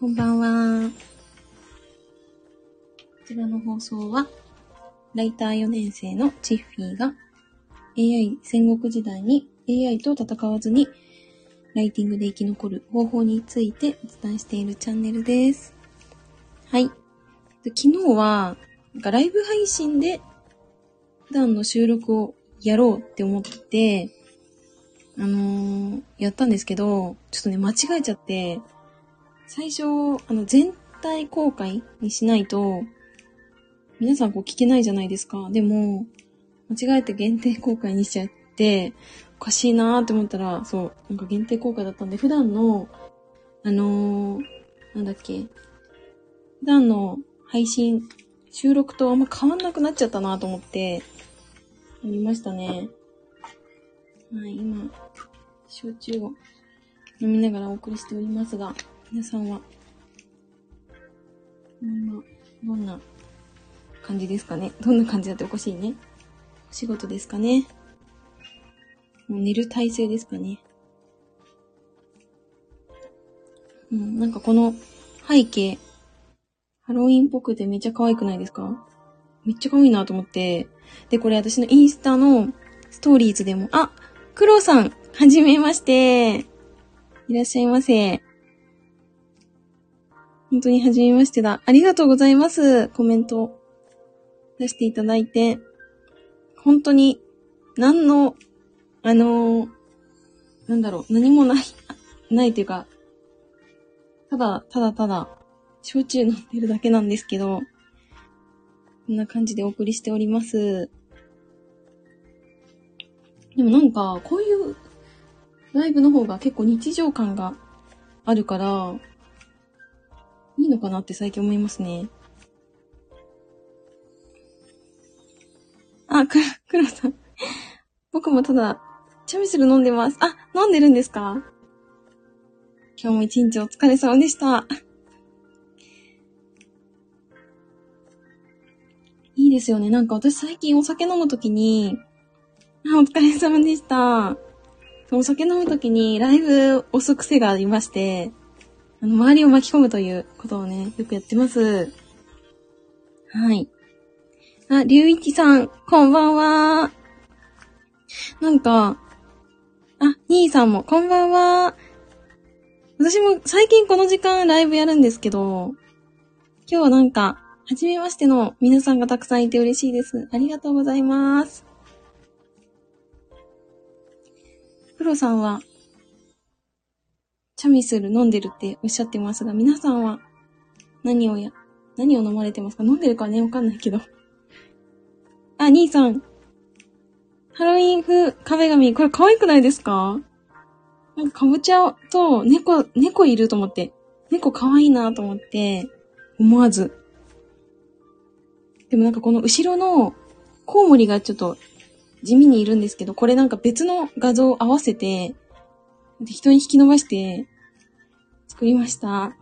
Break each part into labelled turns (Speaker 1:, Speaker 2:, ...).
Speaker 1: こんばんは。こちらの放送は、ライター4年生のチッフィーが AI 戦国時代に AI と戦わずにライティングで生き残る方法についてお伝えしているチャンネルです。はい。で昨日は、なんかライブ配信で普段の収録をやろうって思って、あのーやったんですけど、ちょっとね、間違えちゃって、最初、あの、全体公開にしないと、皆さんこう聞けないじゃないですか。でも、間違えて限定公開にしちゃって、おかしいなーって思ったら、そう、なんか限定公開だったんで、普段の、あのーなんだっけ、普段の配信、収録とあんま変わんなくなっちゃったなと思って、見ましたね。はい、今、焼酎を飲みながらお送りしておりますが、皆さんは、今、どんな感じですかね？どんな感じだっておかしいね。お仕事ですかね？もう寝る体勢ですかね？うん、なんかこの背景、ハロウィンっぽくてめっちゃ可愛くないですか？めっちゃ可愛いなと思って。で、これ私のインスタのストーリーズでも、あ、クロさん、はじめまして。いらっしゃいませ。本当にはじめましてだ。ありがとうございます。コメント出していただいて。本当に、何の、あのーなんだろう、何もない、ないというか、ただ、ただただ、焼酎飲んでるだけなんですけど、こんな感じでお送りしております。でもなんか、こういうライブの方が結構日常感があるから、いいのかなって最近思いますね。あ、く、くろさん。僕もただ、チャミスル飲んでます。あ、飲んでるんですか？今日も一日お疲れ様でした。いいですよね。なんか私最近お酒飲むときに、あ、お疲れ様でした。お酒飲むときにライブ押す癖がありまして、あの、周りを巻き込むということをね、よくやってます。はい。あ、りゅういちさん、こんばんは。なんか、あ、にーさんも、こんばんは。私も最近この時間ライブやるんですけど、今日はなんか、はじめましての皆さんがたくさんいて嬉しいです。ありがとうございます。プロさんは、チャミスル飲んでるっておっしゃってますが、皆さんは何をや、何を飲まれてますか？飲んでるかねわかんないけど。あ、兄さん。ハロウィン風壁紙、これ可愛くないですか？なんかかぼちゃと猫、猫いると思って。猫可愛いなと思って、思わず。でもなんかこの後ろのコウモリがちょっと地味にいるんですけど、これなんか別の画像を合わせて、適当に引き伸ばして作りました。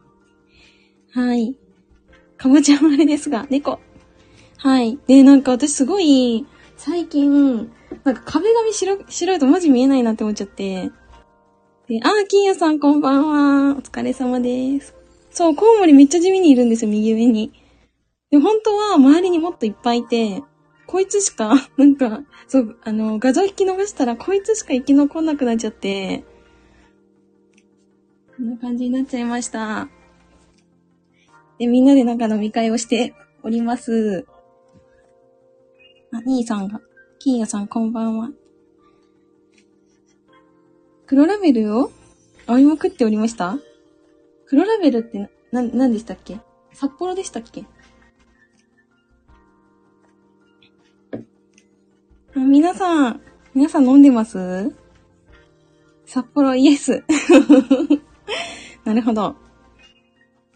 Speaker 1: はい。かぼちゃもあれですが、猫。はい。で、なんか私すごい、最近、なんか壁紙白白いとマジ見えないなって思っちゃって。で、あー、金谷さんこんばんは。お疲れ様です。そう、コウモリめっちゃ地味にいるんですよ、右上に。で、本当は周りにもっといっぱいいて、こいつしか、なんか、そう、あの、画像引き伸ばしたら、こいつしか生き残んなくなっちゃって、こんな感じになっちゃいました。で、みんなでなんか飲み会をしております。あ、兄さんが、キーヤさんこんばんは。黒ラベルを追いまくっておりました黒ラベルってな、な、何でしたっけ？札幌でしたっけ？あ皆さん、皆さん飲んでます？札幌イエス。なるほど。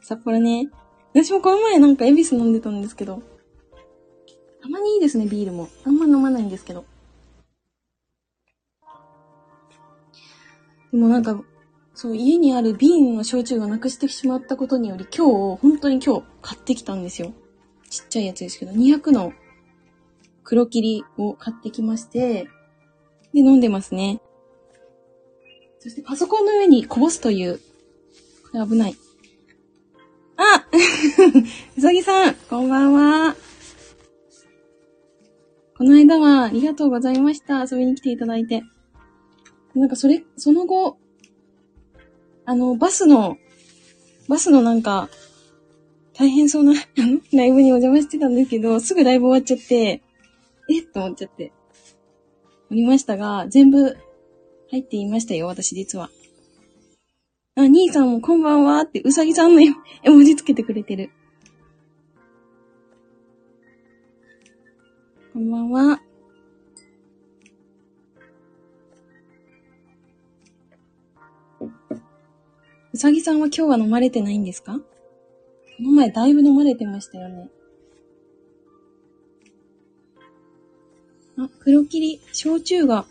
Speaker 1: 札幌ね。私もこの前なんかエビス飲んでたんですけど。たまにいいですね、ビールも。あんま飲まないんですけど。でもなんか、そう、家にある瓶の焼酎がなくしてしまったことにより、今日、本当に今日買ってきたんですよ。ちっちゃいやつですけど、200の黒霧を買ってきまして、で、飲んでますね。そしてパソコンの上にこぼすという、これ危ない。あ うさぎさん、こんばんは。この間はありがとうございました。遊びに来ていただいて。なんかそれ、その後、あの、バスの、バスのなんか、大変そうな、あの、ライブにお邪魔してたんですけど、すぐライブ終わっちゃって、えっと思っちゃって。おりましたが、全部入っていましたよ、私実は。あ、兄さんもこんばんはって、うさぎさんの 絵文字つけてくれてる。こんばんは。うさぎさんは今日は飲まれてないんですか？この前だいぶ飲まれてましたよね。あ、黒霧、焼酎が、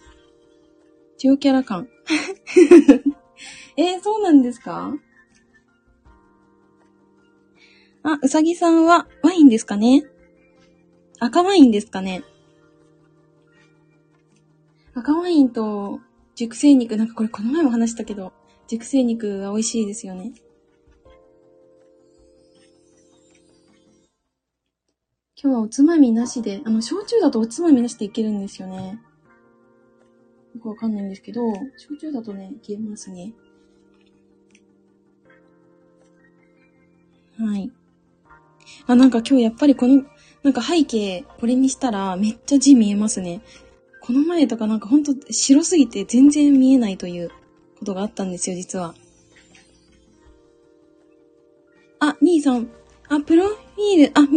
Speaker 1: 塩キャラ感。えー、そうなんですか？あ、うさぎさんはワインですかね？赤ワインですかね？赤ワインと熟成肉、なんかこれこの前も話したけど、熟成肉が美味しいですよね。今日はおつまみなしで、あの、焼酎だとおつまみなしでいけるんですよね。よくわかんないんですけど、焼酎だとね、いけますね。はい。あ、なんか今日やっぱりこの、なんか背景、これにしたらめっちゃ字見えますね。この前とかなんかほんと白すぎて全然見えないということがあったんですよ、実は。あ、兄さん。あ、プロフィール、あ、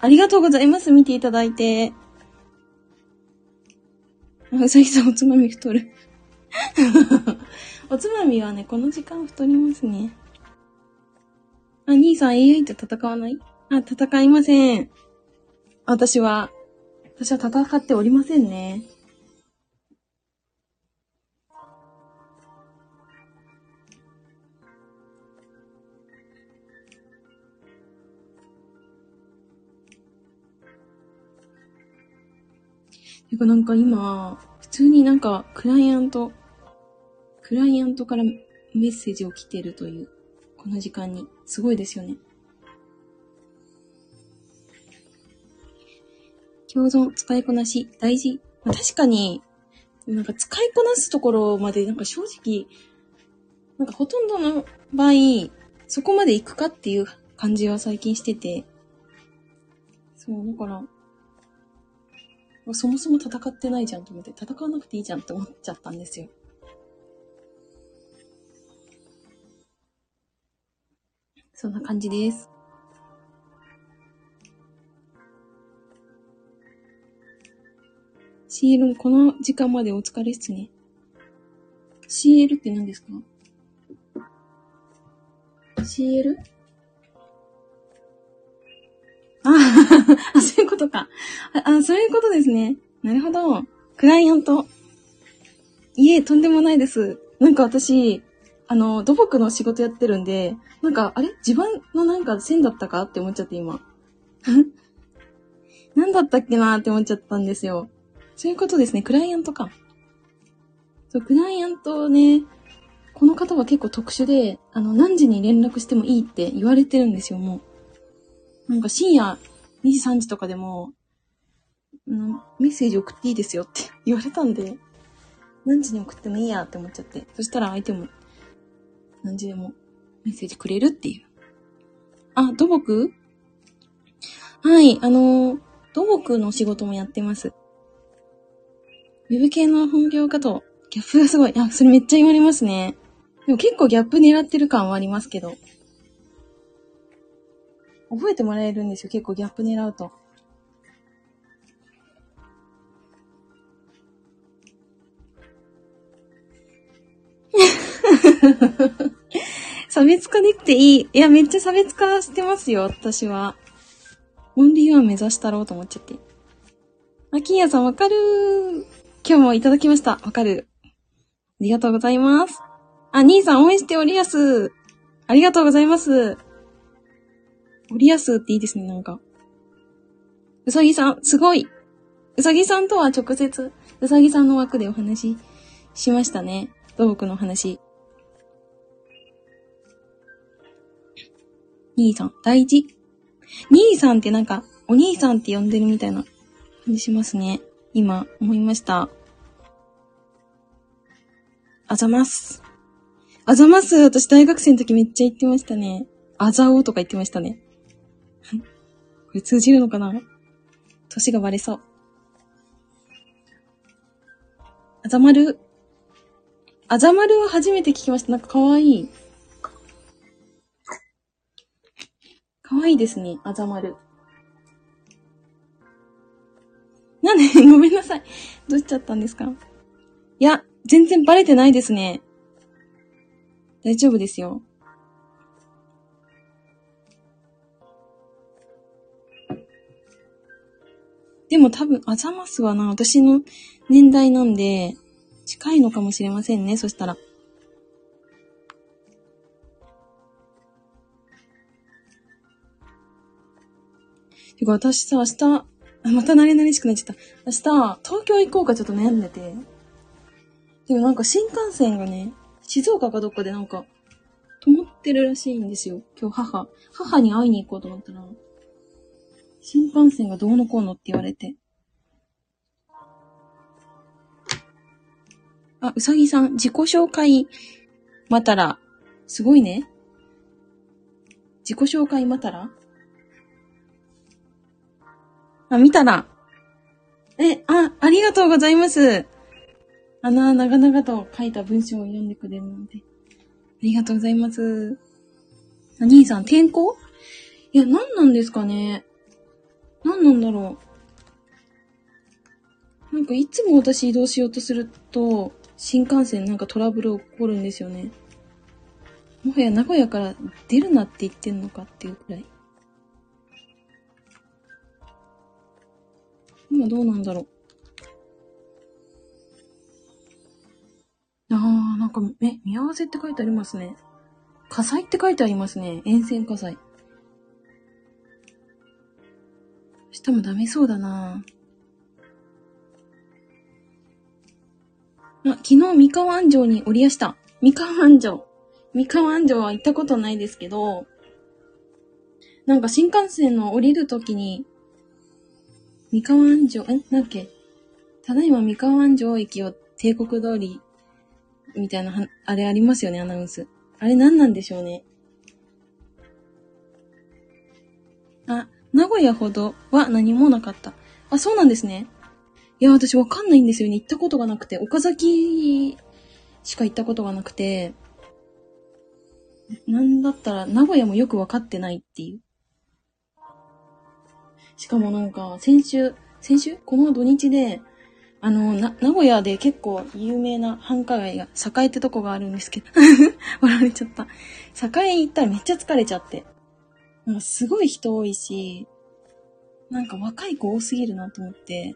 Speaker 1: ありがとうございます。見ていただいて。うさぎさんおつまみ太る。おつまみはね、この時間太りますね。あ、兄さん AI と戦わない？あ、戦いません。私は、私は戦っておりませんね。てかなんか今、普通になんかクライアント、クライアントからメッセージを来てるという、この時間に。すごいですよね。共存、使いこなし、大事。まあ、確かに、なんか使いこなすところまで、なんか正直、なんかほとんどの場合、そこまで行くかっていう感じは最近してて、そう、だから、そもそも戦ってないじゃんと思って、戦わなくていいじゃんって思っちゃったんですよ。そんな感じです。CL、この時間までお疲れっすね。CL って何ですか ?CL? あ、そういうことかあ。あ、そういうことですね。なるほど。クライアント。いえ、とんでもないです。なんか私、あの、土木の仕事やってるんで、なんか、あれ？自分のなんか線だったかって思っちゃって今。何だったっけなって思っちゃったんですよ。そういうことですね。クライアントか。そう、クライアントね、この方は結構特殊で、あの、何時に連絡してもいいって言われてるんですよ、もう。なんか深夜2時3時とかでも、うん、メッセージ送っていいですよって言われたんで、何時に送ってもいいやって思っちゃって。そしたら相手も、何時でもメッセージくれるっていう。あ、土木？はい、あの、土木の仕事もやってます。ウェブ系の本業かと、ギャップがすごい。あ、それめっちゃ言われますね。でも結構ギャップ狙ってる感はありますけど。覚えてもらえるんですよ、結構ギャップ狙うと。差別化できていい。いや、めっちゃ差別化してますよ、私は。オンリーワン目指したろうと思っちゃって。あ、金谷さんわかる？今日もいただきました。わかる。ありがとうございます。あ、兄さん応援しておりやす。ありがとうございます。おりやすっていいですね、なんか。うさぎさん、すごい。うさぎさんとは直接、うさぎさんの枠でお話ししましたね。土木の話。兄さん、大事。兄さんってなんか、お兄さんって呼んでるみたいな感じしますね。今、思いました。あざます。あざます。私大学生の時めっちゃ言ってましたね。あざおとか言ってましたね。通じるのかな？歳がバレそう。あざまる。あざまるは初めて聞きました。なんかかわいい。かわいいですね。あざまる。なんで？ごめんなさい。どうしちゃったんですか？いや、全然バレてないですね。大丈夫ですよ。でも多分、アザマスはな、私の年代なんで、近いのかもしれませんね、そしたら。てか私さ、明日、また慣れ慣れしくなっちゃった。明日、東京行こうかちょっと悩んでて。でもなんか新幹線がね、静岡かどっかでなんか、止まってるらしいんですよ。今日母。母に会いに行こうと思ったら、新幹線がどうのこうのって言われて。あ、うさぎさん、自己紹介、またら。すごいね。自己紹介またら？あ、見たら。え、あ、ありがとうございます。あの、長々と書いた文章を読んでくれるので。ありがとうございます。兄さん、転校いや、何なんですかね。何なんだろう。なんかいつも私移動しようとすると、新幹線なんかトラブル起こるんですよね。もはや名古屋から出るなって言ってんのかっていうくらい。今どうなんだろう。あー、なんか、え、見合わせって書いてありますね。火災って書いてありますね。沿線火災。明日もダメそうだなあ、昨日三河安城に降りやした。三河安城。三河安城は行ったことないですけど、なんか新幹線の降りるときに、三河安城、え、なんだっけ？ただいま三河安城駅を帝国通り、みたいな、あれありますよね、アナウンス。あれ何なんでしょうね？名古屋ほどは何もなかった。あ、そうなんですね。いや、私わかんないんですよね。行ったことがなくて。岡崎しか行ったことがなくて。なんだったら、名古屋もよくわかってないっていう。しかもなんか、先週、先週？この土日で、あの、な、名古屋で結構有名な繁華街が、栄ってとこがあるんですけど、笑われちゃった。栄行ったらめっちゃ疲れちゃって。なんかすごい人多いし、なんか若い子多すぎるなと思って、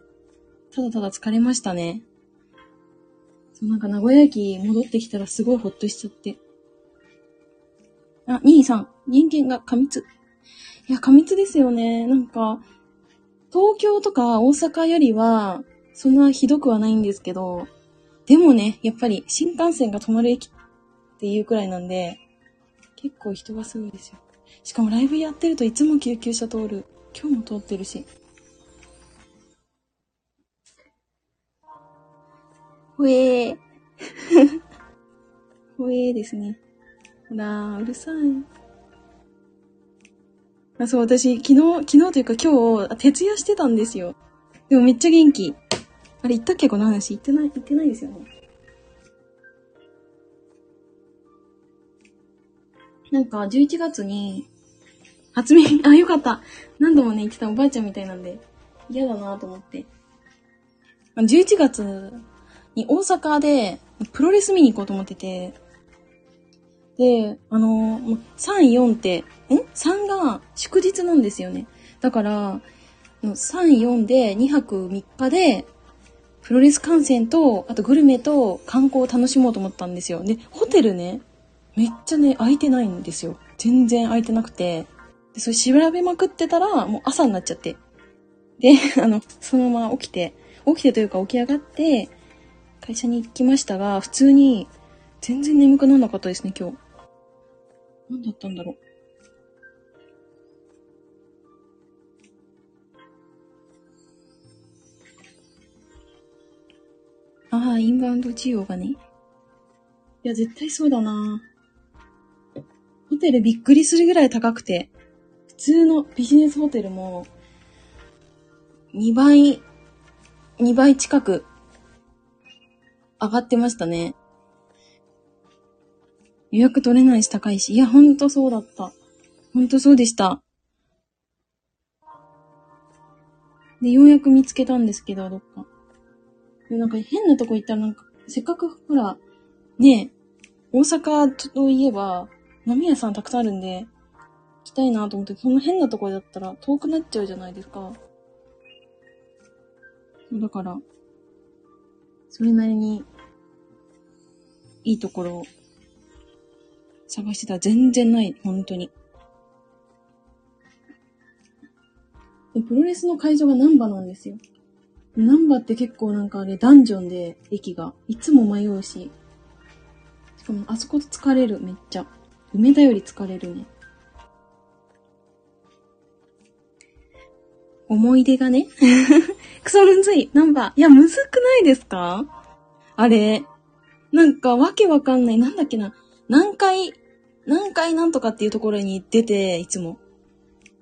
Speaker 1: ただただ疲れましたね。そう、なんか名古屋駅戻ってきたらすごいほっとしちゃって。あ、兄さん、人間が過密。いや、過密ですよね。なんか、東京とか大阪よりは、そんなひどくはないんですけど、でもね、やっぱり新幹線が止まる駅っていうくらいなんで、結構人がすごいですよ。しかもライブやってるといつも救急車通る。今日も通ってるし。ほえー。ほえーですね。ほらうるさい。あ、そう、私、昨日、昨日というか今日、徹夜してたんですよ。でもめっちゃ元気。あれ言ったっけこの話。言ってない、言ってないですよね。なんか、11月に、初耳、あ、よかった。何度もね、言ってたおばあちゃんみたいなんで、嫌だなと思って。11月に大阪で、プロレス見に行こうと思ってて、で、あのー、3、4って、ん ?3 が祝日なんですよね。だから、3、4で2泊3日で、プロレス観戦と、あとグルメと観光を楽しもうと思ったんですよ。で、ホテルね、めっちゃね、空いてないんですよ。全然空いてなくて。で、それ調べまくってたら、もう朝になっちゃって。で、あの、そのまま起きて、起きてというか起き上がって、会社に行きましたが、普通に、全然眠くならなかったですね、今日。何だったんだろう。ああ、インバウンド需要がね。いや、絶対そうだなホテルびっくりするぐらい高くて。通のビジネスホテルも、2倍、2倍近く上がってましたね。予約取れないし高いし。いや、ほんとそうだった。ほんとそうでした。で、ようやく見つけたんですけど、どっか。で、なんか変なとこ行ったらなんか、せっかくほら、ねえ、大阪といえば、飲み屋さんたくさんあるんで、きたいなと思って、そんな変なところだったら遠くなっちゃうじゃないですか。だから、それなりに、いいところを探してたら全然ない、本当に。でプロレスの会場がナンバなんですよ。ナンバって結構なんかあれダンジョンで駅がいつも迷うし。しかもあそこ疲れるめっちゃ。梅田より疲れるね。思い出がね。クソむずい。ナンバー。いや、むずくないですか？あれ。なんかわけわかんない。なんだっけな。何回、何回なんとかっていうところに出て、いつも。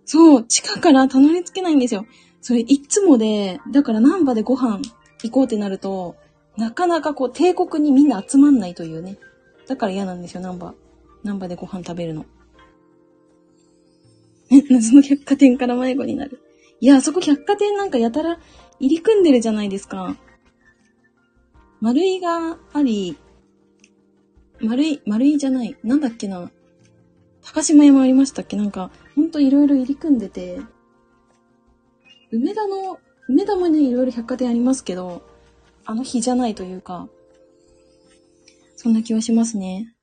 Speaker 1: そう、地下からたどり着けないんですよ。それいつもで、だから南波でご飯行こうってなると、なかなかこう帝国にみんな集まんないというね。だから嫌なんですよ、南波。南波でご飯食べるの。え、謎の百貨店から迷子になる。いや、そこ百貨店なんかやたら入り組んでるじゃないですか。丸いがあり、丸い、丸いじゃない。なんだっけな。高島屋もありましたっけ？なんか、ほんといろいろ入り組んでて、梅田の、梅田もね、いろいろ百貨店ありますけど、あの日じゃないというか、そんな気はしますね。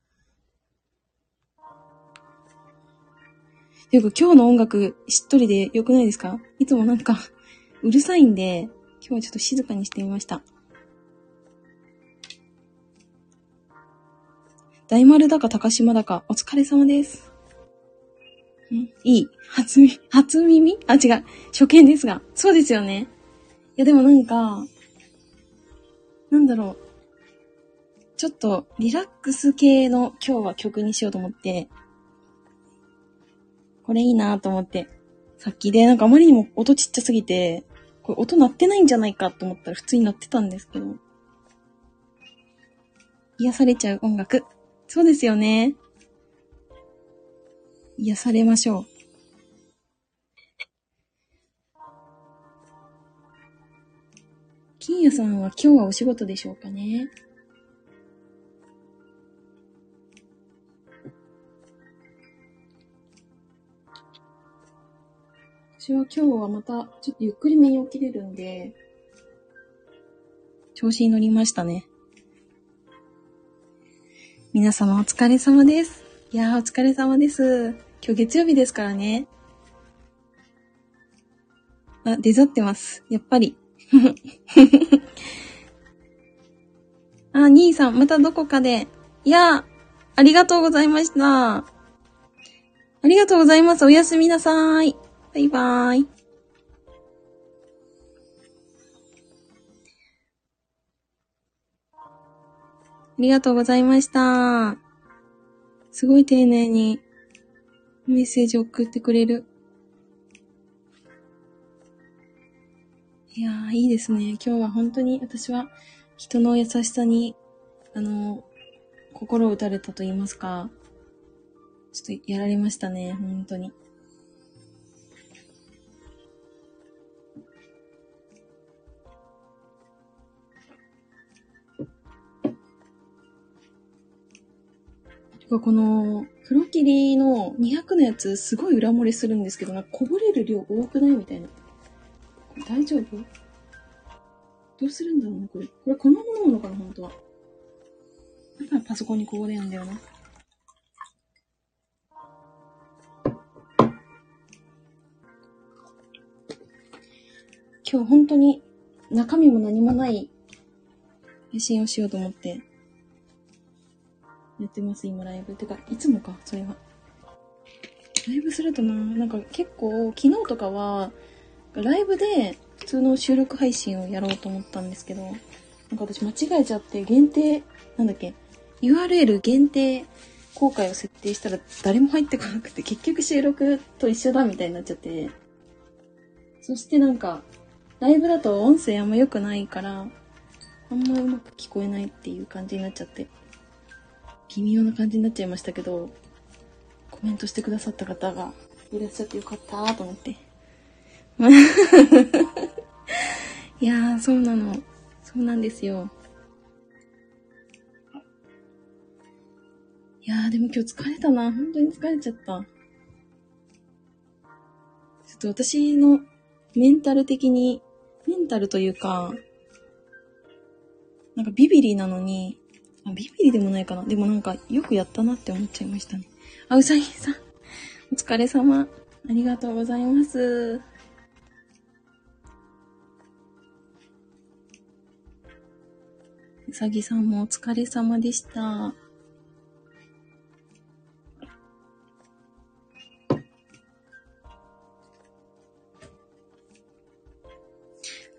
Speaker 1: ていうか今日の音楽しっとりで良くないですか？いつもなんかうるさいんで、今日はちょっと静かにしてみました。大丸だか高島だかお疲れ様です。んいい。初耳、初耳？あ、違う。初見ですが。そうですよね。いや、でもなんか、なんだろう。ちょっとリラックス系の今日は曲にしようと思って、これいいなと思って、さっきでなんかあまりにも音ちっちゃすぎて、これ音鳴ってないんじゃないかと思ったら普通に鳴ってたんですけど、癒されちゃう音楽。そうですよね。癒されましょう。金谷さんは今日はお仕事でしょうかね私は今日はまたちょっとゆっくりめに起きれるんで、調子に乗りましたね。皆様お疲れ様です。いやーお疲れ様です。今日月曜日ですからね。あ、出ざってます。やっぱり。あ、兄さん、またどこかで。いやー、ありがとうございました。ありがとうございます。おやすみなさーい。バイバーイ。ありがとうございました。すごい丁寧にメッセージ送ってくれる。いやー、いいですね。今日は本当に私は人の優しさに、あの、心を打たれたと言いますか、ちょっとやられましたね、本当に。この、黒霧の200のやつ、すごい裏漏れするんですけど、なんかこぼれる量多くないみたいな。大丈夫？どうするんだろうな、これ。これこのものなのかな、本当は。だからパソコンにこぼれるんだよな。今日本当に中身も何もない配信をしようと思ってやってます、今ライブ。てか、いつもか、それは。ライブするとな、なんか結構、昨日とかは、ライブで普通の収録配信をやろうと思ったんですけど、なんか私間違えちゃって限定、なんだっけ、URL 限定公開を設定したら誰も入ってこなくて、結局収録と一緒だみたいになっちゃって、そしてなんか、ライブだと音声あんま良くないから、あんまうまく聞こえないっていう感じになっちゃって、微妙な感じになっちゃいましたけど、コメントしてくださった方がいらっしゃってよかったと思って。いやー、そうなの。そうなんですよ。いやー、でも今日疲れたな。本当に疲れちゃった。ちょっと私のメンタル的に、メンタルというか、なんかビビリなのに、ビビリでもないかな。でもなんかよくやったなって思っちゃいましたね。あ、うさぎさん。お疲れ様。ありがとうございます。うさぎさんもお疲れ様でした。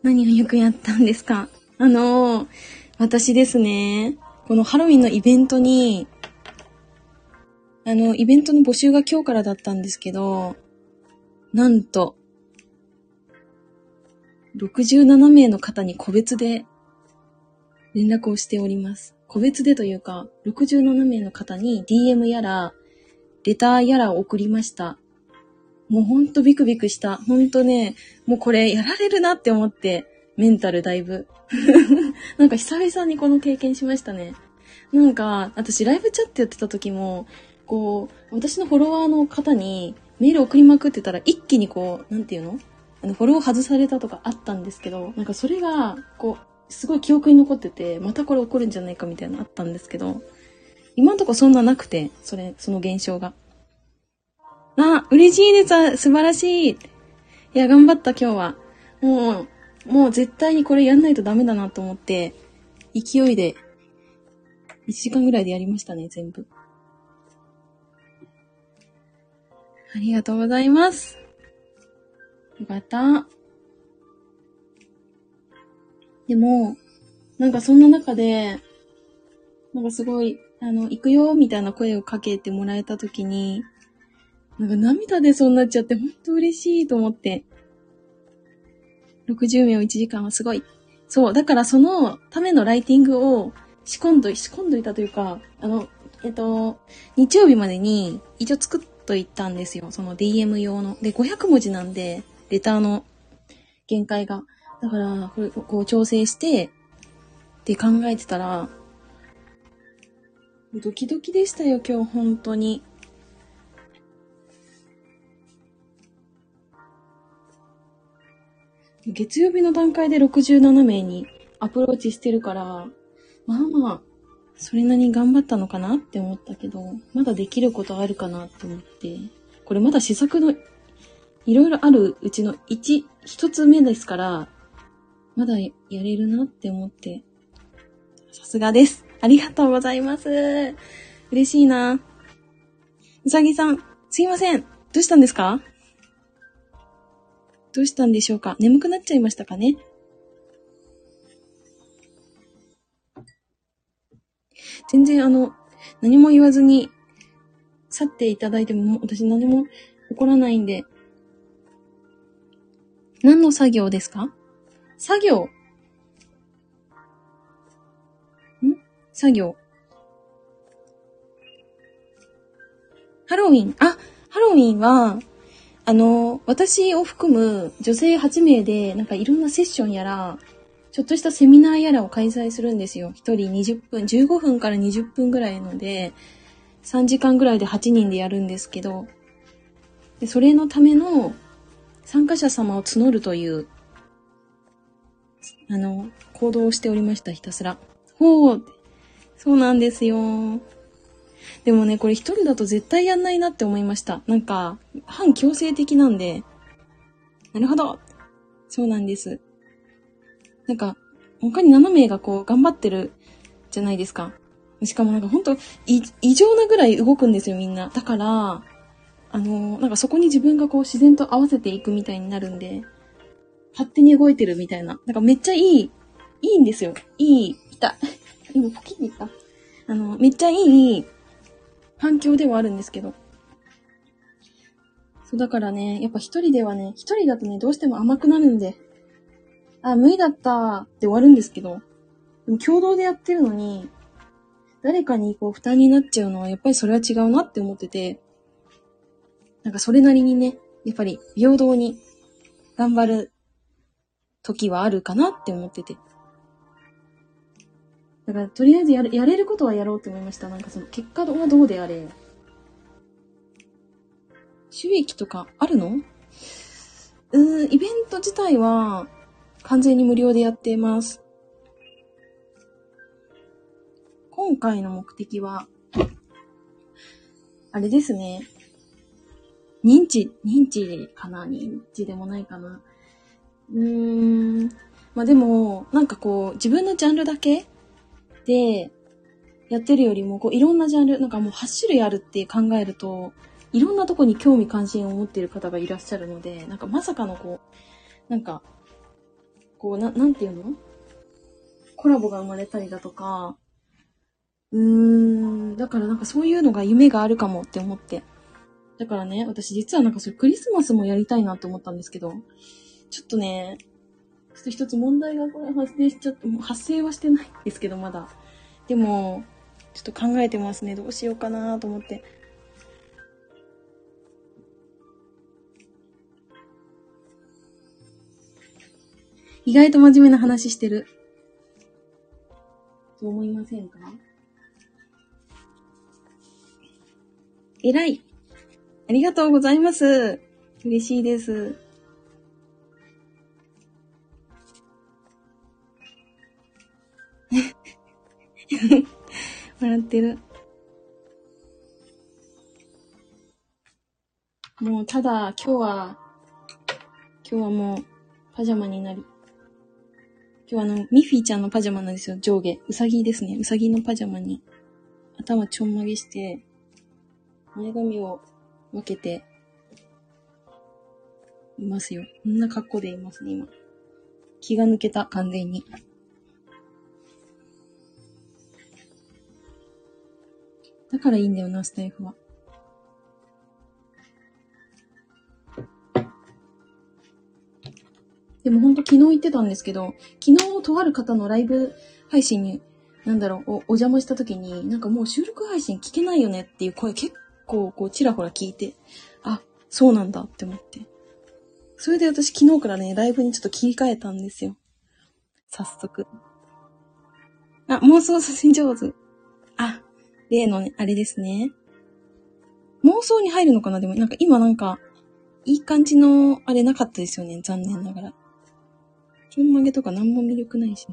Speaker 1: 何をよくやったんですか？あのー、私ですね、このハロウィンのイベントに、あの、イベントの募集が今日からだったんですけど、なんと、67名の方に個別で連絡をしております。個別でというか、67名の方に DM やら、レターやらを送りました。もうほんとビクビクした。ほんとね、もうこれやられるなって思って、メンタルだいぶ。なんか久々にこの経験しましたね。なんか、私ライブチャットやってた時も、こう、私のフォロワーの方にメール送りまくってたら一気にこう、なんていうの？あの、フォロー外されたとかあったんですけど、なんかそれが、こう、すごい記憶に残ってて、またこれ起こるんじゃないかみたいなのあったんですけど、今んとこそんななくて、それ、その現象が。あ、嬉しいです。素晴らしい。いや、頑張った今日は。もう、もう絶対にこれやんないとダメだなと思って、勢いで、1時間ぐらいでやりましたね、全部。ありがとうございます。よかった。でも、なんかそんな中で、なんかすごい、あの、行くよ、みたいな声をかけてもらえたときに、なんか涙出そうなっちゃって、ほんと嬉しいと思って。60秒1時間はすごい。そう、だからそのためのライティングを仕込んど、仕込んどいたというか、あの、えっと、日曜日までに一応作っといたんですよ。その DM 用の。で、500文字なんで、レターの限界が。だから、これ、こう調整して、って考えてたら、ドキドキでしたよ、今日、本当に。月曜日の段階で67名にアプローチしてるから、まあまあ、それなりに頑張ったのかなって思ったけど、まだできることあるかなって思って、これまだ試作のいろいろあるうちの一、一つ目ですから、まだやれるなって思って、さすがです。ありがとうございます。嬉しいな。うさぎさん、すいません。どうしたんですか？どうしたんでしょうか？眠くなっちゃいましたかね？全然あの、何も言わずに去っていただいても、私何も起こらないんで。何の作業ですか？作業？ん？作業？ハロウィン。あ、ハロウィンは、あの、私を含む女性8名で、なんかいろんなセッションやら、ちょっとしたセミナーやらを開催するんですよ。1人20分、15分から20分ぐらいので、3時間ぐらいで8人でやるんですけど、でそれのための参加者様を募るという、あの、行動をしておりました、ひたすら。ほうそうなんですよ。でもね、これ一人だと絶対やんないなって思いました。なんか、反強制的なんで。なるほど。そうなんです。なんか、他に7名がこう、頑張ってるじゃないですか。しかもなんかほんと、異常なぐらい動くんですよ、みんな。だから、あのー、なんかそこに自分がこう自然と合わせていくみたいになるんで、勝手に動いてるみたいな。なんかめっちゃいいいいんですよ。いい、いた。今、ポキって言った。あの、めっちゃいい反響ではあるんですけど。そう、だからね、やっぱ一人ではね、一人だとね、どうしても甘くなるんで、あ、無理だったって終わるんですけど、でも共同でやってるのに、誰かにこう負担になっちゃうのは、やっぱりそれは違うなって思ってて、なんかそれなりにね、やっぱり平等に頑張る時はあるかなって思ってて。だから、とりあえずやれやれることはやろうと思いました。なんかその、結果はどうであれ。収益とかあるの？うーん、イベント自体は完全に無料でやっています。今回の目的は、あれですね。認知、認知かな？認知でもないかなうーん。まあでも、なんかこう、自分のジャンルだけでやってるよりも、こう、いろんなジャンル、なんかもう8種類あるって考えると、いろんなとこに興味関心を持っている方がいらっしゃるので、なんかまさかのこう、なんか、こう、な、なんていうの？コラボが生まれたりだとか、うーん、だからなんかそういうのが夢があるかもって思って。だからね、私実はなんかそれクリスマスもやりたいなと思ったんですけど、ちょっとね、ちょっと一つ問題がこれ発生しちゃって、もう発生はしてないんですけど、まだ。でも、ちょっと考えてますね。どうしようかなと思って。意外と真面目な話してる。と思いませんか？偉い。ありがとうございます。嬉しいです。笑ってる。もう、ただ、今日は、今日はもう、パジャマになり。今日はあの、ミフィーちゃんのパジャマなんですよ、上下。うさぎですね。うさぎのパジャマに、頭ちょんまげして、前髪を分けて、いますよ。こんな格好でいますね、今。気が抜けた、完全に。だからいいんだよな、スタイフは。でもほんと昨日言ってたんですけど、昨日とある方のライブ配信に、なんだろう、お邪魔した時に、なんかもう収録配信聞けないよねっていう声結構こうちらほら聞いて、あ、そうなんだって思って。それで私昨日からね、ライブにちょっと切り替えたんですよ。早速。あ、妄想写真上手。あ、例のね、あれですね。妄想に入るのかな？でも、なんか今なんか、いい感じの、あれなかったですよね。残念ながら。ちょんまげとか何も魅力ないし。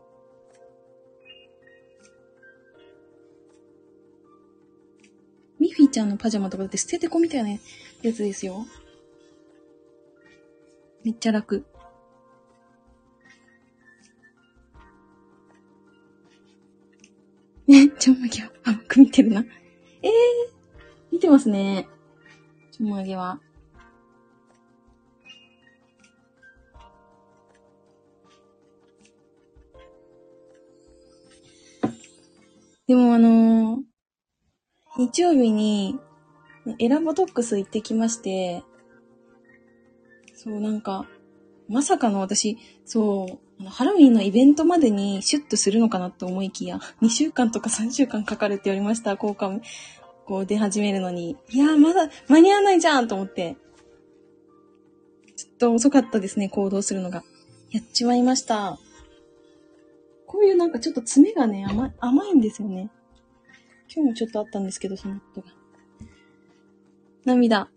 Speaker 1: ミフィちゃんのパジャマとかだって捨ててこみたいなやつですよ。めっちゃ楽。ね、ちょんまげは甘く見てるな。ええー、見てますね。ちょんまげは。でもあのー、日曜日に、エラボトックス行ってきまして、そう、なんか、まさかの私、そう、ハロウィンのイベントまでにシュッとするのかなって思いきや、2週間とか3週間かかるって言われました、効果も、こう出始めるのに。いやー、まだ間に合わないじゃんと思って。ちょっと遅かったですね、行動するのが。やっちまいました。こういうなんかちょっと爪がね、甘甘いんですよね。今日もちょっとあったんですけど、そのことが。涙。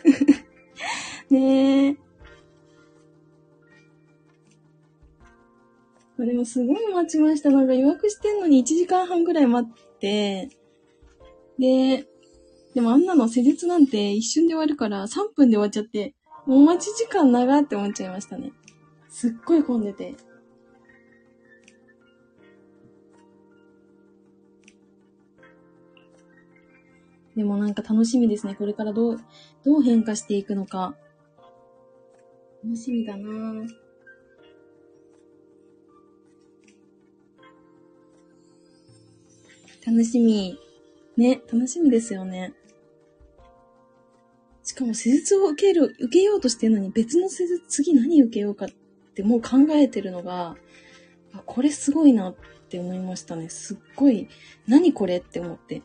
Speaker 1: ねえ。でもすごい待ちました。なんか予約してんのに1時間半ぐらい待って、で、でもあんなの施術なんて一瞬で終わるから3分で終わっちゃって、もう待ち時間長って思っちゃいましたね。すっごい混んでて。でもなんか楽しみですね。これからどう、どう変化していくのか。楽しみだなぁ。
Speaker 2: 楽しみ。ね、楽しみですよね。しかも施術を受ける、受けようとしてるのに別の施術、次何受けようかってもう考えてるのが、あ、これすごいなって思いましたね。すっごい、何これって思って。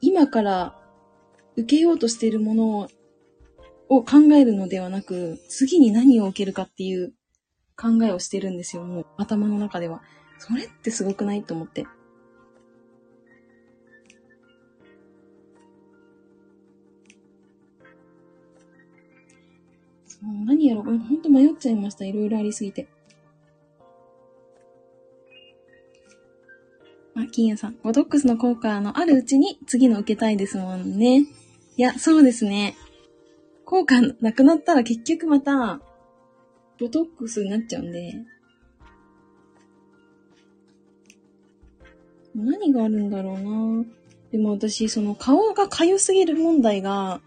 Speaker 2: 今から受けようとしているものを考えるのではなく、次に何を受けるかっていう考えをしてるんですよ、もう頭の中では。それってすごくないと思って。そう、何やろう。ほんと迷っちゃいました。いろいろありすぎて。あ、金谷さん。ボトックスの効果のあるうちに次の受けたいですもんね。いや、そうですね。効果なくなったら結局また、ボトックスになっちゃうんで。何があるんだろうなでも私、その顔が痒すぎる問題が、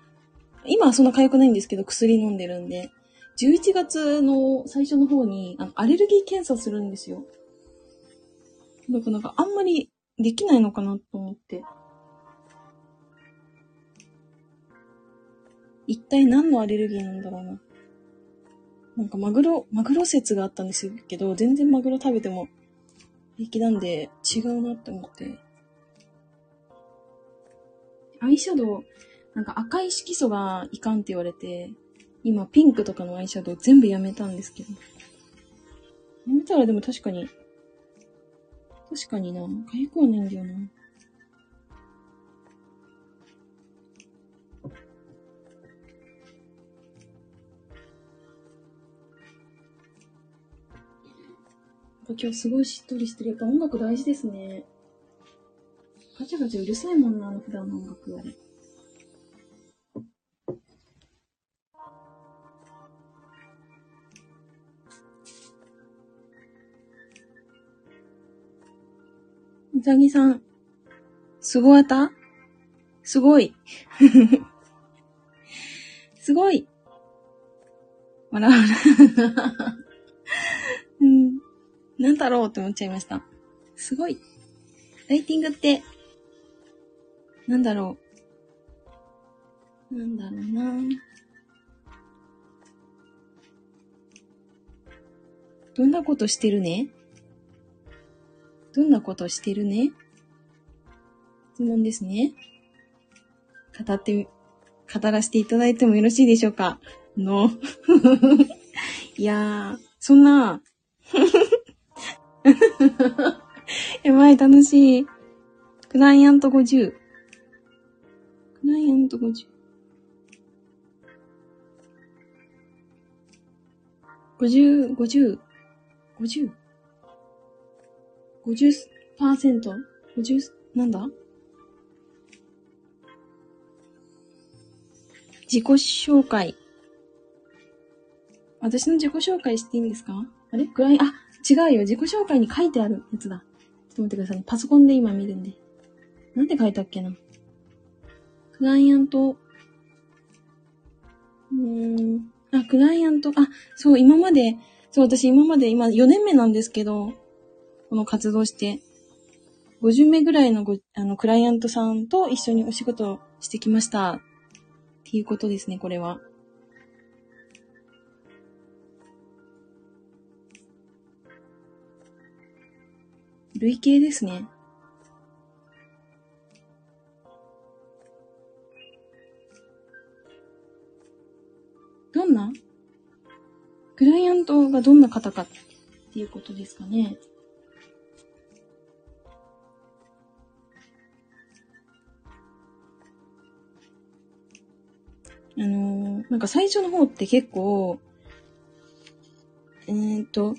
Speaker 2: 今はそんな痒くないんですけど、薬飲んでるんで、11月の最初の方に、あの、アレルギー検査するんですよ。だからなんかあんまりできないのかなと思って。一体何のアレルギーなんだろうな。なんかマグロ、マグロ説があったんですけど、全然マグロ食べても平気なんで違うなって思って。アイシャドウ、なんか赤い色素がいかんって言われて、今ピンクとかのアイシャドウ全部やめたんですけど。やめたらでも確かに、確かにな、かゆくはないんだよな。今日すごいしっとりしてる。やっぱ音楽大事ですね。ガチャガチャうるさいもんな、普段の音楽あれ。うさぎさん、すごあた？すごい。すごい。わらわら。うん。なんだろうって思っちゃいました。すごい。ライティングって、なんだろう。なんだろうなどんなことしてるね？どんなことしてるね？質問ですね。語って、語らせていただいてもよろしいでしょうか？の。いやー、そんな、やばい、楽しい。クライアント50。クライアント50。50、50、50。50%? 50、なんだ？自己紹介。私の自己紹介していいんですか？あれ？クライ、あ、違うよ。自己紹介に書いてあるやつだ。ちょっと待ってくださいね。パソコンで今見るんで。なんて書いたっけな？クライアント、うーん。あ、クライアント、あ、そう、今まで、そう、私今まで、今4年目なんですけど、この活動して、50名ぐらいのご、あの、クライアントさんと一緒にお仕事をしてきました。っていうことですね、これは。累計ですね。どんな？クライアントがどんな方かっていうことですかね。あのー、なんか最初の方って結構、えー、っと、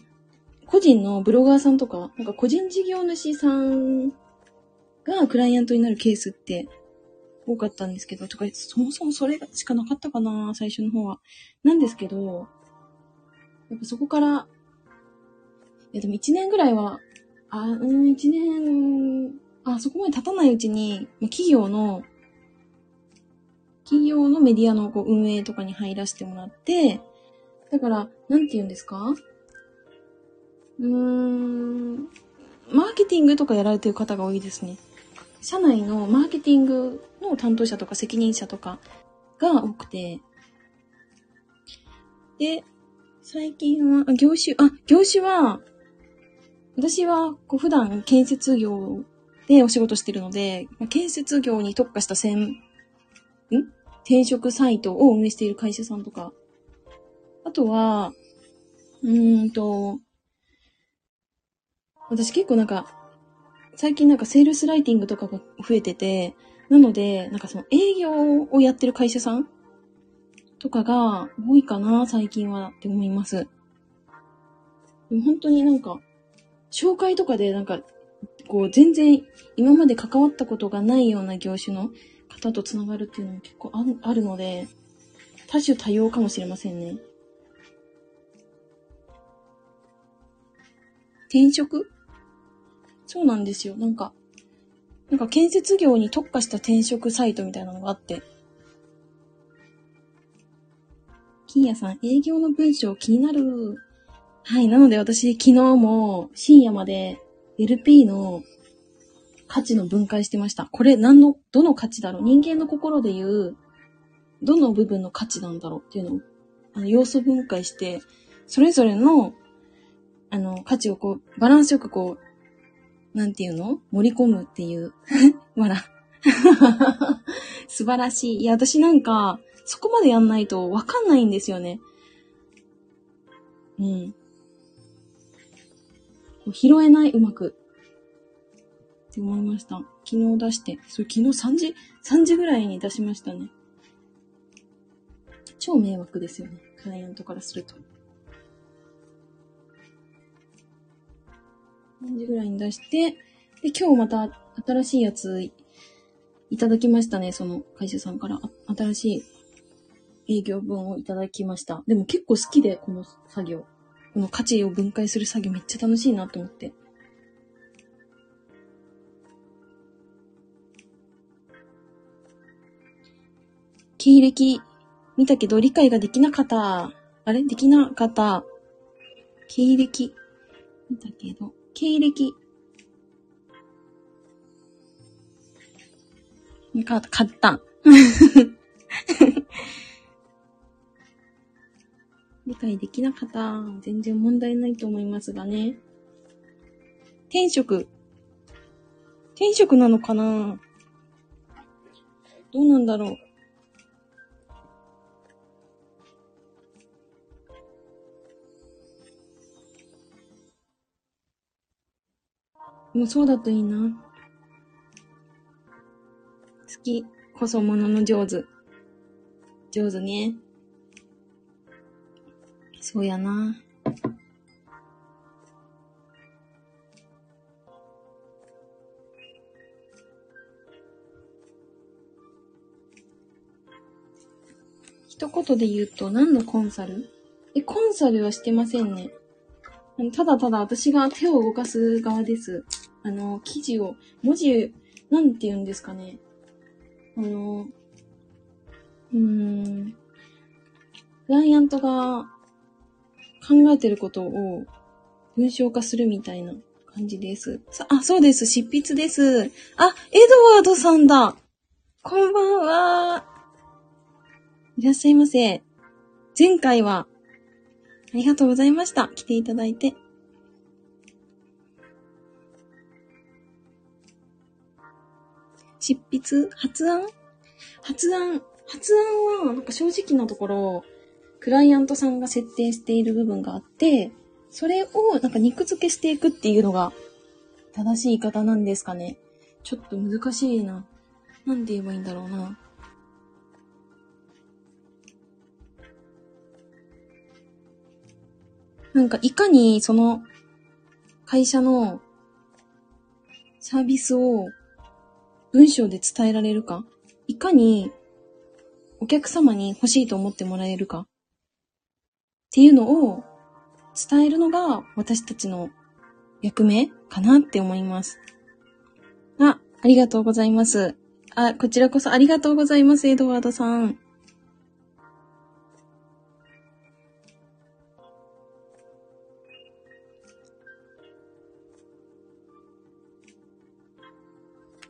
Speaker 2: 個人のブロガーさんとか、なんか個人事業主さんがクライアントになるケースって多かったんですけど、とか、そもそもそれしかなかったかな、最初の方は。なんですけど、やっぱそこから、いやでも一年ぐらいは、あ、うん、一年、あ、そこまで経たないうちに、企業の、企業のメディアのこう運営とかに入らせてもらって、だから、なんて言うんですか？うーん、マーケティングとかやられてる方が多いですね。社内のマーケティングの担当者とか責任者とかが多くて。で、最近は、業種、あ、業種は、私はこう普段建設業でお仕事してるので、建設業に特化した専、ん？転職サイトを運営している会社さんとか、あとは、うーんと、私結構なんか、最近なんかセールスライティングとかが増えてて、なので、なんかその営業をやってる会社さんとかが多いかな、最近はって思います。でも本当になんか、紹介とかでなんか、こう全然今まで関わったことがないような業種の方と繋がるっていうのも結構あるので、多種多様かもしれませんね。転職？そうなんですよ。なんか、なんか建設業に特化した転職サイトみたいなのがあって。金谷さん、営業の文章気になる。はい。なので私、昨日も深夜まで LP の価値の分解してました。これ何の、どの価値だろう人間の心で言う、どの部分の価値なんだろうっていうのを、あの、要素分解して、それぞれの、あの、価値をこう、バランスよくこう、なんていうの？盛り込むっていう。わら。素晴らしい。いや、私なんか、そこまでやんないとわかんないんですよね。うん。拾えない、うまく。って思いました。昨日出して。それ昨日3時、3時ぐらいに出しましたね。超迷惑ですよね。クライアントからすると。3時ぐらいに出して、で、今日また新しいやついただきましたね。その会社さんから。新しい営業文をいただきました。でも結構好きで、この作業。この価値を分解する作業めっちゃ楽しいなと思って。経歴見たけど理解ができなかった。あれ？できなかった。経歴見たけど、経歴。か、買った。理解できなかった。全然問題ないと思いますがね。転職。転職なのかな？どうなんだろう。もうそうだといいな。好きこそものの上手。上手ね。そうやな。一言で言うと何のコンサル？え、コンサルはしてませんね。ただただ私が手を動かす側です。あの、記事を、文字、なんて言うんですかね。あの、うーん、クライアントが考えてることを文章化するみたいな感じです。あ、そうです。執筆です。あ、エドワードさんだ。こんばんは。いらっしゃいませ。前回はありがとうございました。来ていただいて。執筆発案？発案発案は、なんか正直なところ、クライアントさんが設定している部分があって、それをなんか肉付けしていくっていうのが正しい言い方なんですかね。ちょっと難しいな。なんて言えばいいんだろうな。なんかいかにその会社のサービスを文章で伝えられるか、いかにお客様に欲しいと思ってもらえるか？っていうのを伝えるのが私たちの役目かなって思います。あ、ありがとうございます。あ、こちらこそありがとうございます、エドワードさん。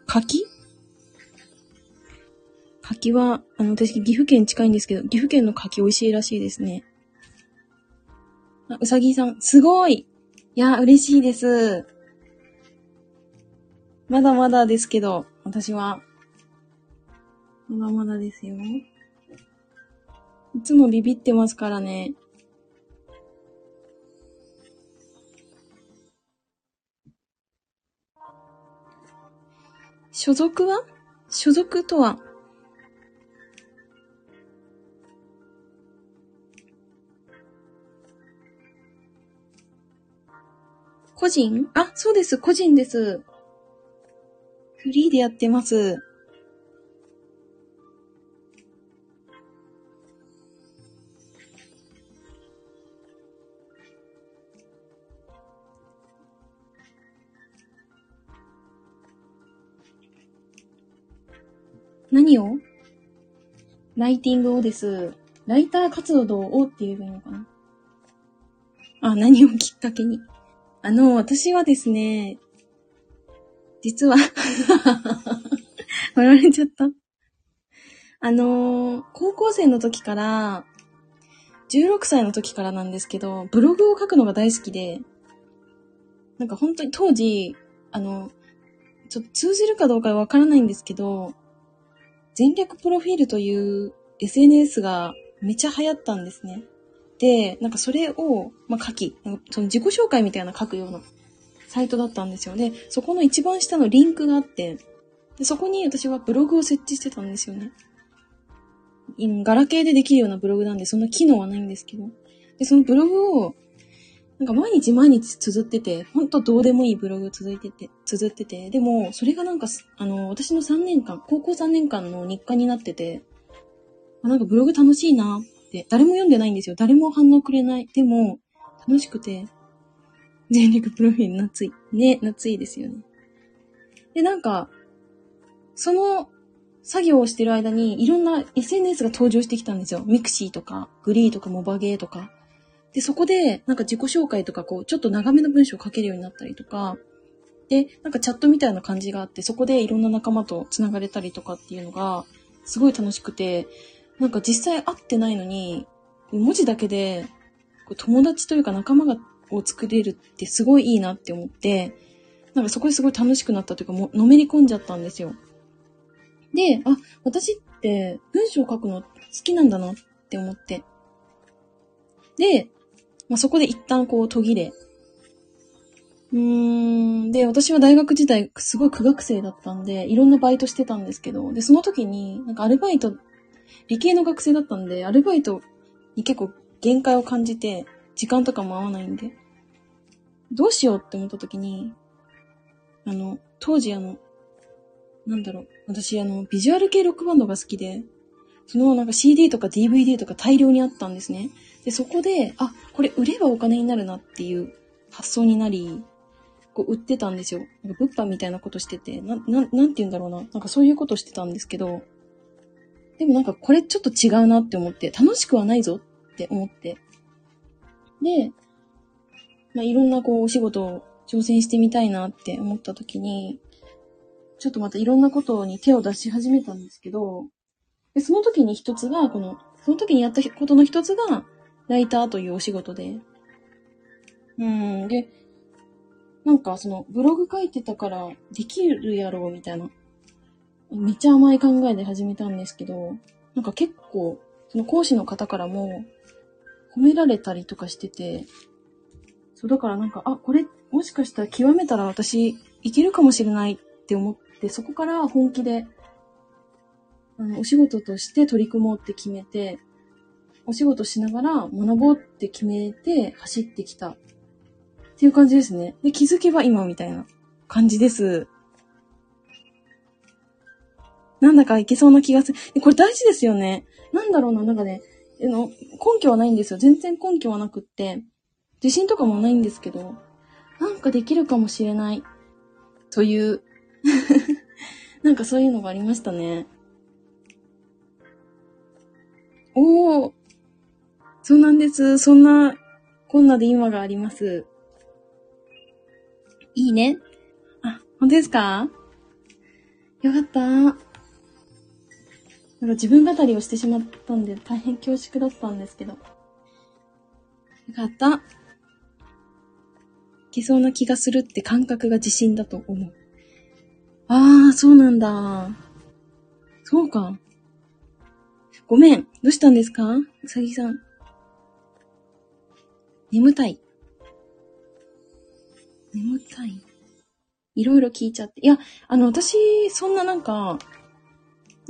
Speaker 2: 柿は、あの、私、岐阜県近いんですけど、岐阜県の柿美味しいらしいですね。あ、うさぎさん、すごいいや、嬉しいです。まだまだですけど、私は。まだまだですよ。いつもビビってますからね。所属は？所属とは？個人？あ、そうです、個人です。フリーでやってます。何を？ライティングをです。ライター活動をって言えばいいのかな？あ、何をきっかけに？あの、私はですね、実は 笑われちゃった。あの高校生の時から、16歳の時からなんですけど、ブログを書くのが大好きで、なんか本当に当時、あの、ちょっと通じるかどうかわからないんですけど、全略プロフィールという SNS がめちゃ流行ったんですね。で、なんかそれを、まあ、書き、その自己紹介みたいな書くようなサイトだったんですよね。そこの一番下のリンクがあって、でそこに私はブログを設置してたんですよね。ガラケーでできるようなブログなんで、そんな機能はないんですけど。で、そのブログを、なんか毎日毎日綴ってて、ほんとどうでもいいブログを続いてて、綴ってて、でも、それがなんか、あの、私の3年間、高校3年間の日課になってて、あなんかブログ楽しいなて、誰も読んでないんですよ。誰も反応くれない。でも、楽しくて、前略プロフィール懐い。ね、懐いですよね。で、なんか、その作業をしてる間にいろんな SNS が登場してきたんですよ。ミクシーとか、グリーとか、モバゲーとか。で、そこで、なんか自己紹介とか、こう、ちょっと長めの文章を書けるようになったりとか、で、なんかチャットみたいな感じがあって、そこでいろんな仲間と繋がれたりとかっていうのが、すごい楽しくて、なんか実際会ってないのに、文字だけで、友達というか仲間がを作れるってすごいいいなって思って、なんかそこですごい楽しくなったというか、のめり込んじゃったんですよ。で、あ、私って文章を書くの好きなんだなって思って。で、まあ、そこで一旦こう途切れ。うーん。で、私は大学時代すごい苦学生だったんで、いろんなバイトしてたんですけど、で、その時に、なんかアルバイト、理系の学生だったんで、アルバイトに結構限界を感じて、時間とかも合わないんで、どうしようって思った時に、あの、当時あの、なんだろう、私あの、ビジュアル系ロックバンドが好きで、そのなんか CD とか DVD とか大量にあったんですね。で、そこで、あ、これ売ればお金になるなっていう発想になり、こう売ってたんですよ。なんか物販みたいなことしてて、な、ななんて言うんだろうな。なんかそういうことしてたんですけど、でもなんかこれちょっと違うなって思って、楽しくはないぞって思って。で、まあ、いろんなこうお仕事を挑戦してみたいなって思った時に、ちょっとまたいろんなことに手を出し始めたんですけど、でその時に一つが、この、その時にやったことの一つが、ライターというお仕事で。うん、で、なんかそのブログ書いてたからできるやろうみたいな、めっちゃ甘い考えで始めたんですけど、なんか結構、その講師の方からも褒められたりとかしてて、そうだからなんか、あ、これもしかしたら極めたら私いけるかもしれないって思って、そこから本気で、あの、お仕事として取り組もうって決めて、お仕事しながら学ぼうって決めて走ってきたっていう感じですね。で、気づけば今みたいな感じです。なんだかいけそうな気がする。これ大事ですよね。なんだろうな、なんかね、の根拠はないんですよ。全然根拠はなくって。自信とかもないんですけど、なんかできるかもしれない。という なんかそういうのがありましたね。おー、そうなんです。そんな、こんなで今があります。いいね。あ、本当ですか？よかった。なんか自分語りをしてしまったんで大変恐縮だったんですけど。よかった。いけそうな気がするって感覚が自信だと思う。ああ、そうなんだ。そうか。ごめん。どうしたんですか？うさぎさん。眠たい。眠たい。いろいろ聞いちゃって。いや、あの、私、そんななんか、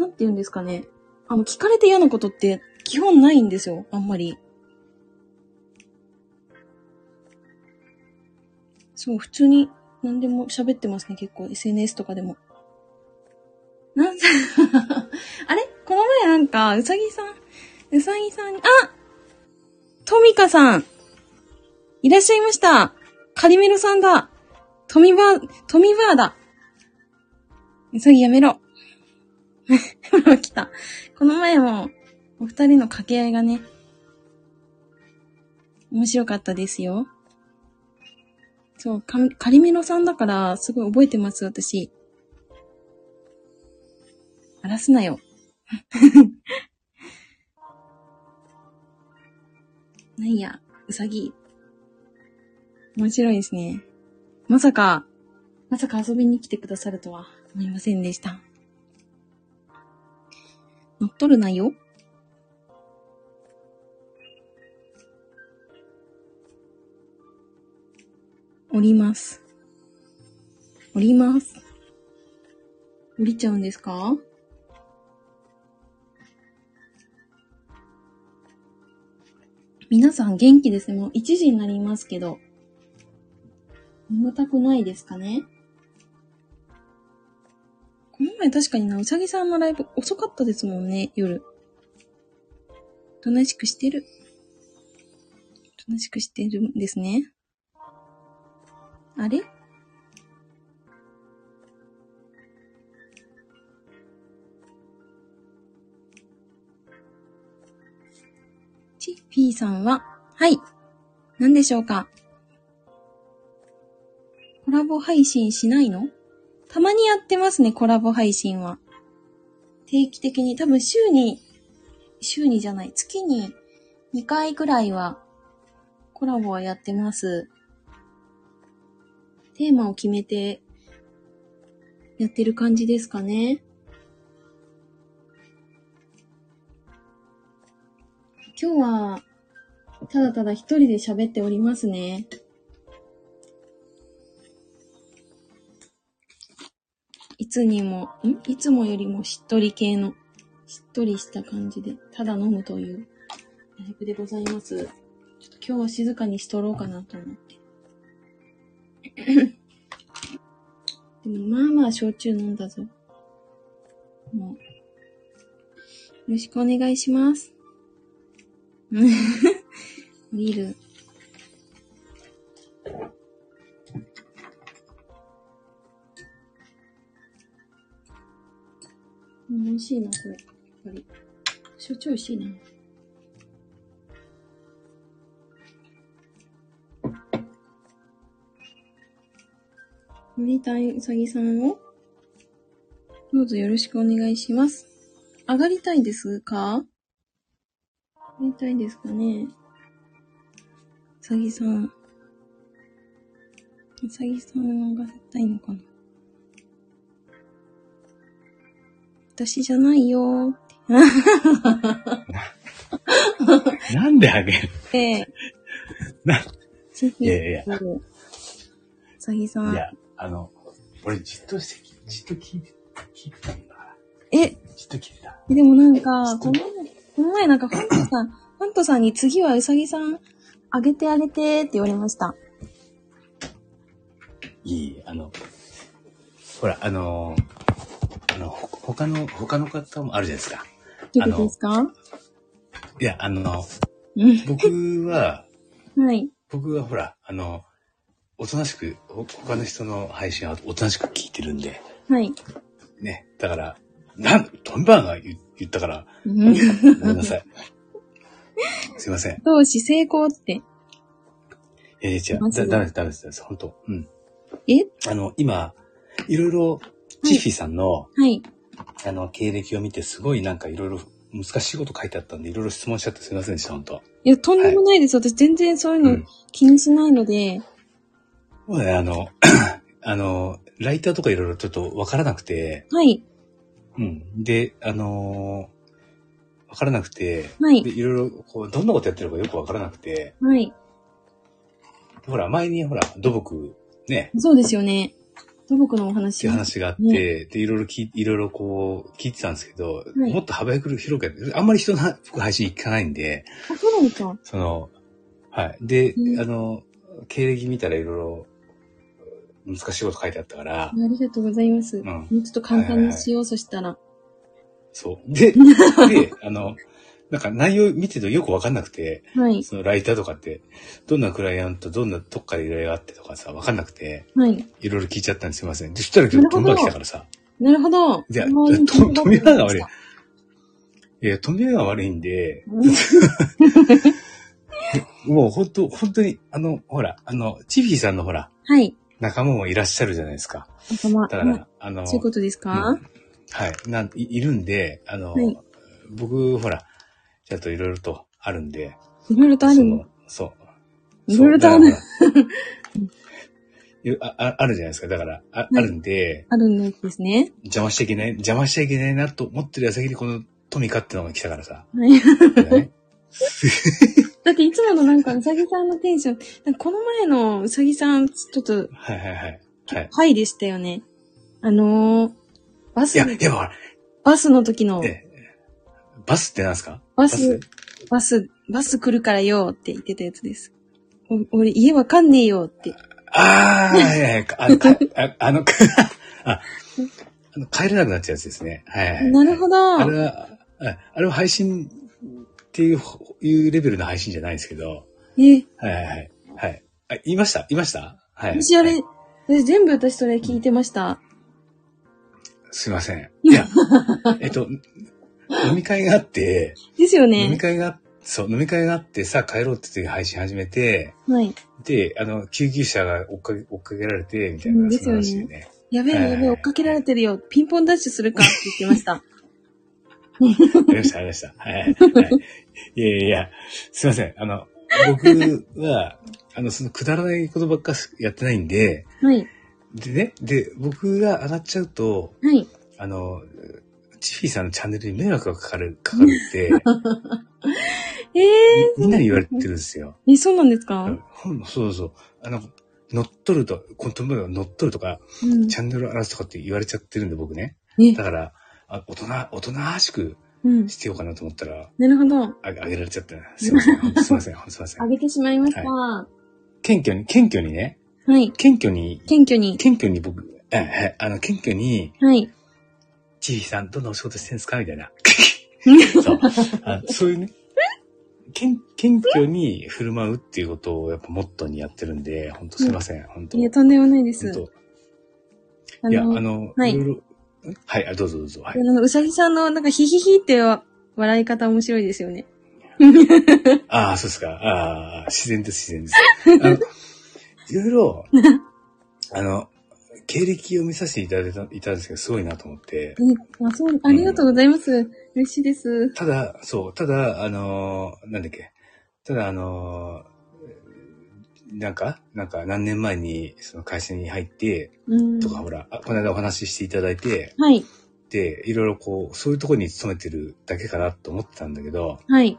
Speaker 2: なんて言うんですかね。あの、聞かれて嫌なことって基本ないんですよ。あんまり。そう、普通に何でも喋ってますね、結構。SNS とかでも。なん、あれ？この前なんか、うさぎさん、うさぎさんに、あトミカさんいらっしゃいましたカリメロさんだトミバー、トミバーだうさぎやめろ 来た。この前も、お二人の掛け合いがね、面白かったですよ。そう、かカリメロさんだから、すごい覚えてます、私。荒らすなよ。なんや、うさぎ。面白いですね。まさか、まさか遊びに来てくださるとは思いませんでした。乗っ取るなよ。降ります。降ります。降りちゃうんですか？皆さん元気ですね。もう1時になりますけど。眠たくないですかね？この前確かにな、うさぎさんのライブ遅かったですもんね、夜。おとなしくしてる。おとなしくしてるんですね。あれ？チッピーさんは、はい。何でしょうか？コラボ配信しないの？たまにやってますね、コラボ配信は。定期的に、多分週に、週にじゃない、月に2回くらいは、コラボはやってます。テーマを決めて、やってる感じですかね。今日は、ただただ一人で喋っておりますね。いつにも、ん？いつもよりもしっとり系の、しっとりした感じで、ただ飲むというライブでございます。ちょっと今日は静かにしとろうかなと思って。でもまあまあ焼酎飲んだぞ。もう。よろしくお願いします。降りる。美味しいな、これ。やっぱり。焼酎美味しいな。乗りたいうさぎさんをどうぞよろしくお願いします。上がりたいですか？上がりたいですかねうさぎさん。うさぎさん上がりたいのかな？私じゃないよ。
Speaker 3: なんであげる？
Speaker 2: で、
Speaker 3: な、
Speaker 2: ぜひ、
Speaker 3: いやいや
Speaker 2: うさぎさん。
Speaker 3: いや、あの、俺じっとして、じっと聞いて、聞いてたんだから。
Speaker 2: え、
Speaker 3: じっと聞いてた。
Speaker 2: でもなんか、この前、この前なんか、ファントさん、ファントさんに次はうさぎさん、あげてあげてって言われました。
Speaker 3: いい、あの、ほら、あの、あの、ほ他の、他の方もあるじゃないですか。
Speaker 2: どういうことですか？
Speaker 3: いや、あの、
Speaker 2: うん。
Speaker 3: 僕は、
Speaker 2: はい。
Speaker 3: 僕はほら、あの、おとなしく、ほ他の人の配信はおとなしく聞いてるんで、
Speaker 2: はい。
Speaker 3: ね。だから、なん、トンバーが言言ったから、
Speaker 2: う ん
Speaker 3: ごめんなさい。すいません。
Speaker 2: 同志成功って？
Speaker 3: えー、違う。
Speaker 2: マジで
Speaker 3: だ、ダメです、ダメです、ダメです。本当うん。
Speaker 2: え？
Speaker 3: あの、今、いろいろチッフィーさんの、
Speaker 2: はい。
Speaker 3: あの、経歴を見て、すごいなんかいろいろ難しいこと書いてあったんで、いろいろ質問しちゃってすいませんでした、本当
Speaker 2: いや、とんでもないです。私全然そういうの
Speaker 3: うん。
Speaker 2: 気にしないので。
Speaker 3: もうね、あの、あの、ライターとかいろいろちょっとわからなくて、
Speaker 2: はい。
Speaker 3: うん。で、あのわからなくて、
Speaker 2: はい
Speaker 3: で、いろいろ、こう、どんなことやってるかよくわからなくて、
Speaker 2: はい。
Speaker 3: ほら、前にほら、土木、ね、
Speaker 2: そうですよね。土木のお
Speaker 3: って
Speaker 2: 話。
Speaker 3: いう話があって、で、いろいろ聞い、いろいろこう、聞いてたんですけど、
Speaker 2: はい
Speaker 3: もっと幅広くあんまり人の僕配信行かないんで、
Speaker 2: あ、そうなんですか。
Speaker 3: その、はい。で、
Speaker 2: うん
Speaker 3: あの、経歴見たらいろいろ難しいこと書いてあったから
Speaker 2: あ、りがとうございます。
Speaker 3: ん
Speaker 2: もうちょっと簡単にしよう、そしたら。
Speaker 3: そう。で、で、あの、なんか内容見てるとよくわかんなくて、
Speaker 2: はい。
Speaker 3: そのライターとかって、どんなクライアント、どんな、どっから依頼があってとかさ、わかんなくて、
Speaker 2: はい。
Speaker 3: いろいろ聞いちゃったんですいません。で、そしたら今日飛んだ来たからさ、
Speaker 2: なるほど。
Speaker 3: じゃあ
Speaker 2: もう
Speaker 3: と富山が悪いいや、富山が悪いんで、もう本当本当に、あの、ほら、あの、チフィーさんのほら、
Speaker 2: はい。
Speaker 3: 仲間もいらっしゃるじゃないですか。
Speaker 2: 頭。
Speaker 3: だから、あの、
Speaker 2: そういうことですか、
Speaker 3: うんはい、なんい、いるんで、あの、
Speaker 2: はい
Speaker 3: 僕、ほら、ちゃんといろいろとあるんで、
Speaker 2: いろいろとあるの？
Speaker 3: そう。
Speaker 2: いろいろとある
Speaker 3: あああるじゃないですか。だから、あ,、
Speaker 2: い
Speaker 3: あるんで、
Speaker 2: あるんですね。
Speaker 3: 邪魔しちゃいけない、邪魔しちゃいけないなと思ってる矢先にこのトミカってのが来たからさ。
Speaker 2: だっていつものなんかうさぎさんのテンション、この前のうさぎさん、ちょっと、
Speaker 3: はいはいはい。はい。
Speaker 2: ハイでしたよね。あのー、バス
Speaker 3: いや、、いや、
Speaker 2: バスの時の、
Speaker 3: えバスってなんですか？
Speaker 2: バス、バス、バス来るからよって言ってたやつです。お俺家わかんねえよって。
Speaker 3: ああ、はいはいはい。あの、かああの、ああの帰れなくなっちゃうやつですね。はいはい。
Speaker 2: なるほど。
Speaker 3: あれは、ああれは配信っていう、いうレベルの配信じゃないんですけど、
Speaker 2: え、
Speaker 3: はいはいはい。はい。あ、言いました？言いました？はい。
Speaker 2: 私あれ、
Speaker 3: はい
Speaker 2: 私全部私それ聞いてました。
Speaker 3: すいません。いや、えっと、飲み会があって、
Speaker 2: ですよね。
Speaker 3: 飲み会が、そう、飲み会があって、さあ帰ろうって時配信始めて、
Speaker 2: はい。
Speaker 3: で、あの、救急車が追っかけ、追っかけられて、みたいな、
Speaker 2: うんですよね
Speaker 3: その話でね。
Speaker 2: やべえやべえ、追っかけられてるよ。ピンポンダッシュするかって言ってました。
Speaker 3: ありました、ありました。はい。はい、いやいやいや、すいません。あの、僕は、あの、そのくだらないことばっかやってないんで、
Speaker 2: はい。
Speaker 3: でね、で、僕が上がっちゃうと、
Speaker 2: はい。
Speaker 3: あの、チフィーさんのチャンネルに迷惑がかかる、かかるって、
Speaker 2: ええ
Speaker 3: みみんなに言われてるんですよ。
Speaker 2: ー、え、そうなんですか？
Speaker 3: そうそう。あの、乗っ取ると、コントロールが乗っ取るとか、
Speaker 2: うん。
Speaker 3: チャンネルを荒らすとかって言われちゃってるんで、僕ね。
Speaker 2: ね
Speaker 3: だ。から、あ大人、大人しく
Speaker 2: うん。
Speaker 3: してようかなと思ったら、
Speaker 2: なるほど。
Speaker 3: ああげられちゃった。すいません。すいません。すいません。
Speaker 2: あげてしまいました。は
Speaker 3: 謙虚に、謙虚にね、
Speaker 2: い。
Speaker 3: 謙虚に、
Speaker 2: 謙虚に。
Speaker 3: 謙虚に僕、ええあの、謙虚に、
Speaker 2: はい。
Speaker 3: チーフィーさん、どんなお仕事してるんですか？みたいな。そう。あそういうね、謙謙虚に振る舞うっていうことをやっぱモットーにやってるんで、本当すいません。本当
Speaker 2: いや、とんでもないです。
Speaker 3: 本当いや、あ
Speaker 2: の、
Speaker 3: の、
Speaker 2: はい
Speaker 3: いろいろ、はい、あどうぞどうぞ。はい。
Speaker 2: あの、うさぎさんの、なんか、ヒヒヒってわ笑い方面白いですよね。
Speaker 3: ああ、そうですか。ああ、自然です、自然です。あの、いろいろ、あの、経歴を見させていただいたいたんですけど、すごいなと思って。
Speaker 2: えあ、そう、ありがとうございます。嬉しいです。
Speaker 3: ただ、そう、ただ、あのーなんだっけ。ただ、あのーなんか、なんか何年前にその会社に入って、
Speaker 2: うん。
Speaker 3: とかほら、あこの間お話ししていただいて、
Speaker 2: はい。
Speaker 3: で、いろいろこう、そういうところに勤めてるだけかなと思ってたんだけど、
Speaker 2: はい。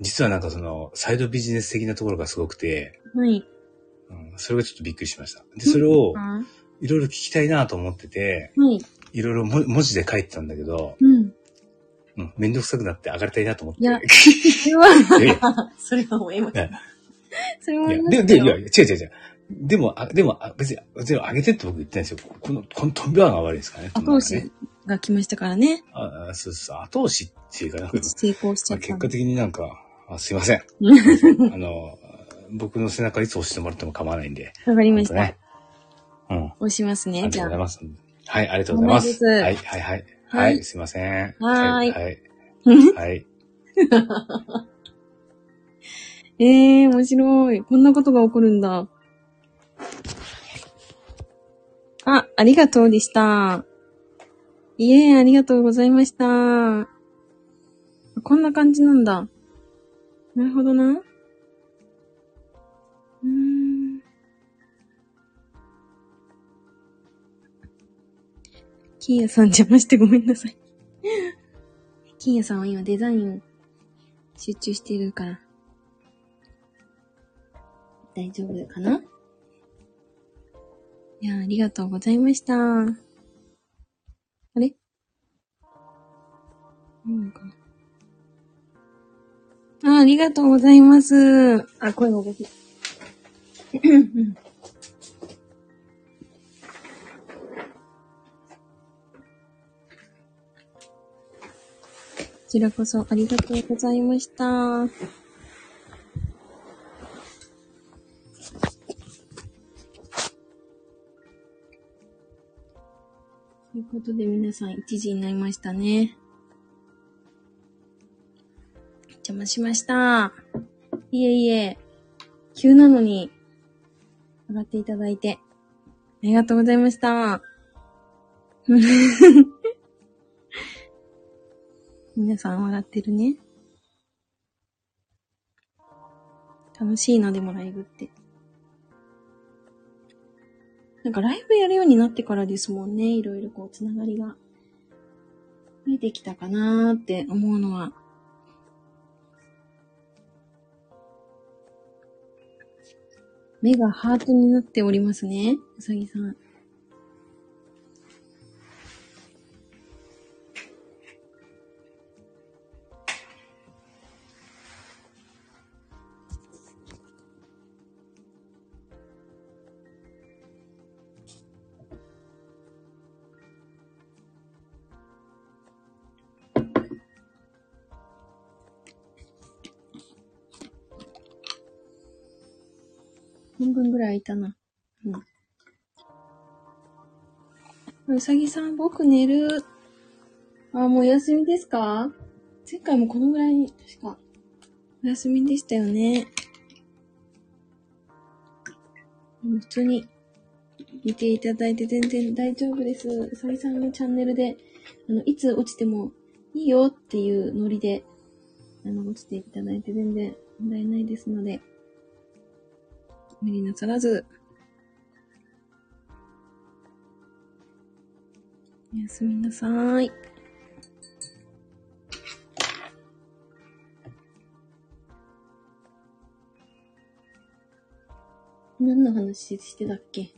Speaker 3: 実はなんかその、サイドビジネス的なところがすごくて、
Speaker 2: はい。
Speaker 3: うん、それがちょっとびっくりしました。で、それを
Speaker 2: あ
Speaker 3: いろいろ聞きたいなと思ってて、
Speaker 2: はい。
Speaker 3: いろいろも文字で書いてたんだけど、
Speaker 2: うん。
Speaker 3: うん、めんどくさくなって上がりたいなと思って。
Speaker 2: いやそれは、それは思います
Speaker 3: ね。
Speaker 2: それは
Speaker 3: いや、
Speaker 2: 思います
Speaker 3: で、で、い
Speaker 2: よ
Speaker 3: や、違う違う違う。でも、あでも、あ別に、別に上げてって僕言ってないですよ。この、このトンビワが悪いですからね。
Speaker 2: 後押しが来ましたからね。
Speaker 3: あ、そうそう、後押しっていうか、なんか
Speaker 2: 成功しちゃった
Speaker 3: まあ結。果的になんか、あすいません。あの、僕の背中いつ押してもらっても構わないんで。
Speaker 2: わかりました。
Speaker 3: ね。うん。あ
Speaker 2: 押しますね、
Speaker 3: りが
Speaker 2: じゃあ。
Speaker 3: とうございます。はい、ありがとうございます。はい、はい、はい。
Speaker 2: は
Speaker 3: はいい、すいません。
Speaker 2: はーい
Speaker 3: はい。はい。
Speaker 2: え えー、面白い。こんなことが起こるんだ。あ、ありがとうでした。いえ、ありがとうございました。こんな感じなんだ。なるほどな。キーヤさん邪魔してごめんなさい。キーヤさんは今デザイン集中してるから。大丈夫かな？いや、ありがとうございました。あれ？うんかな？あ、ありがとうございます。あ、声が大きい。ちらこそありがとうございました。ということで皆さん1時になりましたね。邪魔しました。いえいえ、急なのに上がっていただいてありがとうございました。皆さん笑ってるね。楽しいのでもライブって。なんかライブやるようになってからですもんね。いろいろこう、つながりが増えてきたかなーって思うのは。目がハートになっておりますね。うさぎさん。らいたな。うん。うさぎさん、僕寝る。あ、もうお休みですか？前回もこのぐらいに、確か、お休みでしたよね。う普通に見ていただいて全然大丈夫です。うさぎさんのチャンネルで、あの、いつ落ちてもいいよっていうノリで、あの、落ちていただいて全然問題ないですので、無理なさらず、おやすみなさーい。何の話してたっけ？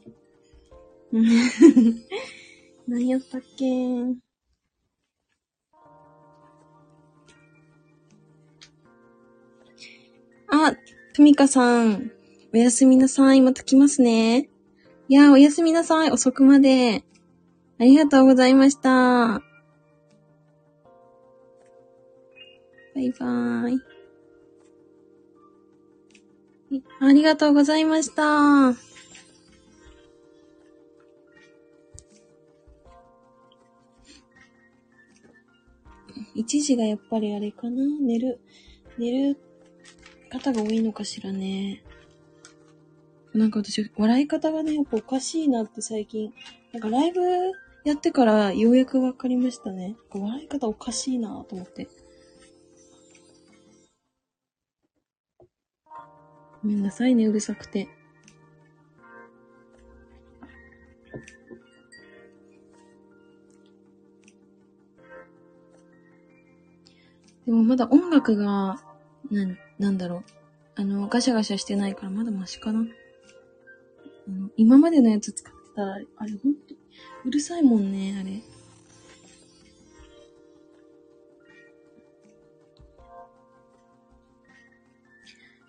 Speaker 2: 何やったっけ？あ、ふみかさん。おやすみなさい。また来ますね。いやー、おやすみなさい。遅くまで。ありがとうございました。バイバーイ。ありがとうございました。一時がやっぱりあれかな寝る、寝る方が多いのかしらね。なんか私、笑い方がね、やっぱおかしいなって最近。なんかライブやってからようやくわかりましたね。笑い方おかしいなと思って。ごめんなさいね、うるさくて。でもまだ音楽が、な、なんだろう。あの、ガシャガシャしてないからまだマシかな。あの今までのやつ使ってたら、あれほんと、うるさいもんね、あれ。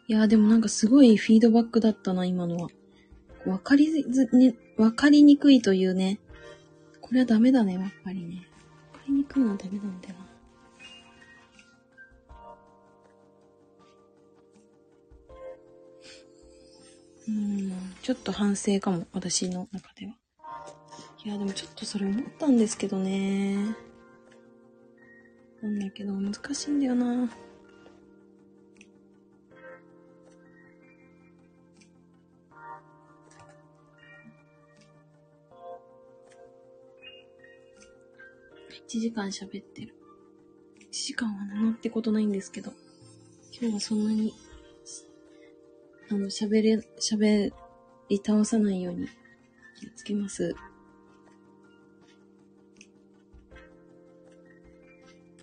Speaker 2: いやーでもなんかすごいフィードバックだったな、今のは。わかりず、ね、わかりにくいというね。これはダメだね、やっぱりね。わかりにくいのはダメなんだよな。うん、ちょっと反省かも、私の中では。いや、でもちょっとそれ思ったんですけどね。なんだけど、難しいんだよな。1時間喋ってる。1時間はなってことないんですけど、今日はそんなにあの、喋れ、喋り倒さないように気をつけます。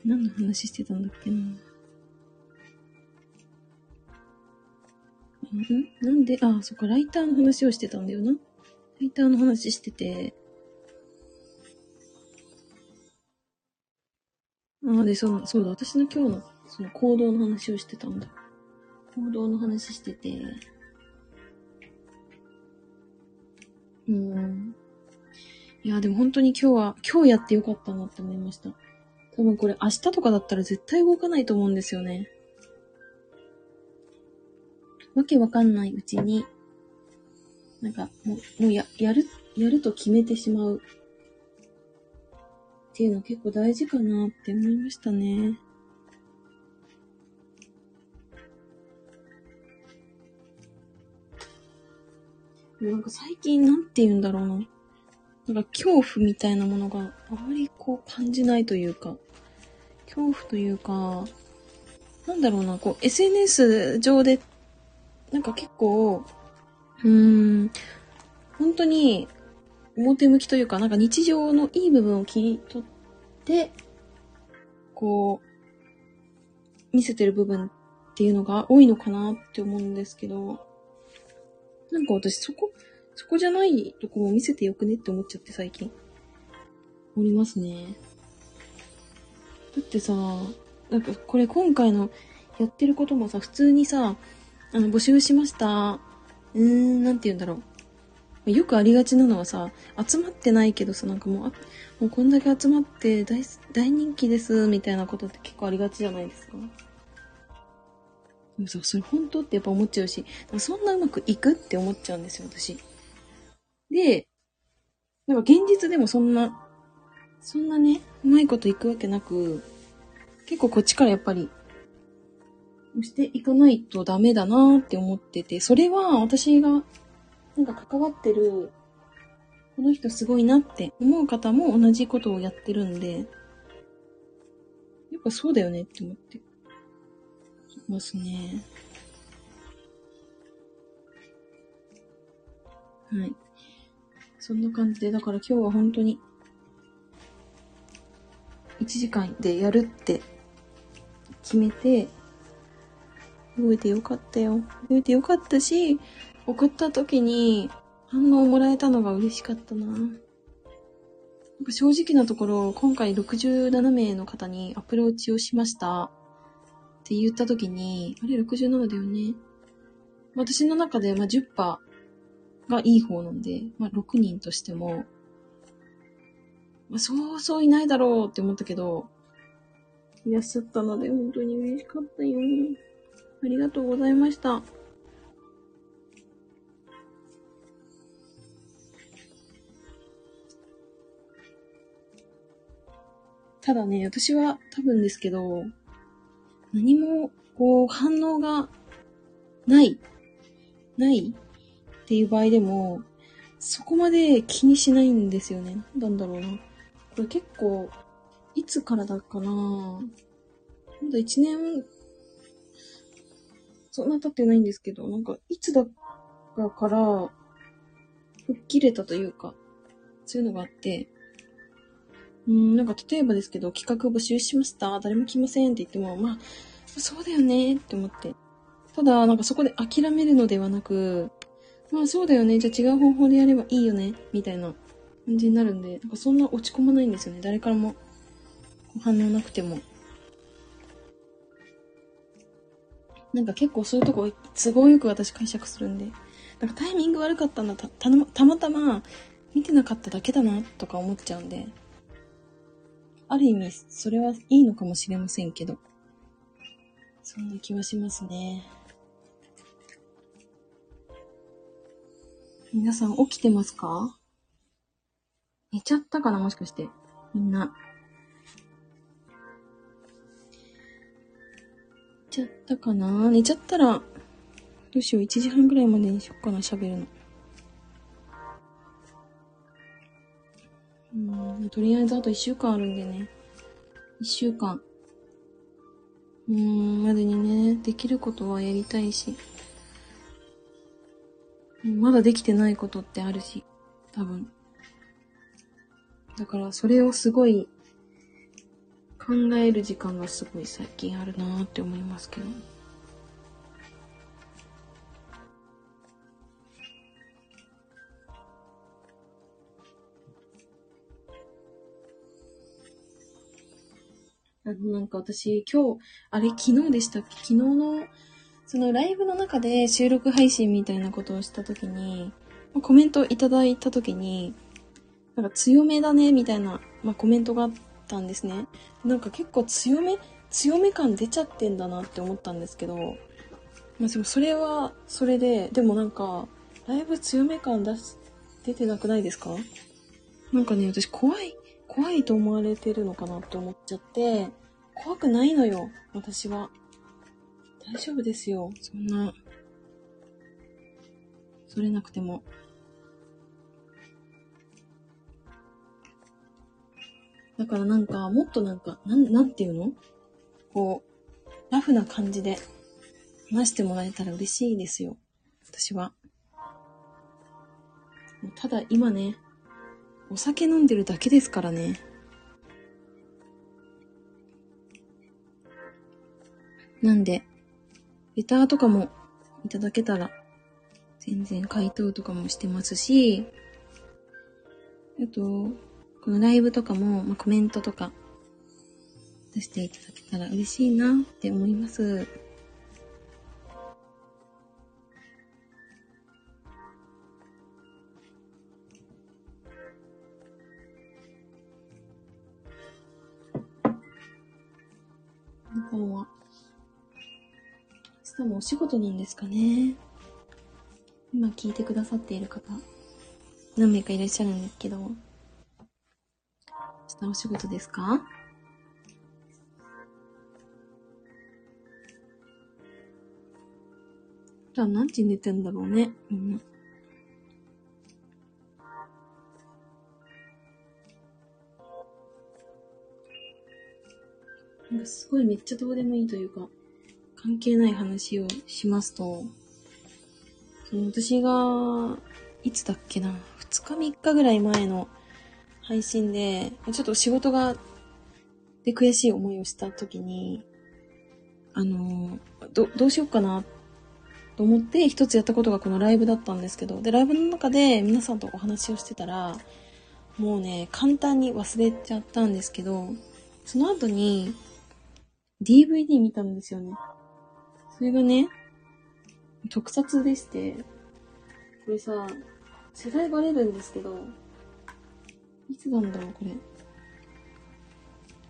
Speaker 2: 何の話してたんだっけな。ん？なんで、あ、そっか、ライターの話をしてたんだよな。ライターの話してて。あ、で、そう、そうだ、私の今日の、その行動の話をしてたんだ。行動の話してて。うん。いや、でも本当に今日は、今日やってよかったなって思いました。多分これ明日とかだったら絶対動かないと思うんですよね。わけわかんないうちに、なんか、もう、もうや、やる、やると決めてしまう。っていうの結構大事かなって思いましたね。なんか最近なんて言うんだろうな。なんか恐怖みたいなものがあまりこう感じないというか、恐怖というか、なんだろうな、こう SNS 上で、なんか結構、うーん、本当に表向きというか、なんか日常のいい部分を切り取って、こう、見せてる部分っていうのが多いのかなって思うんですけど、なんか私そこ、そこじゃないとこも見せてよくねって思っちゃって最近。おりますね。だってさ、なんかこれ今回のやってることもさ、普通にさ、あの、募集しました。うーん、なんて言うんだろう。よくありがちなのはさ、集まってないけどさ、なんかもう、あ、もうこんだけ集まって大、大人気です、みたいなことって結構ありがちじゃないですか。でもさ、それ本当ってやっぱ思っちゃうし、そんなうまくいくって思っちゃうんですよ、私。で、なんか現実でもそんな、そんなね、うまいこといくわけなく、結構こっちからやっぱり、していかないとダメだなって思ってて、それは私が、なんか関わってる、この人すごいなって思う方も同じことをやってるんで、やっぱそうだよねって思ってますね。はい。そんな感じで、だから今日は本当に、1時間でやるって決めて、動いてよかったよ。動いてよかったし、送った時に反応をもらえたのが嬉しかったな。正直なところ、今回67名の方にアプローチをしましたって言った時に、あれ67だよね。私の中でまあ10%がいい方なんで、まあ6人としても、まあそうそういないだろうって思ったけど、いらっしゃったので本当に嬉しかったよ。ありがとうございました。ただね、私は多分ですけど、何も、こう、反応がない、ないっていう場合でも、そこまで気にしないんですよね。なんだろうな。これ結構、いつからだかなまだ一年、そんな経ってないんですけど、なんか、いつだかから、吹っ切れたというか、そういうのがあって、うん、なんか例えばですけど、企画募集しました。誰も来ませんって言っても、まあ、そうだよねって思って。ただ、なんかそこで諦めるのではなく、まあそうだよね。じゃあ違う方法でやればいいよね。みたいな感じになるんで、なんかそんな落ち込まないんですよね。誰からも反応なくても。なんか結構そういうとこ、都合よく私解釈するんで。なんかタイミング悪かったんだ。た、たたまたま見てなかっただけだな、とか思っちゃうんで。ある意味、それはいいのかもしれませんけど。そんな気はしますね。皆さん起きてますか？寝ちゃったかな？もしかして。みんな。寝ちゃったかな？寝ちゃったら、どうしよう。1時半ぐらいまでにしよっかな、喋るの。うん、とりあえずあと一週間あるんでね。一週間。うーん、までにね、できることはやりたいし。まだできてないことってあるし、多分。だからそれをすごい考える時間がすごい最近あるなーって思いますけど。あの、なんか私、今日、あれ昨日でしたっけ？昨日の、そのライブの中で収録配信みたいなことをしたときに、コメントいただいたときに、なんか強めだね、みたいな、まあ、コメントがあったんですね。なんか結構強め、強め感出ちゃってんだなって思ったんですけど、まあ、でもそれは、それで、でもなんか、だいぶ強め感出し、出てなくないですか？なんかね、私怖い、怖いと思われてるのかなって思っちゃって、怖くないのよ、私は。大丈夫ですよ、そんな。それなくても。だからなんか、もっとなんか、なん、なんていうの？こう、ラフな感じで話してもらえたら嬉しいですよ。私は。ただ今ね、お酒飲んでるだけですからね。なんで、レターとかもいただけたら、全然回答とかもしてますし、あと、このライブとかも、まあ、コメントとか出していただけたら嬉しいなって思います。明日もお仕事なんですかね。今聞いてくださっている方、何名かいらっしゃるんですけど、明日お仕事ですか？じゃあ何時に寝てんだろうね。うん。なんかすごいめっちゃどうでもいいというか、関係ない話をしますと、その私が、いつだっけな、2日3日ぐらい前の配信で、ちょっと仕事が、で悔しい思いをした時に、あの、ど、どうしようかなと思って一つやったことがこのライブだったんですけど、で、ライブの中で皆さんとお話をしてたら、もうね、簡単に忘れちゃったんですけど、その後に、DVD 見たんですよね。それがね、特撮でして、これさ、世代バレるんですけど、いつなんだろう、これ。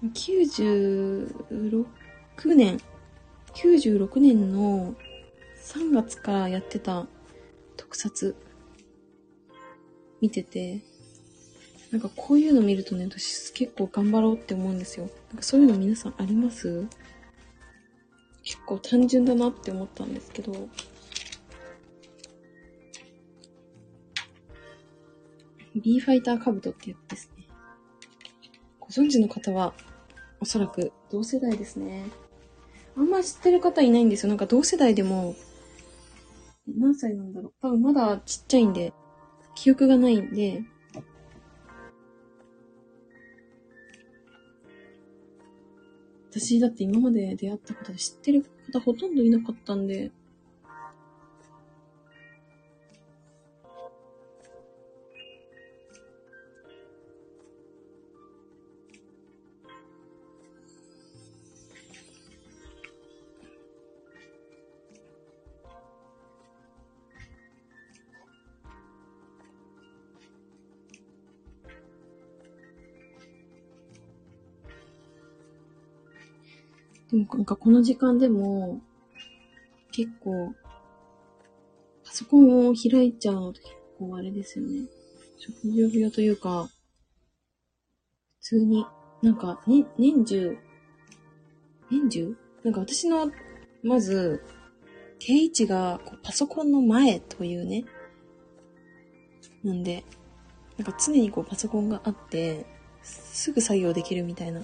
Speaker 2: 96年、96年の3月からやってた特撮、見てて、なんかこういうの見るとね、私結構頑張ろうって思うんですよ。なんかそういうの皆さんあります？結構単純だなって思ったんですけど、B ファイターカブトってやつですね。ご存知の方は、おそらく同世代ですね。あんま知ってる方いないんですよ。なんか同世代でも、何歳なんだろう。多分まだちっちゃいんで、記憶がないんで、私だって今まで出会った方で知ってる方ほとんどいなかったんで、でもなんかこの時間でも、結構、パソコンを開いちゃうのと結構あれですよね。食事不要というか、普通に、なんか、ね、年中、年中？なんか私の、まず、定位置がパソコンの前というね。なんで、なんか常にこうパソコンがあって、すぐ作業できるみたいな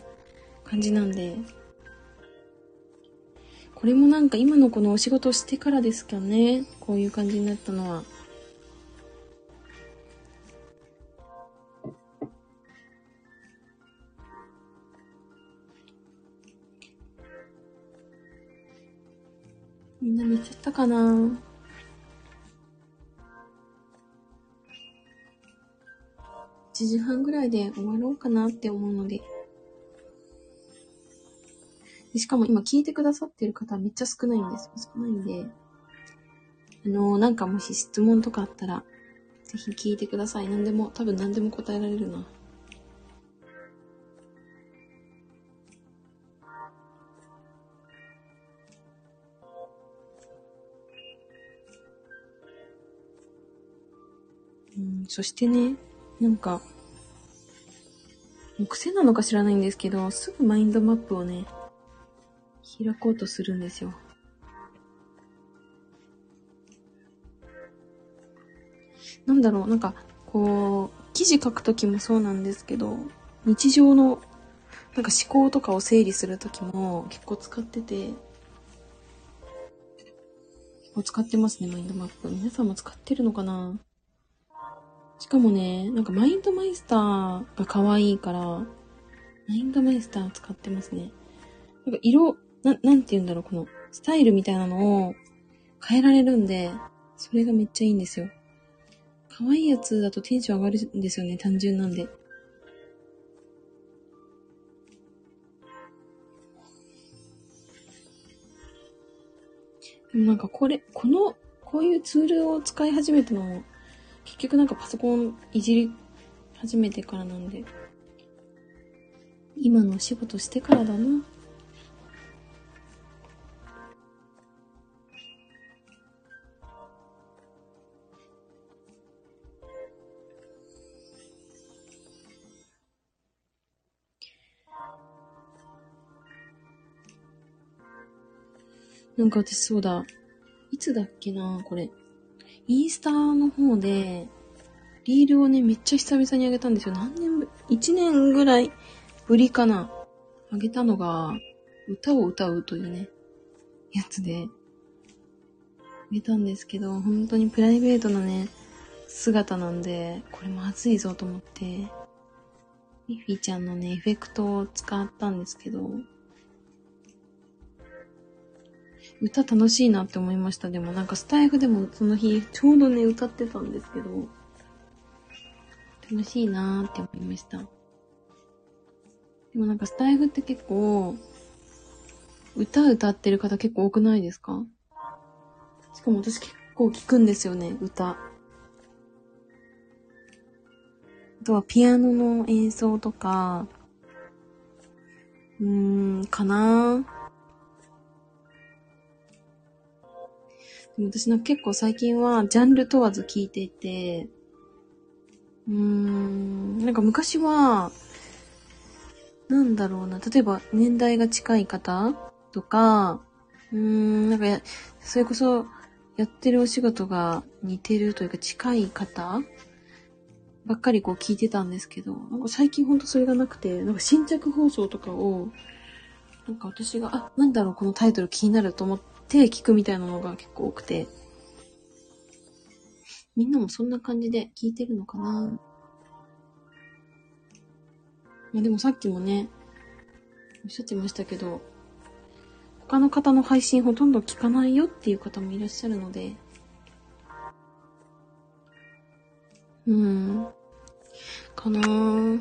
Speaker 2: 感じなんで、これもなんか今のこのお仕事してからですかね。こういう感じになったのは。みんな寝ちゃったかな1時半ぐらいで終わろうかなって思うので。しかも今聞いてくださってる方めっちゃ少ないんですよ。少ないんで。あのーなんかもし質問とかあったら、ぜひ聞いてください。何でも、多分何でも答えられるな。うん、そしてね、なんか、癖なのか知らないんですけど、すぐマインドマップをね、開こうとするんですよ。なんだろう、なんか、こう、記事書くときもそうなんですけど、日常の、なんか思考とかを整理するときも結構使ってて、結構使ってますね、マインドマップ。皆さんも使ってるのかな？しかもね、なんかマインドマイスターが可愛いから、マインドマイスター使ってますね。なんか色、な、なんて言うんだろう、このスタイルみたいなのを変えられるんで、それがめっちゃいいんですよ。可愛いやつだとテンション上がるんですよね、単純なんで。でもなんかこれ、この、こういうツールを使い始めたのも、結局なんかパソコンいじり始めてからなんで、今のお仕事してからだな。なんか私そうだ。いつだっけなこれ。インスタの方で、リールをね、めっちゃ久々にあげたんですよ。何年ぶり、1年ぐらいぶりかな。あげたのが、歌を歌うというね、やつで、あげたんですけど、本当にプライベートなね、姿なんで、これまずいぞと思って、ミッフィちゃんのね、エフェクトを使ったんですけど、歌楽しいなって思いました。でもなんかスタイフでもその日、ちょうどね、歌ってたんですけど、楽しいなーって思いました。でもなんかスタイフって結構、歌歌ってる方結構多くないですか？しかも私結構聞くんですよね、歌。あとはピアノの演奏とか、うーん、かなで私なんか結構最近はジャンル問わず聞いていて、うーん、なんか昔は、なんだろうな、例えば年代が近い方とか、うーん、なんか、それこそやってるお仕事が似てるというか近い方ばっかりこう聞いてたんですけど、なんか最近ほんとそれがなくて、なんか新着放送とかを、なんか私が、あ、なんだろうこのタイトル気になると思って聞くみたいなのが結構多くて、みんなもそんな感じで聞いてるのかな？まあでもさっきもね、おっしゃってましたけど、他の方の配信ほとんど聞かないよっていう方もいらっしゃるので、うん、かなぁ。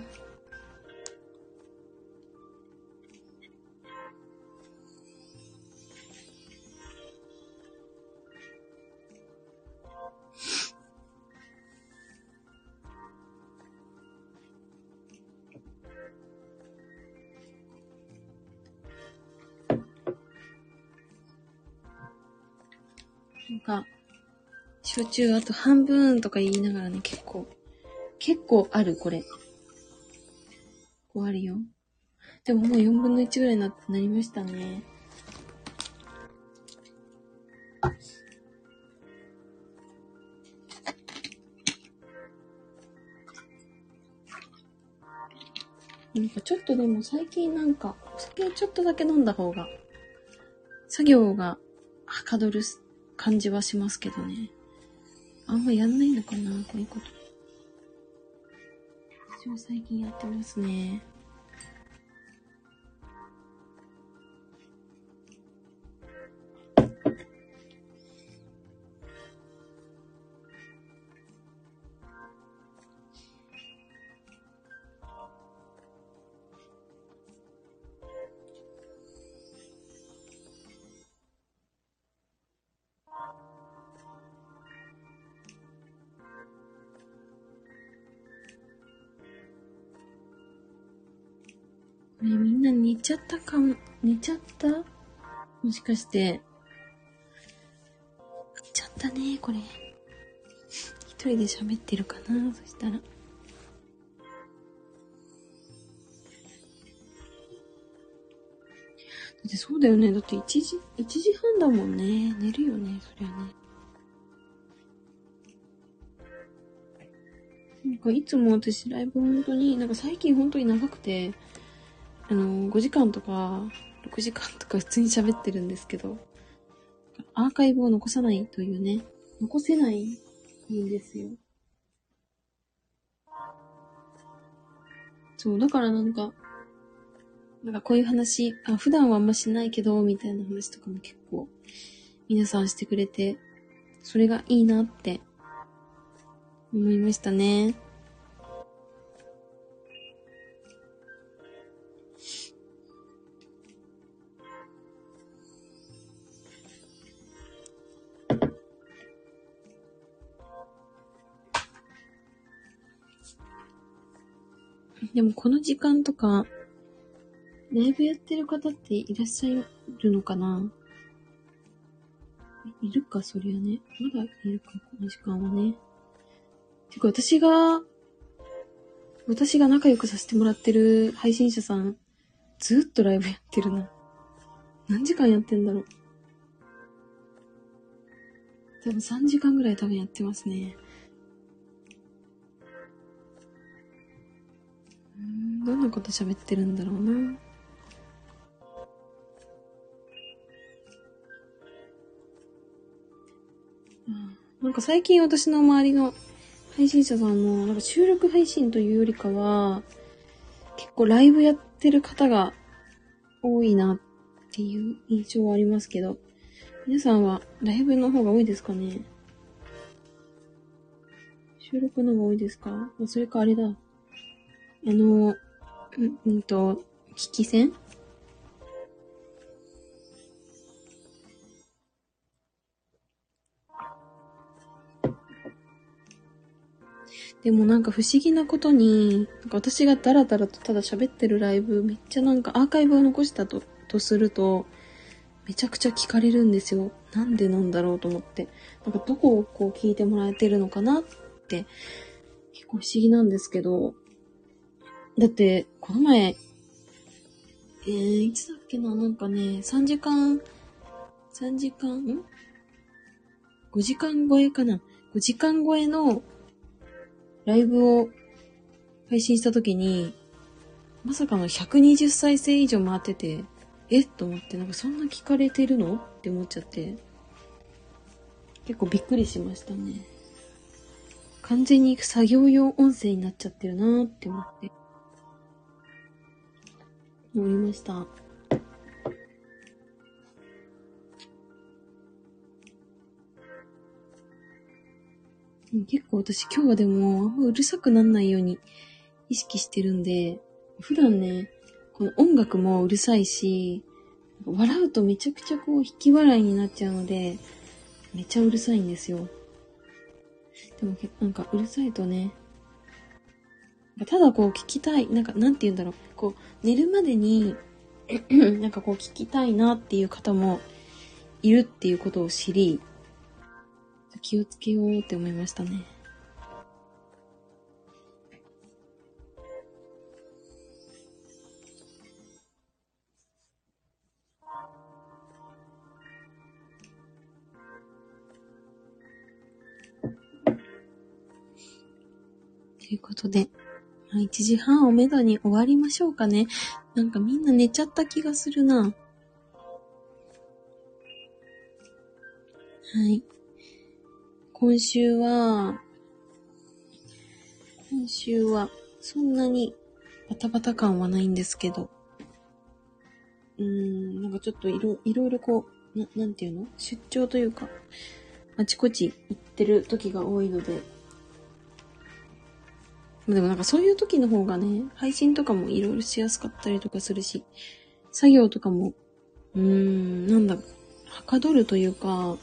Speaker 2: か、焼酎あと半分とか言いながらね、結構、結構ある、これ。こうあるよ。でももう4分の1ぐらいにななりましたね。なんかちょっとでも最近なんか、お酒ちょっとだけ飲んだ方が、作業がはかどるす感じはしますけどね。あんまやんないのかな、こういうこと。私は最近やってますね。ったかも、寝ちゃった？もしかして。寝ちゃったね、これ。一人で喋ってるかな？そしたら。だってそうだよね。だって1時、1時半だもんね。寝るよね、そりゃね。なんかいつも私ライブ本当に、なんか最近本当に長くて、あの、5時間とか、6時間とか普通に喋ってるんですけど、アーカイブを残さないというね、残せないんですよ。そう、だからなんか、なんかこういう話、あ、普段はあんましないけど、みたいな話とかも結構、皆さんしてくれて、それがいいなって、思いましたね。でもこの時間とか、ライブやってる方っていらっしゃるのかな？いるか、そりゃね。まだいるか、この時間はね。てか、私が、私が仲良くさせてもらってる配信者さん、ずーっとライブやってるな。何時間やってんだろう。多分3時間ぐらい多分やってますね。どんなこと喋ってるんだろうな。なんか最近私の周りの配信者さんも、なんか収録配信というよりかは、結構ライブやってる方が多いなっていう印象はありますけど、皆さんはライブの方が多いですかね？収録の方が多いですか？それかあれだ。あの、うんと、聞き戦？でもなんか不思議なことに、なんか私がダラダラとただ喋ってるライブ、めっちゃなんかアーカイブを残したと、とすると、めちゃくちゃ聞かれるんですよ。なんでなんだろうと思って。なんかどこをこう聞いてもらえてるのかなって、結構不思議なんですけど、だって、この前、えー、いつだっけな、なんかね、3時間、3時間、ん ?5 時間超えかな ?5 時間超えのライブを配信した時に、まさかの120再生以上回ってて、え？と思って、なんかそんな聞かれてるの？って思っちゃって、結構びっくりしましたね。完全に作業用音声になっちゃってるなーって思って。思いました。結構私今日はでもあんまうるさくなんないように意識してるんで、普段ね、この音楽もうるさいし、笑うとめちゃくちゃこう引き笑いになっちゃうので、めっちゃうるさいんですよ。でもなんかうるさいとね、ただこう聞きたい、なんかなんて言うんだろう、こう寝るまでに、なんかこう聞きたいなっていう方もいるっていうことを知り、気をつけようって思いましたね。ということで、1時半をめどに終わりましょうかね。なんかみんな寝ちゃった気がするな。はい。今週は、今週は、そんなにバタバタ感はないんですけど、うーん、なんかちょっといろ、いろいろこう、な、なんていうの？出張というか、あちこち行ってる時が多いので、でもなんかそういう時の方がね、配信とかもいろいろしやすかったりとかするし、作業とかも、うーん、なんだ、はかどるというか、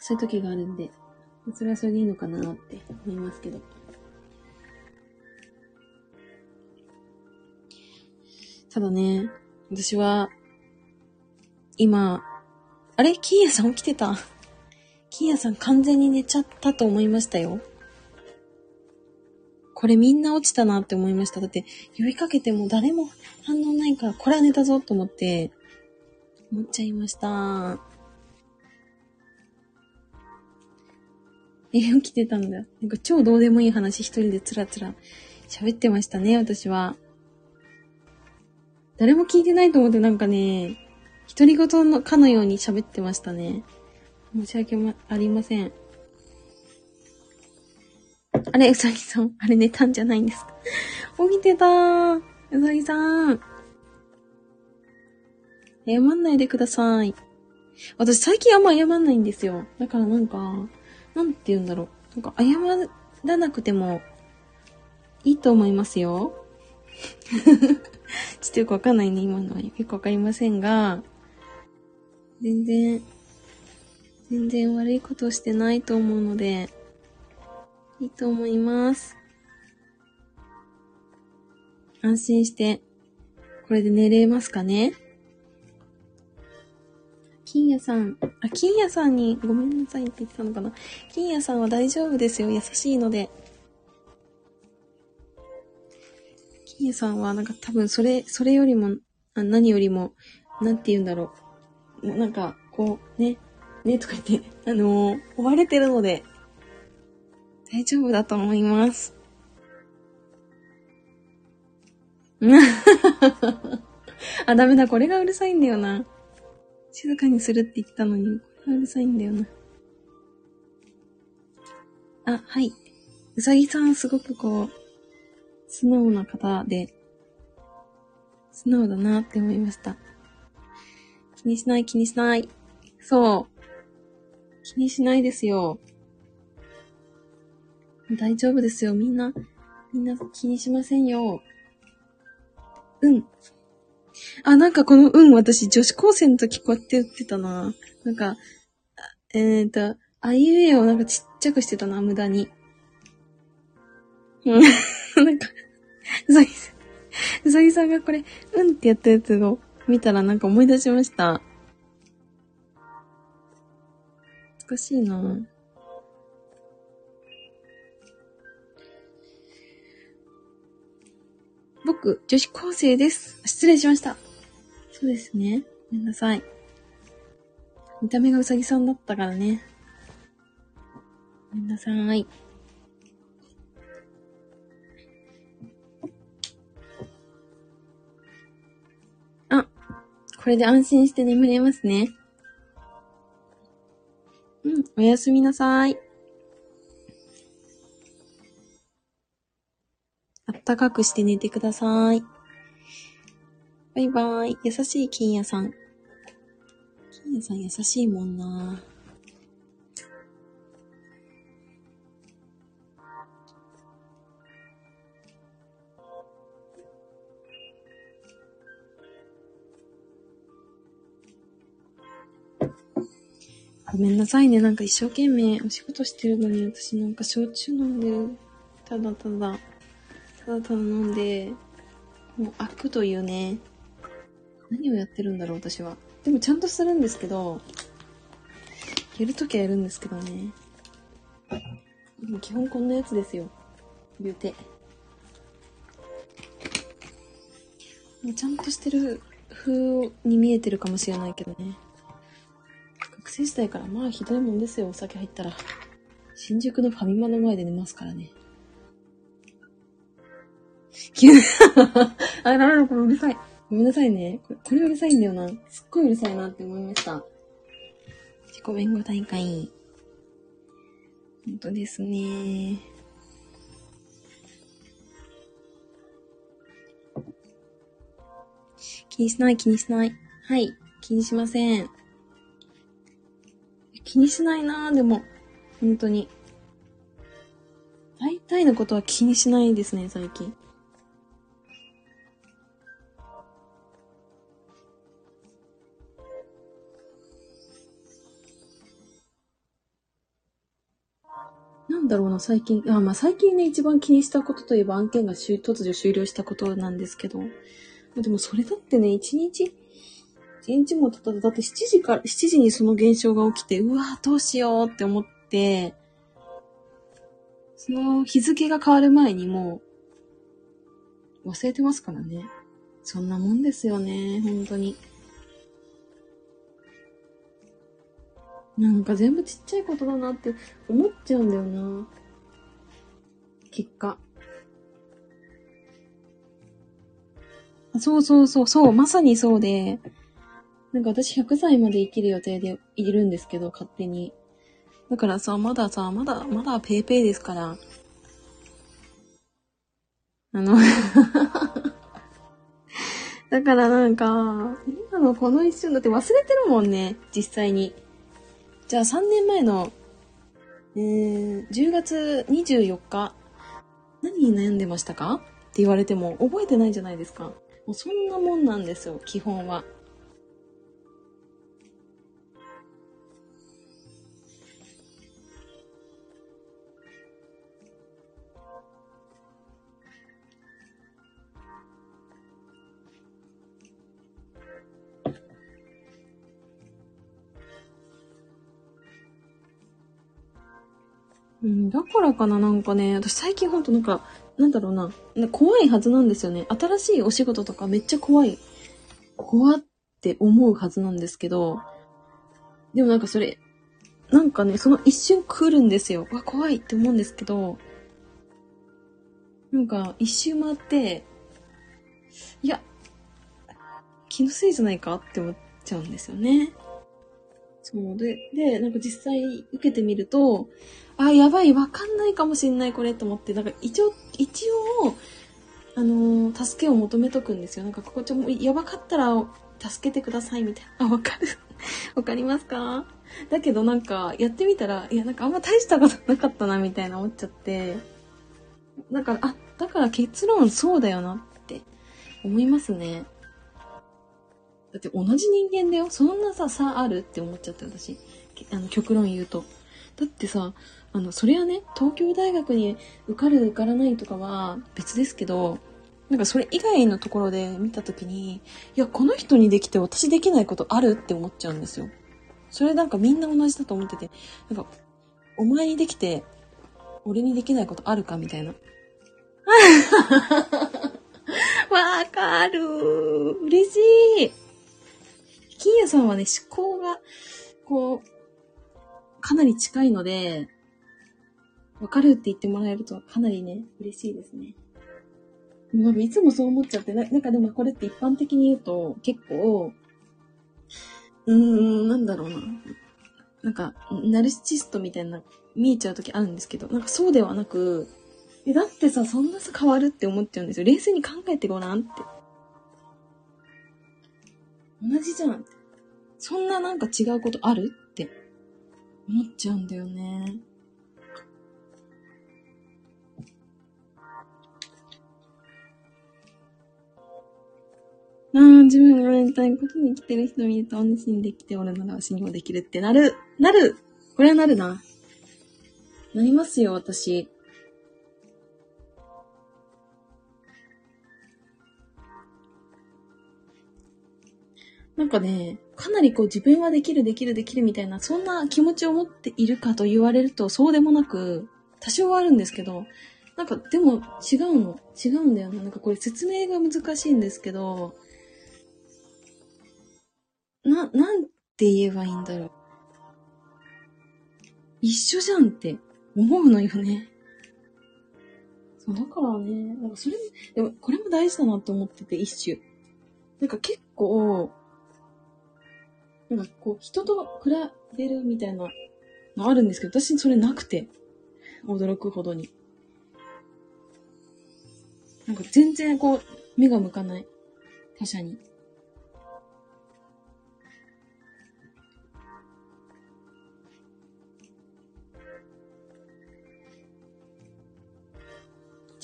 Speaker 2: そういう時があるんで、それはそれでいいのかなって思いますけど。ただね、私は、今、あれ？キーヤさん起きてた？キーヤさん完全に寝ちゃったと思いましたよ。これみんな落ちたなって思いました。だって、呼びかけても誰も反応ないから、これは寝たぞと思って、思っちゃいました。え、起きてたんだ。なんか超どうでもいい話一人でつらつら喋ってましたね、私は。誰も聞いてないと思ってなんかね、独り言のかのように喋ってましたね。申し訳ありません。あれ、うさぎさん。あれ寝たんじゃないんですか？起きてたー。うさぎさん。謝んないでください。私最近あんま謝んないんですよ。だからなんか、なんて言うんだろう。なんか謝らなくてもいいと思いますよ。ちょっとよくわかんないね、今のは。よくわかりませんが、全然、全然悪いことをしてないと思うので、いいと思います。安心して、これで寝れますかね？金谷さん、あ、金谷さんにごめんなさいって言ってたのかな？金谷さんは大丈夫ですよ。優しいので。金谷さんはなんか多分それ、それよりも、あ何よりも、なんて言うんだろう。なんか、こう、ね、ねとか言って、あのー追われてるので、大丈夫だと思います。あ、ダメだ、これがうるさいんだよな。静かにするって言ったのに、これがうるさいんだよな。あ、はい。うさぎさんすごくこう、素直な方で、素直だなって思いました。気にしない気にしない。そう。気にしないですよ。大丈夫ですよ。みんな、みんな気にしませんよ。うん。あ、なんかこのうん、私女子高生の時こうやって言ってたな。なんか、あえーと、あいうえをなんかちっちゃくしてたな、無駄に。うん。なんか、うさぎさん、うさぎさんがこれ、うんってやったやつを見たらなんか思い出しました。難しいな僕、女子高生です。失礼しました。そうですね。ごめんなさい。見た目がうさぎさんだったからね。ごめんなさい。あ、これで安心して眠れますね。うん、おやすみなさい。あったかくして寝てください。バイバーイ。優しい金谷さん。金谷さん優しいもんなごめんなさいね。なんか一生懸命お仕事してるのに、私なんか焼酎飲んでる。ただただ。ただただ飲んで、もう開くというね。何をやってるんだろう、私は。でもちゃんとするんですけど、やるときはやるんですけどね。でも基本こんなやつですよ。言うて。もうちゃんとしてる風に見えてるかもしれないけどね。学生時代からまあひどいもんですよ、お酒入ったら。新宿のファミマの前で寝ますからね。急 にあ、なるほど、これうるさい。ごめんなさいね。これ、これうるさいんだよな。すっごいうるさいなって思いました。自己弁護大会。本当ですね。気にしない、気にしない。はい。気にしません。気にしないなぁ、でも。本当に。大体のことは気にしないですね、最近。なんだろうな、最近。あ、まあ、最近ね、一番気にしたことといえば案件が突如終了したことなんですけど。でもそれだってね、一日、一日も経った、だって7時から、7時にその現象が起きて、うわどうしようって思って、その日付が変わる前にもう、忘れてますからね。そんなもんですよね、本当に。なんか全部ちっちゃいことだなって思っちゃうんだよな。結果。そうそうそう、そう、まさにそうで、なんか私100歳まで生きる予定でいるんですけど、勝手に。だからさ、まださ、まだ、まだペーペーですから。あの だからなんか、今のこの一瞬だって忘れてるもんね、実際に。じゃあ3年前の、えー、10月24日、何に悩んでましたか？って言われても覚えてないじゃないですか。もうそんなもんなんですよ、基本は。うん、だからかな、なんかね、私最近ほんとなんか、なんだろうな、怖いはずなんですよね。新しいお仕事とかめっちゃ怖い。怖って思うはずなんですけど、でもなんかそれ、なんかね、その一瞬来るんですよ。わ、怖いって思うんですけど、なんか一周回って、いや、気のせいじゃないかって思っちゃうんですよね。そうで、で、なんか実際受けてみると、あ、やばい、わかんないかもしんない、これ、と思って、なんか一応、一応、あのー、助けを求めとくんですよ。なんか、ここちょ、やばかったら、助けてください、みたいな。あ、わかる わかりますか？だけどなんか、やってみたら、いや、なんかあんま大したことなかったな、みたいな思っちゃって、なんか、あ、だから結論そうだよなって思いますね。だって同じ人間だよ。そんなさ、差あるって思っちゃって、私。あの、極論言うと。だってさ、あの、それはね、東京大学に受かる受からないとかは別ですけど、なんかそれ以外のところで見たときに、いや、この人にできて私できないことあるって思っちゃうんですよ。それなんかみんな同じだと思ってて、なんか、お前にできて、俺にできないことあるかみたいな。わかる嬉しい金谷さんはね、思考が、こう、かなり近いので、わかるって言ってもらえるとかなりね、嬉しいですね。なんかいつもそう思っちゃってな、なんかでもこれって一般的に言うと結構、うーん、なんだろうな。なんか、ナルシストみたいな見えちゃう時あるんですけど、なんかそうではなく、え、だってさ、そんなさ変わるって思っちゃうんですよ。冷静に考えてごらんって。同じじゃん。そんななんか違うことあるって思っちゃうんだよね。ああ、自分がやりたいことに来てる人見ると安心できて、俺なら信用できるってなる。なるこれはなるな。なりますよ、私。なんかね、かなりこう自分はできるできるできるみたいな、そんな気持ちを持っているかと言われるとそうでもなく、多少はあるんですけど、なんかでも違うの。違うんだよな。なんかこれ説明が難しいんですけど、な、なんて言えばいいんだろう。一緒じゃんって思うのよね。そう、だからね、なんかそれ、でもこれも大事だなって思ってて、一種。なんか結構、なんかこう、人と比べるみたいなのあるんですけど、私それなくて、驚くほどに。なんか全然こう、目が向かない。他者に。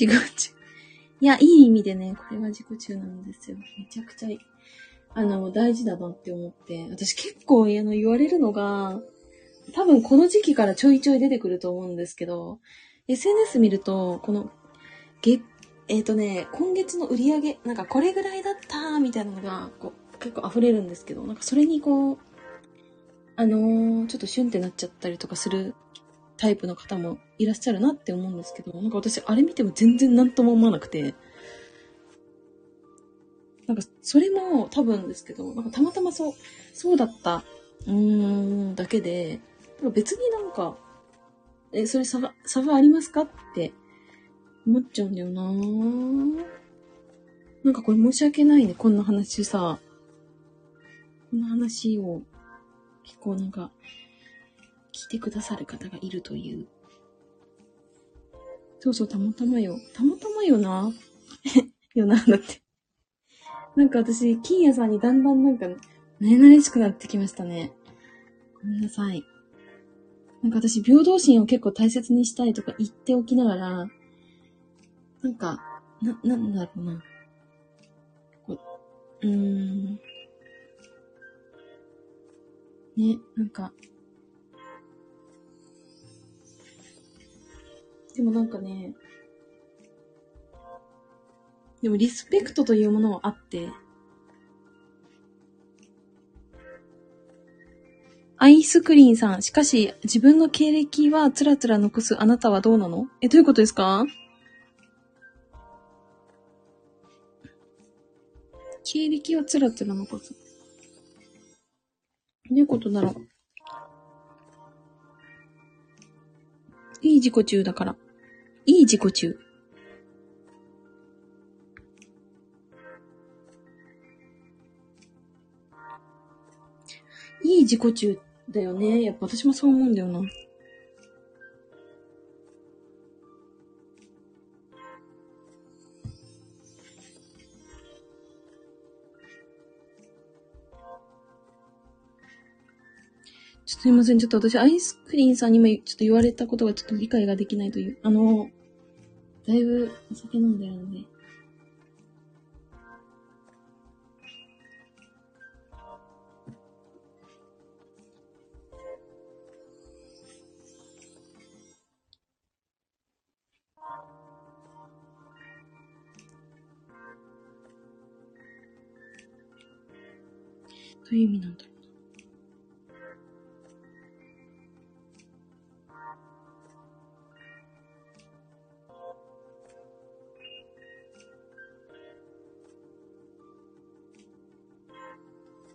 Speaker 2: 自己中。いや、いい意味でね、これは自己中なんですよ。めちゃくちゃ、あの、大事だなって思って。私結構、あの、言われるのが、多分この時期からちょいちょい出てくると思うんですけど、SNS 見ると、この、げ、えっ、とね、今月の売り上げ、なんかこれぐらいだったみたいなのが、こう、結構溢れるんですけど、なんかそれにこう、あのーちょっとシュンってなっちゃったりとかするタイプの方もいらっしゃるなって思うんですけど、なんか私あれ見ても全然何とも思わなくて、なんかそれも多分ですけど、なんかたまたまそう、そうだった、うーん、だけで、なんか別になんか、え、それ差が、差がありますかって思っちゃうんだよな。ぁなんかこれ申し訳ないね、こんな話さ。こんな話を、結構なんか、聞いてくださる方がいるという。そうそう、たまたまよ。たまたまよな。よな、だって。なんか私、金谷さんにだんだんなんか、慣れ慣れしくなってきましたね。ごめんなさい。なんか私、平等心を結構大切にしたいとか言っておきながら、なんか、な、なんだろうな。こう、うーん。ね、なんか。でもなんかね、でもリスペクトというものはあって、アイスクリーンさん、しかし自分の経歴はつらつら残すあなたはどうなの？え、どういうことですか？経歴はつらつら残す。どういうことだろう？いい自己中だから。いい自己中。いい自己中だよね。やっぱ私もそう思うんだよな。すいません。ちょっと私、アイスクリーンさんにもちょっと言われたことがちょっと理解ができないという。あの、だいぶお酒飲んでるので。どういう意味なんだろう。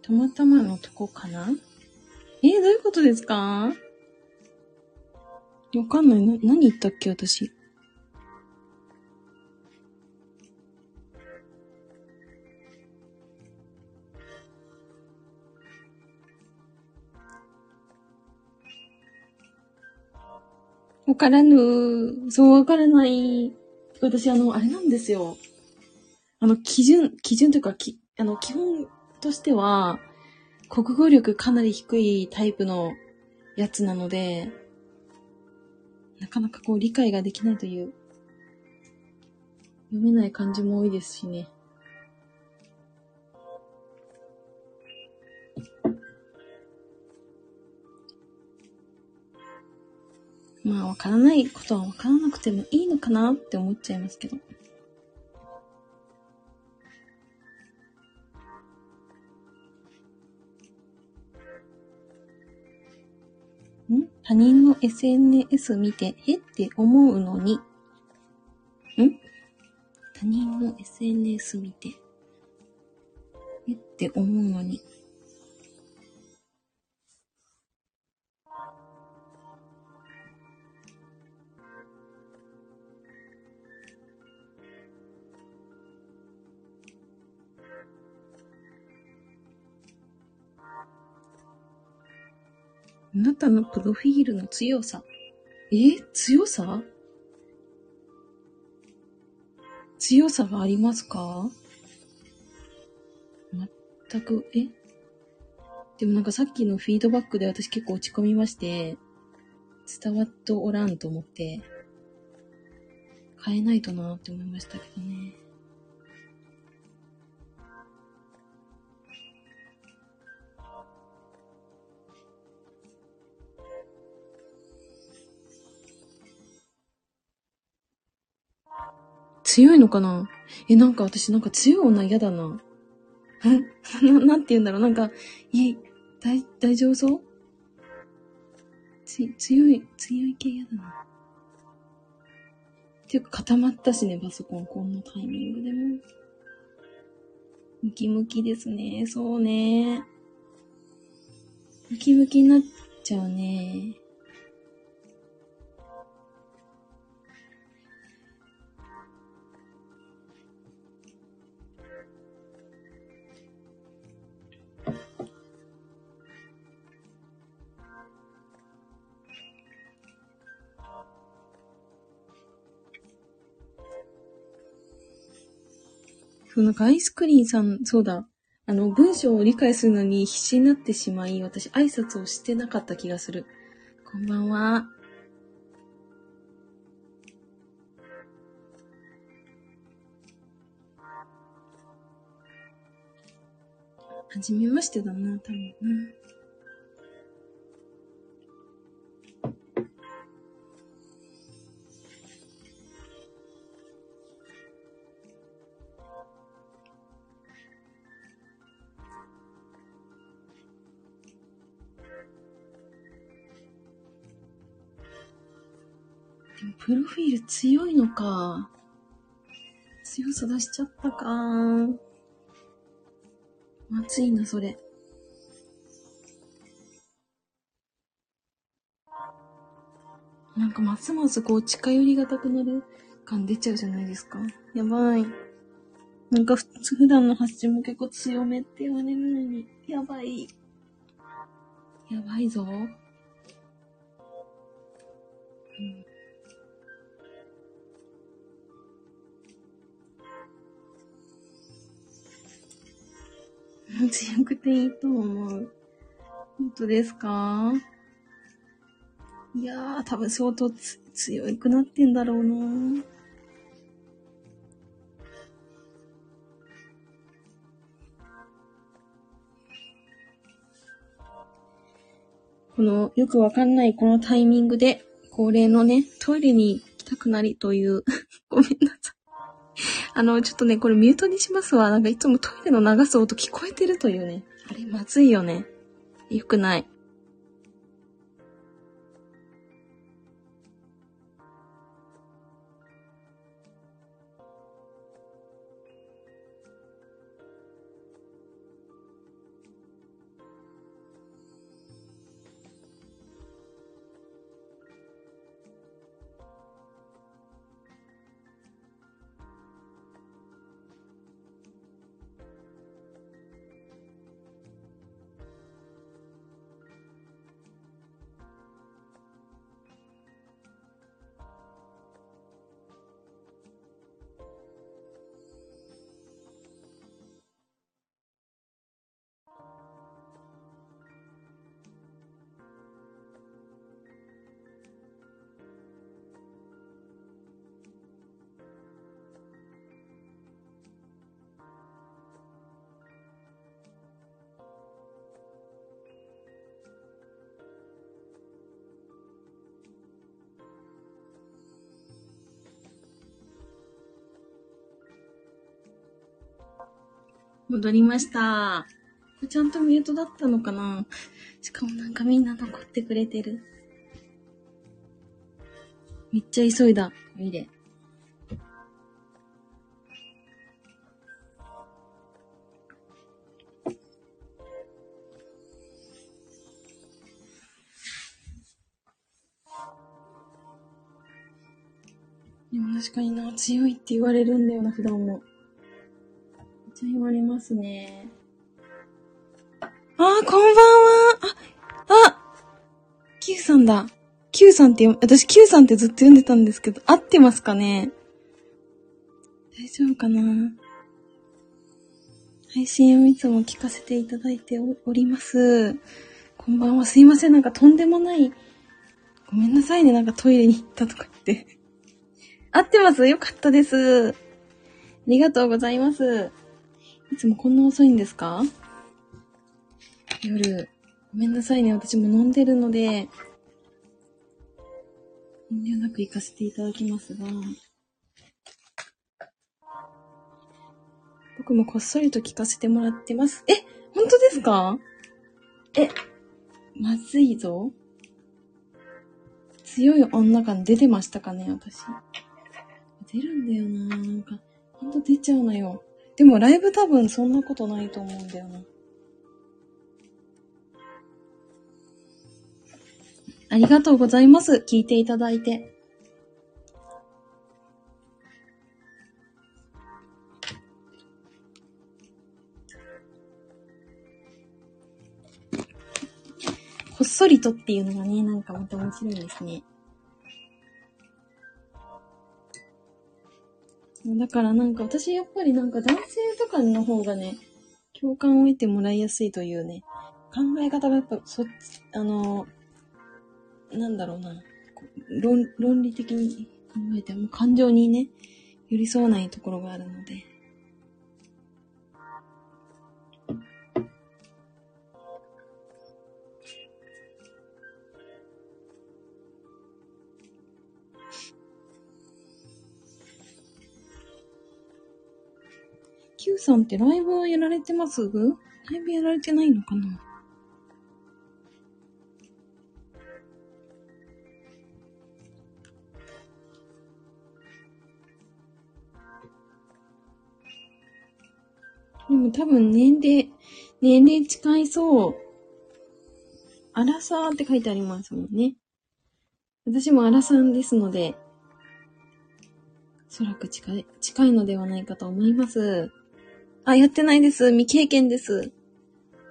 Speaker 2: たまたまのとこかな？えー、どういうことですか？わかんない。な、何言ったっけ、私。わからぬ。そう、わからない。私、あの、あれなんですよ。あの、基準、基準というか、き、あの、基本としては、国語力かなり低いタイプのやつなので、なかなかこう理解ができないという、読めない漢字も多いですしね。まあ、わからないことはわからなくてもいいのかなって思っちゃいますけど。他人の SNS 見て、え？って思うのに、ん？他人の SNS 見て、え？って思うのに。あなたのプロフィールの強さ。え？強さ？強さがありますか？全く、え？でもなんかさっきのフィードバックで私結構落ち込みまして、伝わっとおらんと思って、変えないとなって思いましたけどね。強いのかな？え、なんか私なんか強い女嫌だな。な、なんて言うんだろうなんか、いえ、大、大丈夫そう？つ、強い、強い系嫌だな。ていうか固まったしね、パソコン、こんなタイミングでも。ムキムキですね、そうね。ムキムキになっちゃうね。そう、なんかアイスクリーンさん、そうだ。あの、文章を理解するのに必死になってしまい、私挨拶をしてなかった気がする。こんばんは。はじめましてだな、多分な。プロフィール強いのか。強さ出しちゃったか。まずいな、それ。なんか、ますますこう、近寄りがたくなる感出ちゃうじゃないですか。やばい。なんか、普通、普段の発信も結構強めって言われるのに、やばい。やばいぞ。うん強くていいと思う。本当ですか？いやー、多分相当強くなってんだろうなこの、よくわかんないこのタイミングで、恒例のね、トイレに行きたくなりという、ごめんなさい。あの、ちょっとね、これミュートにしますわ。なんかいつもトイレの流す音聞こえてるというね。あれ、まずいよね。よくない。戻りました。ちゃんとミュートだったのかなしかもなんかみんな残ってくれてる。めっちゃ急いだ。トイレ。でも確かにな、強いって言われるんだよな、普段も。ちゃ言われますね。あー、こんばんは。あ、あ、Q さんだ。Q さんって、私 Q さんってずっと読んでたんですけど、合ってますかね？大丈夫かな？配信をいつも聞かせていただいております。こんばんは。すいません。なんかとんでもない。ごめんなさいね。なんかトイレに行ったとか言って。合ってます？よかったです。ありがとうございます。いつもこんな遅いんですか？夜。ごめんなさいね。私も飲んでるので、遠慮なく行かせていただきますが、僕もこっそりと聞かせてもらってます。え本当ですか？え、まずいぞ。強い女感出てましたかね私。出るんだよななんか、ほんと出ちゃうのよ。でもライブ多分そんなことないと思うんだよな。ありがとうございます。聞いていただいて。こっそりとっていうのがね、なんかまた面白いですね。だからなんか私やっぱりなんか男性とかの方がね、共感を得てもらいやすいというね、考え方がやっぱそっち、あの、なんだろうな、論論理的に考えても感情にね、寄り添わないところがあるので。Q さんってライブはやられてます？ライブやられてないのかな？でも多分年齢、年齢近いそう。アラサーって書いてありますもんね。私もアラさんですので、おそらく近い、近いのではないかと思います。あ、やってないです。未経験です。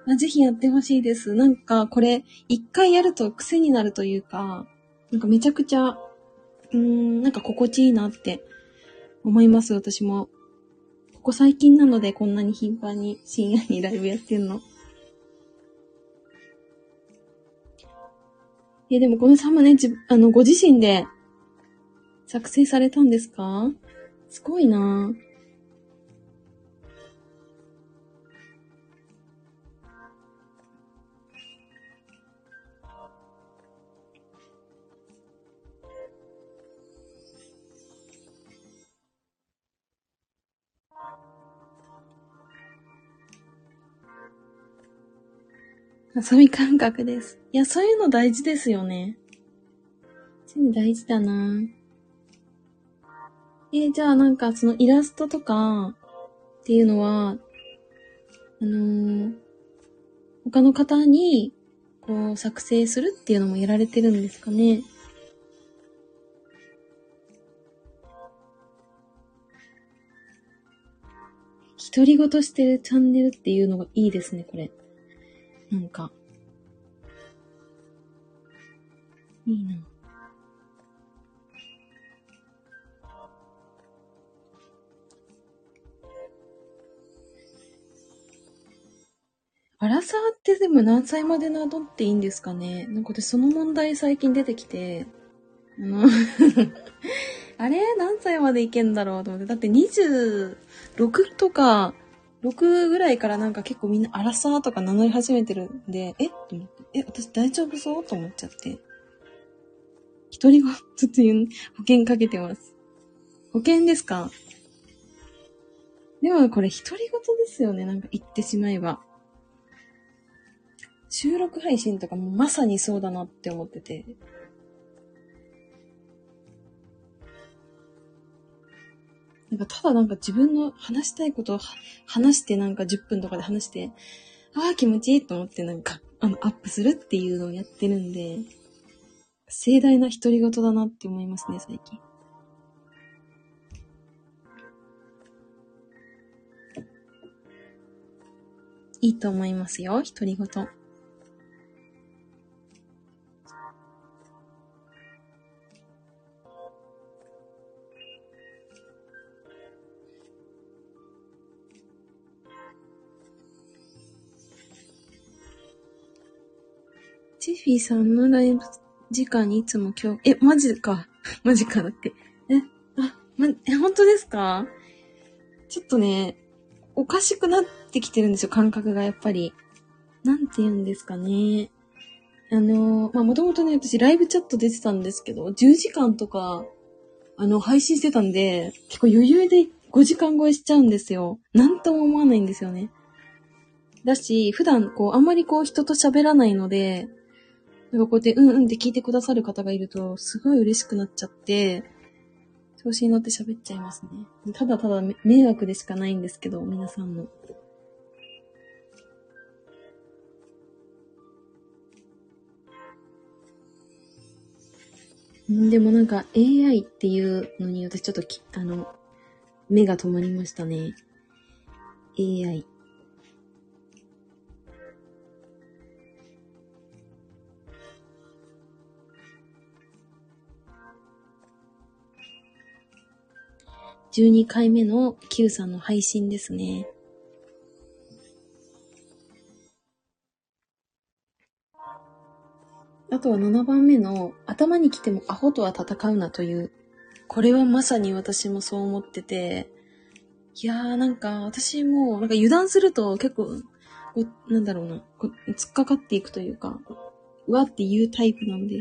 Speaker 2: あぜひやってほしいです。なんか、これ、一回やると癖になるというか、なんかめちゃくちゃ、うん、なんか心地いいなって思います、私も。こ最近なのでこんなに頻繁に深夜にライブやってんの。え、でもこのサムネ、じ、あの、ご自身で作成されたんですか？すごいなぁ。遊び感覚です。いや、そういうの大事ですよね。そういうの大事だなえー、じゃあなんかそのイラストとかっていうのは、あのー、他の方にこう作成するっていうのもやられてるんですかね。独り言してるチャンネルっていうのがいいですね、これ。なんか。いいな。アラサーってでも何歳までなどっていいんですかね？なんか私その問題最近出てきて、あの あれ？何歳までいけんだろうと思って。だって26とか6ぐらいからなんか結構みんなアラサーとか名乗り始めてるんで、え？と思って、え、私大丈夫そう？と思っちゃって。一人ごずつ言う、保険かけてます。保険ですか？でもこれ一人ごとですよね、なんか言ってしまえば。収録配信とかもまさにそうだなって思ってて。なんかただなんか自分の話したいことを話してなんか10分とかで話して、ああ気持ちいいと思ってなんかあのアップするっていうのをやってるんで、盛大な独り言だなって思いますね、最近。いいと思いますよ、独り言。チフィーさんのライブ時間にいつも今日、え、マジか。マジかだって。え、あ、ま、え、本当ですか？ちょっとね、おかしくなってきてるんですよ、感覚がやっぱり。なんて言うんですかね。あの、まあ、もともとね、私ライブチャット出てたんですけど、10時間とか、あの、配信してたんで、結構余裕で5時間超えしちゃうんですよ。なんとも思わないんですよね。だし、普段、こう、あんまりこう、人と喋らないので、なんかこうやって、うんうんって聞いてくださる方がいると、すごい嬉しくなっちゃって、調子に乗って喋っちゃいますね。ただただ迷惑でしかないんですけど、皆さんの。でもなんか AI っていうのに私ちょっとき、あの、目が止まりましたね。AI。12回目の Q さんの配信ですね。あとは7番目の頭に来てもアホとは戦うなという。これはまさに私もそう思ってて。いやーなんか私もなんか油断すると結構、こなんだろうな、こう突っかかっていくというか、うわっていうタイプなんで、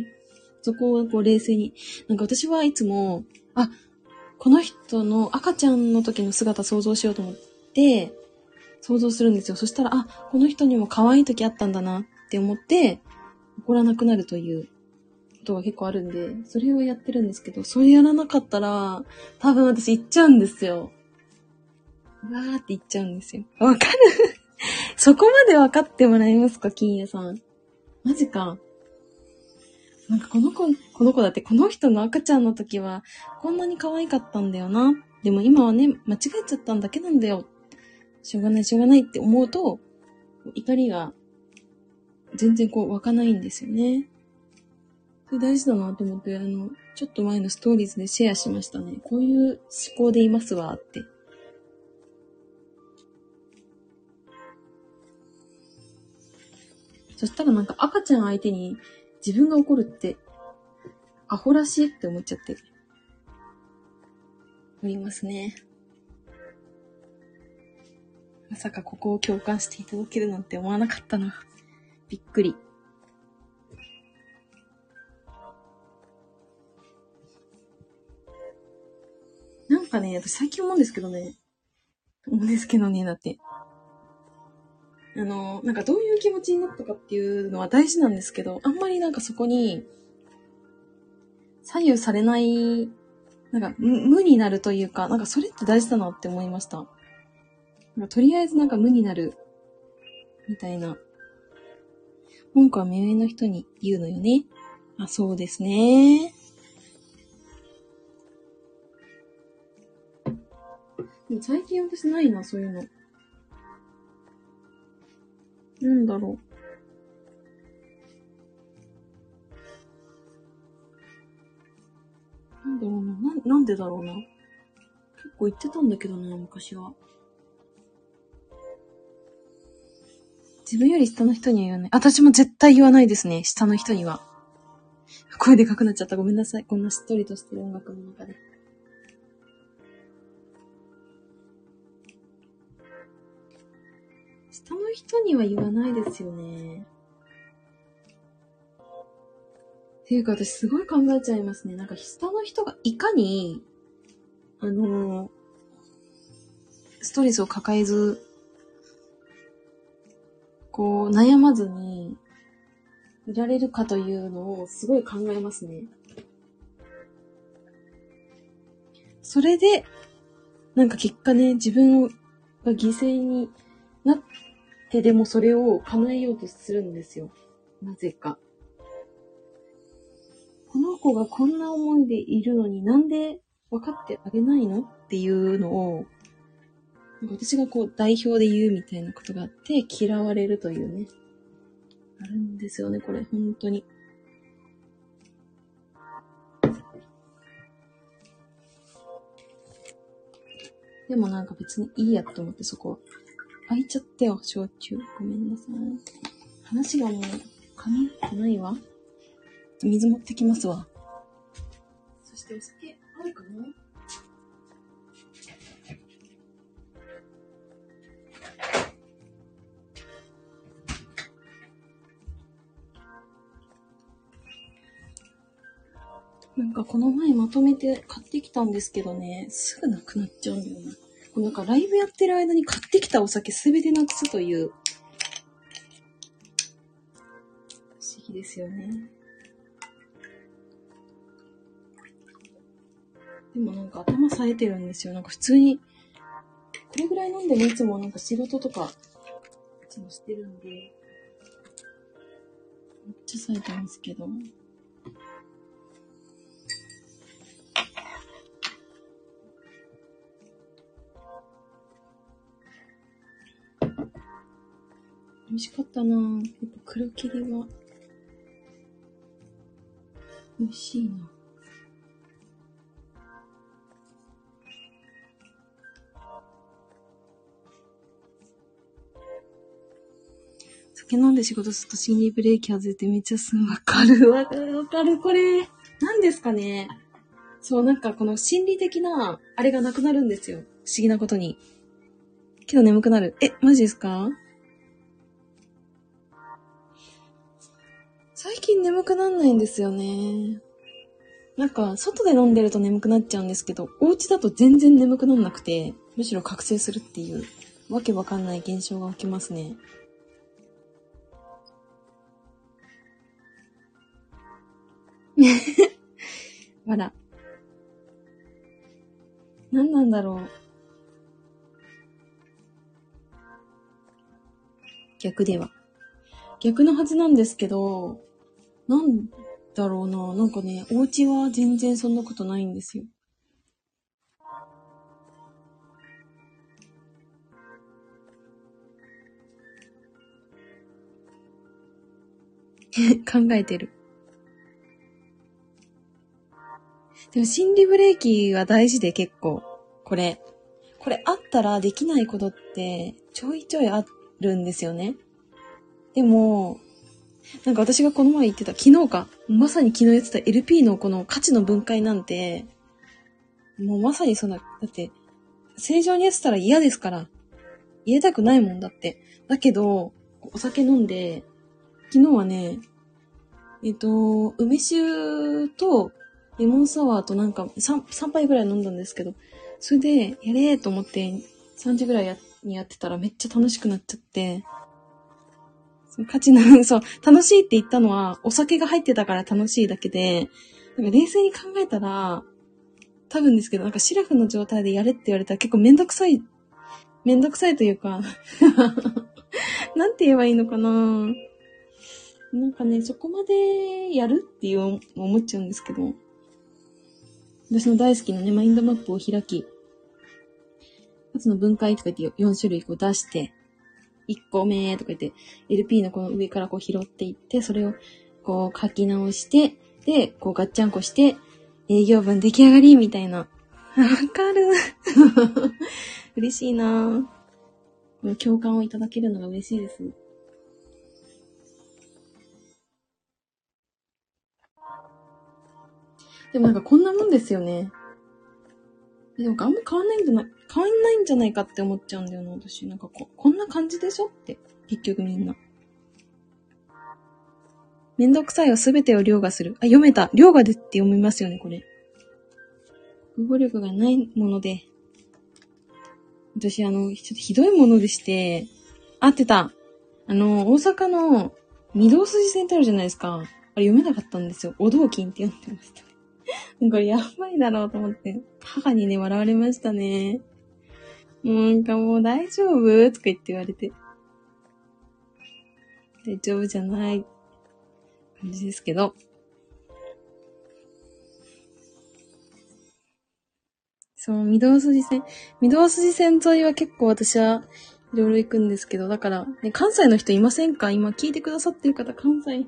Speaker 2: そこをこう冷静に。なんか私はいつも、あ、この人の赤ちゃんの時の姿想像しようと思って、想像するんですよ。そしたら、あ、この人にも可愛い時あったんだなって思って、怒らなくなるということが結構あるんで、それをやってるんですけど、それやらなかったら、多分私行っちゃうんですよ。わーって言っちゃうんですよ。わかる そこまで分かってもらえますか、金谷さん。マジか。なんかこの子、この子だってこの人の赤ちゃんの時はこんなに可愛かったんだよな。でも今はね、間違えちゃったんだけなんだよ。しょうがないしょうがないって思うと、怒りが全然こう湧かないんですよね。それ大事だなと思って、あの、ちょっと前のストーリーズでシェアしましたね。こういう思考でいますわって。そしたらなんか赤ちゃん相手に自分が怒るって、アホらしいって思っちゃって。おりますね。まさかここを共感していただけるなんて思わなかったな。びっくり。なんかね、私最近思うんですけどね。思うんですけどね、だって。あの、なんかどういう気持ちになったかっていうのは大事なんですけど、あんまりなんかそこに、左右されない、なんか無になるというか、なんかそれって大事だなって思いました。なんかとりあえずなんか無になる、みたいな。文句は目上の人に言うのよね。あ、そうですね。最近私ないな、そういうの。なんだろう。なんだろうな。な、なんでだろうな。結構言ってたんだけどな、昔は。自分より下の人には言わない。私も絶対言わないですね、下の人には。声でかくなっちゃった。ごめんなさい。こんなしっとりとしてる音楽の中で。下の人には言わないですよね。っていうか私すごい考えちゃいますね。なんか下の人がいかに、あのーストレスを抱えず、こう悩まずにいられるかというのをすごい考えますね。それで、なんか結果ね、自分が犠牲になってでもそれを叶えようとするんですよ。なぜか。この子がこんな思いでいるのになんで分かってあげないのっていうのを、私がこう代表で言うみたいなことがあって嫌われるというね。あるんですよね、これ、本当に。でもなんか別にいいやと思ってそこは。開いちゃったよ、焼酎。ごめんなさい。話がもう、紙ないわ。水持ってきますわ。そしてお酒あるかな？なんかこの前まとめて買ってきたんですけどね、すぐなくなっちゃうんだよな。なんかライブやってる間に買ってきたお酒すべてなくすという、不思議ですよね。でもなんか頭冴えてるんですよ。なんか普通に、これぐらい飲んでもいつもなんか仕事とか、いつもしてるんで、めっちゃ冴えてますけど。美味しかったなぁ。やっぱ黒霧は、美味しいな。酒飲んで仕事すると心理ブレーキ外れてめっちゃすんわかるわかるわかるこれ。何ですかねそう、なんかこの心理的な、あれがなくなるんですよ。不思議なことに。けど眠くなる。え、マジですか？近眠くなんないんですよね。なんか、外で飲んでると眠くなっちゃうんですけど、お家だと全然眠くなんなくて、むしろ覚醒するっていう、わけわかんない現象が起きますね。あら。何なんだろう。逆では。逆のはずなんですけど、なんだろうな。なんかね、お家は全然そんなことないんですよ。考えてる。でも心理ブレーキは大事で結構。これ。これあったらできないことってちょいちょいあるんですよね。でも、なんか私がこの前言ってた、昨日か。まさに昨日言ってた LP のこの価値の分解なんて、もうまさにそんな、だって、正常にやってたら嫌ですから。入れたくないもんだって。だけど、お酒飲んで、昨日はね、えっと、梅酒とレモンサワーとなんか 3, 3杯ぐらい飲んだんですけど、それで、やれーと思って3時ぐらいやにやってたらめっちゃ楽しくなっちゃって、価値の、そう、楽しいって言ったのは、お酒が入ってたから楽しいだけで、なんか冷静に考えたら、多分ですけど、なんかシラフの状態でやれって言われたら結構めんどくさい、めんどくさいというか なんて言えばいいのかな。なんかね、そこまでやるっていう思っちゃうんですけど、私の大好きなね、マインドマップを開き、一つの分解とか言って4種類こう出して、1個目とか言って、LP のこの上からこう拾っていって、それをこう書き直して、で、こうガッチャンコして、営業文出来上がりみたいな。わかる。嬉しいなこの共感をいただけるのが嬉しいです。でもなんかこんなもんですよね。でもあんま変わんないんじゃない、変わんないんじゃないかって思っちゃうんだよな、私。なんかこう、こんな感じでしょって。結局みんな。めんどくさいはすべてを凌駕する。あ、読めた。凌駕でって読みますよね、これ。語力がないもので。私、あの、ちょっとひどいものでして、合ってた。あの、大阪の御堂筋線ってあるじゃないですか。あれ読めなかったんですよ。お道金って読んでました。これやばいだろうと思って、母にね、笑われましたね。なんかもう大丈夫？とか言って言われて。大丈夫じゃない感じですけど。そう、御堂筋線。御堂筋線沿いは結構私はいろいろ行くんですけど、だから、ね、関西の人いませんか？今聞いてくださってる方、関西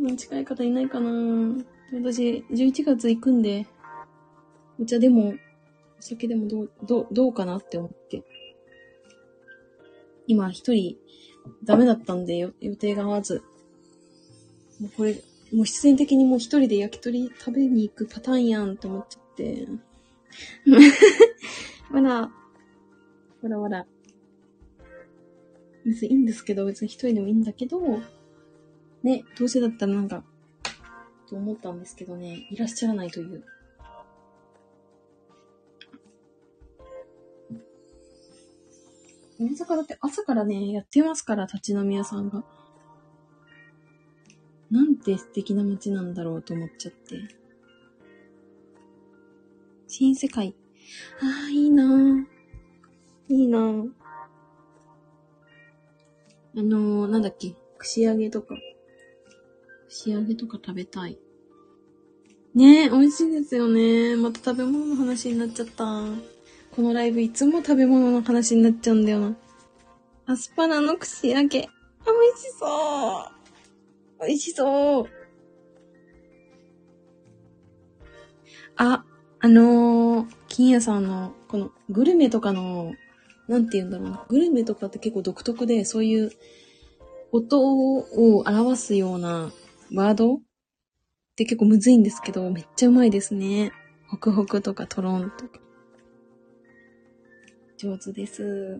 Speaker 2: の近い方いないかな？私、11月行くんで、お茶でも、お酒でもどう、どう、どうかなって思って。今一人、ダメだったんで予定が合わず。もうこれ、もう必然的にもう一人で焼き鳥食べに行くパターンやんって思っちゃって。ほら、ほらほら。別にいいんですけど、別に一人でもいいんだけど、ね、どうせだったらなんか、と思ったんですけどね、いらっしゃらないという。大阪だって朝からね、やってますから、立ち飲み屋さんが。なんて素敵な街なんだろうと思っちゃって。新世界。ああ、いいなぁ。いいなぁ。あのー、なんだっけ、串揚げとか。串揚げとか食べたい。ねえ、美味しいですよね。また食べ物の話になっちゃった。このライブいつも食べ物の話になっちゃうんだよな。アスパラの串揚げ。美味しそう。美味しそう。あ、あのー、金谷さんの、この、グルメとかの、なんて言うんだろうな。グルメとかって結構独特で、そういう、音を表すようなワードって結構むずいんですけど、めっちゃうまいですね。ホクホクとかトロンとか。上手です。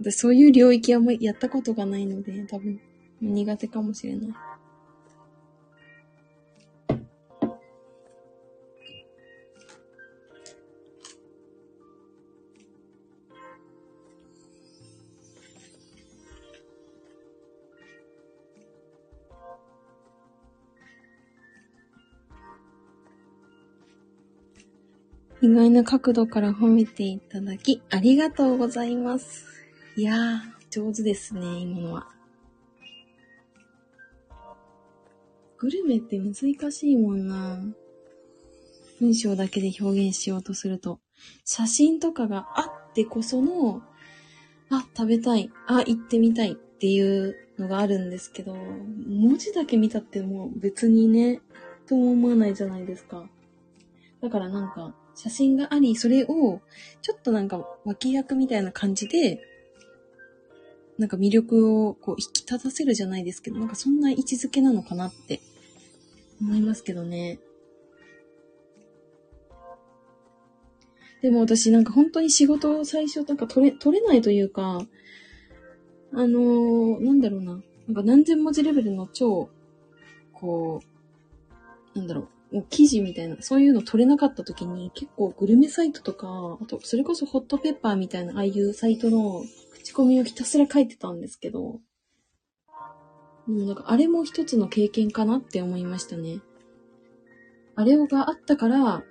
Speaker 2: 私そういう領域はもうやったことがないので、多分苦手かもしれない。意外な角度から褒めていただき、ありがとうございます。いやー、上手ですね、今のは。グルメって難しいもんな文章だけで表現しようとすると、写真とかがあってこその、あ、食べたい、あ、行ってみたいっていうのがあるんですけど、文字だけ見たってもう別にね、と思わないじゃないですか。だからなんか、写真があり、それを、ちょっとなんか脇役みたいな感じで、なんか魅力をこう引き立たせるじゃないですけど、なんかそんな位置づけなのかなって思いますけどね。でも私なんか本当に仕事を最初なんか取れ、取れないというか、あのー、なんだろうな。なんか何千文字レベルの超、こう、なんだろう、もう記事みたいな、そういうの取れなかった時に結構グルメサイトとか、あとそれこそホットペッパーみたいなああいうサイトの口コミをひたすら書いてたんですけど、もうなんかあれも一つの経験かなって思いましたね。あれがあったから、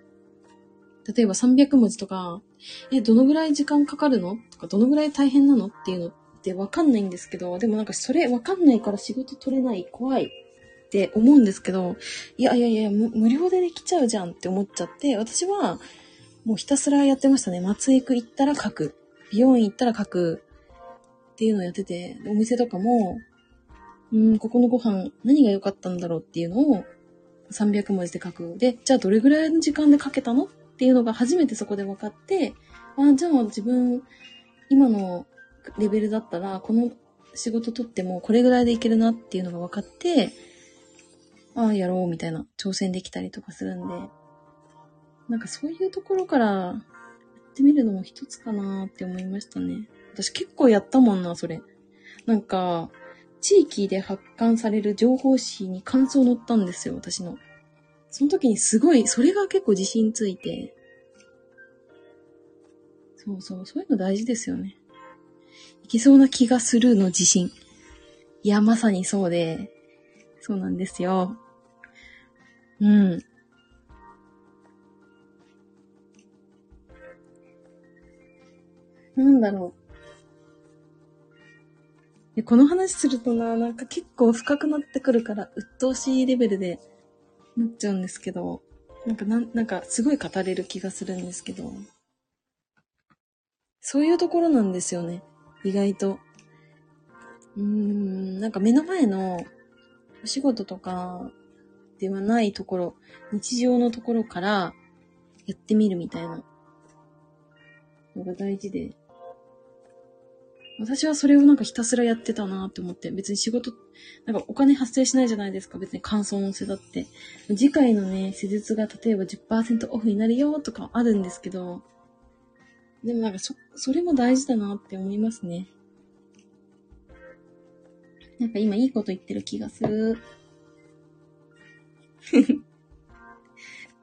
Speaker 2: 例えば300文字とか、え、どのぐらい時間かかるの？とか、どのぐらい大変なの？っていうのってわかんないんですけど、でもなんかそれわかんないから仕事取れない、怖い。って思うんですけど、いやいやいや、無料でできちゃうじゃんって思っちゃって、私はもうひたすらやってましたね。松江区行ったら書く。美容院行ったら書く。っていうのをやってて、お店とかも、うん、ここのご飯何が良かったんだろうっていうのを300文字で書く。で、じゃあどれぐらいの時間で書けたのっていうのが初めてそこで分かって、あ、じゃあ自分、今のレベルだったら、この仕事取ってもこれぐらいでいけるなっていうのが分かって、ああ、やろうみたいな挑戦できたりとかするんで、なんかそういうところからやってみるのも一つかなって思いましたね。私結構やったもんな、それ。なんか、地域で発刊される情報誌に感想載ったんですよ、私の。その時にすごい、それが結構自信ついて。そうそう、そういうの大事ですよね。いけそうな気がするの自信。いや、まさにそうで、そうなんですよ。うん。なんだろう。この話するとな、なんか結構深くなってくるから、鬱陶しいレベルでなっちゃうんですけど、なんかなん、なんかすごい語れる気がするんですけど、そういうところなんですよね。意外と。うーん、なんか目の前のお仕事とかではないところ、日常のところからやってみるみたいなのが大事で。私はそれをなんかひたすらやってたなって思って、別に仕事、なんかお金発生しないじゃないですか、別に感想のせだって。次回のね、施術が例えば10%オフになるよとかあるんですけど、でもなんかそ、それも大事だなって思いますね。なんか今いいこと言ってる気がする。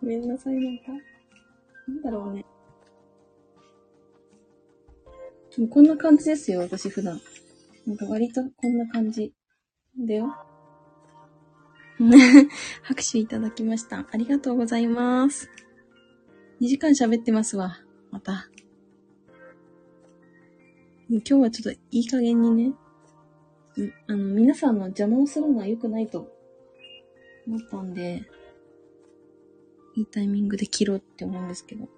Speaker 2: ご めんなさい、なんか。なんだろうね。でもこんな感じですよ、私普段。なんか割とこんな感じ。だよ。拍手いただきました。ありがとうございます。2時間喋ってますわ。また。今日はちょっといい加減にね、あの、皆さんの邪魔をするのは良くないと思ったんで、いいタイミングで切ろうって思うんですけど。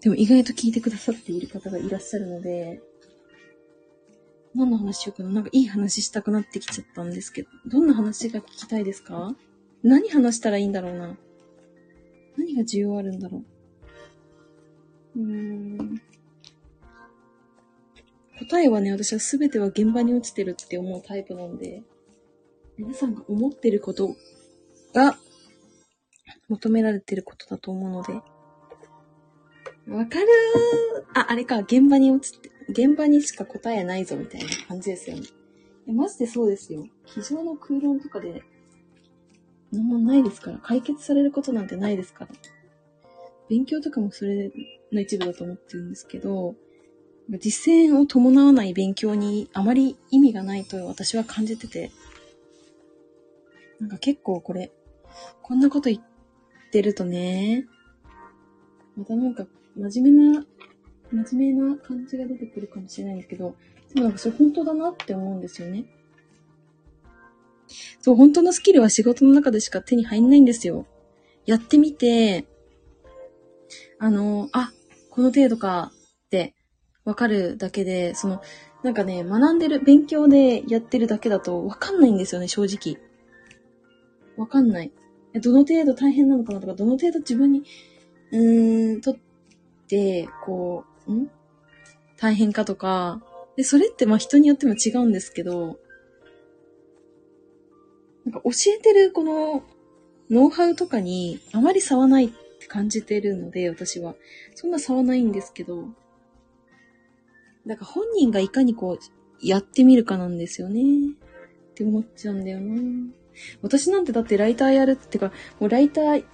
Speaker 2: でも意外と聞いてくださっている方がいらっしゃるので、何の話しようかな？なんかいい話したくなってきちゃったんですけど、どんな話が聞きたいですか？何話したらいいんだろうな？何が需要あるんだろう？うーん。答えはね、私は全ては現場に落ちてるって思うタイプなんで、皆さんが思ってることが求められてることだと思うので、わかるーあ、あれか、現場に落ちて、現場にしか答えないぞみたいな感じですよね。いや、マジでそうですよ。机上の空論とかで、何もないですから。解決されることなんてないですから。勉強とかもそれの一部だと思ってるんですけど、実践を伴わない勉強にあまり意味がないと私は感じてて、なんか結構これ、こんなこと言ってるとね、またなんか真面目な真面目な感じが出てくるかもしれないんですけど、でもなんかそれ本当だなって思うんですよね。そう、本当のスキルは仕事の中でしか手に入んないんですよ。やってみて、あの、あ、この程度かってわかるだけで、その、なんかね、学んでる、勉強でやってるだけだとわかんないんですよね、正直。わかんない。どの程度大変なのかなとか、どの程度自分に、うーん、とって、こうん？大変かとか、で、それってまあ人によっても違うんですけど、なんか教えてるこのノウハウとかにあまり差はないって感じてるので、私は。そんな差はないんですけど、なんか本人がいかにこう、やってみるかなんですよね。って思っちゃうんだよな。私なんてだってライターやるってか、もうライター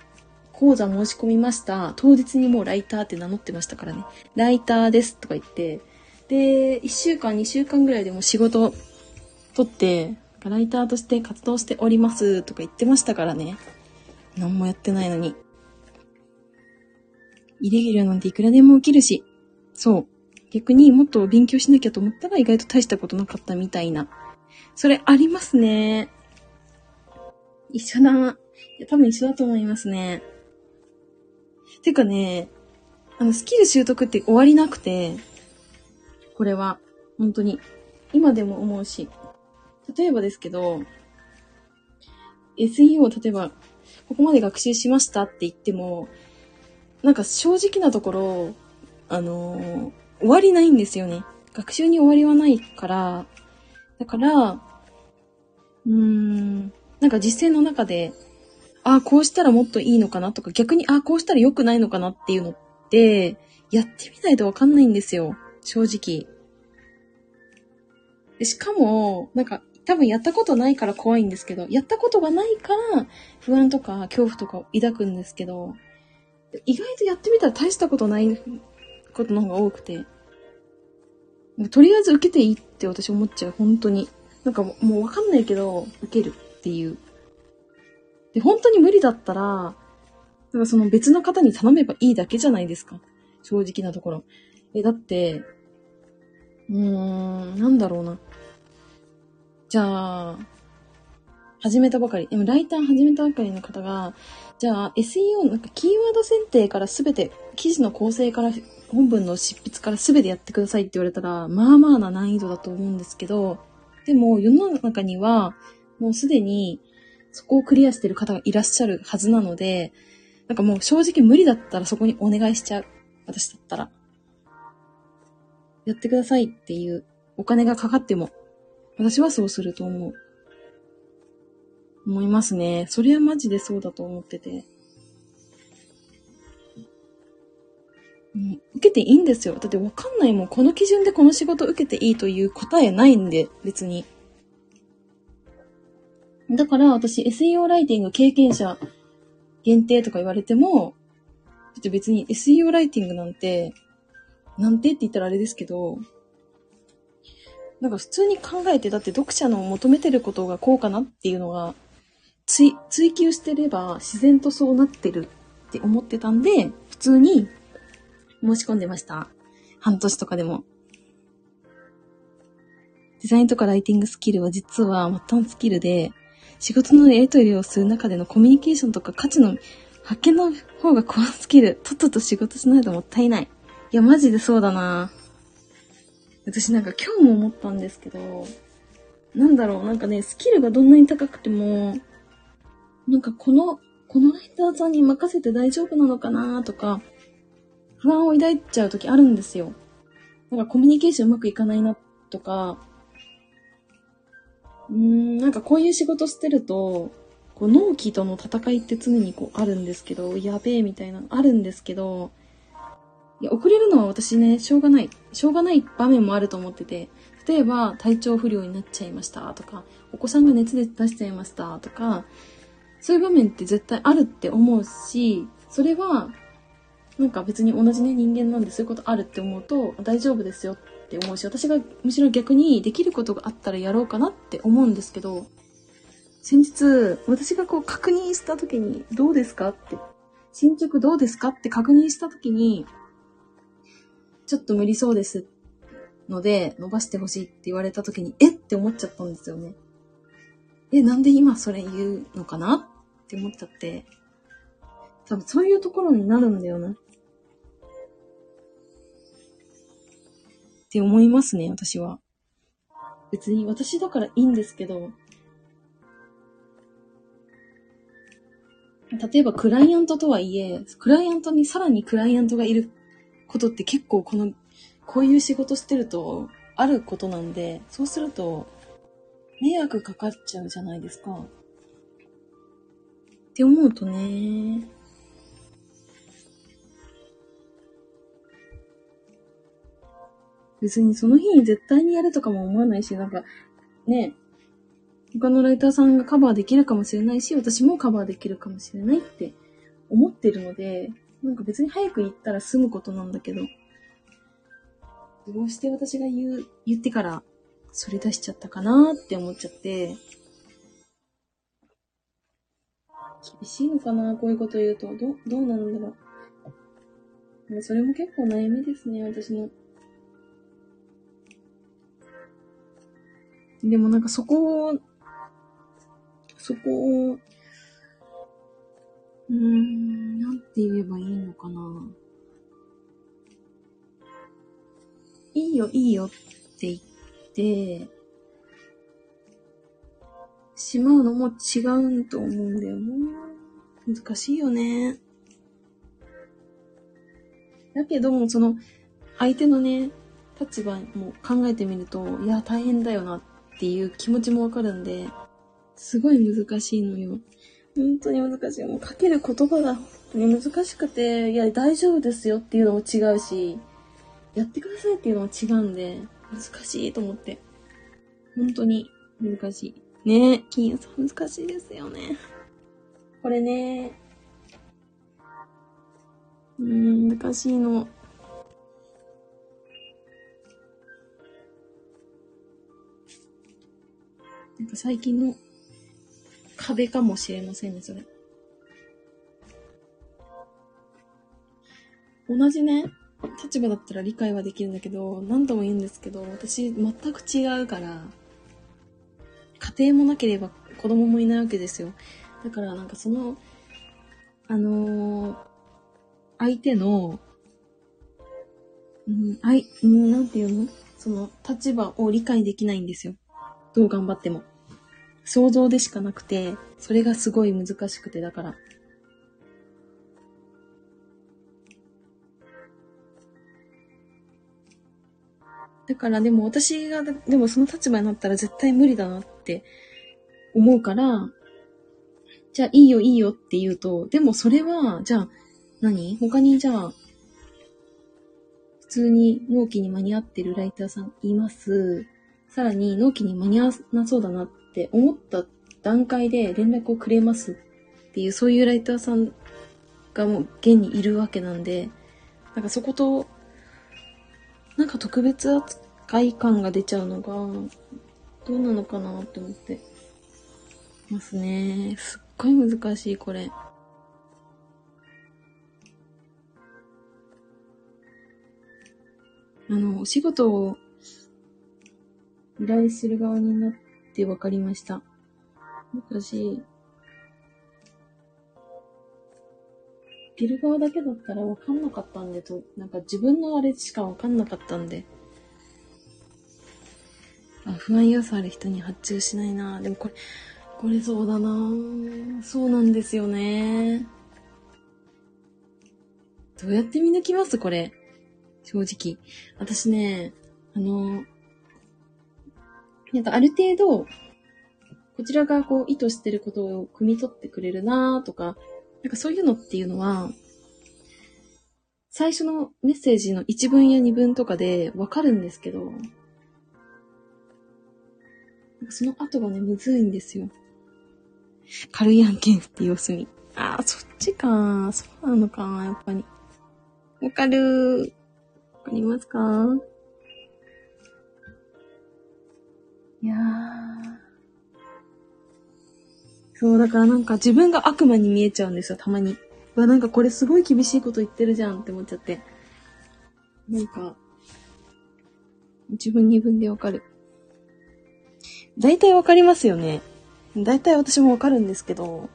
Speaker 2: 講座申し込みました。当日にもうライターって名乗ってましたからね。ライターですとか言って、で、1週間、2週間ぐらいでも仕事取って、ライターとして活動しておりますとか言ってましたからね。何もやってないのに。イレギュラーなんていくらでも起きるし。そう。逆にもっと勉強しなきゃと思ったら意外と大したことなかったみたいな。それありますね。一緒だ。いや、多分一緒だと思いますね。てかね、あの、スキル習得って終わりなくて、これは、本当に。今でも思うし。例えばですけど、SEO 例えば、ここまで学習しましたって言っても、なんか正直なところ、あのー、終わりないんですよね。学習に終わりはないから、だから、うーん、なんか実践の中で、ああ、こうしたらもっといいのかなとか、逆に、ああ、こうしたら良くないのかなっていうのって、やってみないとわかんないんですよ。正直。でしかも、なんか、多分やったことないから怖いんですけど、やったことがないから不安とか恐怖とかを抱くんですけど、意外とやってみたら大したことないことの方が多くて、とりあえず受けていいって私思っちゃう、本当に。なんかもうわかんないけど、受けるっていう。で、本当に無理だったら、なんかその別の方に頼めばいいだけじゃないですか。正直なところ。え、だって、うーん、なんだろうな。じゃあ、始めたばかり。でもライター始めたばかりの方が、じゃあ SEO、なんかキーワード選定からすべて、記事の構成から、本文の執筆からすべてやってくださいって言われたら、まあまあな難易度だと思うんですけど、でも世の中には、もうすでにそこをクリアしてる方がいらっしゃるはずなので、なんかもう正直無理だったらそこにお願いしちゃう。私だったら。やってくださいっていうお金がかかっても、私はそうすると思う。思いますね。それはマジでそうだと思ってて。うん、受けていいんですよ。だってわかんないもん。この基準でこの仕事受けていいという答えないんで、別に。だから私 SEO ライティング経験者限定とか言われても、だって別に SEO ライティングなんて、なんてって言ったらあれですけど、なんか普通に考えて、だって読者の求めてることがこうかなっていうのが、追、追求してれば自然とそうなってるって思ってたんで、普通に申し込んでました。半年とかでも。デザインとかライティングスキルは実は末端スキルで、仕事のやり取りをする中でのコミュニケーションとか価値の発見の方がコアスキル。とっとと仕事しないともったいない。いや、マジでそうだな私なんか今日も思ったんですけど、なんだろう、なんかね、スキルがどんなに高くても、なんかこの、このライターさんに任せて大丈夫なのかなとか、不安を抱いちゃう時あるんですよ。なんかコミュニケーションうまくいかないなとか、うん、なんかこういう仕事してると、こう納期との戦いって常にこうあるんですけど、やべえみたいなあるんですけど、いや、遅れるのは私ね、しょうがない。しょうがない場面もあると思ってて、例えば体調不良になっちゃいましたとか、お子さんが熱で出しちゃいましたとか、そういう場面って絶対あるって思うし、それはなんか別に同じね、人間なんでそういうことあるって思うと、大丈夫ですよっって思うし、私がむしろ逆にできることがあったらやろうかなって思うんですけど、先日、私がこう確認した時に、どうですかって、進捗どうですかって確認した時に、ちょっと無理そうですので、伸ばしてほしいって言われた時に、えって思っちゃったんですよね。え、なんで今それ言うのかなって思っちゃって、多分そういうところになるんだよな。っって思いますね、私は。別に私だからいいんですけど、例えばクライアントとはいえ、クライアントにさらにクライアントがいることって結構この、こういう仕事してるとあることなんで、そうすると迷惑かかっちゃうじゃないですか。って思うとね、別にその日に絶対にやるとかも思わないし、なんか、ね、他のライターさんがカバーできるかもしれないし、私もカバーできるかもしれないって思ってるので、なんか別に早く言ったら済むことなんだけど、どうして私が言う、言ってから、それ出しちゃったかなって思っちゃって、厳しいのかなこういうこと言うと。ど、どうなんだろう。それも結構悩みですね、私の。でもなんかそこを、そこを、うーん、なんて言えばいいのかな。いいよ、いいよって言って、しまうのも違うと思うんだよな。難しいよね。だけども、その、相手のね、立場も考えてみると、いや、大変だよなっっていう気持ちもわかるんで、すごい難しいのよ。本当に難しい。もう書ける言葉が本当に難しくて、いや、大丈夫ですよっていうのも違うし、やってくださいっていうのも違うんで、難しいと思って。本当に難しい。ねえ、金融さん難しいですよね。これね、うーん、難しいの。なんか最近の壁かもしれませんね、それ。同じね、立場だったら理解はできるんだけど、何度も言うんですけど、私全く違うから、家庭もなければ子供もいないわけですよ。だからなんかその、あのー、相手の、うん、あい、うん、なんていうの？その立場を理解できないんですよ。どう頑張っても。想像でしかなくて、それがすごい難しくて、だから。だからでも私が、でもその立場になったら絶対無理だなって思うから、じゃあいいよいいよって言うと、でもそれは、じゃあ何？他にじゃあ、普通に納期に間に合ってるライターさんいます。さらに納期に間に合わなそうだなって思った段階で連絡をくれますっていう、そういうライターさんがもう現にいるわけなんで、なんかそこと、なんか特別扱い感が出ちゃうのが、どうなのかなって思ってますね。すっごい難しい、これ。あの、お仕事を依頼する側になって分かりました。私、受ける側だけだったら分かんなかったんでと、なんか自分のあれしか分かんなかったんで。あ、不安要素ある人に発注しないなでもこれ、これそうだなそうなんですよね。どうやって見抜きますこれ。正直。私ね、あの、なんかある程度、こちらがこう意図してることを汲み取ってくれるなとか、なんかそういうのっていうのは、最初のメッセージの一文や二文とかでわかるんですけど、その後がね、むずいんですよ。軽い案件って様子見。ああ、そっちか。そうなのか、やっぱり。わかる。わかりますかいや。そう、だからなんか自分が悪魔に見えちゃうんですよ、たまに。うわ、なんかこれすごい厳しいこと言ってるじゃんって思っちゃって。なんか、自分二分でわかる。大体わかりますよね。大体私もわかるんですけど。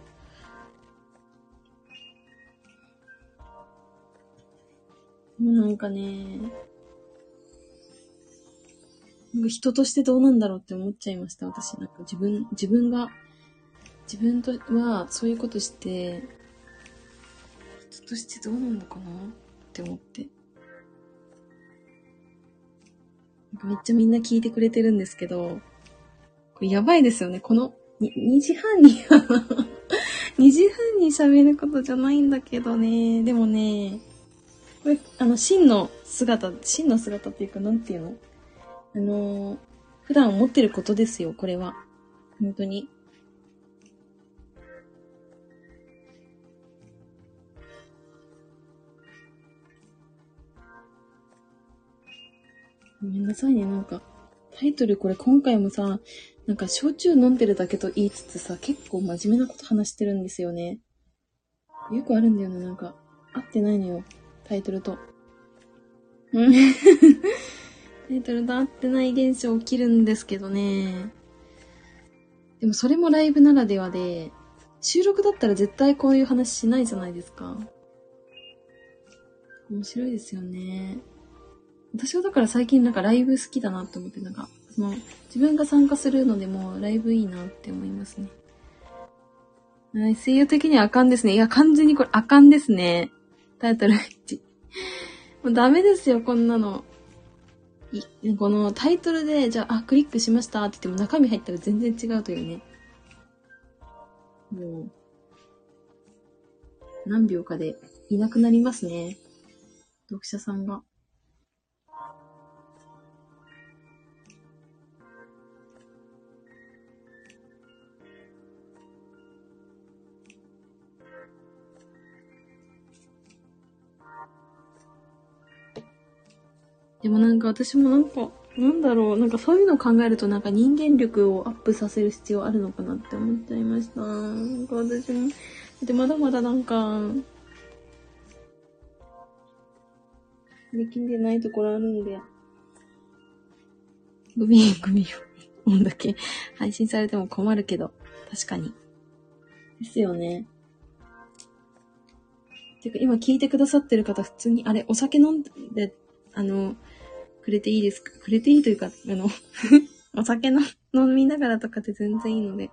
Speaker 2: なんかね、なんか人としてどうなんだろうって思っちゃいました、私。なんか自分、自分が、自分とはそういうことして、人としてどうなんのかなって思って。めっちゃみんな聞いてくれてるんですけど、これやばいですよね。この、2時半に、2時半に喋ることじゃないんだけどね。でもね、これ、あの、真の姿、真の姿っていうか、なんていうの？あのー普段思ってることですよ、これは。本当に。ごめんなさいね、なんか、タイトルこれ今回もさ、なんか焼酎飲んでるだけと言いつつさ、結構真面目なこと話してるんですよね。よくあるんだよね、なんか。合ってないのよ、タイトルと。うん。タイトルと合ってない現象起きるんですけどね。でもそれもライブならではで、収録だったら絶対こういう話しないじゃないですか。面白いですよね。私はだから最近なんかライブ好きだなって思って、なんか、その、自分が参加するのでもライブいいなって思いますね。はい、声優的にはあかんですね。いや、完全にこれあかんですね。タイトル1。もうダメですよ、こんなの。このタイトルで、じゃあ、あ、クリックしましたって言っても中身入ったら全然違うというね。もう、何秒かでいなくなりますね。読者さんが。でもなんか私もなんか、なんだろう、なんかそういうのを考えるとなんか人間力をアップさせる必要あるのかなって思っちゃいました。なんか私も、でまだまだなんか、できんでないところあるんで、グビーグビー音だけ配信されても困るけど、確かに。ですよね。てか今聞いてくださってる方普通に、あれ、お酒飲んで、あの、くれていいですか？くれていいというか、あの、お酒の飲みながらとかって全然いいので。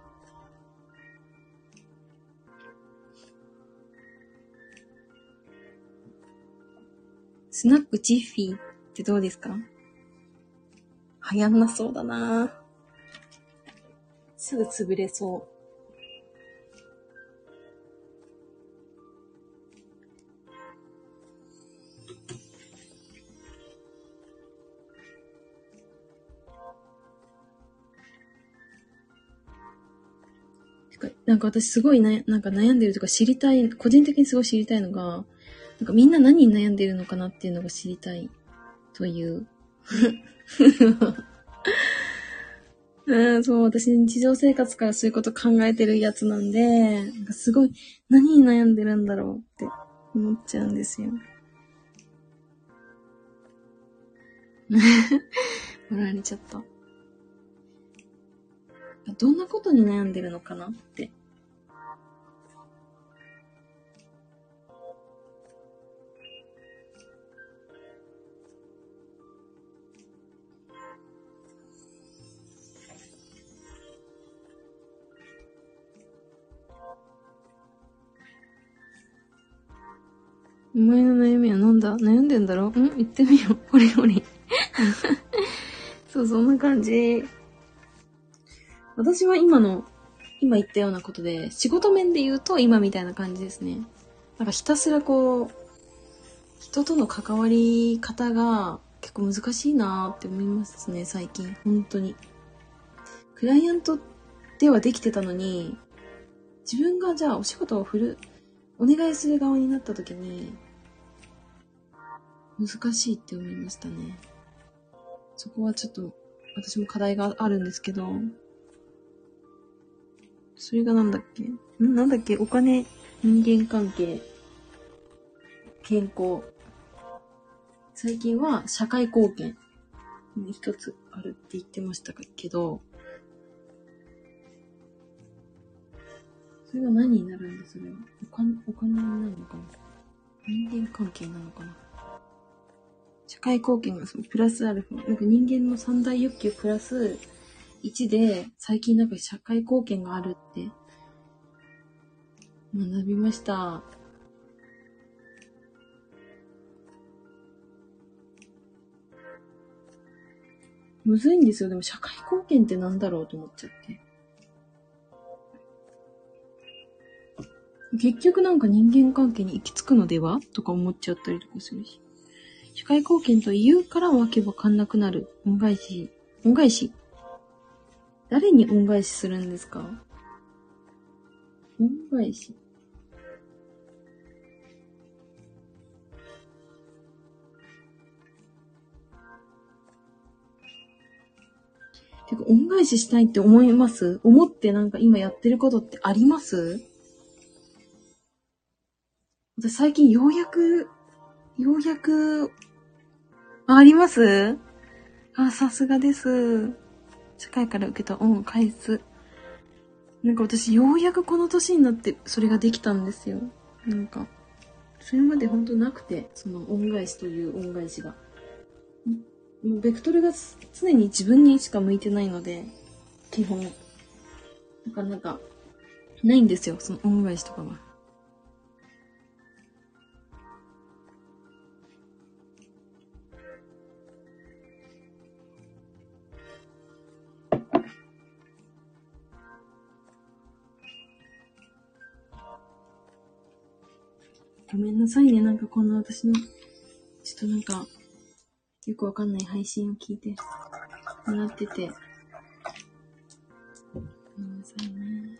Speaker 2: スナックチッフィーってどうですか？流行んなそうだなすぐ潰れそう。なんか私すごいな、なんか悩んでるとか知りたい、個人的にすごい知りたいのが、なんかみんな何に悩んでるのかなっていうのが知りたいという。うん、そう、私日常生活からそういうこと考えてるやつなんで、なんかすごい何に悩んでるんだろうって思っちゃうんですよ。笑われちゃった。どんなことに悩んでるのかなって。お前の悩みはなんだ？悩んでんだろ？ん？言ってみよう。これこれ。そう、そんな感じ。私は今の、今言ったようなことで、仕事面で言うと今みたいな感じですね。なんかひたすらこう、人との関わり方が結構難しいなーって思いますね、最近。本当に。クライアントではできてたのに、自分がじゃあお仕事を振る、お願いする側になった時に、難しいって思いましたね。そこはちょっと、私も課題があるんですけど、それがなんだっけ？ん？なんだっけ？お金、人間関係、健康。最近は社会貢献。一つあるって言ってましたけど、それが何になるんだ、それは？お金、お金になるのかな人間関係なのかな？社会貢献がそのプラスアルファ。なんか人間の三大欲求プラス1で、最近なんか社会貢献があるって学びました。むずいんですよ。でも社会貢献ってなんだろうと思っちゃって。結局なんか人間関係に行き着くのでは？とか思っちゃったりとかするし。社会貢献と言うからわけわかんなくなる。恩返し。恩返し誰に恩返しするんですか？恩返し。てか、恩返ししたいって思います？思ってなんか今やってることってあります？私最近ようやく、ようやく、あります？あ、さすがです。社会から受けた恩を返す。なんか私ようやくこの年になってそれができたんですよ。なんか、それまで本当なくて、その恩返しという恩返しが。もうベクトルが常に自分にしか向いてないので、基本。だからなんか、ないんですよ、その恩返しとかは。ごめんなさいね、なんかこんな私の、ちょっとなんか、よくわかんない配信を聞いて、なってて。ごめんなさいね。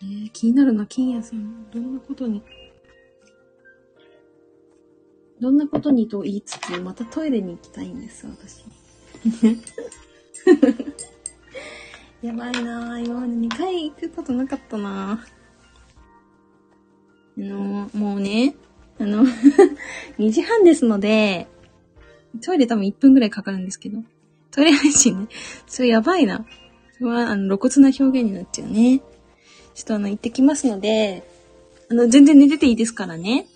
Speaker 2: えー、気になるな、金谷さん。どんなことに、どんなことにと言いつつ、またトイレに行きたいんです、私。やばいなぁ。今まで2回行くことなかったなぁ。あの、もうね、あの、2時半ですので、トイレ多分1分ぐらいかかるんですけど、トイレ配信ね、それやばいな。それは、あの、露骨な表現になっちゃうね。ちょっとあの、行ってきますので、あの、全然寝てていいですからね。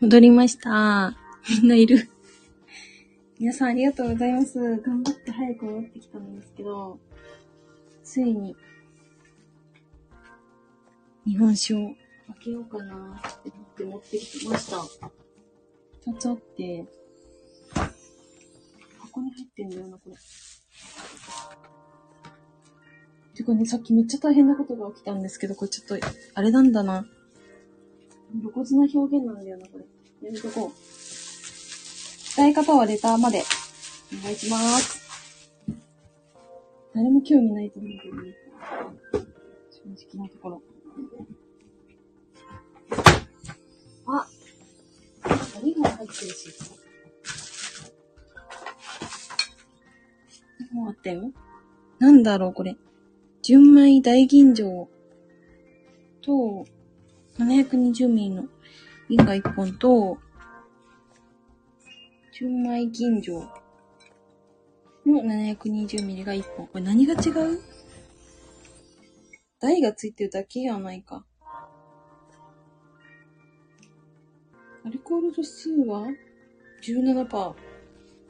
Speaker 2: 戻りました。みんないる。皆さんありがとうございます。頑張って早く戻ってきたんですけど、ついに、日本酒を開けようかなって思って持ってきました。二つあって、箱に入ってんだよな、これ。てかね、さっきめっちゃ大変なことが起きたんですけど、これちょっと、あれなんだな。露骨な表現なんだよな、これ。やめとこう。伝え方はレターまで。お願いします。誰も興味ないと思うけどね。正直なところ。あ何が入ってるし。もうあったよ。なんだろう、これ。純米大吟醸と、720ミリの瓶が1本と、純米吟醸の720ミリが1本。これ何が違う？台がついてるだけやないか。アルコール度数は17%。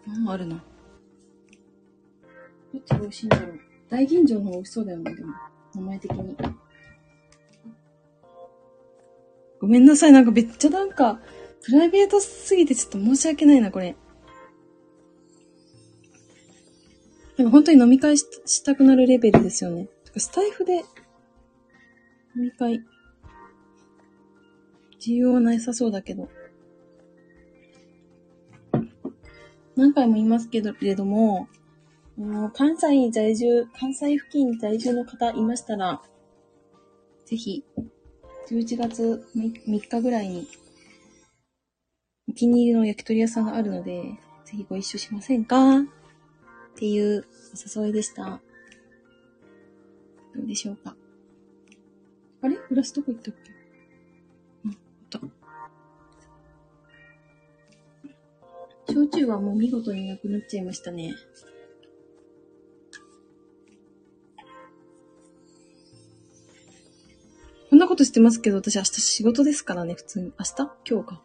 Speaker 2: うん、あるな。どっちが美味しいんだろう。大吟醸の方が美味しそうだよね、でも。名前的に。ごめんなさい、なんかめっちゃなんか、プライベートすぎてちょっと申し訳ないな、これ。なんか本当に飲み会したくなるレベルですよね。てかスタイフで、飲み会、需要はなさそうだけど。何回も言いますけど、けれども、もう関西在住、関西付近在住の方いましたら、ぜひ、11月 3, 日ぐらいに、お気に入りの焼き鳥屋さんがあるので、ぜひご一緒しませんか？っていうお誘いでした。どうでしょうか？あれ？グラスどこ行ったっけ？あ、あった。焼酎はもう見事になくなっちゃいましたね。なことしてますけど、私明日仕事ですからね、普通に。明日？今日か。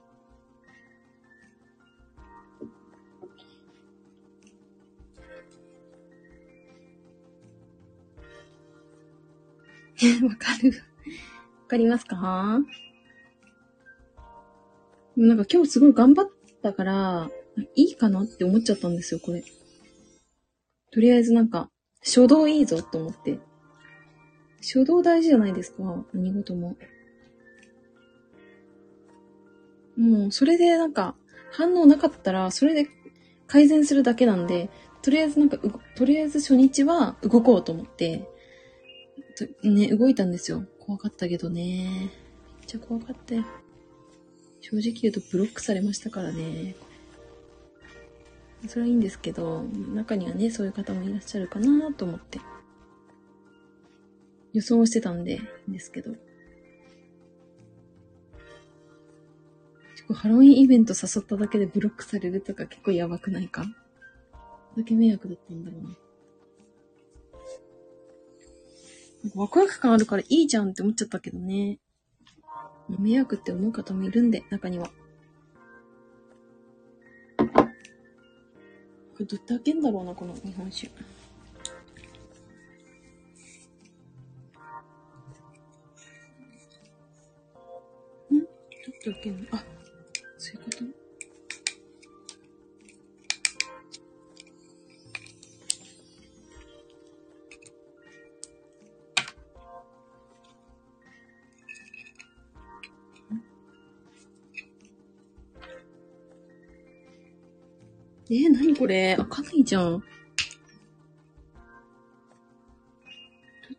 Speaker 2: わかるわかりますか？なんか今日すごい頑張ったから、いいかなって思っちゃったんですよ、これ。とりあえずなんか、初動いいぞと思って。初動大事じゃないですか、何事も。もう、それでなんか、反応なかったら、それで改善するだけなんで、とりあえずなんか、とりあえず初日は動こうと思って、ね、動いたんですよ。怖かったけどね。めっちゃ怖かったよ。正直言うとブロックされましたからね。それはいいんですけど、中にはね、そういう方もいらっしゃるかなと思って。予想してたんで、ですけど。ハロウィンイベント誘っただけでブロックされるとか結構やばくないか？だけ迷惑だったんだろうな。なんかワクワク感あるからいいじゃんって思っちゃったけどね。迷惑って思う方もいるんで、中には。これどうやって開けんだろうな、この日本酒。どうやって開けんのあ、そういうこと？えー、なにこれ？開かないじゃん。どうや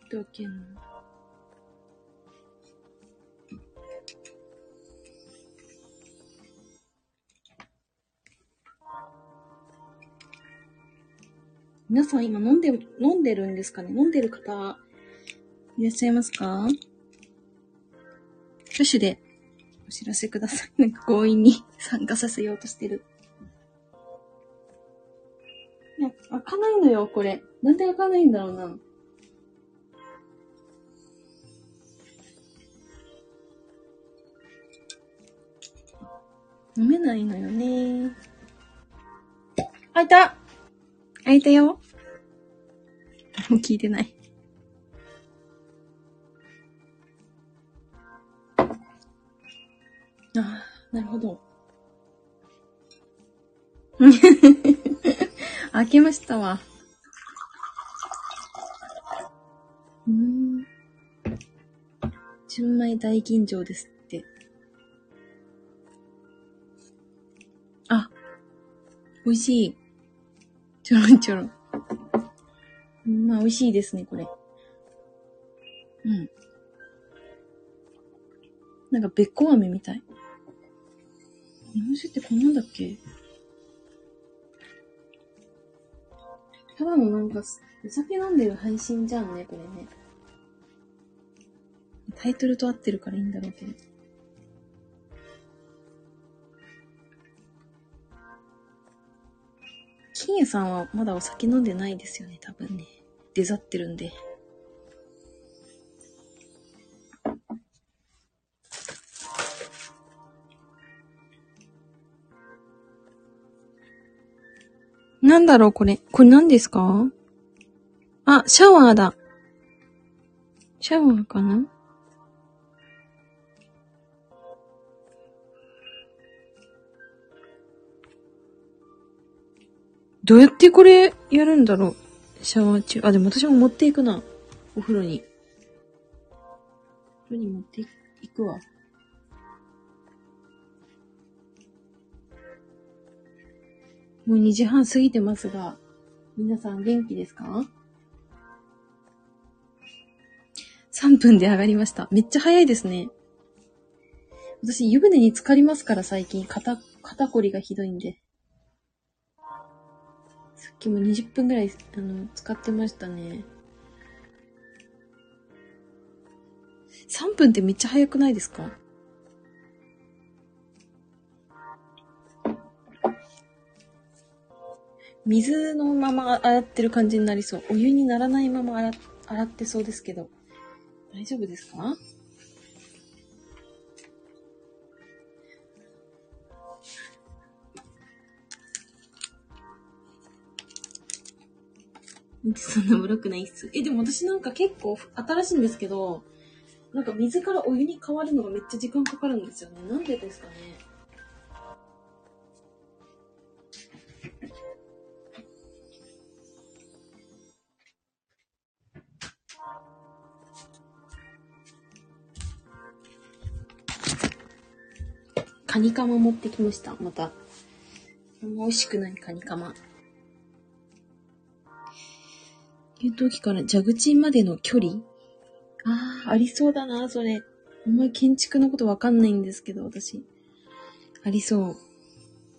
Speaker 2: って開けんの皆さん今飲んで、飲んでるんですかね？飲んでる方、いらっしゃいますか？挙手でお知らせください。なんか強引に参加させようとしてる。ね、開かないのよ、これ。なんで開かないんだろうな。飲めないのよね。開いた開いたよ。もう聞いてない。ああ、なるほど。開けましたわ。うーん。純米大吟醸ですって。あ、美味しい。ちょろんちょろん。まあ、美味しいですね、これ。うん。なんか、べっこ飴みたい。日本酒ってこんなんだっけ？ただのなんか、お酒飲んでる配信じゃんね、これね。タイトルと合ってるからいいんだろうけど。金谷さんはまだお酒飲んでないですよね、多分ね。出ざってるんで。なんだろう、これ。これ何ですか？あ、シャワーだ。シャワーかな？どうやってこれやるんだろう？シャワー中。あ、でも私も持っていくな。お風呂に。お風呂に持っていくわ。もう2時半過ぎてますが、皆さん元気ですか ?3 分で上がりました。めっちゃ早いですね。私、湯船に浸かりますから、最近。肩、肩こりがひどいんで。さっきも20分ぐらい、あの、使ってましたね。3分ってめっちゃ早くないですか？水のまま洗ってる感じになりそう。お湯にならないまま洗洗ってそうですけど。大丈夫ですか？そんなブロックないっす。え、でも私なんか結構新しいんですけど、なんか水からお湯に変わるのがめっちゃ時間かかるんですよね。なんでですかね。カニカマ持ってきました。また。あんま美味しくないカニカマ。給湯器から蛇口までの距離？ああ、ありそうだな、それ。あんまり建築のことわかんないんですけど、私。ありそう。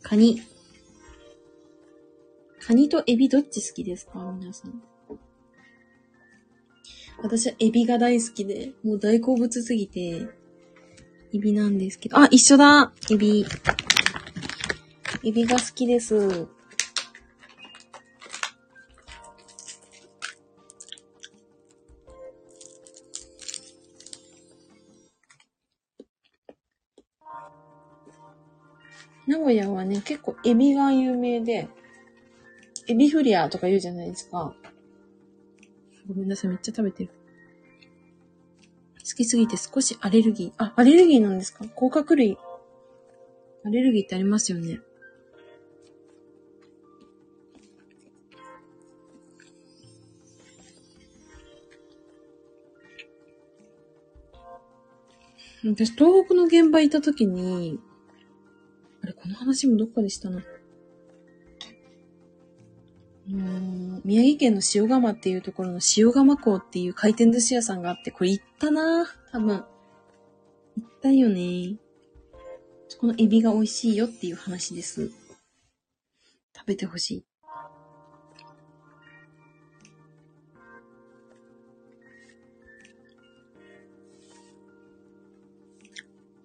Speaker 2: カニ。カニとエビどっち好きですか？皆さん。私はエビが大好きで、もう大好物すぎて、エビなんですけど、あ、一緒だエビ。エビが好きです。名古屋はね、結構エビが有名で、エビフリアとか言うじゃないですか。ごめんなさい、めっちゃ食べてる。好きすぎて少しアレルギー。あ、アレルギーなんですか？甲殻類。アレルギーってありますよね。私、東北の現場いた時に、あれ、この話もどっかでしたな。あの宮城県の塩釜っていうところの塩釜港っていう回転寿司屋さんがあって、これ行ったな多分。行ったよねそこのエビが美味しいよっていう話です。食べてほしい。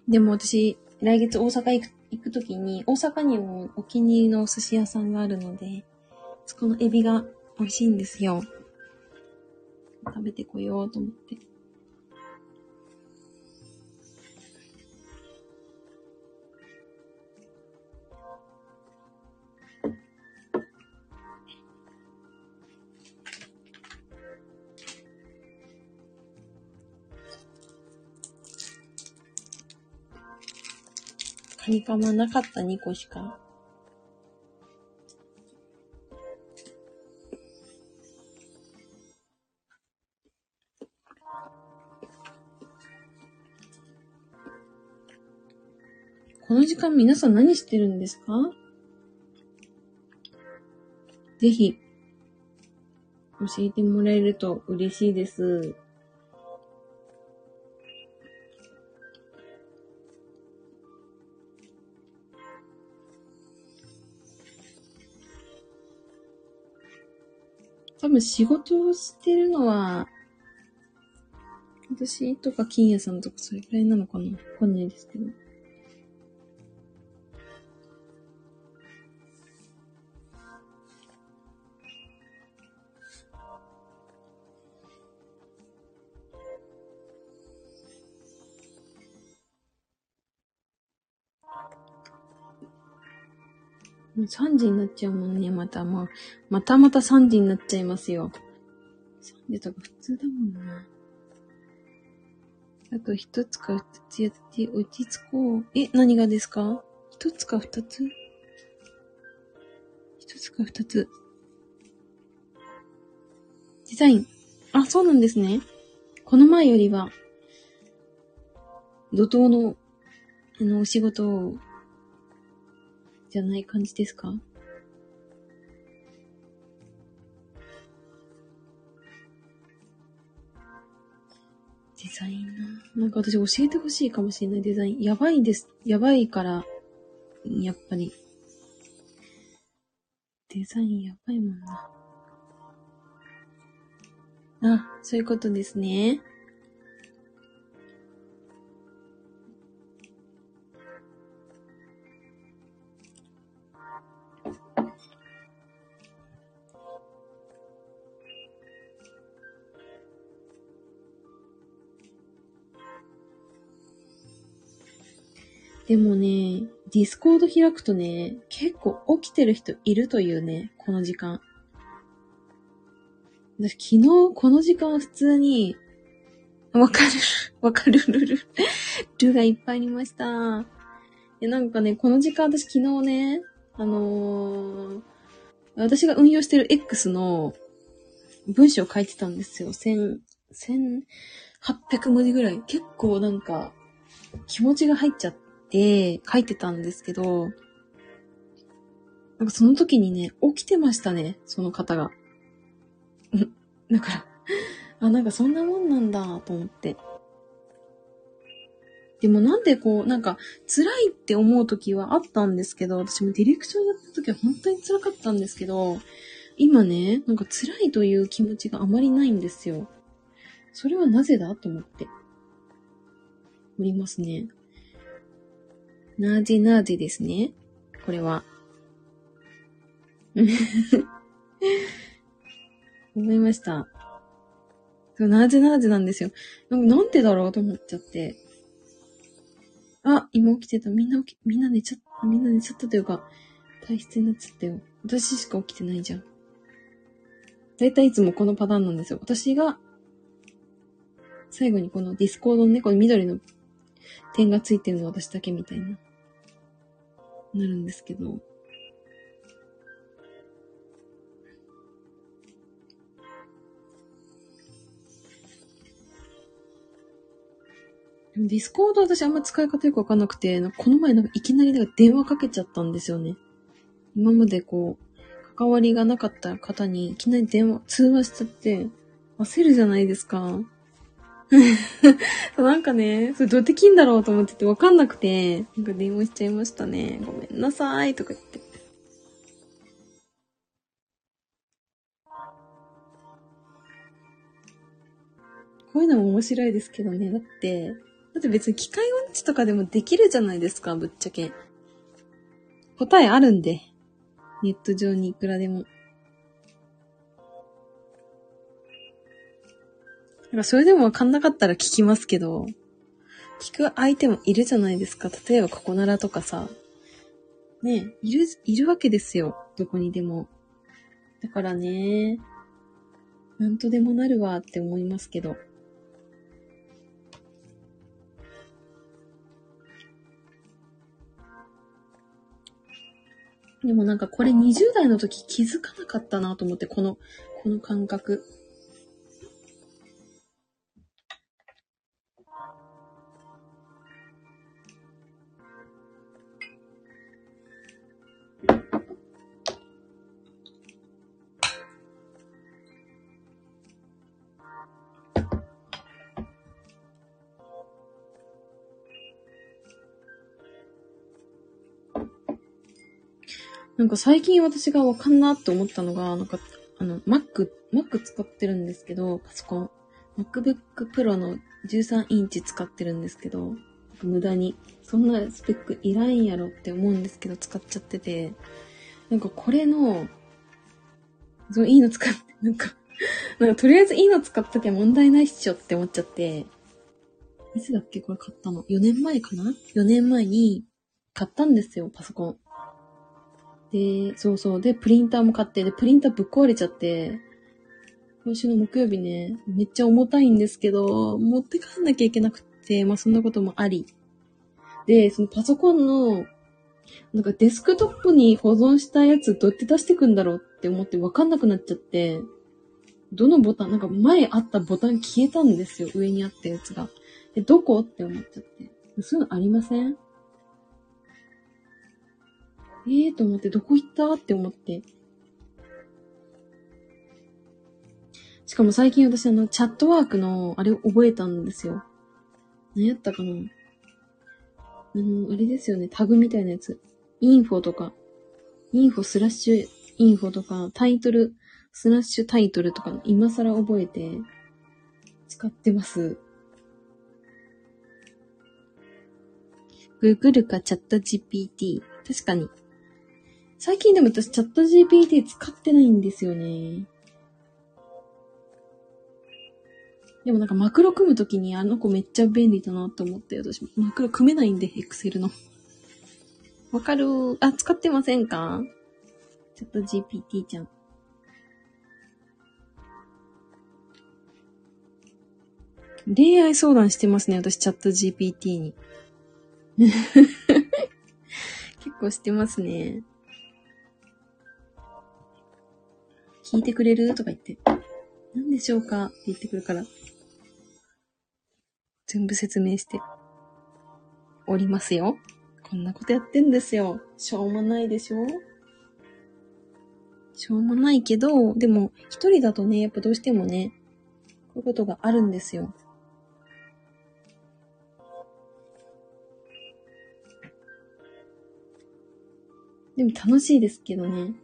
Speaker 2: でも私、来月大阪行く行くときに、大阪にもお気に入りのお寿司屋さんがあるので、そこのエビが美味しいんですよ。食べてこようと思って。カニカマなかった2個しか。この時間皆さん何してるんですか？ぜひ、教えてもらえると嬉しいです。多分仕事をしてるのは、私とか金谷さんとかそれくらいなのかなわかんないですけど。もう3時になっちゃうもんね、また。まあ、またまた3時になっちゃいますよ。3時とか普通だもんな。あと一つか二つやって落ち着こう。え、何がですか？一つか二つ？一つか二つ。デザイン。あ、そうなんですね。この前よりは、怒涛の、あの、お仕事をじゃない感じですか？デザインな。なんか私教えてほしいかもしれないデザイン。やばいです。やばいから、やっぱり。デザインやばいもんな。あ、そういうことですね。でもね、 Discord 開くとね、結構起きてる人いるというね、この時間。私昨日この時間普通に、わかる、わかるるる、るがいっぱいありました。で、なんかね、この時間私昨日ね、あのー私が運用してる X の文章を書いてたんですよ。千、千、800文字ぐらい。結構なんか、気持ちが入っちゃって、書いてたんですけど、なんかその時にね、起きてましたね、その方が。ん だから、あ、なんかそんなもんなんだ、と思って。でもなんでこう、なんか、辛いって思う時はあったんですけど、私もディレクションやった時は本当に辛かったんですけど、今ね、なんか辛いという気持ちがあまりないんですよ。それはなぜだと思って。おりますね。なぜなぜですね。これは。思いました。そうなぜなぜなんですよ。なんなんでだろうと思っちゃって。あ、今起きてた。みんな起き、みんな寝ちゃった。みんな寝ちゃったというか、体質になっちゃったよ。私しか起きてないじゃん。だいたいいつもこのパターンなんですよ。私が、最後にこのディスコードのね、この緑の点がついてるの私だけみたいな、なるんですけど。ディスコード私あんま使い方よくわかんなくて、この前なんかいきなりなんか電話かけちゃったんですよね。今までこう、関わりがなかった方にいきなり電話、通話しちゃって、焦るじゃないですか。なんかね、それどうやって切んだろうと思っててわかんなくて、なんか電話しちゃいましたね。ごめんなさいとか言って。こういうのも面白いですけどね。だって、だって別に機械音痴とかでもできるじゃないですか、ぶっちゃけ。答えあるんで。ネット上にいくらでも。なんかそれでもわかんなかったら聞きますけど、聞く相手もいるじゃないですか。例えばここならとかさ。ね、いる、いるわけですよ。どこにでも。だからね、なんとでもなるわって思いますけど。でもなんかこれ20代の時気づかなかったなと思って、この、この感覚。なんか最近私がわかんなって思ったのが、なんか、あの、Mac、Mac 使ってるんですけど、パソコン。MacBook Pro の13インチ使ってるんですけど、無駄に。そんなスペックいらんやろって思うんですけど、使っちゃってて。なんかこれの、そう、いいの使って、なんかなんかとりあえずいいの使っときゃ問題ないっしょって思っちゃって、いつだっけこれ買ったの ?4 年前かな ?4 年前に買ったんですよ、パソコン。で、そうそう。で、プリンターも買って、で、プリンターぶっ壊れちゃって、今週の木曜日ね、めっちゃ重たいんですけど、持って帰んなきゃいけなくて、まあそんなこともあり。で、そのパソコンの、なんかデスクトップに保存したやつどうやって出してくんだろうって思ってわかんなくなっちゃって、どのボタン、なんか前あったボタン消えたんですよ、上にあったやつが。で、どこ？って思っちゃって。そういうのありません？ええー、と思って、どこ行ったって思って。しかも最近私あの、チャットワークの、あれを覚えたんですよ。何やったかなあの、あれですよね、タグみたいなやつ。 info とか、 info スラッシュ info とか、タイトル、スラッシュタイトルとか、今更覚えて、使ってます。Google かチャット GPT。確かに。最近でも私チャット GPT 使ってないんですよね。でもなんかマクロ組むときにあの子めっちゃ便利だなって思って、私マクロ組めないんで、エクセルの。わかる？あ、使ってませんか？チャット GPT ちゃん。恋愛相談してますね、私チャット GPT に。結構してますね。聞いてくれる？とか言って、何でしょうか？って言ってくるから、全部説明しておりますよ。こんなことやってんですよ。しょうもないでしょ？しょうもないけど、でも、一人だとね、やっぱどうしてもね、こういうことがあるんですよ。でも楽しいですけどね。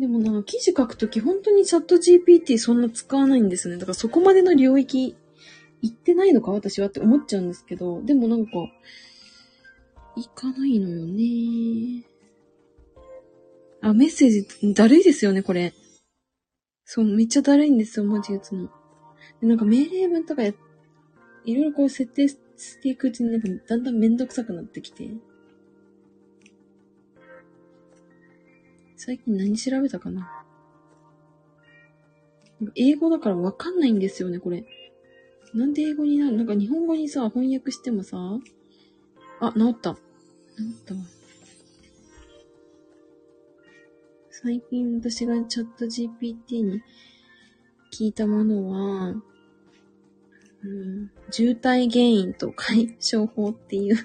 Speaker 2: でもな記事書くとき本当にチャット GPT そんな使わないんですね。だからそこまでの領域行ってないのか私はって思っちゃうんですけど、でもなんか、行かないのよね。あ、メッセージ、だるいですよね、これ。そう、めっちゃだるいんですよ、文字打つの。で、なんか命令文とかや、いろいろこう設定していくうちになんかだんだんめんどくさくなってきて。最近何調べたかな？英語だからわかんないんですよね、これ。なんで英語になる？なんか日本語にさ、翻訳してもさ、あ、治った。治ったわ。最近私がチャット GPT に聞いたものは、うん、渋滞原因と解消法っていう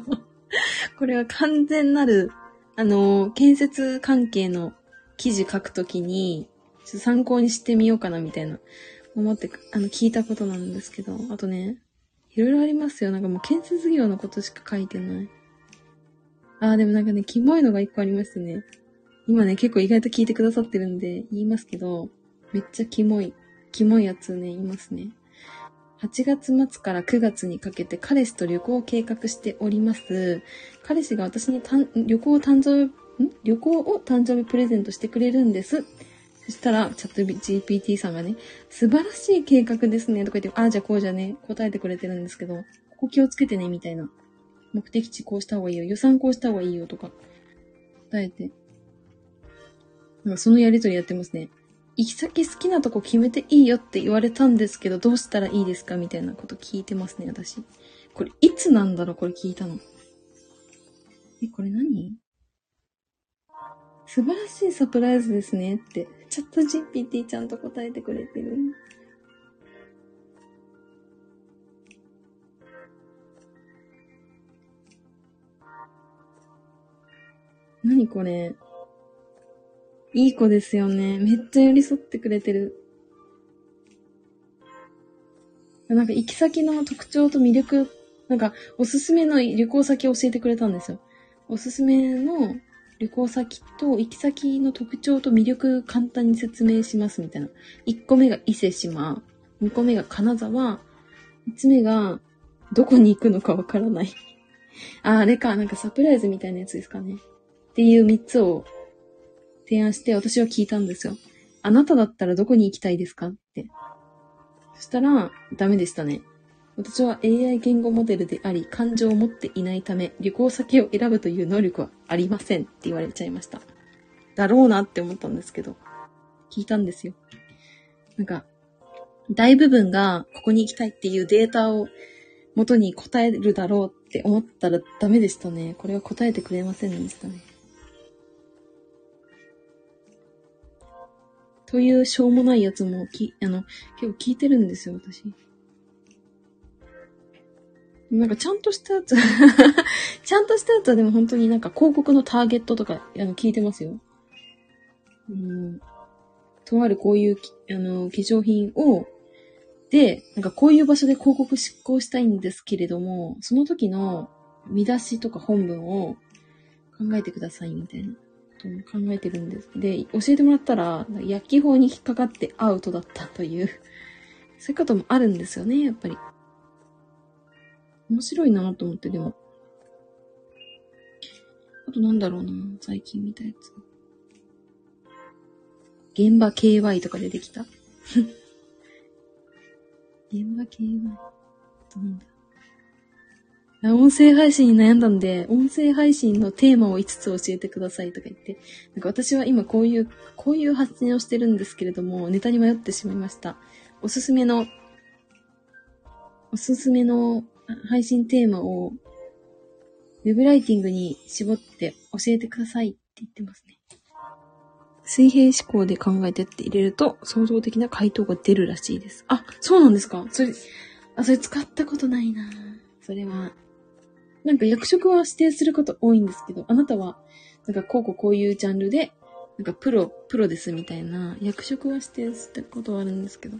Speaker 2: これは完全なるあの、建設関係の記事書くときに、ちょっと参考にしてみようかなみたいな、思って、あの、聞いたことなんですけど、あとね、いろいろありますよ。なんかもう建設業のことしか書いてない。ああ、でもなんかね、キモいのが一個ありましたね。今ね、結構意外と聞いてくださってるんで、言いますけど、めっちゃキモい、キモいやつね、いますね。8月末から9月にかけて彼氏と旅行を計画しております。彼氏が私に旅行を誕生日、ん？旅行を誕生日プレゼントしてくれるんです。そしたら、チャット GPT さんがね、素晴らしい計画ですね、とか言って、ああ、じゃあこうじゃね、答えてくれてるんですけど、ここ気をつけてね、みたいな。目的地こうした方がいいよ、予算こうした方がいいよ、とか、答えて。なんかそのやりとりやってますね。行き先好きなとこ決めていいよって言われたんですけど、どうしたらいいですかみたいなこと聞いてますね、私。これ、いつなんだろうこれ聞いたの。え、これ何？素晴らしいサプライズですねって。チャット GPT ちゃんと答えてくれてる。何これ？いい子ですよね。めっちゃ寄り添ってくれてる。なんか行き先の特徴と魅力、なんかおすすめの旅行先を教えてくれたんですよ。おすすめの旅行先と行き先の特徴と魅力簡単に説明しますみたいな。1個目が伊勢島、2個目が金沢、3つ目がどこに行くのかわからない。あ、あれか、なんかサプライズみたいなやつですかね。っていう3つを提案して私は聞いたんですよ。あなただったらどこに行きたいですか？って。そしたら、ダメでしたね。私は AI 言語モデルであり、感情を持っていないため、旅行先を選ぶという能力はありませんって言われちゃいました。だろうなって思ったんですけど、聞いたんですよ。なんか、大部分がここに行きたいっていうデータを元に答えるだろうって思ったらダメでしたね。これは答えてくれませんでしたね。というしょうもないやつもき、あの、結構聞いてるんですよ、私。なんかちゃんとしたやつ ちゃんとしたやつはでも本当になんか広告のターゲットとか、あの、聞いてますよ。うん。とあるこういう、あの、化粧品を、で、なんかこういう場所で広告執行したいんですけれども、その時の見出しとか本文を考えてくださいみたいな考えてるんです。で、教えてもらったら、薬機法に引っかかってアウトだったという、そういうこともあるんですよね、やっぱり。面白いなと思って、でも。あとなんだろうな最近見たやつ。現場 KY とか出てきた 現場 KY。なんだ音声配信に悩んだんで、音声配信のテーマを5つ教えてくださいとか言って、なんか私は今こういう、こういう発信をしてるんですけれども、ネタに迷ってしまいました。おすすめの、おすすめの配信テーマを、ウェブライティングに絞って教えてくださいって言ってますね。水平思考で考えてって入れると、創造的な回答が出るらしいです。あ、そうなんですかそれ、あ、それ使ったことないなそれは。なんか役職は指定すること多いんですけど、あなたは、なんかこうこうこういうジャンルで、なんかプロ、プロですみたいな、役職は指定したことはあるんですけど、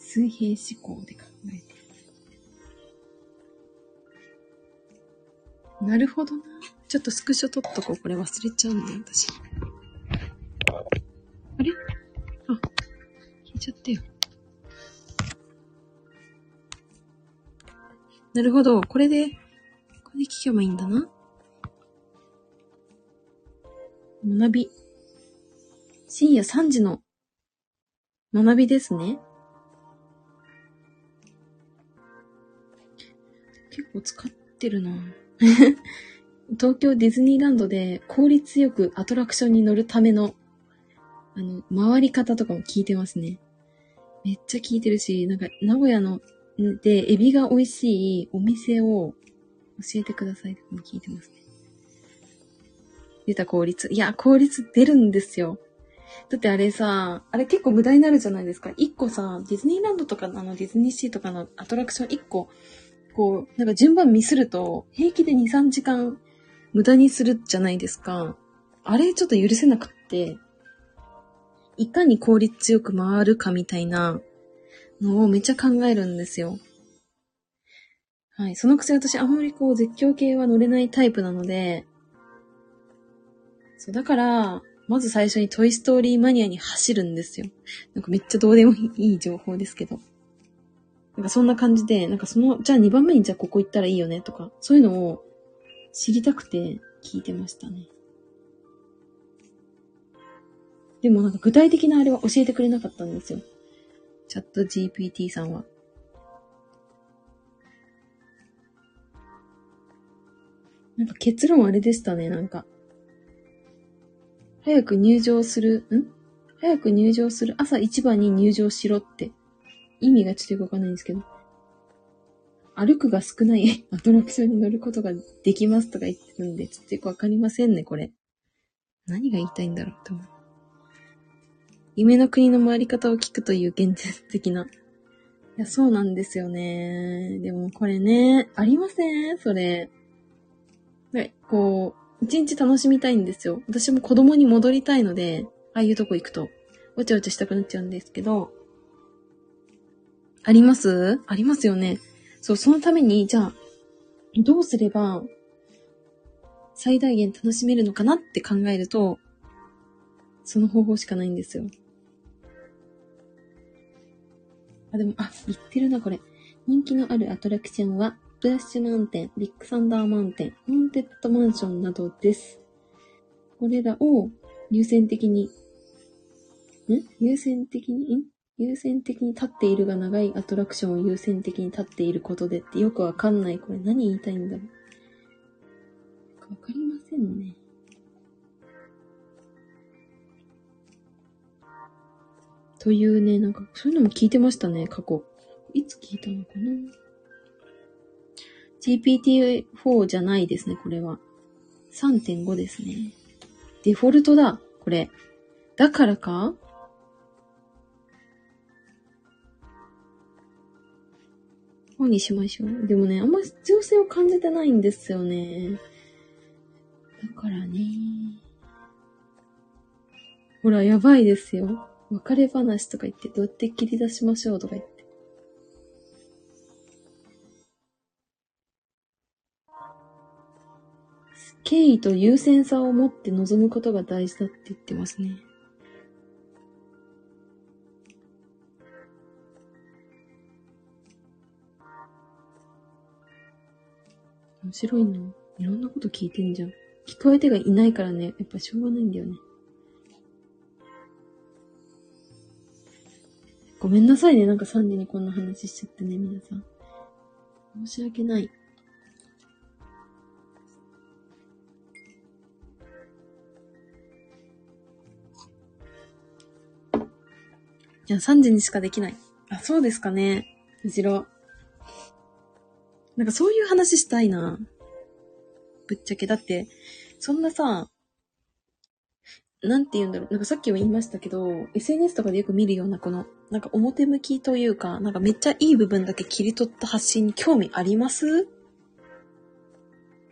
Speaker 2: 水平思考で考えて。なるほどな。ちょっとスクショ撮っとこう。これ忘れちゃうんだよ、私。あれ？あ、消えちゃったよ。なるほど。これで、これで聞けばいいんだな。学び。深夜3時の学びですね。結構使ってるな 東京ディズニーランドで効率よくアトラクションに乗るための、あの、回り方とかも聞いてますね。めっちゃ聞いてるし、なんか、名古屋の、で、エビが美味しいお店を教えてくださいとかも聞いてますね。出た効率。いや、効率出るんですよ。だってあれさ、あれ結構無駄になるじゃないですか。一個さ、ディズニーランドとかのあのディズニーシーとかのアトラクション一個、こう、なんか順番ミスると、平気で2、3時間無駄にするじゃないですか。あれちょっと許せなくって、いかに効率よく回るかみたいなのをめっちゃ考えるんですよ。はい。そのくせ私あんまりこう絶叫系は乗れないタイプなので、そう、だから、まず最初にトイストーリーマニアに走るんですよ。なんかめっちゃどうでもいい情報ですけど。なんかそんな感じで、なんかその、じゃあ2番目にじゃあここ行ったらいいよねとか、そういうのを知りたくて聞いてましたね。でもなんか具体的なあれは教えてくれなかったんですよ。チャット GPT さんは。なんか結論あれでしたね、なんか。早く入場する、ん？早く入場する朝一番に入場しろって。意味がちょっとよくわかんないんですけど。歩くが少ない アトラクションに乗ることができますとか言ってるんで、ちょっとよくわかりませんね、これ。何が言いたいんだろうって思う。夢の国の回り方を聞くという現実的な。いや、そうなんですよね。でもこれね、ありません？それ。で、こう、一日楽しみたいんですよ。私も子供に戻りたいので、ああいうとこ行くと、おちゃおちゃしたくなっちゃうんですけど、あります？ありますよね。そう、そのために、じゃあ、どうすれば、最大限楽しめるのかなって考えると、その方法しかないんですよ。あ、でも、あ、言ってるな、これ。人気のあるアトラクションは、スプラッシュマウンテン、ビッグサンダーマウンテン、ホーンテッドマンションなどです。これらを優先的に、ん？優先的に、ん？優先的に立っているが長いアトラクションを優先的に立っていることでってよくわかんない。これ何言いたいんだろう。わかりませんね。というね、なんかそういうのも聞いてましたね、過去。いつ聞いたのかな ?GPT-4 じゃないですね、これは。3.5ですね。デフォルトだ、これ。だからか？本にしましょう。でもね、あんま必要性を感じてないんですよね。だからね。ほら、やばいですよ。別れ話とか言って、どうやって切り出しましょうとか言って。敬意と優先さを持って臨むことが大事だって言ってますね。面白いな。いろんなこと聞いてんじゃん。聞こえ手がいないからね、やっぱしょうがないんだよね。ごめんなさいね、なんか3時にこんな話しちゃってね、皆さん。申し訳ない。いや、3時にしかできない。あ、そうですかね。むしろ。なんかそういう話したいな。ぶっちゃけ。だって、そんなさ、なんて言うんだろう。なんかさっきも言いましたけど、SNS とかでよく見るようなこの、なんか表向きというか、なんかめっちゃいい部分だけ切り取った発信に興味あります？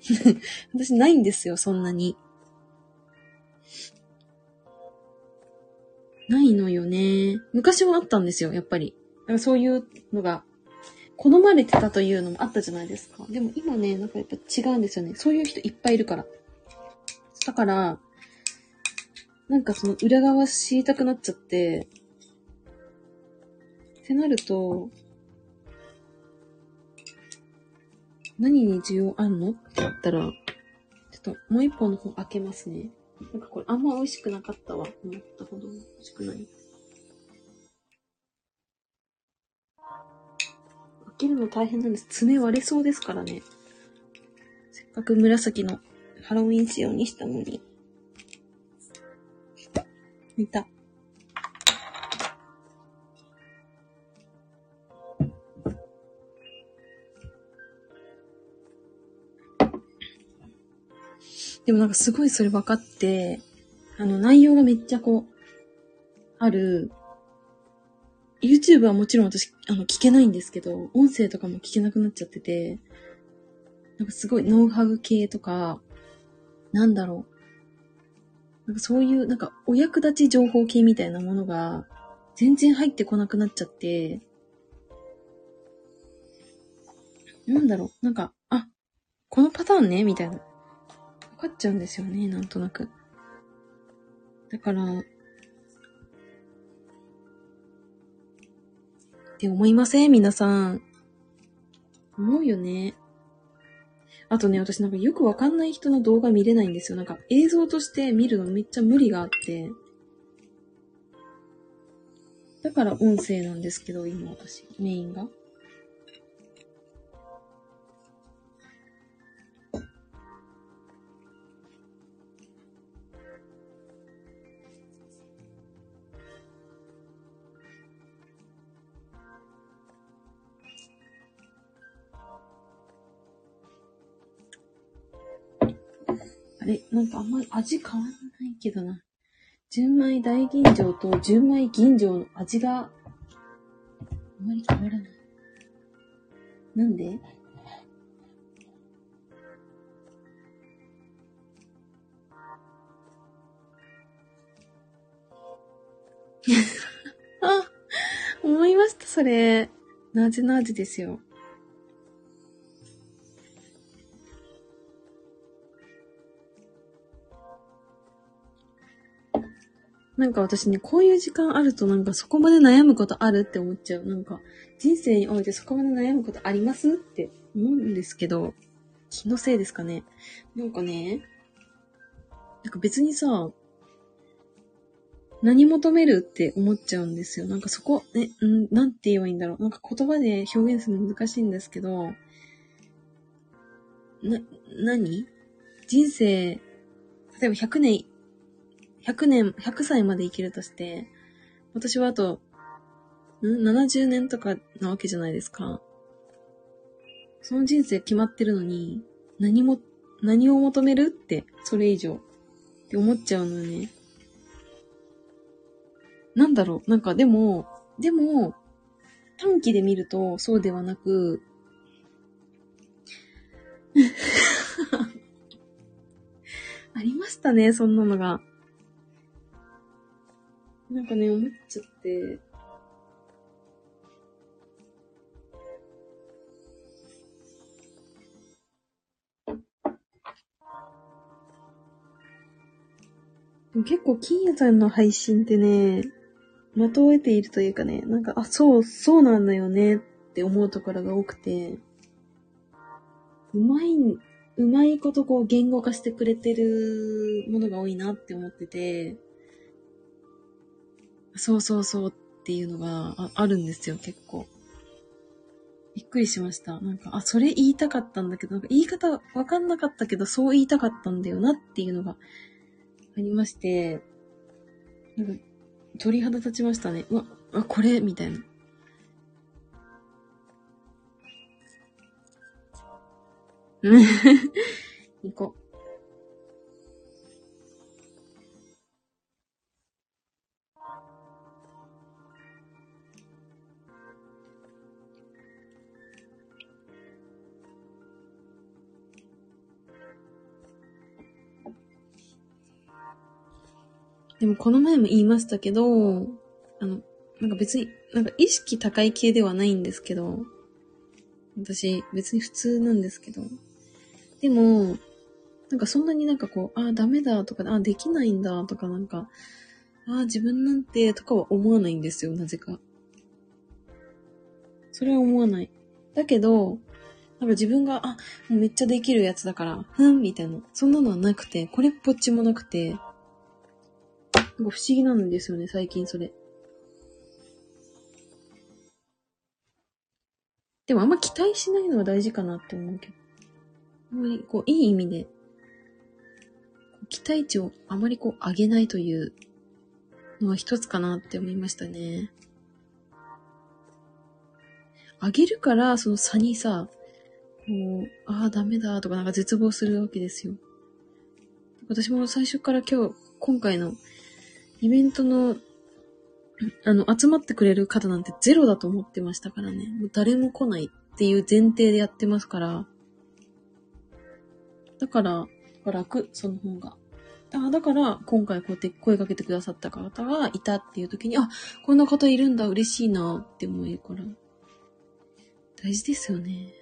Speaker 2: 私ないんですよ、そんなに。ないのよね。昔はあったんですよ、やっぱり。なんかそういうのが、好まれてたというのもあったじゃないですか。でも今ね、なんかやっぱ違うんですよね。そういう人いっぱいいるから。だから、なんかその裏側知りたくなっちゃって、ってなると、何に需要あんの？って言ったら、ちょっともう一本の方開けますね。なんかこれあんま美味しくなかったわ。思ったほど美味しくない。開けるの大変なんです。爪割れそうですからね。せっかく紫のハロウィン仕様にしたのに。見た。でもなんかすごいそれ分かって、あの内容がめっちゃこう、ある、YouTube はもちろん私、あの、聞けないんですけど、音声とかも聞けなくなっちゃってて、なんかすごいノウハウ系とか、なんだろう。なんかそういう、なんかお役立ち情報系みたいなものが、全然入ってこなくなっちゃって、なんだろう。なんか、あ、このパターンねみたいな。分かっちゃうんですよね、なんとなく。だから、って思いません？皆さん。思うよね。あとね、私なんかよくわかんない人の動画見れないんですよ。なんか映像として見るのめっちゃ無理があって。だから音声なんですけど、今私、メインが。れ、なんかあんまり味変わんないけどな。純米大吟醸と純米吟醸の味が、あんまり変わらない。なんで？あ、思いました、それ。なぜなぜですよ。なんか私ね、こういう時間あるとなんかそこまで悩むことあるって思っちゃう。なんか、人生においてそこまで悩むことありますって思うんですけど、気のせいですかね。なんかね、なんか別にさ、何求めるって思っちゃうんですよ。なんかそこ、ね、んなんて言えばいいんだろう。なんか言葉で表現するの難しいんですけど、な、何？人生、例えば100年、100年、100歳まで生きるとして、私はあと、ん ?70 年とかなわけじゃないですか。その人生決まってるのに、何も、何を求めるって、それ以上。って思っちゃうのよね。なんだろう。なんかでも、でも、短期で見るとそうではなく、ありましたね、そんなのが。なんかね、思っちゃって。結構、金谷さんの配信ってね、的を得ているというかね、なんか、あ、そう、そうなんだよねって思うところが多くて、うまい、うまいことこう言語化してくれてるものが多いなって思ってて、そうそうそうっていうのがああるんですよ、結構。びっくりしました。なんか、あ、それ言いたかったんだけど、なんか言い方わかんなかったけど、そう言いたかったんだよなっていうのがありまして、なんか鳥肌立ちましたね。うわ、あ、これ？みたいな。うん 行こう。でもこの前も言いましたけど、あの、なんか別に、なんか意識高い系ではないんですけど、私別に普通なんですけど、でも、なんかそんなになんかこう、ああ、ダメだとか、ああ、できないんだとかなんか、ああ、自分なんてとかは思わないんですよ、なぜか。それは思わない。だけど、なんか自分が、あ、もうめっちゃできるやつだから、ふんみたいな。そんなのはなくて、これっぽっちもなくて、なんか不思議なんですよね、最近それ。でもあんま期待しないのは大事かなって思うけど。あんまりこう、いい意味で、期待値をあまりこう上げないというのは一つかなって思いましたね。上げるから、その差にさ、こう、ああ、ダメだとかなんか絶望するわけですよ。私も最初から今日、今回のイベントの、あの、集まってくれる方なんてゼロだと思ってましたからね。もう誰も来ないっていう前提でやってますから。だから、楽、その方が。あだから、今回こうやって声かけてくださった方がいたっていう時に、あ、こんな方いるんだ、嬉しいなって思えるから。大事ですよね。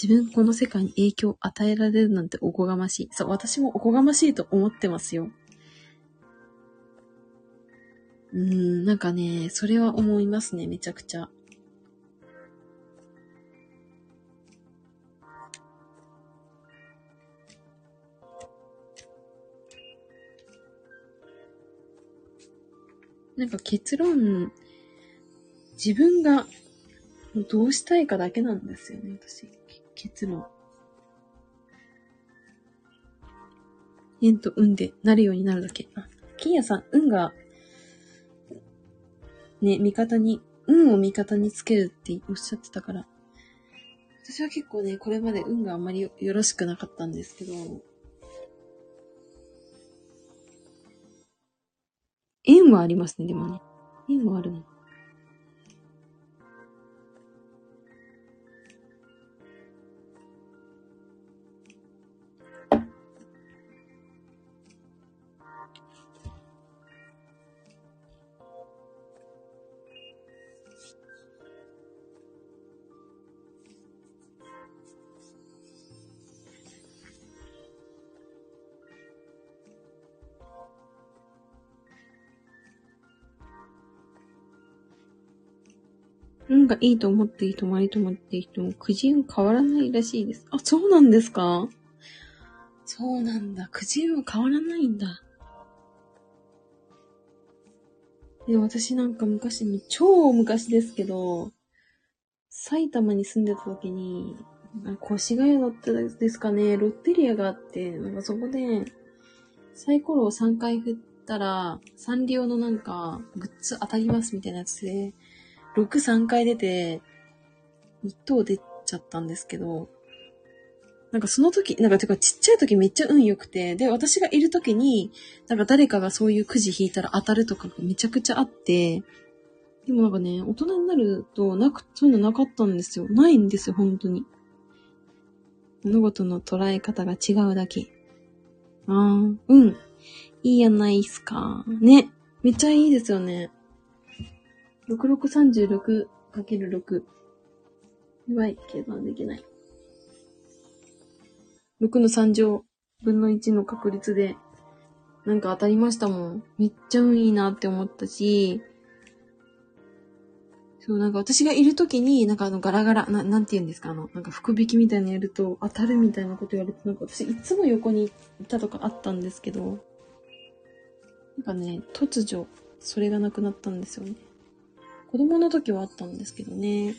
Speaker 2: 自分この世界に影響を与えられるなんておこがましい。そう、私もおこがましいと思ってますよ。うん、なんかね、それは思いますね、めちゃくちゃ。なんか結論、自分がどうしたいかだけなんですよね、私。結論。縁と運でなるようになるだけ。あ、金谷さん、運がね、味方に、運を味方につけるっておっしゃってたから、私は結構ね、これまで運があんまりよろしくなかったんですけど、縁はありますね、でもね。縁はあるの。がいいと思っている人も悪いと思っている人も、くじ運変わらないらしいです。あ、そうなんですか？そうなんだ。くじ運は変わらないんだ。で、私なんか昔、超昔ですけど、埼玉に住んでた時に、越谷だったですかね、ロッテリアがあって、なんかそこで、サイコロを3回振ったら、サンリオのなんか、グッズ当たりますみたいなやつで、6、3回出て、1等出ちゃったんですけど、なんかその時、なんかてかちっちゃい時めっちゃ運良くて、で、私がいる時に、なんか誰かがそういうくじ引いたら当たるとかがめちゃくちゃあって、でもなんかね、大人になると、なく、そういうのなかったんですよ。ないんですよ、本当に。物事の捉え方が違うだけ。ああ、うん。いいやないっすか。ね。めっちゃいいですよね。6636×6。やばい、計算できない。6の3乗分の1の確率で、なんか当たりましたもん。めっちゃ運いいなって思ったし、そう、なんか私がいるときに、なんかあのガラガラ、ななんて言うんですか、あの、なんか福引きみたいにやると当たるみたいなこと言われて、なんか私いつも横にいたとかあったんですけど、なんかね、突如、それがなくなったんですよね。子供の時はあったんですけどね。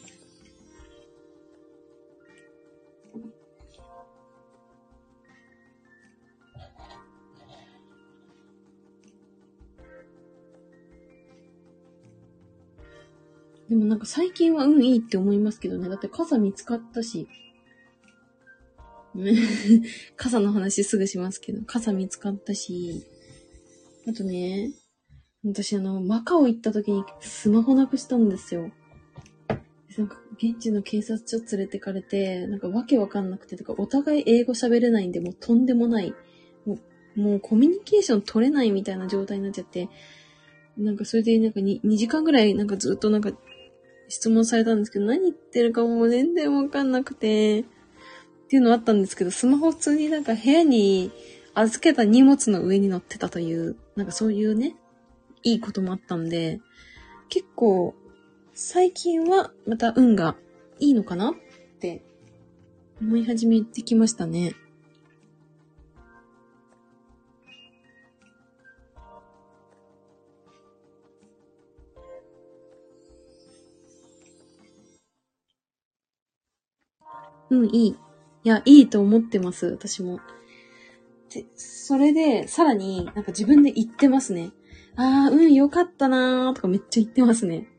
Speaker 2: でもなんか最近は運いいって思いますけどね。だって傘見つかったし。傘の話すぐしますけど、傘見つかったし。あとね、私あの、マカオ行った時にスマホなくしたんですよ。なんか、現地の警察署連れてかれて、なんかわけわかんなくて、とか、お互い英語喋れないんで、もうとんでもない。もう、もうコミュニケーション取れないみたいな状態になっちゃって、なんかそれでなんか 2, 2時間ぐらいなんかずっとなんか質問されたんですけど、何言ってるかもう全然わかんなくて、っていうのあったんですけど、スマホ普通になんか部屋に預けた荷物の上に乗ってたという、なんかそういうね、いいこともあったんで、結構、最近はまた運がいいのかなって思い始めてきましたね。うん、いい。いや、いいと思ってます、私も。で、それで、さらになんか自分で言ってますね。ああ、うん、よかったなーとかめっちゃ言ってますね。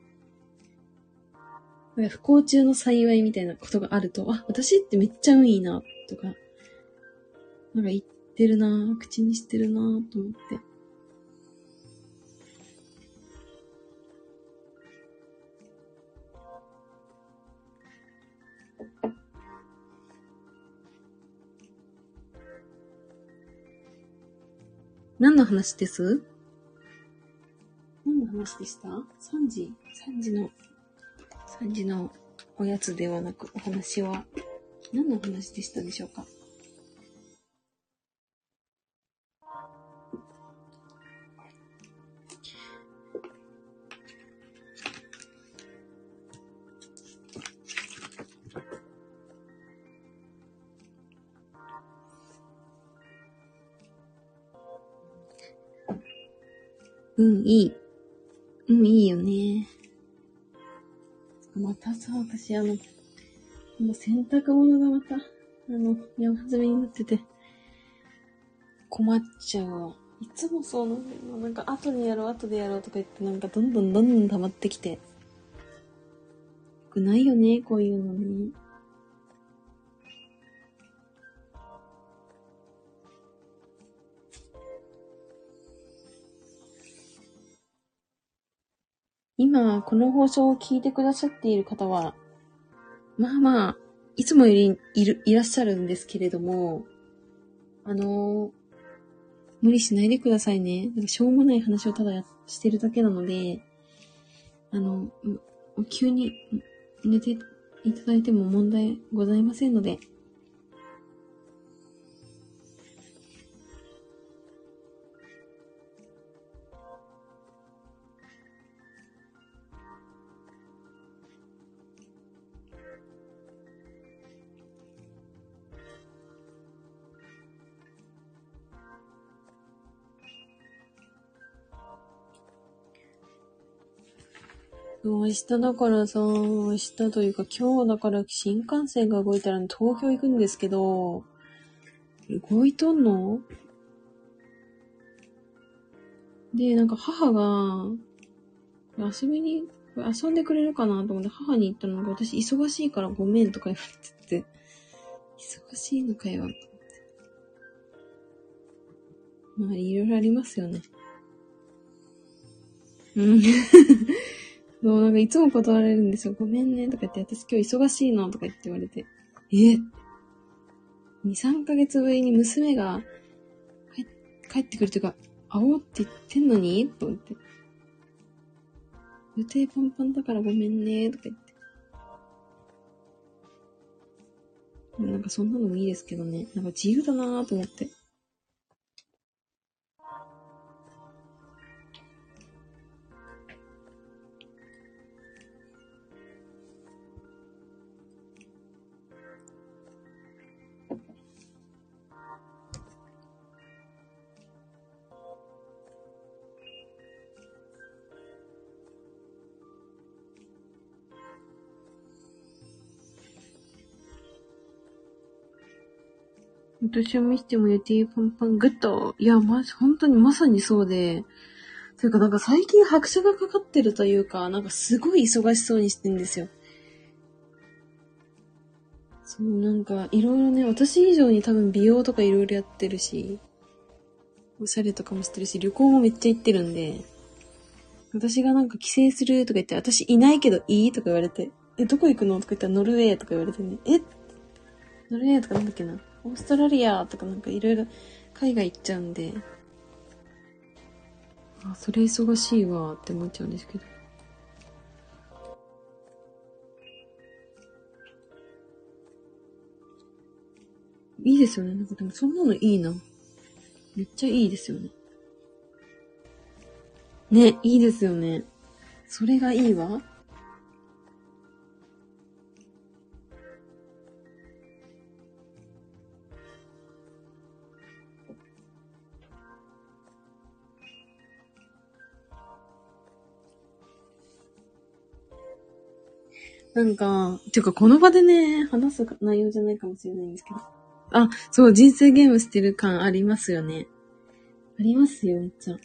Speaker 2: 不幸中の幸いみたいなことがあると、あ、私ってめっちゃ運いいな、とか、なんか言ってるな口にしてるなと思って。何の話です？何の話でした ?3 時 ?3 時の、3時のおやつではなくお話は何の話でしたでしょうか？うん、いい。うん、いいよね。またさ、私あの、もう洗濯物がまた、あの、山積みになってて、困っちゃうわ。いつもそうなんだよな。なんか、後でやろう、後でやろうとか言って、なんか、どんどんどんどん溜まってきて。よくないよね、こういうのね。今、この放送を聞いてくださっている方は、まあまあ、いつもよりいる、いらっしゃるんですけれども、あのー無理しないでくださいね。なんかしょうもない話をただやしてるだけなので、あの、急に寝ていただいても問題ございませんので、明日だからさ、明日というか今日だから新幹線が動いたら、東京行くんですけど、動いとんの？で、なんか母が、遊びに、遊んでくれるかなと思って母に言ったのが、私忙しいからごめんとか言われてて、忙しいのかよ、まあ、いろいろありますよね。うん。そう、なんかいつも断れるんですよ。ごめんね、とか言って、私今日忙しいの、とか言って言われて。え ?2、3ヶ月ぶりに娘が帰ってくるというか、会おうって言ってんのに？と思って。予定パンパンだからごめんね、とか言って。なんかそんなのもいいですけどね。なんか自由だなぁと思って。私を見せても予定パンパングッと。いや、まじ、本当にまさにそうで。というかなんか最近拍車がかかってるというか、なんかすごい忙しそうにしてんですよ。そう、なんかいろいろね、私以上に多分美容とかいろいろやってるし、おしゃれとかもしてるし、旅行もめっちゃ行ってるんで、私がなんか帰省するとか言って、私いないけどいいとか言われて、え、どこ行くのとか言ったらノルウェーとか言われてね、え？ノルウェーとかなんだっけなオーストラリアとかなんかいろいろ海外行っちゃうんで、あ、それ忙しいわって思っちゃうんですけど。いいですよね。なんかでもそんなのいいな。めっちゃいいですよね。ね、いいですよね。それがいいわ。なんか、ていうかこの場でね、話す内容じゃないかもしれないんですけど。あ、そう、人生ゲームしてる感ありますよね。ありますよ、めっちゃ。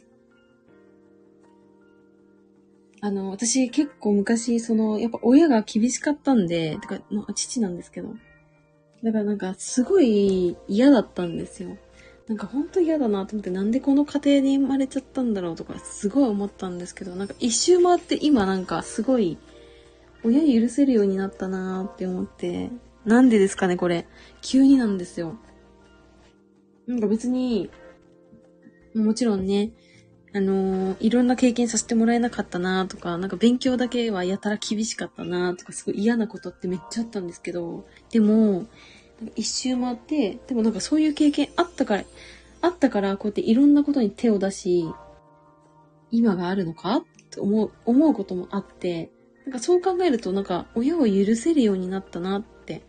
Speaker 2: あの、私結構昔、その、やっぱ親が厳しかったんで、てか、まあ、父なんですけど。だからなんか、すごい嫌だったんですよ。なんかほんと嫌だなと思って、なんでこの家庭に生まれちゃったんだろうとか、すごい思ったんですけど、なんか一周回って今なんかすごい、親許せるようになったなーって思って、なんでですかね、これ。急になんですよ。なんか別に、もちろんね、あのー、いろんな経験させてもらえなかったなとか、なんか勉強だけはやたら厳しかったなとか、すごい嫌なことってめっちゃあったんですけど、でも、一周回って、でもなんかそういう経験あったから、あったから、こうやっていろんなことに手を出し、今があるのか？って思う、思うこともあって、なんかそう考えるとなんか親を許せるようになったなって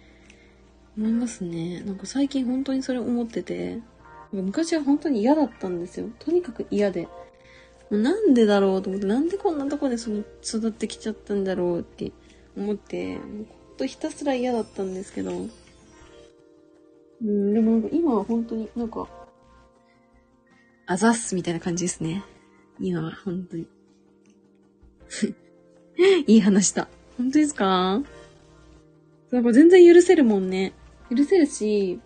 Speaker 2: 思いますね。なんか最近本当にそれ思ってて、昔は本当に嫌だったんですよ。とにかく嫌で。もうなんでだろうと思って、なんでこんなとこでその育ってきちゃったんだろうって思って、もうほんとひたすら嫌だったんですけど、うん、でもなんか今は本当になんか、あざっすみたいな感じですね。今は本当に。いい話だ。本当ですか？なんか全然許せるもんね。許せるし、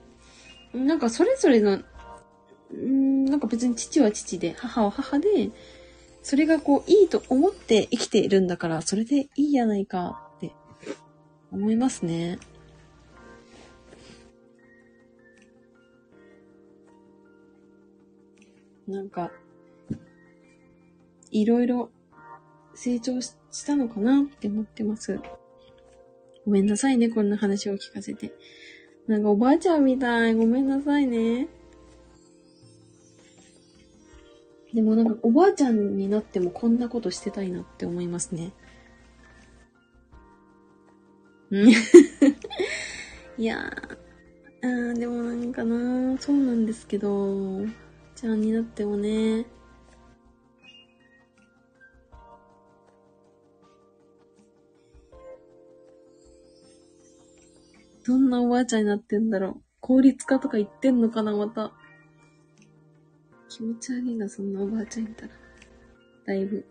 Speaker 2: なんかそれぞれの、んなんか別に父は父で、母は母で、それがこう、いいと思って生きているんだから、それでいいやないかって思いますね。なんか、いろいろ成長したのかなって思ってます。ごめんなさいね、こんな話を聞かせて。なんかおばあちゃんみたい。ごめんなさいね。でもなんかおばあちゃんになってもこんなことしてたいなって思いますね。うん いやー、あーでもなんかなそうなんですけど、ちゃんになってもね、どんなおばあちゃんになってんだろう。効率化とか言ってんのかな、また。気持ち悪いな、そんなおばあちゃんいたら。だいぶ。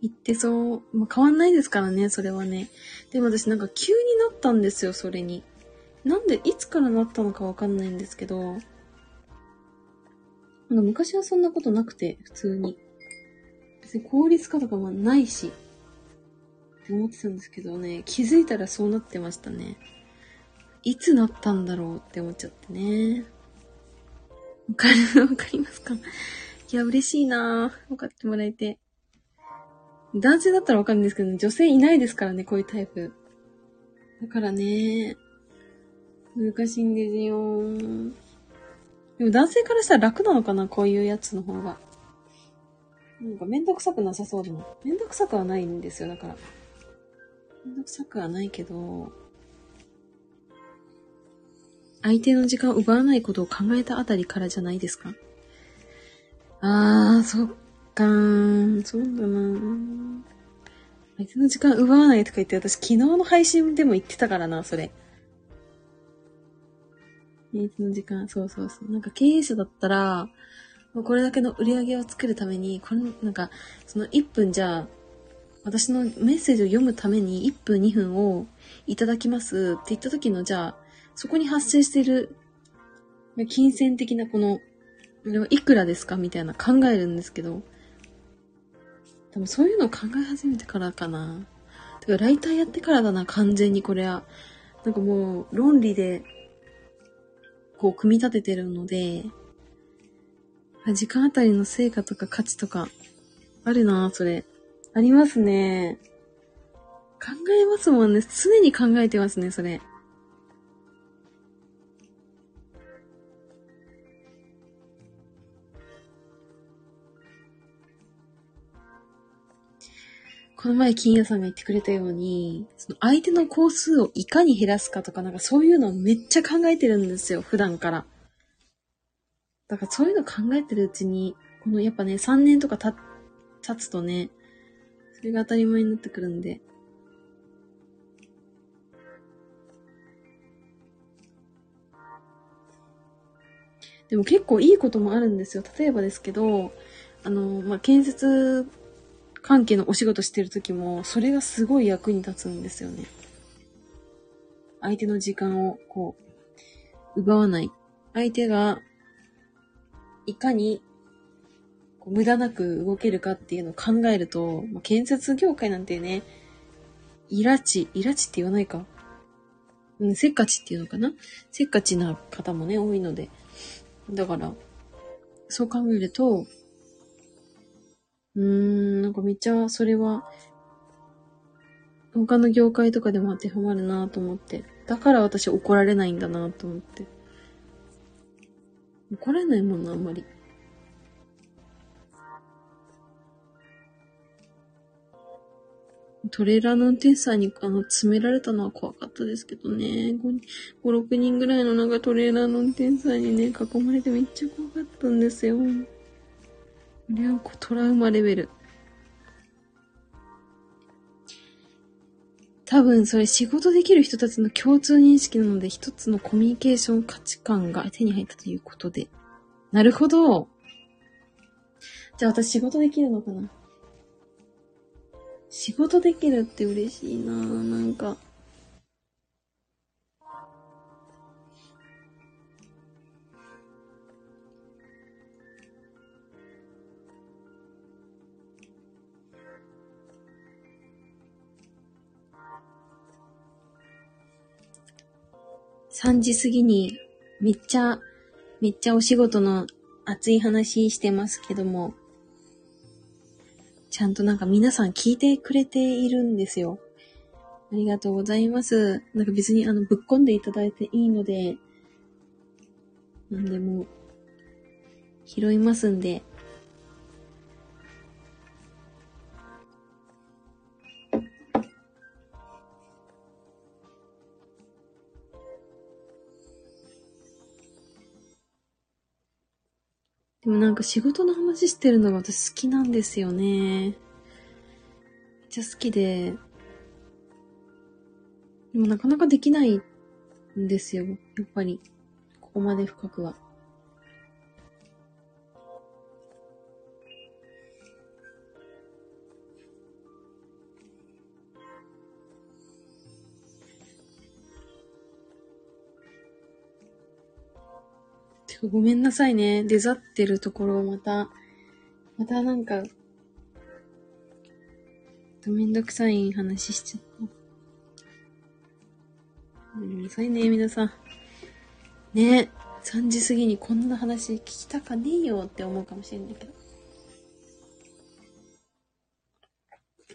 Speaker 2: 言ってそう。まあ、変わんないですからね、それはね。でも私なんか急になったんですよ、それに。なんで、いつからなったのかわかんないんですけど、なんか昔はそんなことなくて、普通に。別に効率化とかもないし、思ってたんですけどね、気づいたらそうなってましたね。いつなったんだろうって思っちゃってね。わかる、わかりますか？いや、嬉しいなぁ。分かってもらえて。男性だったらわかるんですけど、ね、女性いないですからね、こういうタイプ。だからね、難しいんですよ。でも男性からしたら楽なのかなこういうやつの方が。なんかめんどくさくなさそうでも。めんどくさくはないんですよ、だから。めんどくさくはないけど、相手の時間を奪わないことを考えたあたりからじゃないですか？あー、そっかー。そうだな相手の時間奪わないとか言って、私昨日の配信でも言ってたからな、それ。相手の時間、そうそうそう。なんか経営者だったら、もうこれだけの売り上げを作るために、これ、なんか、その1分じゃあ、私のメッセージを読むために1分2分をいただきますって言った時の、じゃあ、そこに発生している、金銭的なこの、これはいくらですか？みたいな考えるんですけど、多分そういうのを考え始めてからかな。てか、ライターやってからだな、完全にこれは。なんかもう、論理で、こう、組み立ててるので、時間あたりの成果とか価値とか、あるなそれ。ありますね。考えますもんね。常に考えてますね、それ。この前金谷さんが言ってくれたように、その相手の工数をいかに減らすかとかなんかそういうのをめっちゃ考えてるんですよ、普段から。だからそういうの考えてるうちに、このやっぱね、3年とかた経つとね、それが当たり前になってくるんで。でも結構いいこともあるんですよ。例えばですけど、あの、まあ、建設関係のお仕事してる時も、それがすごい役に立つんですよね。相手の時間を、こう、奪わない。相手が、いかに、無駄なく動けるかっていうのを考えると、まあ、建設業界なんてね、イラチ、イラチって言わないか。うん、せっかちっていうのかなせっかちな方もね、多いので。だから、そう考えると、うーん、なんかめっちゃそれは、他の業界とかでも当てはまるなと思って。だから私怒られないんだなと思って。怒られないもんな、あんまり。トレーラーの運転手さんに、あの、詰められたのは怖かったですけどね。5、5 6人ぐらいのなんかトレーラーの運転手さんにね、囲まれてめっちゃ怖かったんですよ。これはトラウマレベル。多分それ仕事できる人たちの共通認識なので一つのコミュニケーション価値観が手に入ったということで。なるほど。じゃあ私仕事できるのかな仕事できるって嬉しいなぁなんか。3時過ぎにめっちゃ、めっちゃお仕事の熱い話してますけども、ちゃんとなんか皆さん聞いてくれているんですよ。ありがとうございます。なんか別にあの、ぶっこんでいただいていいので、なんでも、拾いますんで、なんか仕事の話してるのが私好きなんですよね。めっちゃ好きで。でもなかなかできないんですよ。やっぱり。ここまで深くは。ごめんなさいね。出ざってるところをまた、またなんか、めんどくさい話しちゃった。ごめんなさいね、皆さん。ね3時過ぎにこんな話聞きたかねえよって思うかもしれないけど。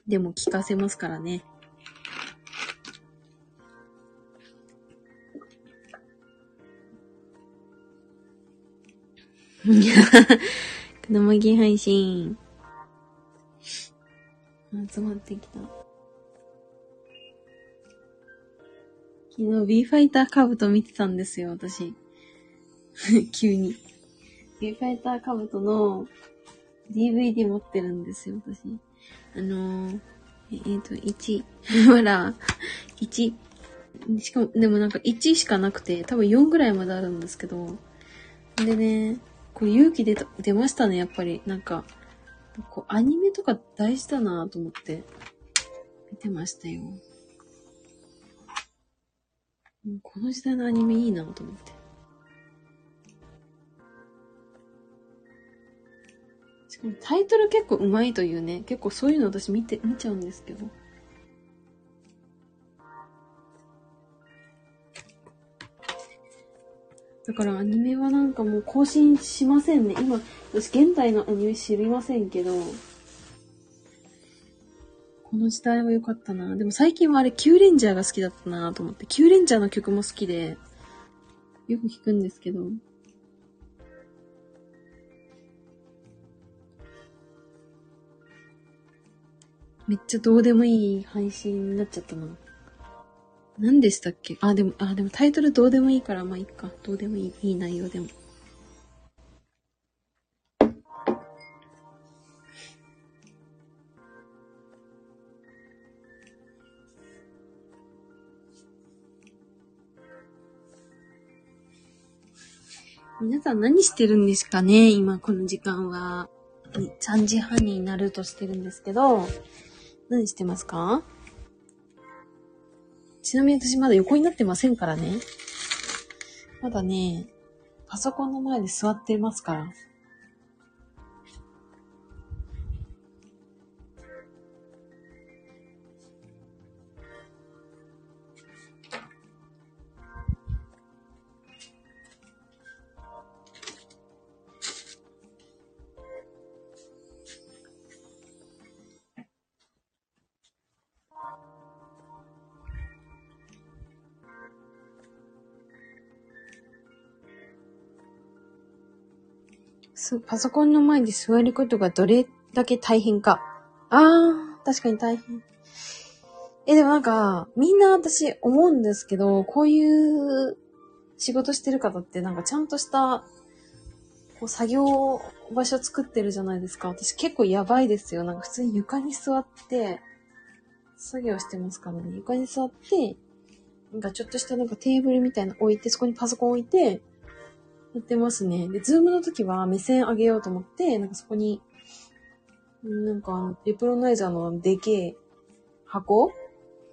Speaker 2: でも聞かせますからね。子供ぎ配信。集まってきた。昨日 B ファイターカブト見てたんですよ、私。急に。B ファイターカブトの DVD 持ってるんですよ、私。あのー、えっ、ー、と、1。ほら、1。しかも、でもなんか1しかなくて、多分4ぐらいまであるんですけど。でね、こう勇気出た、出ましたね、やっぱり。なんか、こうアニメとか大事だなと思って見てましたよ。この時代のアニメいいなと思って。しかもタイトル結構上手いというね、結構そういうの私見て、見ちゃうんですけど。だからアニメはなんかもう更新しませんね。今、私現代のアニメ知りませんけど、この時代は良かったな。でも最近はあれ、キューレンジャーが好きだったなと思って、キューレンジャーの曲も好きで、よく聞くんですけど、めっちゃどうでもいい配信になっちゃったな。何でしたっけ？あ、でも、あ、でもタイトルどうでもいいから、まあいいか。どうでもいい、いい内容でも。皆さん何してるんですかね？今この時間は。3時半になるとしてるんですけど、何してますか？ちなみに私まだ横になってませんからね。まだね、パソコンの前で座ってますから。パソコンの前で座ることがどれだけ大変か。あー、確かに大変。え、でもなんか、みんな私思うんですけど、こういう仕事してる方ってなんかちゃんとした、こう作業場所作ってるじゃないですか。私結構やばいですよ。なんか普通に床に座って、作業してますからね。床に座って、なんかちょっとしたなんかテーブルみたいなの置いて、そこにパソコン置いて、やってますね。で、ズームの時は目線上げようと思って、なんかそこに、なんか、レプロナイザーのでけえ箱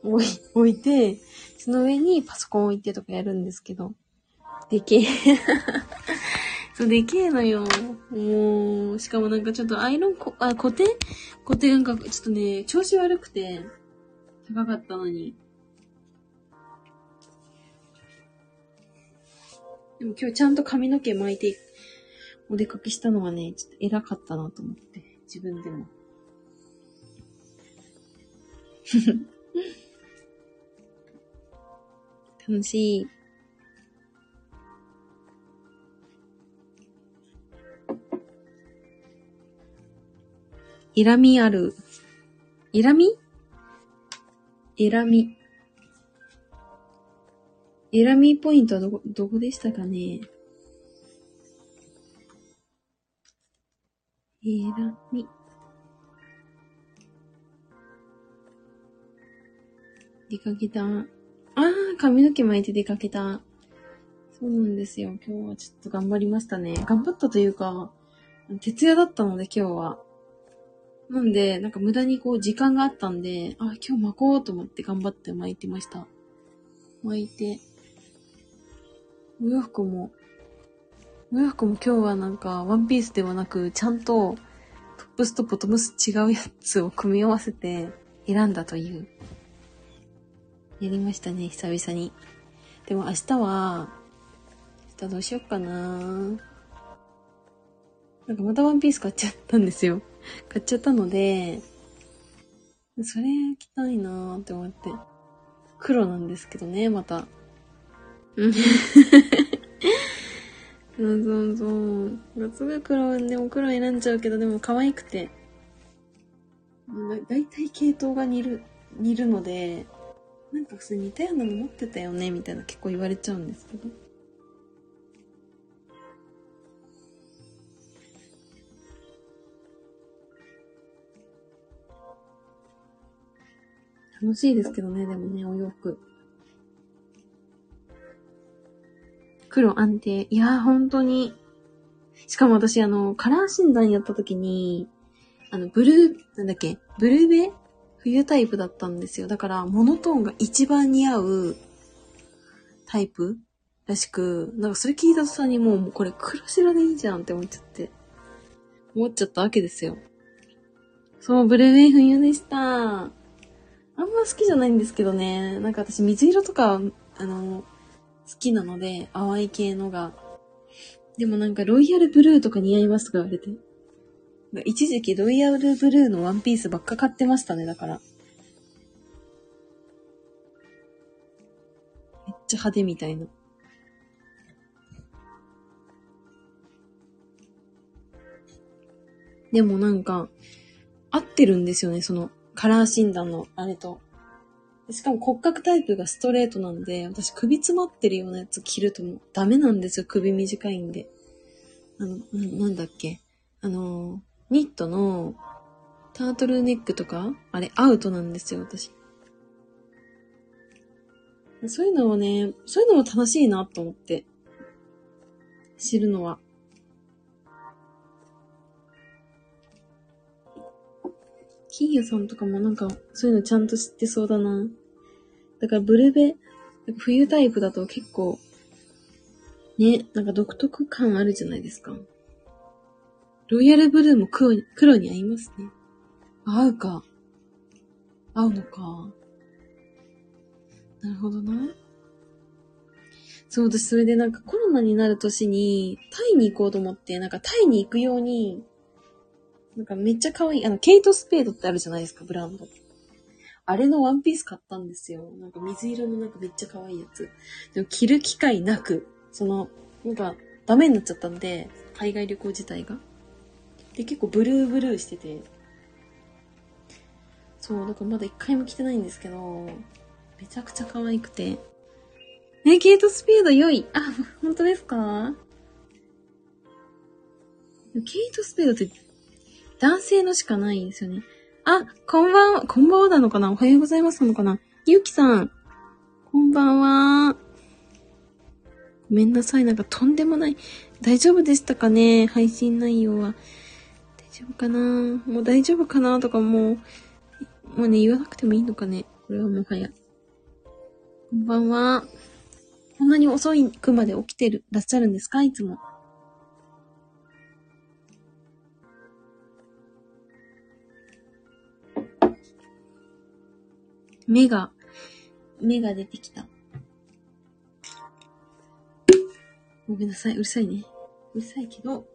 Speaker 2: 置い 置いて、その上にパソコン置いてとかやるんですけど。でけえ。そう、でけえのよ。もう、しかもなんかちょっとアイロンこ、あ、固定？固定なんか、ちょっとね、調子悪くて、高かったのに。でも今日ちゃんと髪の毛巻いて、お出かけしたのはね、ちょっと偉かったなと思って、自分でも。楽しい。いらみある。いらみいらみ。いらみポイントはどこ、どこでしたかね？いらみ。出かけた。ああ、髪の毛巻いて出かけた。そうなんですよ。今日はちょっと頑張りましたね。頑張ったというか、徹夜だったので今日は。なんで、なんか無駄にこう時間があったんで、あ、今日巻こうと思って頑張って巻いてました。巻いて。お洋服も、お洋服も今日はなんかワンピースではなく、ちゃんとトップスとボトムス違うやつを組み合わせて選んだという。やりましたね、久々に。でも明日は、明日どうしよっかななんかまたワンピース買っちゃったんですよ。買っちゃったので、それ着たいなーって思って。黒なんですけどね、また。うんそうそうそう。すぐ黒、でも黒選んじゃうけど、でも可愛くて。だいたい系統が似る、似るので、なんかそれ似たようなの持ってたよね、みたいな結構言われちゃうんですけど。楽しいですけどね、でもね、お洋服。黒安定。いやー、本当に。しかも私、あの、カラー診断やった時に、あの、ブルー、なんだっけ、ブルーベ？冬タイプだったんですよ。だから、モノトーンが一番似合うタイプらしく、なんかそれ聞いた途端にもう、もうこれ黒白でいいじゃんって思っちゃって。思っちゃったわけですよ。そう、ブルーベイ冬でした。あんま好きじゃないんですけどね。なんか私水色とか、あの、好きなので、淡い系のが。でもなんかロイヤルブルーとか似合いますとか言われて。一時期ロイヤルブルーのワンピースばっか買ってましたね、だから。めっちゃ派手みたいな。でもなんか、合ってるんですよね、その、カラー診断のあれと。しかも骨格タイプがストレートなんで、私首詰まってるようなやつ着るともうダメなんですよ、首短いんで。あの、ななんだっけ。あの、ニットのタートルネックとか、あれアウトなんですよ、私。そういうのをね、そういうのも楽しいなと思って。知るのは。金魚さんとかもなんか、そういうのちゃんと知ってそうだな。だからブルベ、冬タイプだと結構、ね、なんか独特感あるじゃないですか。ロイヤルブルーも黒に、黒に合いますね。合うか。合うのか。なるほどな。そう、私それでなんかコロナになる年にタイに行こうと思って、なんかタイに行くように、なんかめっちゃ可愛い、あの、ケイトスペードってあるじゃないですか、ブランド。あれのワンピース買ったんですよ。なんか水色のなんかめっちゃ可愛いやつ。でも着る機会なく、その、なんかダメになっちゃったんで、海外旅行自体が。で、結構ブルーブルーしてて。そう、だかまだ一回も着てないんですけど、めちゃくちゃ可愛くて。え、ケイトスピード良い。あ、本当ですか？ケイトスピードって男性のしかないんですよね。あ、こんばんは、こんばんはなのかな？おはようございますなのかな？ゆうきさん。こんばんは。ごめんなさい。なんかとんでもない。大丈夫でしたかね？配信内容は。大丈夫かな？もう大丈夫かなとかもう、もうね、言わなくてもいいのかね？これはもはや。こんばんは。こんなに遅いくまで起きてる、らっしゃるんですか？いつも。目が、目が出てきた。ごめんなさい、うるさいね。うるさいけど、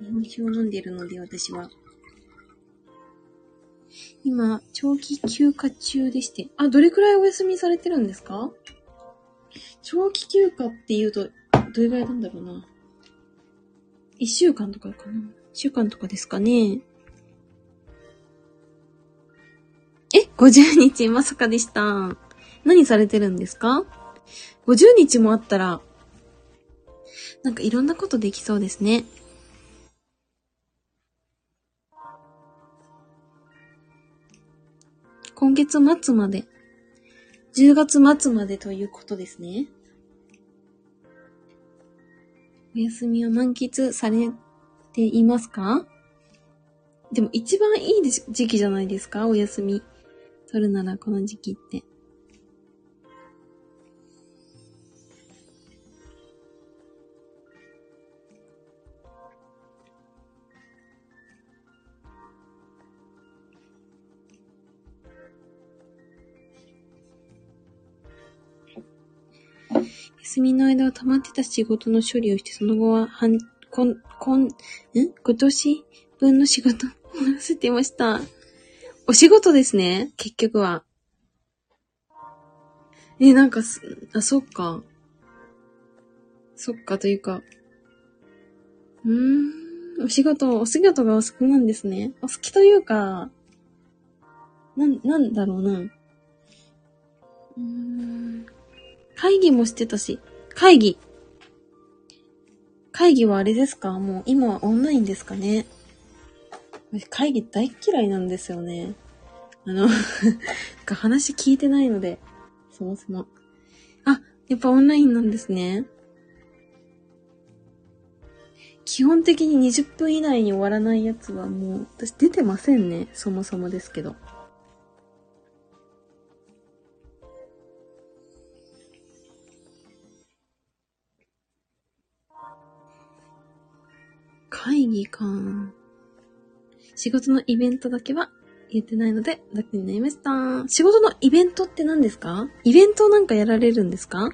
Speaker 2: 日本酒を飲んでいるので、私は。今、長期休暇中でして。あ、どれくらいお休みされてるんですか？長期休暇って言うと、どれくらいなんだろうな。一週間とかかな。一週間とかですかね。え ?50 日まさかでした。何されてるんですか ?50 日もあったら、なんかいろんなことできそうですね。今月末まで、10月末までということですね。お休みを満喫されていますか？でも一番いい時期じゃないですか？お休み取るならこの時期って。休みの間は溜まってた仕事の処理をして、その後は、半、こん、こん、ん？今年分の仕事を終わらせてました。お仕事ですね結局は。え、なんかす、あ、そっか。そっかというか。うーん、お仕事、お仕事がお好きなんですね。お好きというか、なん、なんだろうな。うーん。会議もしてたし、会議。会議はあれですか？もう今はオンラインですかね？会議大嫌いなんですよね。あの話聞いてないので、そもそも。あ、やっぱオンラインなんですね。基本的に20分以内に終わらないやつはもう、私出てませんね。そもそもですけど。会議か。仕事のイベントだけは言ってないので楽になりました。仕事のイベントって何ですか？イベントなんかやられるんですか？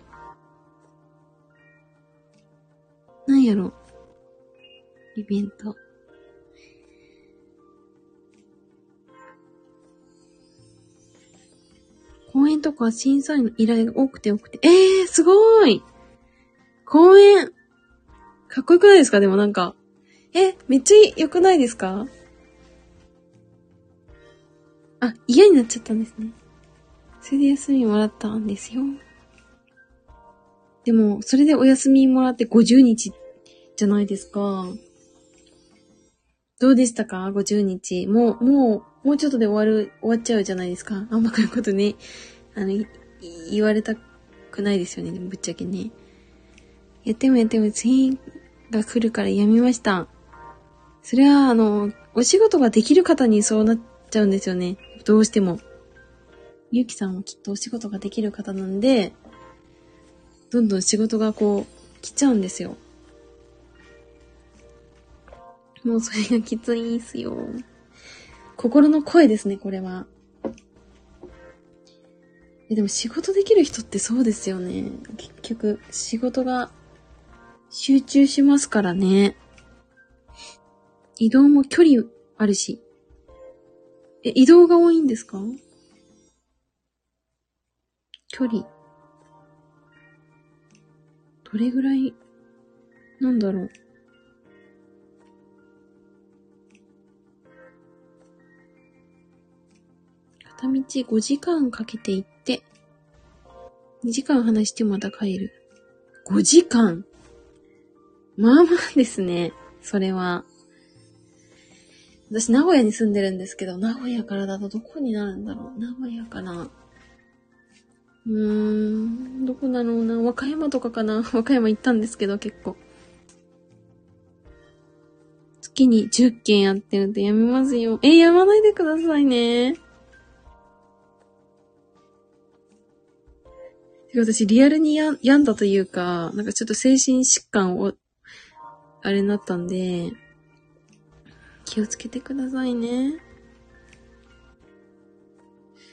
Speaker 2: 何やろ？イベント。公演とか審査員の依頼が多くて多くて。ええー、すごい公演かっこよくないですか？でもなんか。え、めっちゃ良くないですか？あ、嫌になっちゃったんですね。それで休みもらったんですよ。でも、それでお休みもらって50日じゃないですか。どうでしたか ?50 日。もう、もう、もうちょっとで終わる、終わっちゃうじゃないですか。あんまこういうことね、あの、言われたくないですよね。ぶっちゃけね。やってもやっても次が来るからやめました。それは、あの、お仕事ができる方にそうなっちゃうんですよね。どうしても。ゆうきさんはきっとお仕事ができる方なんで、どんどん仕事がこう、来ちゃうんですよ。もうそれがきついんすよ。心の声ですね、これは。え、でも仕事できる人ってそうですよね。結局、仕事が集中しますからね。移動も距離あるし。え、移動が多いんですか？距離。どれぐらい、なんだろう。片道5時間かけて行って、2時間話してまた帰る。5時間？まあまあですね。それは。私、名古屋に住んでるんですけど、名古屋からだとどこになるんだろう？名古屋かな？うーん、どこだろうな？和歌山とかかな？和歌山行ったんですけど、結構。月に10件やってるんでやめますよ。え、やまないでくださいね。私、リアルにや病んだというか、なんかちょっと精神疾患を、あれになったんで、気をつけてくださいね。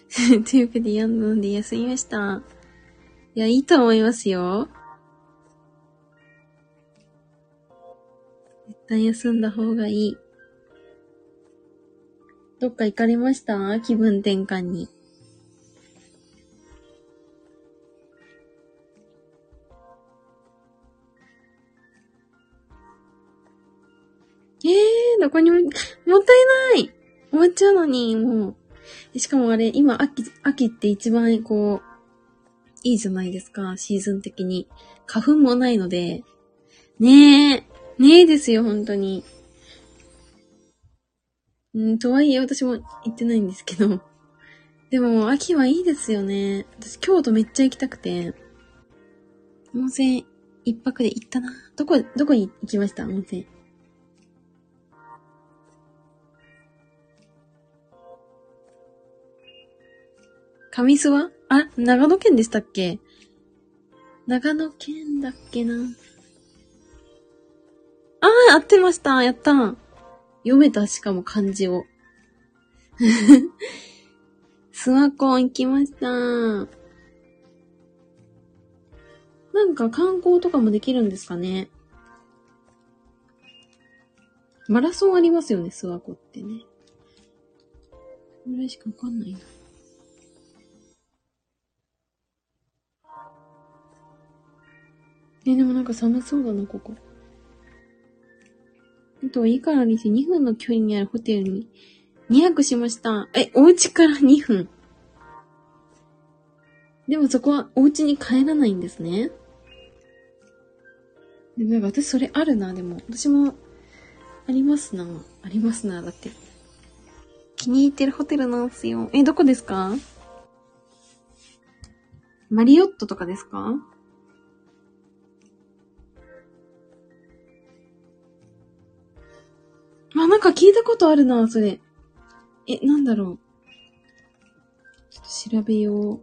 Speaker 2: というわけで、やんので休みました。いや、いいと思いますよ。絶対休んだ方がいい。どっか行かれました？気分転換に。えー、どこにも、もったいない終わっちゃうのに、もう。しかもあれ、今、秋、秋って一番、こう、いいじゃないですか、シーズン的に。花粉もないので。ねえ、ねえですよ、本当に。んとはいえ、私も行ってないんですけど。でも、秋はいいですよね。私、京都めっちゃ行きたくて。温泉、一泊で行ったな。どこ、どこに行きました？温泉。上諏訪？あ、長野県でしたっけ？長野県だっけな。ああ、合ってました。やった。読めた、しかも漢字を。スワコン行きました。なんか観光とかもできるんですかね？マラソンありますよね、諏訪湖ってね。それしかわかんないな。え、でもなんか寒そうだな、ここ。あと、いいからにして2分の距離にあるホテルに2泊しました。え、お家から2分。でもそこはお家に帰らないんですね。でもなんか私それあるな、でも。私も、ありますな。ありますな、だって。気に入ってるホテルなんすよ。え、どこですか？マリオットとかですか？あ、なんか聞いたことあるな、それ。え、なんだろう。ちょっと調べよう。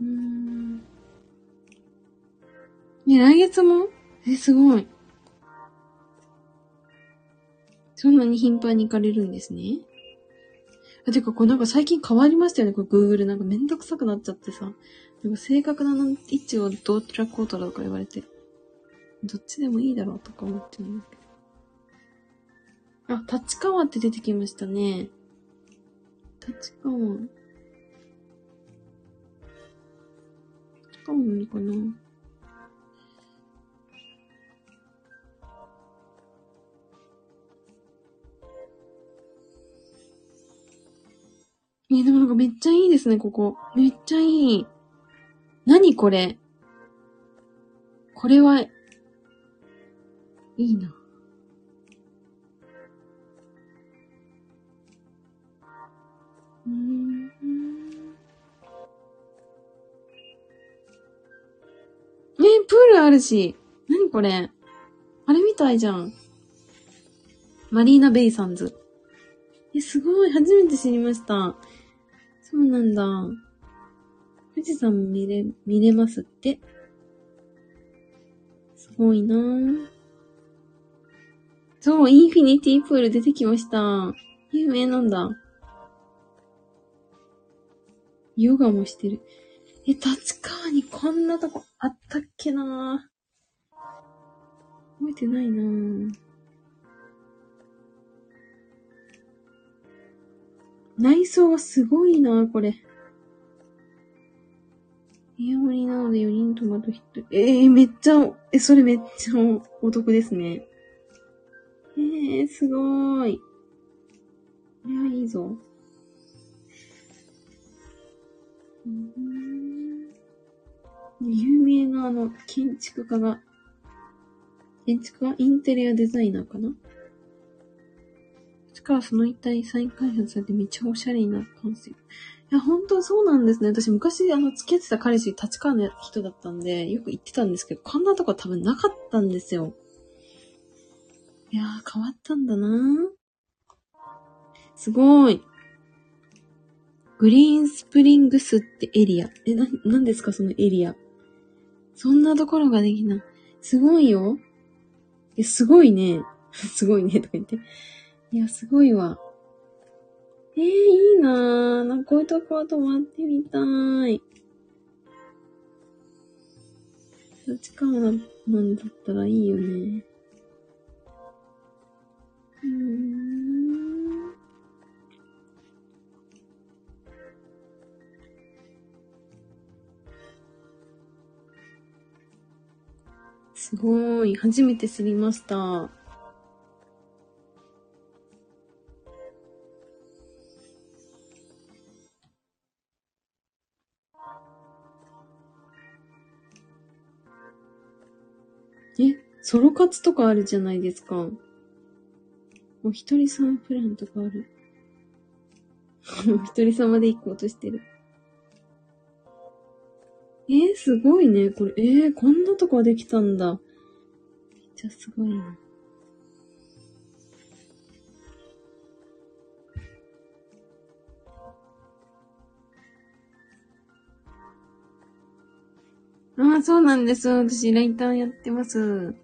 Speaker 2: うん。ね、来月も？え、すごい。そんなに頻繁に行かれるんですね。あ、てか、これなんか最近変わりましたよね、これ Google。なんかめんどくさくなっちゃってさ。なんか正確な位置をどうトラックオートだとか言われて。どっちでもいいだろうとか思ってるんだけど。あ、立川って出てきましたね。立川。立川なのかな？えでもなんかめっちゃいいですね、ここ。めっちゃいい。何これ？これは、いいな。うん。え、プールあるし。何これ？あれみたいじゃん。マリーナ・ベイサンズ。え、すごい。初めて知りました。そうなんだ。富士山見れ、見れますって？すごいなぁ。そう、インフィニティプール出てきました。有名なんだ。ヨガもしてる。え、立川にこんなとこあったっけなぁ。覚えてないなぁ。内装はすごいな、これ。部屋割りなので4人泊まる人。ええー、めっちゃ、え、それめっちゃお得ですね。ええー、すごーい。これはいいぞ。有名なあの、建築家が、建築家？インテリアデザイナーかな？かもその一体再開発されてめっちゃおしゃれになったんですよ。いや、本当そうなんですね。私昔、あの、付き合ってた彼氏、立川の人だったんで、よく行ってたんですけど、こんなとこ多分なかったんですよ。いやー、変わったんだなすごい。グリーンスプリングスってエリア。え、な、なんですかそのエリア。そんなところができない。すごいよ。え、すごいね。すごいね、とか言って。いや、すごいわ。えー、いいなぁ。なんかこういうとこは泊まってみたい。立川なんだったらいいよね。うーん。すごい。初めて知りました。ソロ活とかあるじゃないですか。お一人様プランとかある。お 一人様で行こうとしてる。えー、すごいね。これ、えー、こんなとこできたんだ。めっちゃすごいな。ああ、そうなんです。私、ライターやってます。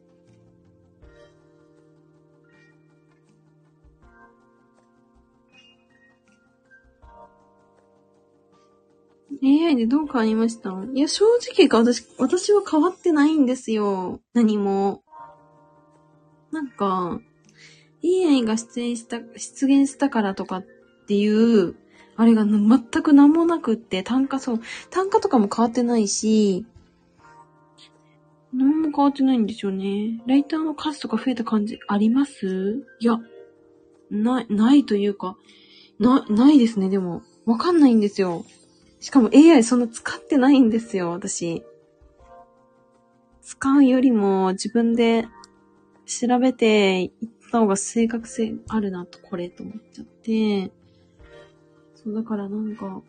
Speaker 2: AI でどう変わりました？いや、正直か、私、私は変わってないんですよ。何も。なんか、AI が出演した、出現したからとかっていう、あれが全く何もなくって、単価そう、単価とかも変わってないし、何も変わってないんですよね。ライターの数とか増えた感じあります？いや、ない、ないというか、な、ないですね、でも。わかんないんですよ。しかも AI そんな使ってないんですよ、私。使うよりも自分で調べていった方が正確性あるなと、これと思っちゃって。そう、だからなんか、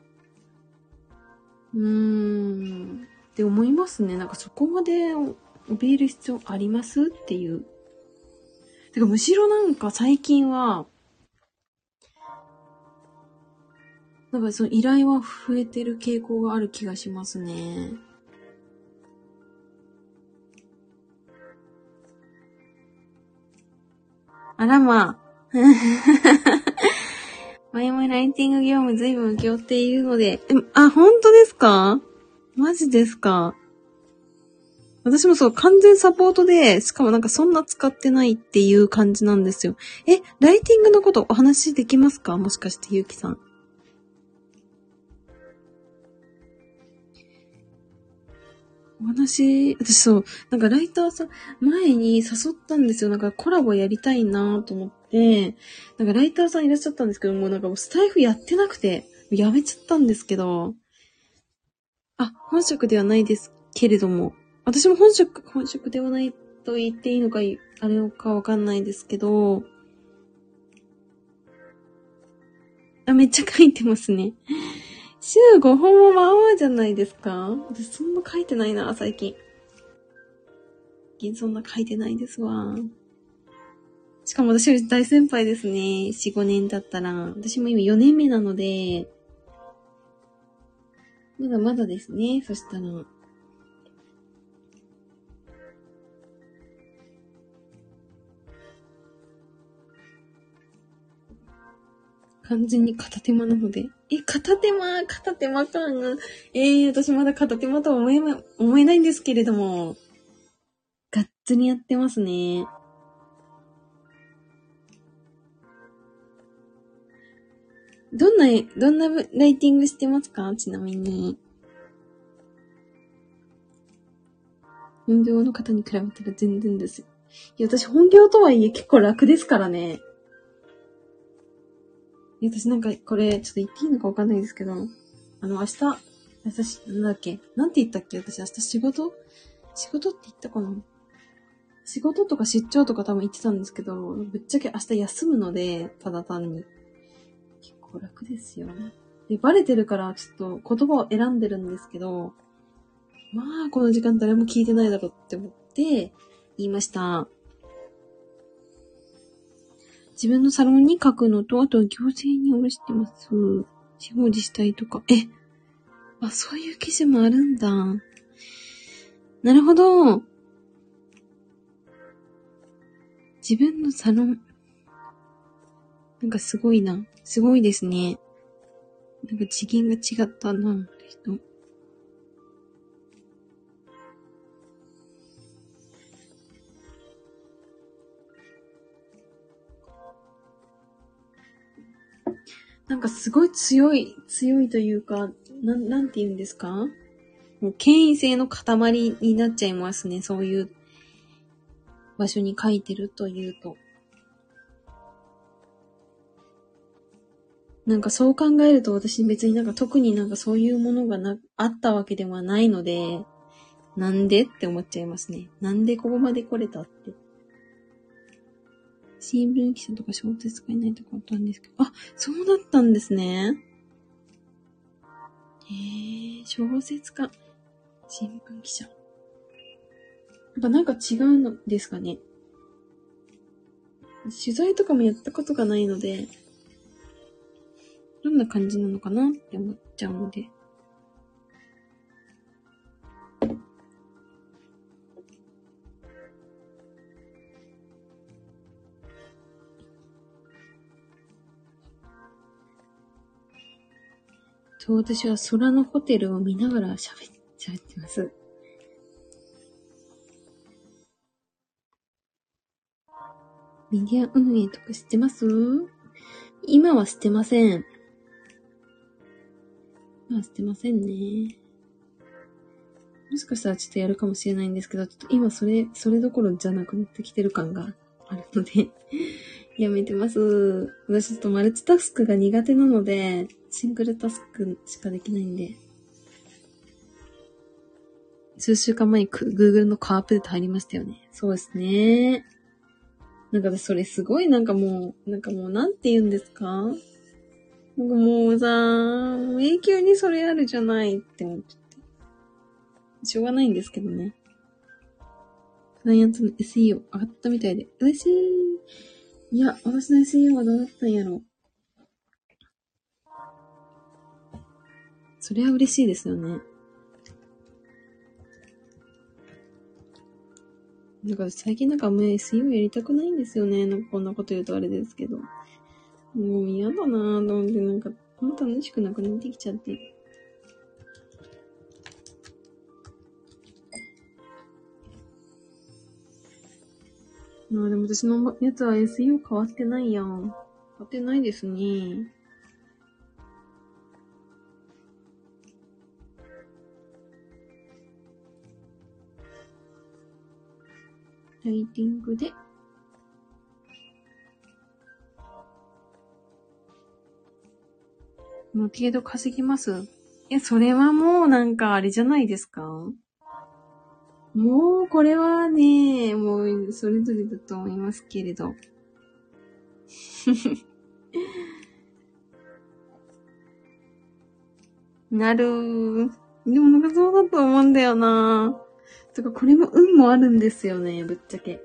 Speaker 2: うーん、って思いますね。なんかそこまで怯える必要ありますっていう。てかむしろなんか最近は、なんかその依頼は増えてる傾向がある気がしますね。あらまあ。前もライティング業務随分請け負っているので、あ、本当ですか？マジですか？私もそう、完全サポートで、しかもなんかそんな使ってないっていう感じなんですよ。え、ライティングのことお話できますか？もしかしてゆうきさん。お話、私そう、なんかライターさん、前に誘ったんですよ。なんかコラボやりたいなと思って、なんかライターさんいらっしゃったんですけども、なんかもうスタイフやってなくて、やめちゃったんですけど、あ、本職ではないですけれども、私も本職、本職ではないと言っていいのか、あれかわかんないですけど、あ、めっちゃ書いてますね。週5本もまあまあじゃないですか私そんな書いてないな、最近。最近そんな書いてないですわ。しかも私大先輩ですね。4、5年だったら。私も今4年目なので、まだまだですね。そしたら。完全に片手間なので。え、片手間、片手間感が。えー、私まだ片手間とは思えま、思えないんですけれども。がっつりやってますね。どんな、どんなライティングしてますか？ちなみに。本業の方に比べたら全然です。いや、私本業とはいえ結構楽ですからね。私なんかこれ、ちょっと言っていいのかわかんないですけど、あの、明日、明日し、なんだっけなんて言ったっけ私明日仕事？仕事って言ったかな？仕事とか出張とか多分行ってたんですけど、ぶっちゃけ明日休むので、ただ単に。結構楽ですよ。で、バレてるからちょっと言葉を選んでるんですけど、まあ、この時間誰も聞いてないだろうって思って言いました。自分のサロンに書くのと、あとは行政におろしてます。地方自治体とか。えあ、そういう記事もあるんだ。なるほど。自分のサロン。なんかすごいな。すごいですね。なんか次元が違ったな、人。なんかすごい強い、強いというか、なん、なんて言うんですか？もう権威性の塊になっちゃいますね。そういう場所に書いてるというと。なんかそう考えると私別になんか特になんかそういうものがな、あったわけではないので、なんでって思っちゃいますね。なんでここまで来れたって。新聞記者とか小説家いないとかあったんですけど、あ、そうだったんですね。へえ、小説家、新聞記者。やっぱなんか違うのですかね。取材とかもやったことがないので、どんな感じなのかなって思っちゃうので。そう、私は空のホテルを見ながら喋っ喋ってます。メディア運営とか知ってます？今は知ってません。今は知ってませんね。もしかしたらちょっとやるかもしれないんですけど、ちょっと今それ、それどころじゃなくなってきてる感があるので、やめてます。私ちょっとマルチタスクが苦手なので、シングルタスクしかできないんで。数週間前に Google のカープデート入りましたよね。そうですね。なんか私それすごいなんかもう、なんかもうなんて言うんですか？なんかもうさ、もう永久にそれあるじゃないって思っちゃって。しょうがないんですけどね。クライアントの SEO 上がったみたいで。嬉しい。いや、私の SEO はどうだったんやろ。それは嬉しいですよね。なんか最近なんかもう SEO やりたくないんですよね。なんかこんなこと言うとあれですけど。もう嫌だなぁと思って、なんか、ほんと楽しくなくなってきちゃって。まあでも私のやつは SEO 変わってないやん。変わってないですね。ライティングで。もう程度稼ぎますいや、それはもうなんかあれじゃないですか？もうこれはね、もうそれぞれだと思いますけれど。なるー。でもなんかそうだと思うんだよなとか、これも運もあるんですよね、ぶっちゃけ。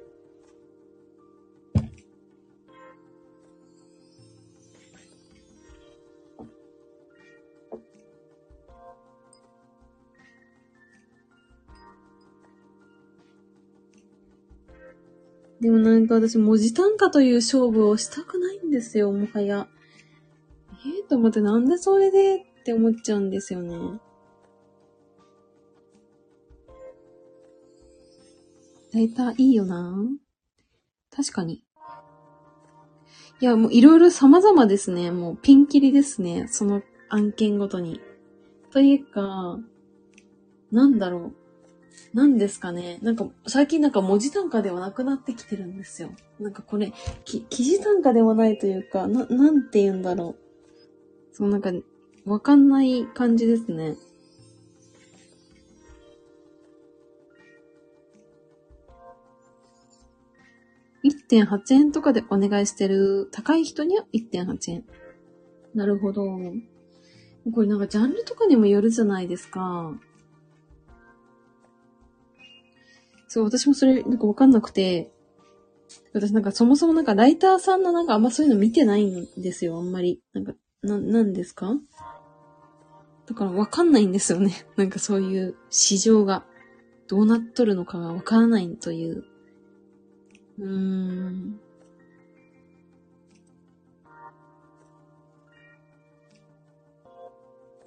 Speaker 2: でもなんか私文字単価という勝負をしたくないんですよ、もはや。ええと思ってなんでそれでって思っちゃうんですよね。データいいよな確かに。いや、もういろいろ様々ですね。もうピンキリですね。その案件ごとに。というか、なんだろう。なんですかね。なんか、最近なんか文字単価ではなくなってきてるんですよ。なんかこれ、き記事単価ではないというか、な、なんて言うんだろう。そう、なんか、わかんない感じですね。1.8円とかでお願いしてる高い人には1.8円。なるほど。これなんかジャンルとかにもよるじゃないですか。そう、私もそれなんかわかんなくて、私なんかそもそもなんかライターさんのなんかあんまそういうの見てないんですよ、あんまり。なんか、な、なんですか？だからわかんないんですよね。なんかそういう市場がどうなっとるのかがわからないという。うーん。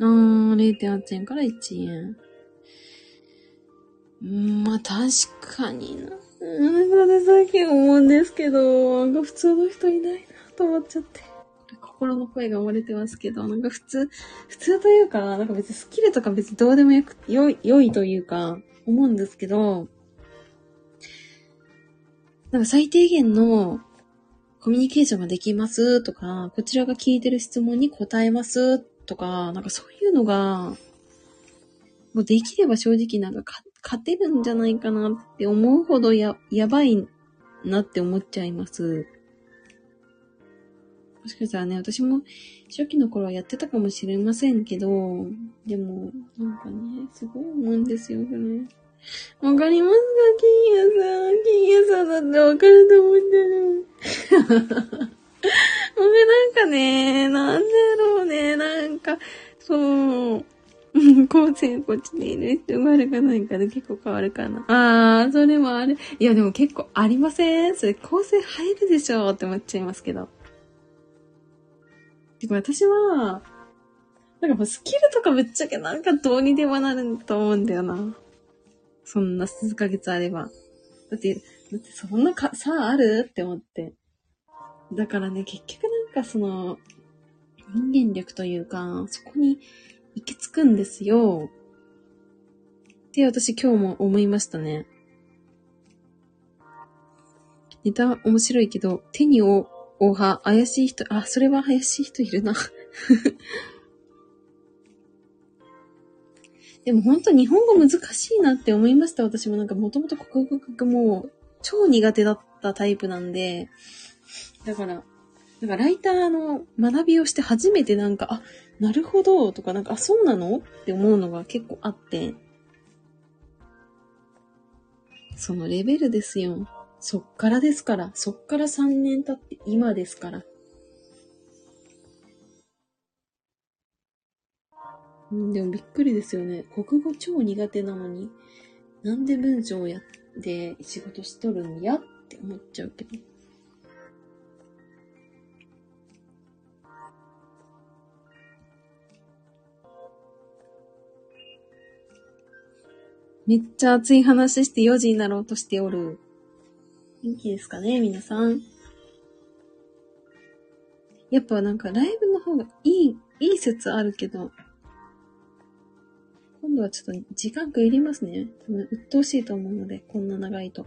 Speaker 2: あー、0.8円から1円。まあ確かにな。うん、それ最近思うんですけど、なんか普通の人いないなと思っちゃって。心の声が漏れてますけど、なんか普通、普通というか、なんか別にスキルとか別にどうでもよく、良い、良いというか、思うんですけど、なんか最低限のコミュニケーションができますとか、こちらが聞いてる質問に答えますとか、なんかそういうのが、もうできれば正直なんか勝勝てるんじゃないかなって思うほどや、やばいなって思っちゃいます。もしかしたらね、私も初期の頃はやってたかもしれませんけど、でも、なんかね、すごい思うんですよ、それ。わかります？か金谷さん。金谷さんだってわかると思ってる。ごめん、なんかね、なんだろうね、なんか、そう、構成こっちにいる人があるかないかで結構変わるかな。あー、それもある。いや、でも結構ありません？それ構成入るでしょって思っちゃいますけど。てか私は、なんかもうスキルとかぶっちゃけなんかどうにでもなると思うんだよな。そんな数ヶ月あれば。だって、だってそんなか差あるって思って。だからね、結局なんかその、人間力というか、そこに行き着くんですよ。って私今日も思いましたね。ネタ面白いけど、手に負おは、怪しい人、あ、それは怪しい人いるな。でも本当日本語難しいなって思いました。私もなんかもともと国語がもう超苦手だったタイプなんで、だから、なんかライターの学びをして初めてなんか、あ、なるほどとかなんか、あ、そうなの？って思うのが結構あって、そのレベルですよ。そっからですから。そっから3年経って今ですから。うんでもびっくりですよね。国語超苦手なのに、なんで文章をやって仕事しとるんや？って思っちゃうけど。めっちゃ熱い話して4時になろうとしておる。元気ですかね、皆さん。やっぱなんかライブの方がいい、いい説あるけど、今度はちょっと時間区入りますね。多分、鬱陶しいと思うので、こんな長いと。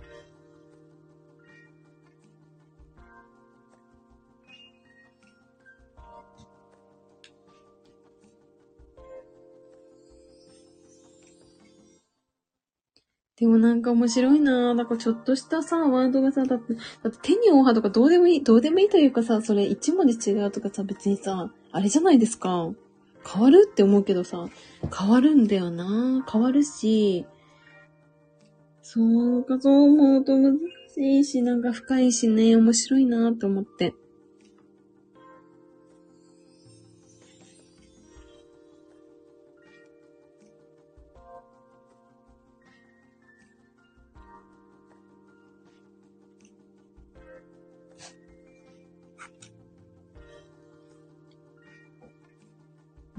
Speaker 2: でもなんか面白いなぁなんかちょっとしたさ、ワードがさ、だって、だって手にオーハとかどうでもいい、どうでもいいというかさ、それ一文字違うとかさ、別にさ、あれじゃないですか。変わるって思うけどさ、変わるんだよな変わるし、そうか、そう思うと難しいし、なんか深いしね、面白いなと思って。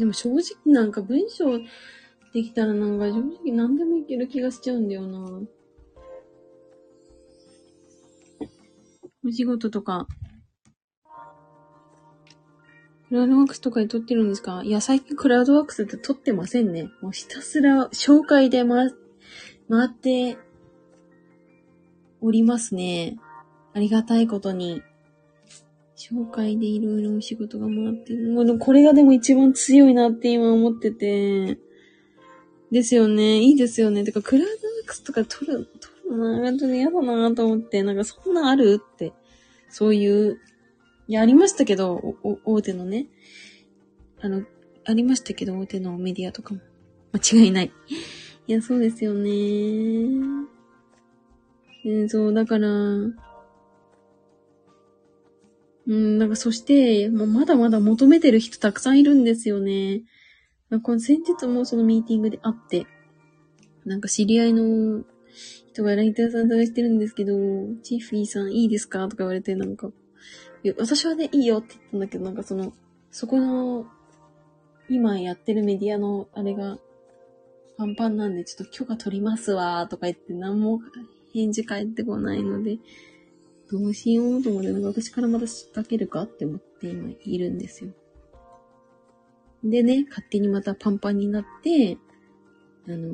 Speaker 2: でも正直なんか文章できたらなんか正直何でもいける気がしちゃうんだよな。お仕事とか、クラウドワークスとかで撮ってるんですか？いや、最近クラウドワークスって撮ってませんね。もうひたすら紹介で回、回っておりますね。ありがたいことに。紹介でいろいろお仕事が回ってる。もうこれがでも一番強いなって今思ってて。ですよね。いいですよね。てか、クラウドワークスとか撮る、撮るのな、本当に嫌だなと思って、なんかそんなあるってそういう、いや、ありましたけど、大手のね、あの、ありましたけど、大手のメディアとかも。間違いない。いや、そうですよね。うん、そう、だから、うん、なんかそして、もうまだまだ求めてる人たくさんいるんですよね。あこの先日もそのミーティングで会って、なんか知り合いの人がライターさん探してるんですけど、チーフィーさんいいですか？とか言われて、なんか、私はね、いいよって言ったんだけど、なんかその、そこの、今やってるメディアのあれが、パンパンなんで、ちょっと許可取りますわ、とか言って、何も返事返ってこないので、どうしようと思って、なんか私からまた仕掛けるかって思って今いるんですよ。でね、勝手にまたパンパンになって、あの、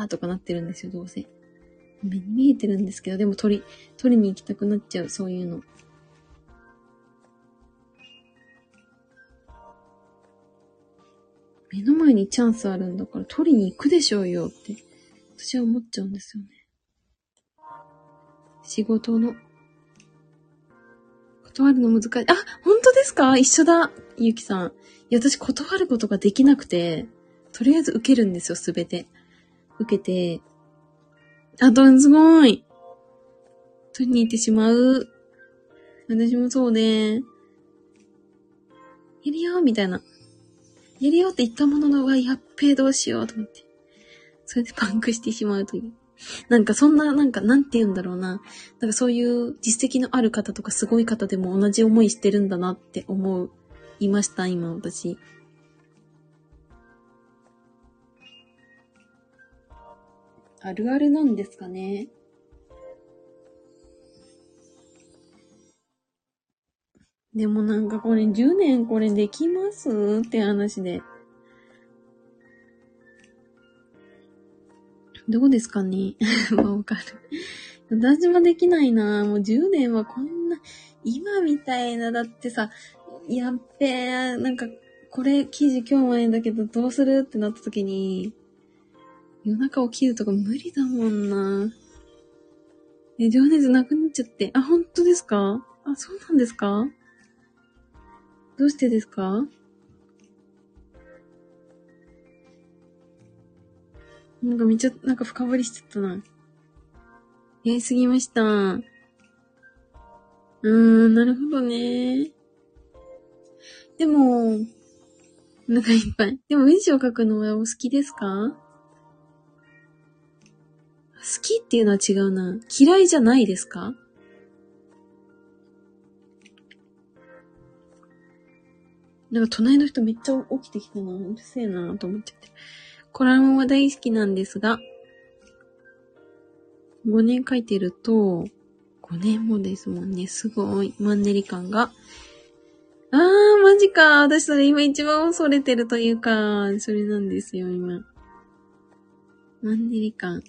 Speaker 2: わーとかなってるんですよ、どうせ。目に見えてるんですけど、でも取り、取りに行きたくなっちゃう、そういうの。目の前にチャンスあるんだから取りに行くでしょうよって、私は思っちゃうんですよね。仕事の、断るの難しい。あ、本当ですか？一緒だ、ゆきさん。いや、私断ることができなくて、とりあえず受けるんですよ、すべて。受けて、あと、すごい。取りに行ってしまう。私もそうで、やるよ、みたいな。やるよって言ったものの、うわ、やっべえ、どうしようと思って。それでパンクしてしまうという。なんかそんな、なんか、なんて言うんだろうな。なんかそういう実績のある方とかすごい方でも同じ思いしてるんだなって思いました、今私。あるあるなんですかね。でもなんかこれ10年これできます？って話で。どうですかね？わかる。私もできないな。もう10年はこんな、今みたいな、だってさ、やっべえ、なんか、これ記事今日前だけどどうする？ってなった時に、夜中起きるとか無理だもんな。え、情熱なくなっちゃって。あ、本当ですか？あ、そうなんですか？どうしてですか？なんかめっちゃ、なんか深掘りしちゃったな。やりすぎました。うーん、なるほどね。でも、なんかいっぱい。でも文章を書くのはお好きですか？好きっていうのは違うな。嫌いじゃないですか？なんか隣の人めっちゃ起きてきたな。うるせえなと思っちゃって。コラムは大好きなんですが、5年書いてると、5年もですもんね。すごい。マンネリ感が。あー、マジか。私それ今一番恐れてるというか、それなんですよ、今。マンネリ感。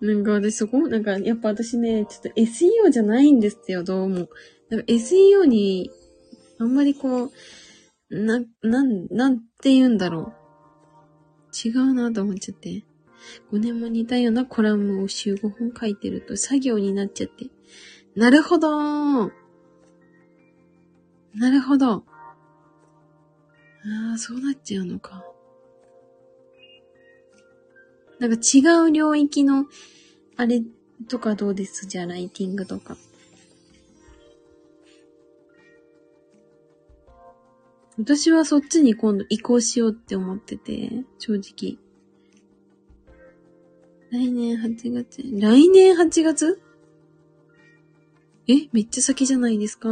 Speaker 2: なんか私そこ、なんかやっぱ私ね、ちょっと SEO じゃないんですよ、どうも。なんか SEO に、あんまりこう、な、なん、なんて言うんだろう。違うなと思っちゃって。5年も似たようなコラムを週5本書いてると作業になっちゃって。なるほどー。なるほど。ああ、そうなっちゃうのか。なんか違う領域の、あれとかどうです？じゃあ、ライティングとか。私はそっちに今度移行しようって思ってて、正直。来年8月、来年8月？え？めっちゃ先じゃないですか。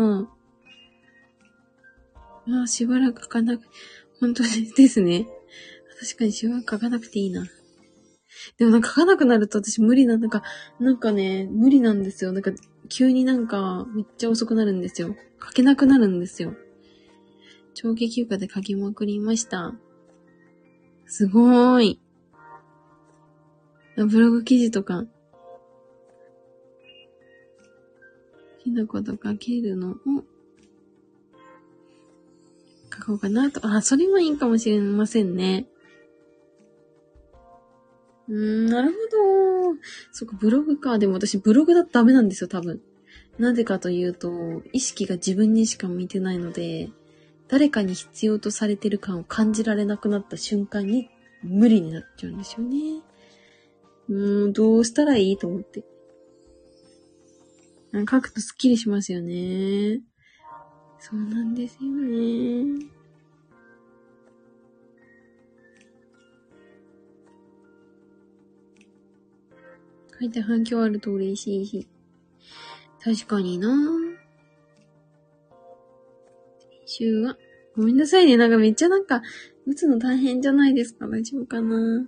Speaker 2: まあ、しばらく書かなく、本当ですね。確かにしばらく書かなくていいな。でもなんか書かなくなると私無理な、なんか、なんかね、無理なんですよ。なんか、急になんか、めっちゃ遅くなるんですよ。書けなくなるんですよ。長期休暇で書きまくりました。すごーい。ブログ記事とか、きなこと書けるのを、書こうかなと。あ、それもいいかもしれませんね。うーん、なるほど。そっか、ブログか。でも私、ブログだとダメなんですよ、多分。なぜかというと、意識が自分にしか向いてないので、誰かに必要とされてる感を感じられなくなった瞬間に無理になっちゃうんですよね。うん、どうしたらいいと思って。書くとスッキリしますよね。そうなんですよね。書いて反響あると嬉しいし。確かにな先週は、ごめんなさいね。なんかめっちゃなんか、打つの大変じゃないですか？大丈夫かな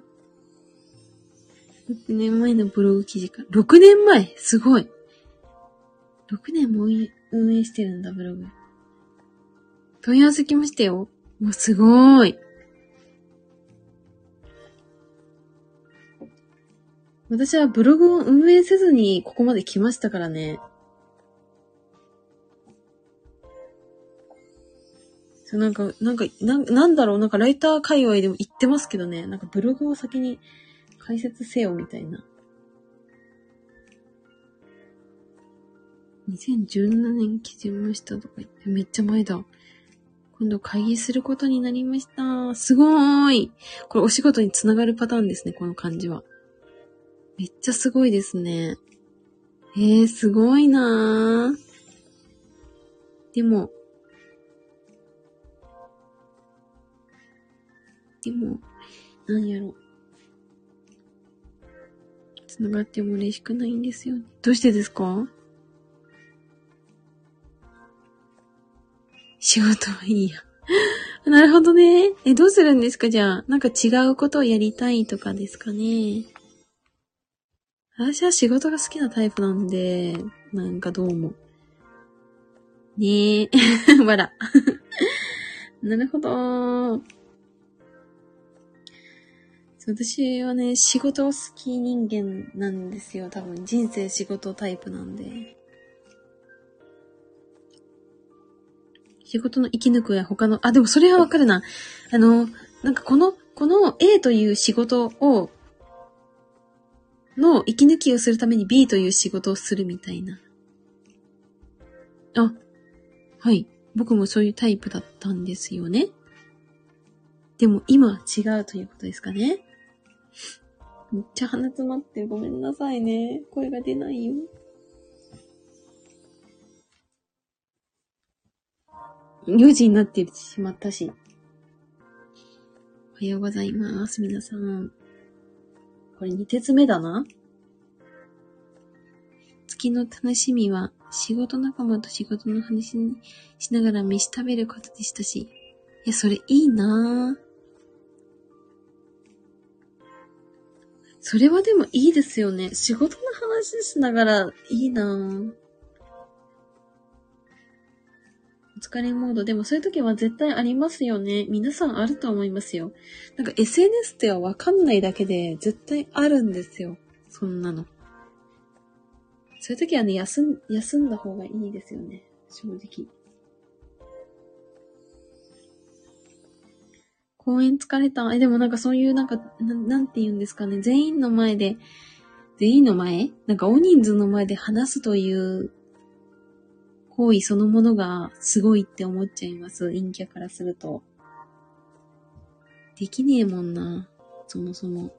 Speaker 2: ?6 年前のブログ記事か。6年前？すごい !6 年も運営してるんだ、ブログ。問い合わせ来ましたよ。もうすごーい。私はブログを運営せずにここまで来ましたからね。そうなんか、なんか、ななんだろう、なんかライター界隈でも言ってますけどね、なんかブログを先に解説せよみたいな。2017年記事ましたとか言って、めっちゃ前だ。今度会議することになりました。すごーい。これお仕事につながるパターンですね、この感じは。めっちゃすごいですね。えー、すごいなー。でも、でも、なんやろ。繋がっても嬉しくないんですよね。どうしてですか？仕事はいいや。なるほどね。え、どうするんですか？じゃあ。なんか違うことをやりたいとかですかね？私は仕事が好きなタイプなんで、なんかどうも。ねえ。わら。なるほど。私はね、仕事好き人間なんですよ。多分、人生仕事タイプなんで。仕事の息抜くや他の、あ、でもそれはわかるな。あの、なんかこの、この A という仕事をの息抜きをするために B という仕事をするみたいな。あ、はい。僕もそういうタイプだったんですよね。でも今違うということですかね。めっちゃ鼻詰まって。ごめんなさいね。声が出ないよ。4時になってしまったし。おはようございます。皆さん。これ2鉄目だな。月の楽しみは仕事仲間と仕事の話にしながら飯食べることでしたし。いや、それいいなぁ。それはでもいいですよね。仕事の話しながらいいなぁ。お疲れモード。でもそういう時は絶対ありますよね。皆さんあると思いますよ。なんか SNS ってはわかんないだけで絶対あるんですよ。そんなの。そういう時はね、休ん、休んだ方がいいですよね。正直。公演疲れた。え、でもなんかそういうなんか、ななんて言うんですかね。全員の前で、全員の前？なんか大人数の前で話すという行為そのものがすごいって思っちゃいます。陰キャからすると。できねえもんな。そもそも。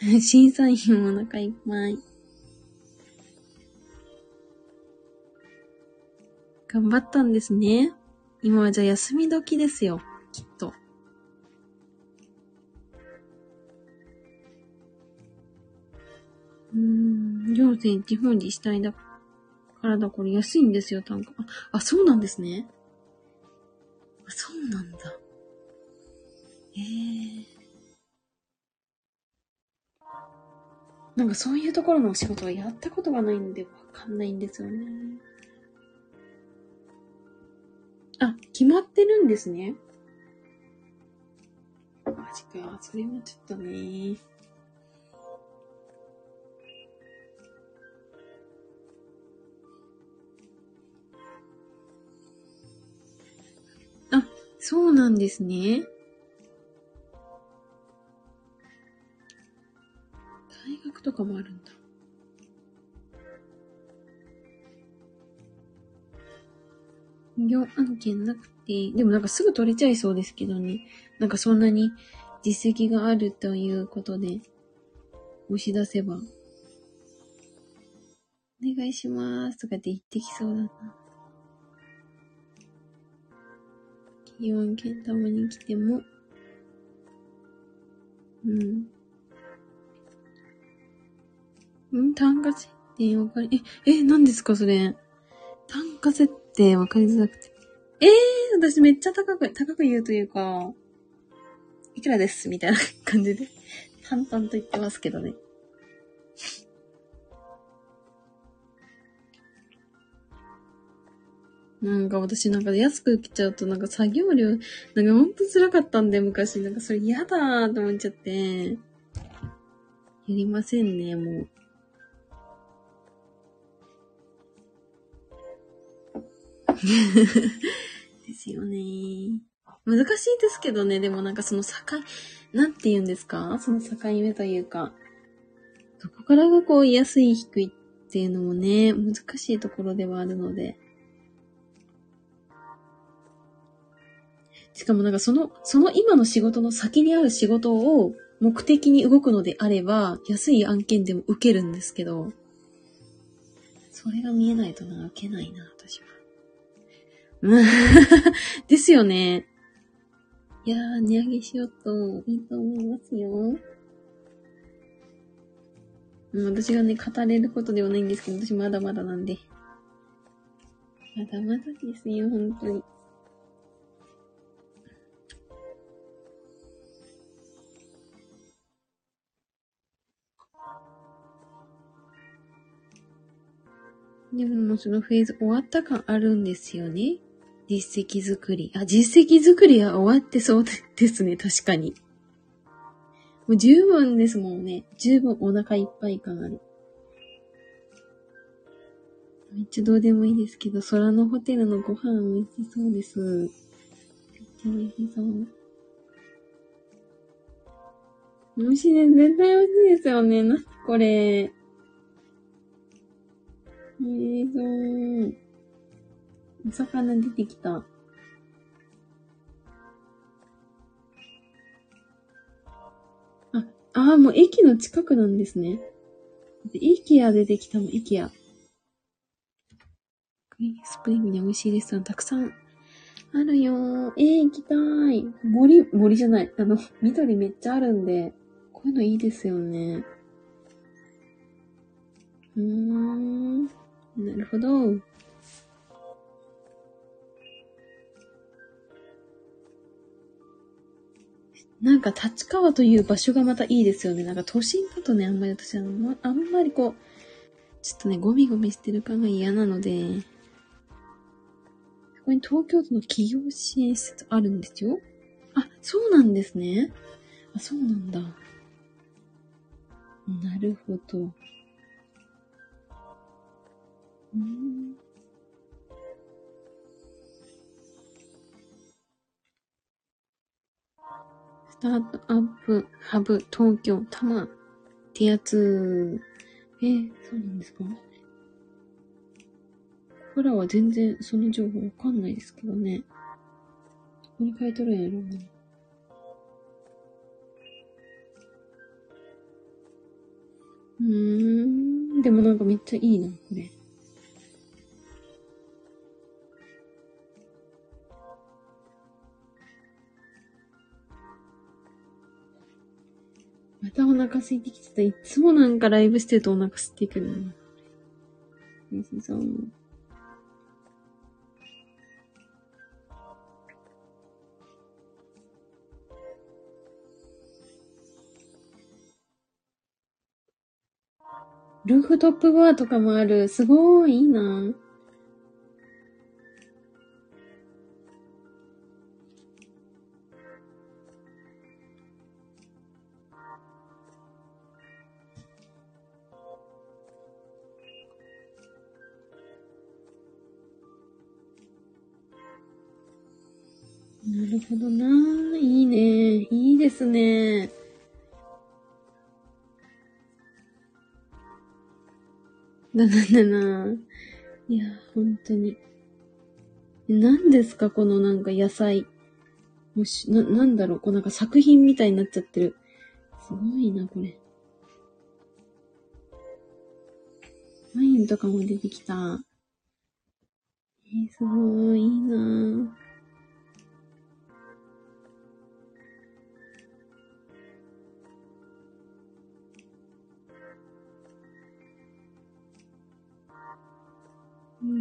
Speaker 2: 審査員もお腹いっぱい。頑張ったんですね。今はじゃあ休み時ですよ。きっと。うーん、行政地方自治体だからだ、これ安いんですよ、単価。あ、そうなんですね。あ、そうなんだ。へえ。なんかそういうところのお仕事はやったことがないんでわかんないんですよね。あ、決まってるんですね。マジか。それもちょっとね。あ、そうなんですね。大学とかもあるんだ。業案件なくて、でもなんかすぐ取れちゃいそうですけどね。なんかそんなに実績があるということで、押し出せば、お願いしますとかって言ってきそうだな。企業案件たまに来ても、うん。ん単価設定わかり、え、え、何ですかそれ。単価設定わかりづらくて。えー、私めっちゃ高く、高く言うというか、いくらです？みたいな感じで、淡々と言ってますけどね。なんか私なんか安く来ちゃうとなんか作業量、なんかほんと辛かったんで昔、なんかそれ嫌だーと思っちゃって、やりませんね、もう。ですよね。難しいですけどね、でもなんかその境、なんて言うんですか？その境目というか、どこからがこう安い低いっていうのもね、難しいところではあるので。しかもなんかその、その今の仕事の先にある仕事を目的に動くのであれば、安い案件でも受けるんですけど、それが見えないとな、受けないな、ですよね。いやー、値上げしようといいと思いますよ。私がね、語れることではないんですけど、私まだまだなんで。まだまだですよ、本当に。でもそのフェーズ終わった感あるんですよね。実績作り。あ、実績作りは終わってそうですね、確かに。もう十分ですもんね。十分お腹いっぱい感ある。めっちゃどうでもいいですけど、空のホテルのご飯美味しそうです。めっちゃ美味しそう。美味しいです。絶対美味しいですよね。な、これ。えーそう。お魚出てきた。あ、ああ、もう駅の近くなんですね。イケア出てきたの、イケア。スプリングに美味しいレストランたくさんあるよー。えー、行きたい。森、森じゃない。あの、緑めっちゃあるんで、こういうのいいですよね。うーん。なるほど。なんか立川という場所がまたいいですよね。なんか都心だとね、あんまり私あんまあんまりこう、ちょっとね、ゴミゴミしてる感が嫌なので、そこに東京都の企業支援施設あるんですよ。あ、そうなんですね。あ、そうなんだ。なるほど。タートアップハブ東京多摩ってやつ。えー、そうなんですか？ここらは全然その情報わかんないですけどね。どこに書いとるんやろな。うーん。でもなんかめっちゃいいな、これ。またお腹空いてきてた。いつもなんかライブしてるとお腹空いてくるな。美味しそう。ルーフトップバーとかもある。すごいいいな。るほどな。いいね。いいですね。だなんだな。いや、本当に。何ですか？このなんか野菜。もし、な、なんだろう？こうなんか作品みたいになっちゃってる。すごいな、これ。ワインとかも出てきた。えー、すごい、いいなぁ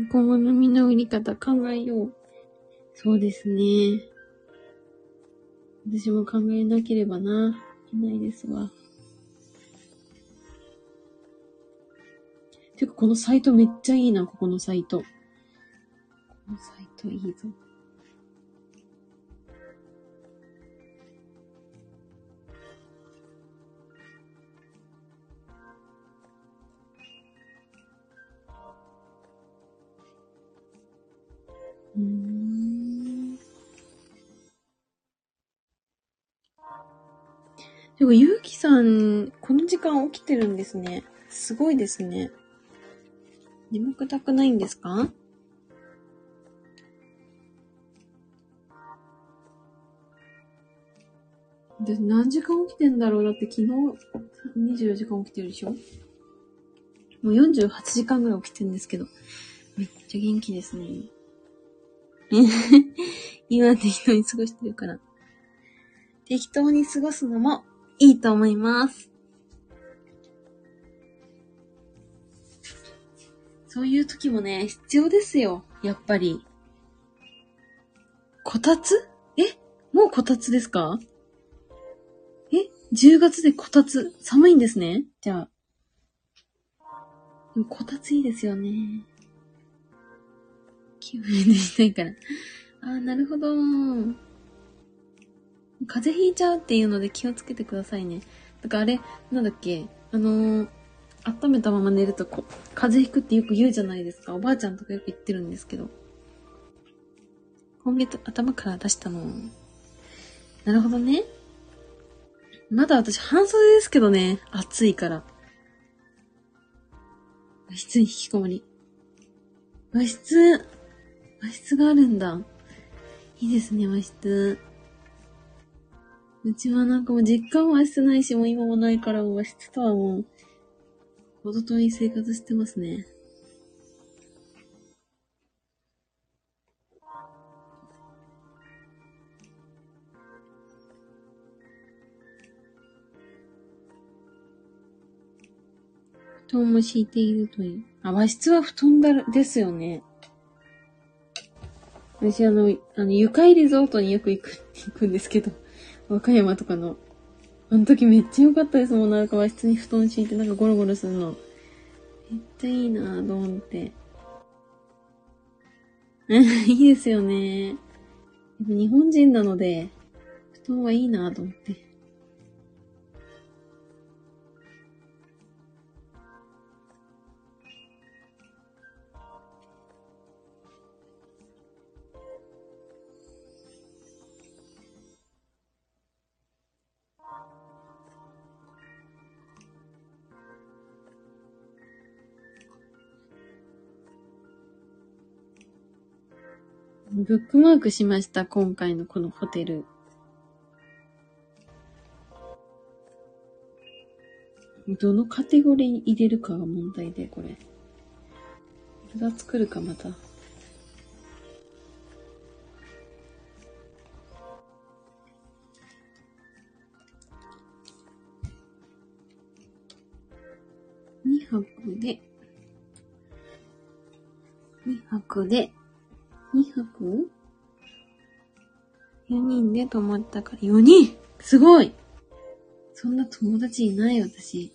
Speaker 2: 今後の身の売り方考えよう。そうですね。私も考えなければな。いけないですわ。てか、このサイトめっちゃいいな、ここのサイト。このサイトいいぞ。てか、ゆうきさん、この時間起きてるんですね。すごいですね。眠くたくないんですか？で、何時間起きてんだろう？だって昨日24時間起きてるでしょ？もう48時間ぐらい起きてるんですけど。めっちゃ元気ですね。今適当に過ごしてるから。適当に過ごすのもいいと思います。そういう時もね、必要ですよ。やっぱり。こたつ？え？もうこたつですか？え ?10 月でこたつ？寒いんですねじゃあ。でもこたついいですよね。気分でしたいから。あー、なるほど。風邪ひいちゃうっていうので気をつけてくださいね。だからあれ、なんだっけあのー、温めたまま寝るとこ、風邪ひくってよく言うじゃないですか。おばあちゃんとかよく言ってるんですけど。今月頭から出したの。なるほどね。まだ私半袖ですけどね。暑いから。和室に引きこもり。和室。和室があるんだ。いいですね、和室。うちはなんかもう実家も和室ないし、もう今もないから、和室とはもう、ほど遠い生活してますね。布団も敷いているという。あ、和室は布団だですよね。私あの、あの、ゆかいリゾートによく行く、行くんですけど、和歌山とかの。あの時めっちゃ良かったですもん。なんか和室に布団敷いてなんかゴロゴロするの。めっちゃいいなぁと思って。いいですよね。日本人なので、布団はいいなぁと思って。ブックマークしました、今回のこのホテル。どのカテゴリーに入れるかが問題で、これ。誰が作るかまた。2泊で、2泊で、2泊 ?4 人で泊まったから、4人？すごいそんな友達いない私。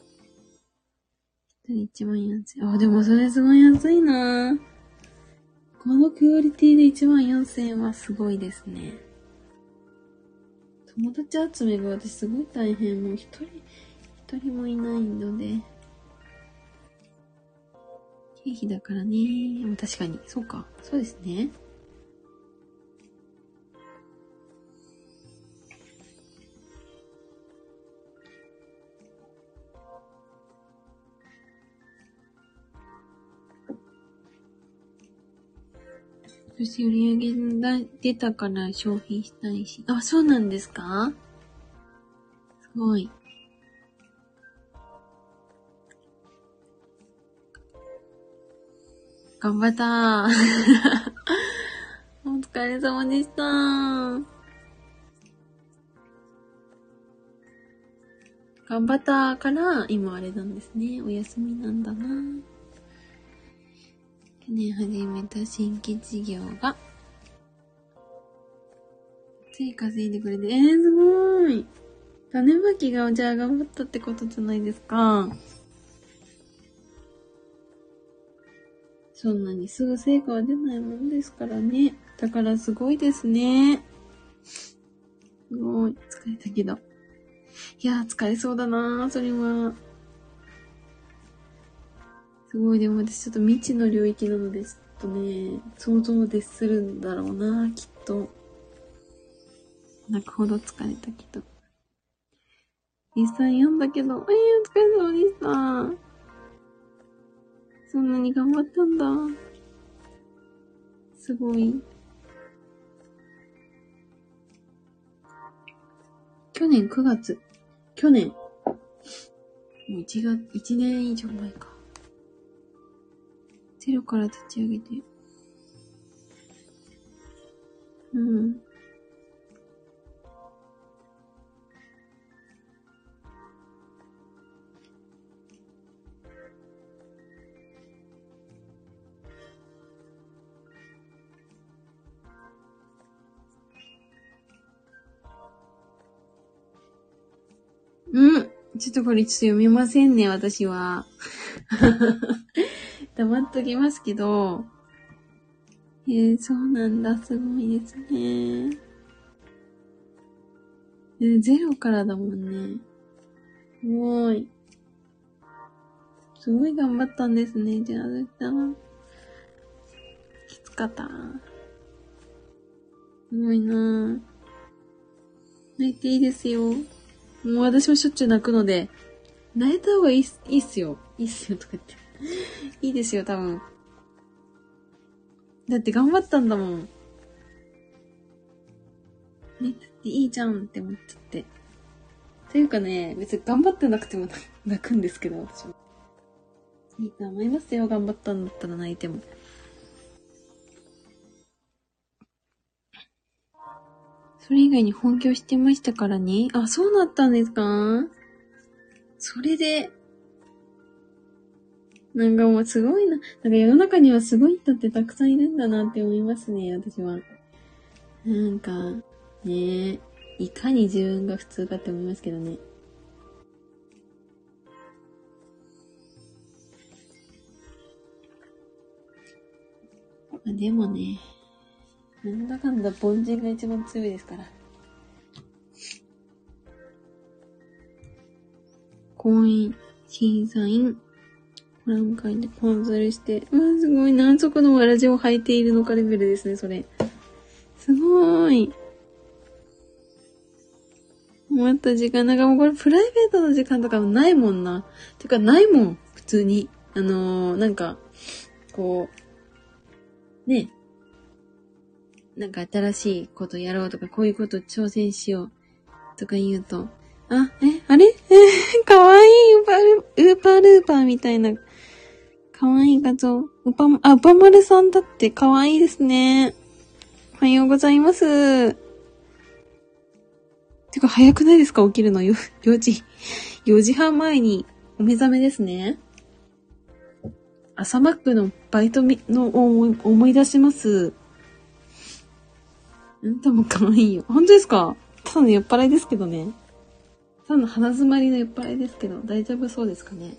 Speaker 2: 一人1万4000。あ、でもそれすごい安いなこのクオリティで1万4000円はすごいですね。友達集めが私すごい大変。もう一人、一人もいないので。経費だからね。確かに。そうか。そうですね。私売り上げが出たから消費したいし。あ、そうなんですか？すごい。頑張ったー。お疲れ様でしたー。頑張ったから、今あれなんですね。お休みなんだなー。去年始めた新規事業が、つい稼いでくれて、えー、すごい。種まきが、じゃあ頑張ったってことじゃないですか。そんなにすぐ成果は出ないもんですからね。だからすごいですね。すごい。疲れたけど。いやー、疲れそうだなー、それは。すごい、でも私ちょっと未知の領域なので、ちょっとね、想像でするんだろうな、きっと。泣くほど疲れたけど。実際読んだけど、えー、お疲れ様でした。そんなに頑張ったんだ。すごい。去年9月。去年。もう1月、1年以上前か。ゼロから立ち上げて。うん。うん。ちょっとこれちょっと読めませんね、私は。黙っときますけど。えー、そうなんだ、すごいですね。えーゼロからだもんね。すごい。すごい頑張ったんですね、じゃあ、絶対。きつかった。すごいなぁ。泣いていいですよ。もう私もしょっちゅう泣くので、泣いた方がいいっすいいっすよ。いいっすよとか言って。いいですよ、多分。だって頑張ったんだもん。ね、だっていいじゃんって思っちゃって。というかね、別に頑張ってなくても 泣くんですけど、私も。いいと思いますよ、頑張ったんだったら泣いても。それ以外に本気をしてましたからね。あ、そうなったんですか？それで、なんかもうすごいな。なんか世の中にはすごい人ってたくさんいるんだなって思いますね、私は。なんか、ねえ、いかに自分が普通かって思いますけどね。でもね、なんだかんだ凡人が一番強いですから。婚姻、審査員、コラム会でコンサルして、うわ、すごい、何足のわらじを履いているのかレベルですね、それ。すごーい。もっと時間、なんかもうこれプライベートの時間とかもないもんな。てか、ないもん、普通に。あのー、なんか、こう、ね、なんか新しいことやろうとか、こういうこと挑戦しようとか言うと、あ、え、あれ？え、かわいい、ウーパールーパーみたいな、かわいい画像。ウパ、あ、ウパマルさんだってかわいいですね。おはようございます。てか、早くないですか？起きるのよ、4時、4時半前にお目覚めですね。朝マックのバイトみの思い思い出します。あんたも可愛いよ。本当ですか？ただの酔っ払いですけどね。ただの鼻詰まりの酔っ払いですけど、大丈夫そうですかね？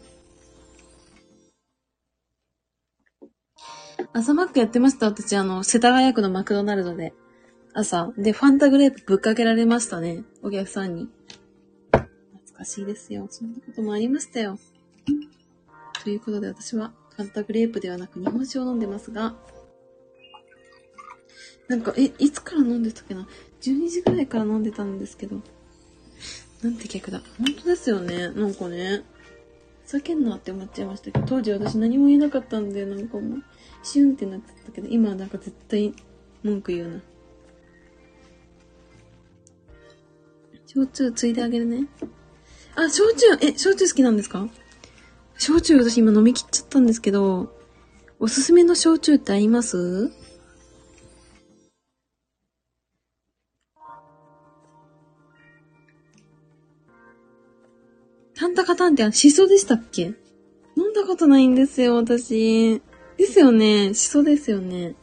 Speaker 2: 朝マックやってました。私、あの、世田谷区のマクドナルドで。朝。で、ファンタグレープぶっかけられましたね。お客さんに。懐かしいですよ。そんなこともありましたよ。ということで私は、ファンタグレープではなく日本酒を飲んでますが、なんか、え、いつから飲んでたっけな ?12 時くらいから飲んでたんですけど。なんて客だ。本当ですよね。なんかね。ふざけんなって思っちゃいましたけど、当時私何も言えなかったんで、なんかもう、シュンってなってたけど、今はなんか絶対文句言うな。焼酎ついであげるね。あ、焼酎、え、焼酎好きなんですか？焼酎私今飲み切っちゃったんですけど、おすすめの焼酎ってあります？タンタカタンってあシソでしたっけ？飲んだことないんですよ、私。ですよね。シソですよね。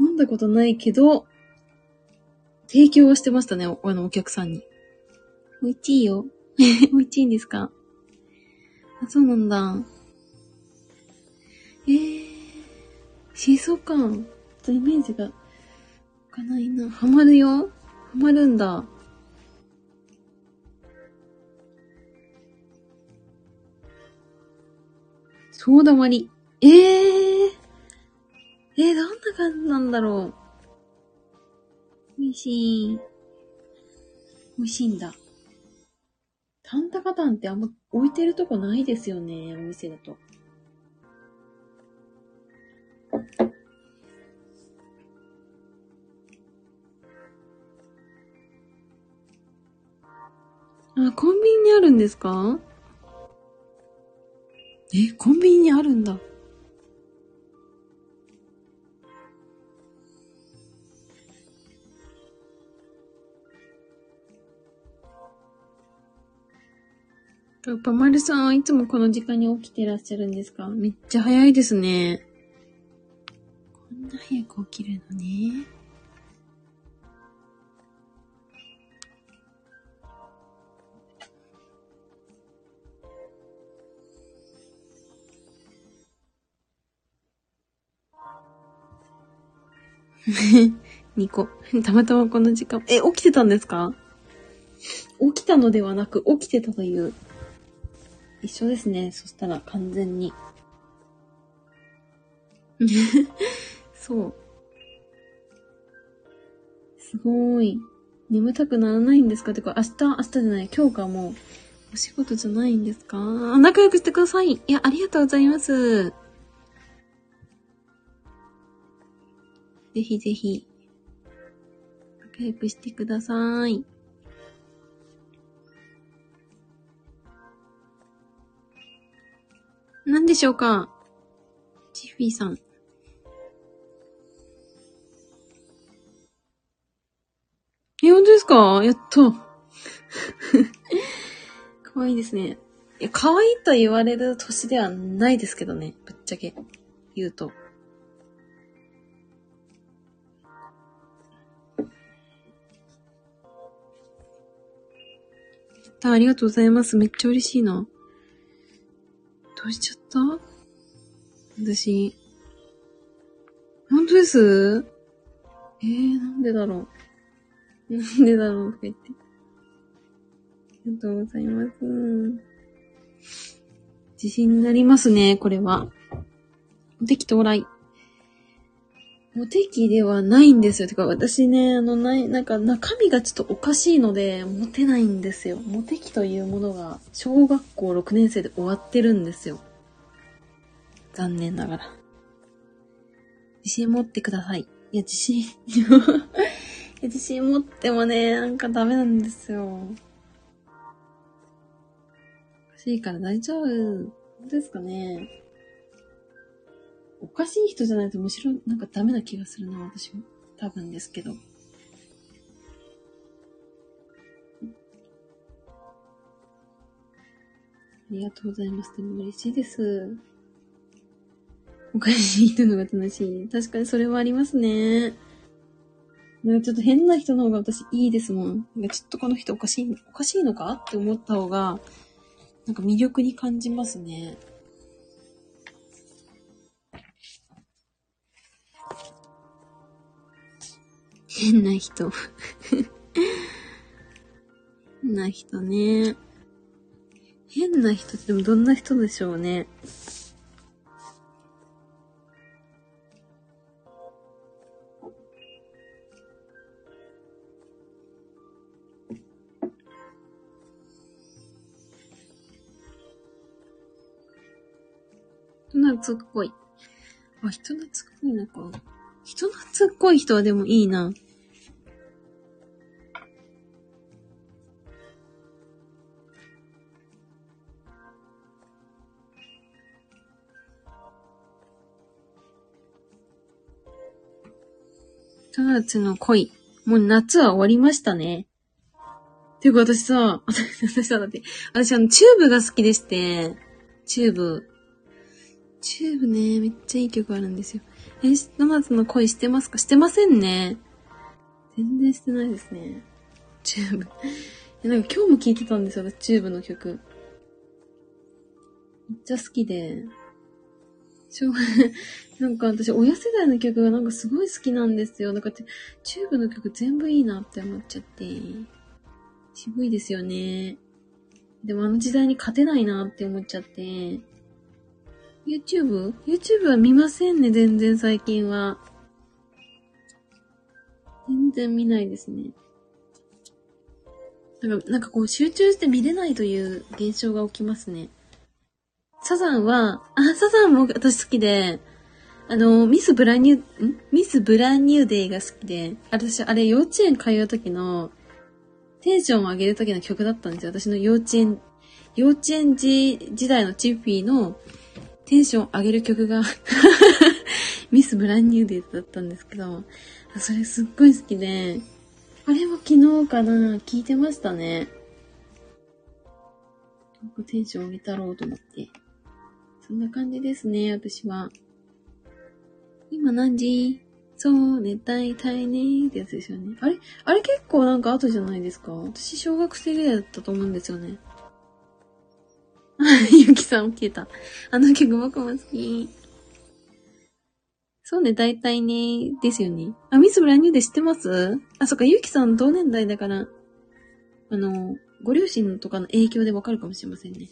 Speaker 2: 飲んだことないけど、提供をしてましたね、おあの、お客さんに。美味しいよ。美味しいんですか？あ、そうなんだ。えー、シソか。ちょっとイメージが、わかないな。ハマるよハマるんだ。ソーダ割り。えー、えー、どんな感じなんだろう。美味しい。美味しいんだ。タンタカタンってあんま置いてるとこないですよね、お店だと。あ、コンビニにあるんですか？え、コンビニにあるんだ。やっぱ丸さんいつもこの時間に起きてらっしゃるんですか？めっちゃ早いですね。こんな早く起きるのね。2個。たまたまこの時間。え、起きてたんですか？起きたのではなく、起きてたという。一緒ですね。そしたら完全に。そう。すごい。眠たくならないんですか？てか、明日、明日じゃない、今日かもう、お仕事じゃないんですか？仲良くしてください。いや、ありがとうございます。ぜひぜひ、仲良くしてください。何でしょうか？チフィーさん。え、本当ですか？やっと。かわいいですね。いや、可愛いと言われる年ではないですけどね。ぶっちゃけ言うと。ありがとうございます。めっちゃ嬉しいな。どうしちゃった？私。本当です？えー、なんでだろう？なんでだろうとか言って。ありがとうございます。自信になりますね、これは。おてき到来。モテ期ではないんですよ。てか、私ね、あの、ない、なんか中身がちょっとおかしいので、モテないんですよ。モテ期というものが、小学校6年生で終わってるんですよ。残念ながら。自信持ってください。いや、自信 いや、自信持ってもね、なんかダメなんですよ。おかしいから大丈夫ですかね。おかしい人じゃないとむしろなんかダメな気がするな、私は。多分ですけど。ありがとうございます。でも嬉しいです。おかしい人のが楽しい。確かにそれはありますね。なんかちょっと変な人の方が私いいですもん。なんかちょっとこの人おかしい、おかしいのか？って思った方が、なんか魅力に感じますね。変な人。変な人ね。変な人ってでもどんな人でしょうね。人懐っこい。あ、人懐っこいのか。人懐っこい人はでもいいな。9月の恋。もう夏は終わりましたね。ていうか私さ、私さ、だって、私あの、チューブが好きでして、チューブ。チューブね、めっちゃいい曲あるんですよ。え、9月の恋してますか？してませんね。全然してないですね。チューブ。え、なんか今日も聴いてたんですよ、チューブの曲。めっちゃ好きで。しょうがない なんか私、親世代の曲がなんかすごい好きなんですよ。なんか、チューブの曲全部いいなって思っちゃって。渋いですよね。でもあの時代に勝てないなって思っちゃって。YouTube?YouTube は見ませんね、全然最近は。全然見ないですね。なんか、なんかこう集中して見れないという現象が起きますね。サザンは、あ、サザンも私好きで、あの、ミスブランニュー、ん？ミスブランニューデイが好きで、私、あれ幼稚園通う時の、テンションを上げる時の曲だったんですよ。私の幼稚園、幼稚園時時代のチッフィーのテンション上げる曲が ミスブランニューデイだったんですけど、それすっごい好きで、あれも昨日かな、聞いてましたね。テンション上げたろうと思って。そんな感じですね、私は。今何時？そうね、大体ねってやつですよね。あれ？あれ結構なんか後じゃないですか？私小学生ぐらいだったと思うんですよね。ゆきさん消えた。あの曲僕も好き。そうね、大体ね、ですよね。あ、ミスブランニューで知ってます？あ、そっか、ゆきさん同年代だから、あの、ご両親とかの影響でわかるかもしれませんね。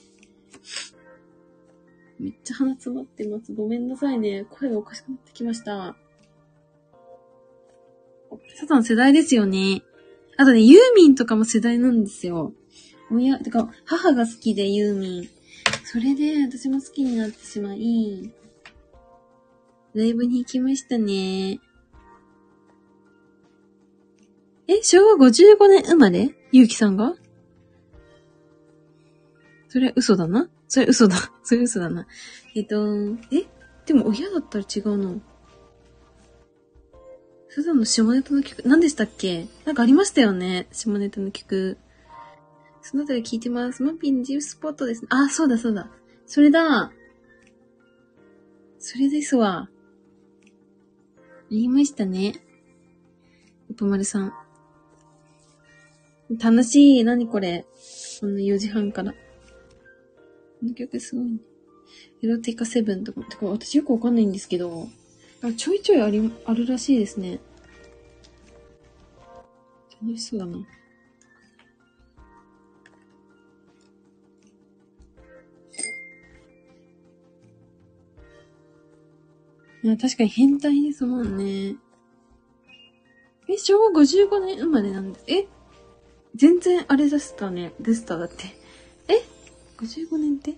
Speaker 2: めっちゃ鼻詰まってます。ごめんなさいね。声がおかしくなってきました。サザン世代ですよね。あとね、ユーミンとかも世代なんですよ。親、てか、母が好きでユーミン。それで私も好きになってしまい、ライブに行きましたね。え、昭和55年生まれ？ゆうきさんが？それ嘘だな？それ嘘だ。それ嘘だな。えっと、え？でも親だったら違うな。普段の下ネタの曲、何でしたっけ？なんかありましたよね？下ネタの曲。そのあたり聞いてます。マッピーのジースポットですね。あ、そうだそうだ。それだ。それですわ。言いましたね。うぽまるさん。楽しい。何これ。こんな4時半から。この曲すごいね。エロティカセブンとか、てか私よくわかんないんですけど、あちょいちょいあり、あるらしいですね。楽しそうだな。や、確かに変態ですもんね。え、昭和55年生まれなんです。え？全然あれでしたね。でした、だって。え ?55 年って？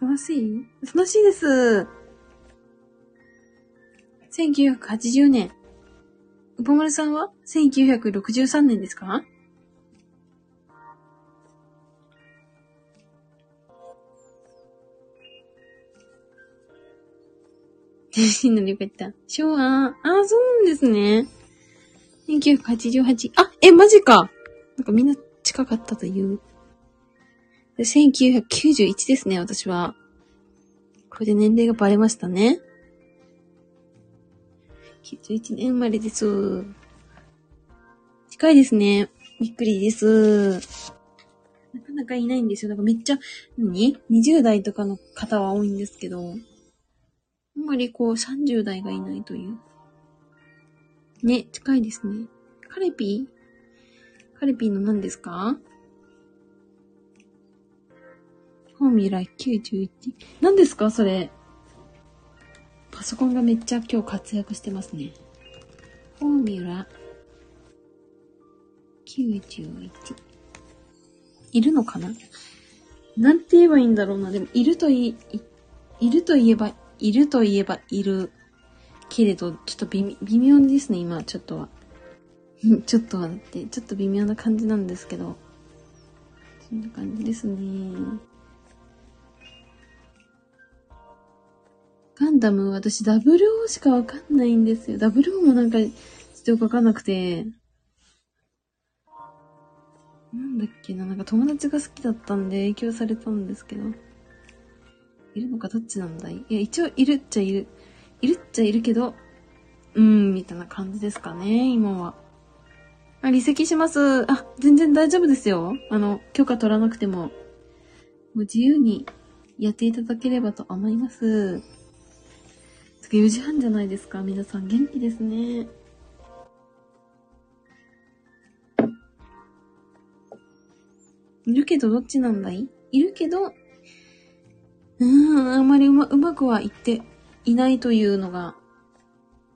Speaker 2: 楽しい？楽しいです。1980年。うぽまるさんは ?1963 年ですか？真のりよかった。昭和、あ、そうなんですね。1988。あ、え、マジか。なんかみんな近かったという。1991ですね、私は。これで年齢がバレましたね。91年生まれです。近いですね。びっくりです。なかなかいないんですよ。なんかめっちゃ、何 ?20 代とかの方は多いんですけど、んまりこう30代がいないという。ね、近いですね。カレピー？カレピーの何ですか？フォーミュラ91。何ですか？それ。パソコンがめっちゃ今日活躍してますね。フォーミュラ91。いるのかな？なんて言えばいいんだろうな。でも、いるといい、いると言えばいるといえばいる。けれど、ちょっと微妙ですね、今、ちょっとは。ちょっとはだって、ちょっと微妙な感じなんですけど。そんな感じですね。ガンダム、私、ダブルしかわかんないんですよ。ダブルもなんか、ちょっとよくわかんなくて。なんだっけな、なんか友達が好きだったんで影響されたんですけど。いるのかどっちなんだい？いや、一応いるっちゃいる。いるっちゃいるけど、うーん、みたいな感じですかね、今は。あ、離席します。あ、全然大丈夫ですよ。あの、許可取らなくても。もう自由にやっていただければと思います。次4時半じゃないですか。皆さん元気ですね。いるけどどっちなんだい？いるけど、うん、あんまりうま、うまくはいっていないというのが、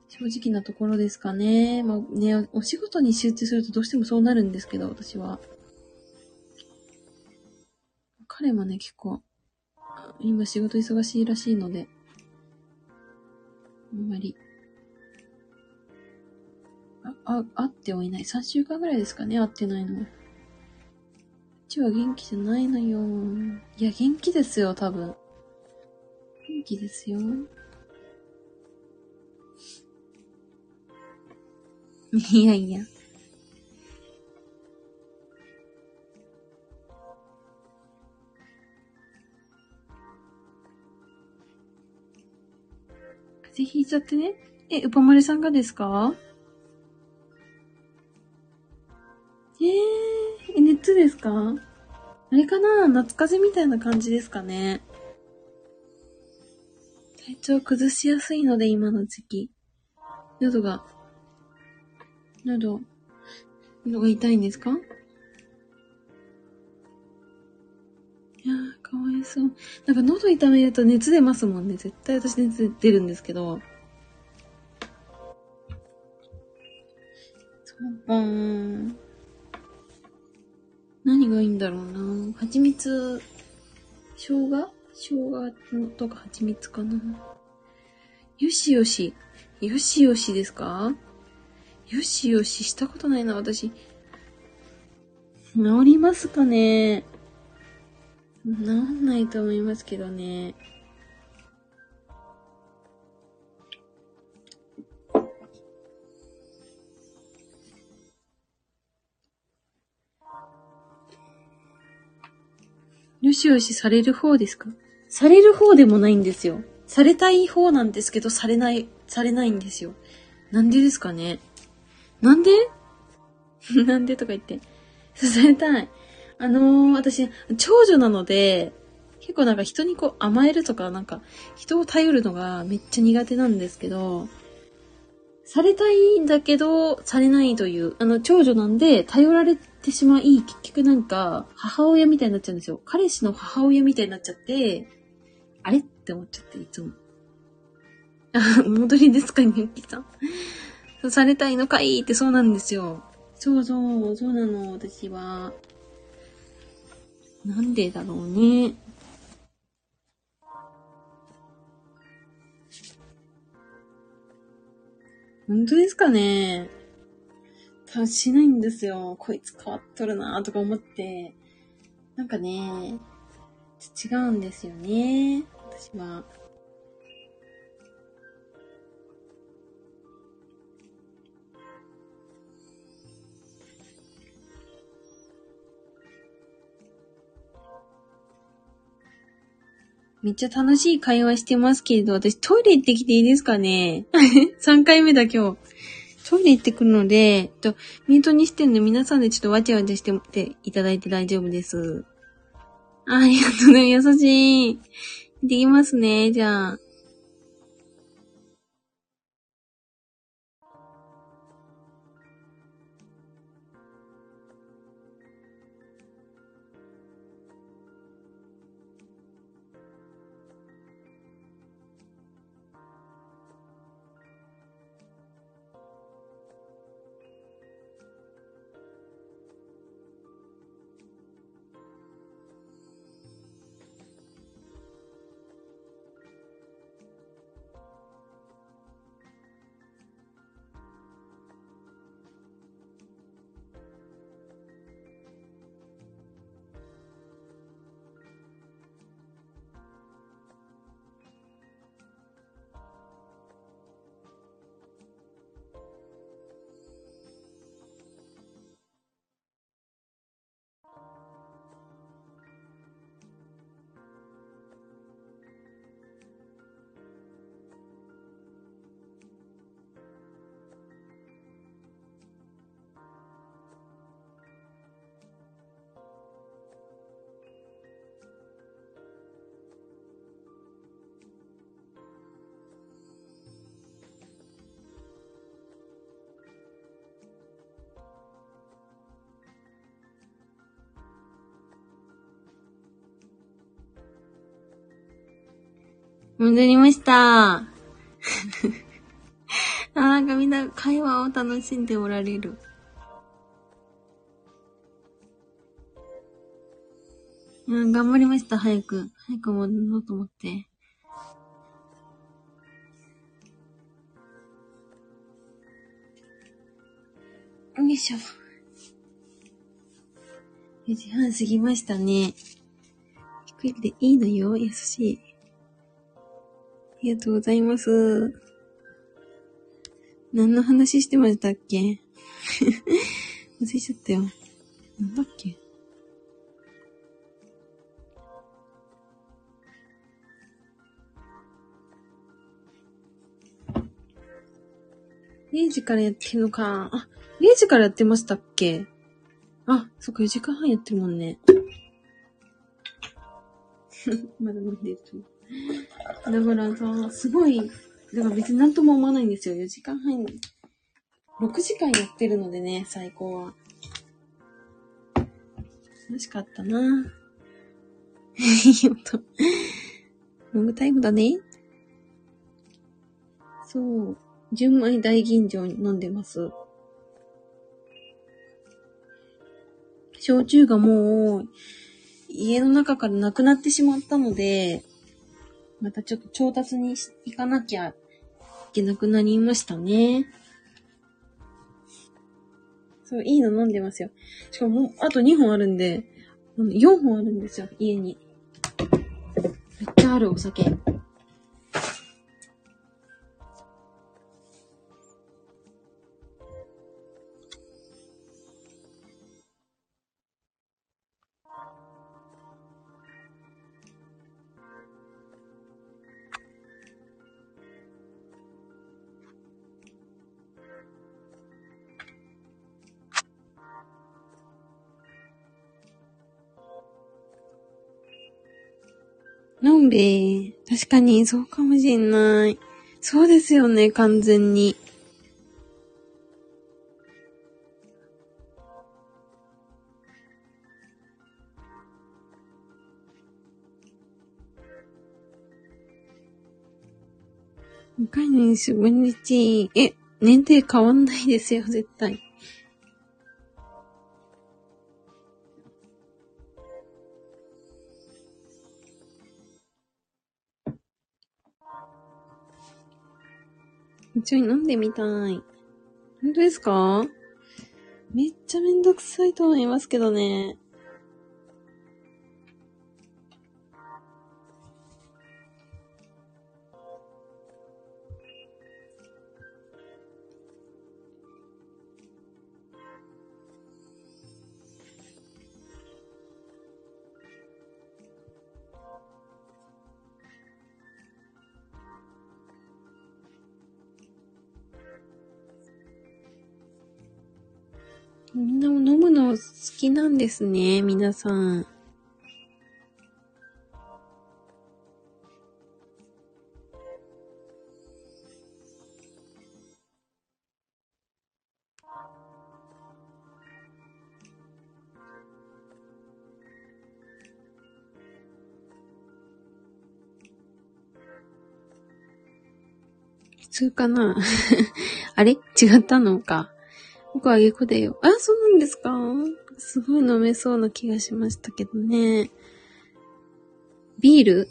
Speaker 2: 正直なところですかね。まあね、お仕事に集中するとどうしてもそうなるんですけど、私は。彼もね、結構、今仕事忙しいらしいので、あんまり、あ、あ、会ってはいない。3週間ぐらいですかね、会ってないのは。うちは元気じゃないのよ。いや、元気ですよ、多分。元気ですよ。いやいや。風邪ひいちゃってね。え、うぱまりさんがですか？えー、熱ですか？あれかな？夏風邪みたいな感じですかね。体調崩しやすいので、今の時期。喉が喉、喉が痛いんですか？いやー、かわいそう。なんか喉痛めると熱出ますもんね。絶対私熱出るんですけど。そうかー。何がいいんだろうな蜂蜜、生姜？生姜とか蜂蜜かなよしよし。よしよしですか？よしよししたことないな、私。治りますかね？治んないと思いますけどね。よしよしされる方ですか？される方でもないんですよ。されたい方なんですけど、されない、されないんですよ。なんでですかね？なんで？なんでとか言って。されたい。あのー、私、長女なので、結構なんか人にこう甘えるとか、なんか人を頼るのがめっちゃ苦手なんですけど、されたいんだけど、されないという、あの、長女なんで、頼られてしまい、結局なんか、母親みたいになっちゃうんですよ。彼氏の母親みたいになっちゃって、あれ？って思っちゃって、いつも。あ、戻りですか、みゆきさん。されたいのかいってそうなんですよ。そうそう、そうなの、私は。なんでだろうね。本当ですかね多分しないんですよ。こいつ変わっとるなとか思って。なんかね、違うんですよね。私は。めっちゃ楽しい会話してますけれど、私トイレ行ってきていいですかね ?3 回目だ今日。トイレ行ってくるので、と、ミュートにしてんで皆さんでちょっとわちゃわちゃしてていただいて大丈夫です。ありがとうね。優しい。できますね。じゃあ。戻りました。あ、なんかみんな会話を楽しんでおられる。うん、頑張りました、早く。早く戻ろうと思って。よいしょ。4時半過ぎましたね。低いでいいのよ。優しい。ありがとうございます。何の話してましたっけ？忘れちゃったよ。なんだっけ？0時からやってるのか。あ、0時からやってましたっけ？あ、そっか、4時間半やってるもんね。まだ飲んでる。だからさ、すごい、だから別になんとも思わないんですよ。4時間半、6時間やってるのでね、最高は。楽しかったな。いい音。ロングタイムだね。そう。純米大吟醸飲んでます。焼酎がもう、家の中からなくなってしまったので、またちょっと調達に行かなきゃいけなくなりましたね。そう、いいの飲んでますよ。しかも、あと2本あるんで、4本あるんですよ、家に。めっちゃあるお酒。かに、そうかもしんない。そうですよね、完全に。若いのにすごい日。え、年齢変わんないですよ、絶対。一応飲んでみたい。本当ですか？めっちゃめんどくさいと思いますけどね。きなんですね、皆さん。普通かな？あれ？違ったのか。僕は下戸だよ。あ、そうなんですか？すごい飲めそうな気がしましたけどね。ビール？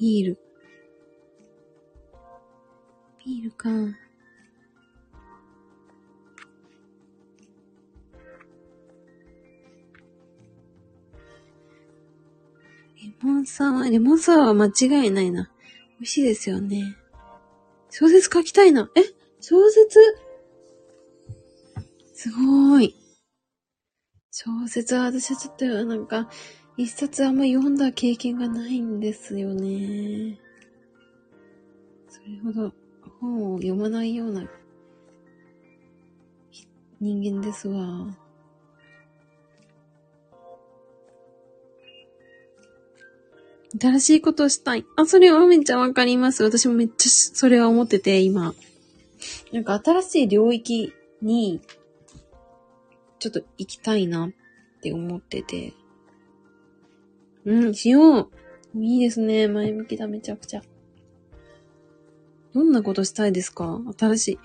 Speaker 2: ビール。ビールか。レモンサワー、レモンサワーは間違いないな。美味しいですよね。小説書きたいな。え？小説？すごーい。小説は私はちょっとなんか、一冊あんま読んだ経験がないんですよね。それほど本を読まないような人間ですわ。新しいことをしたい。あ、それはめっちゃわかります。私もめっちゃそれは思ってて、今。なんか新しい領域に、ちょっと行きたいなって思ってて。うん、しよう。いいですね。前向きだ、めちゃくちゃ。どんなことしたいですか？新しい、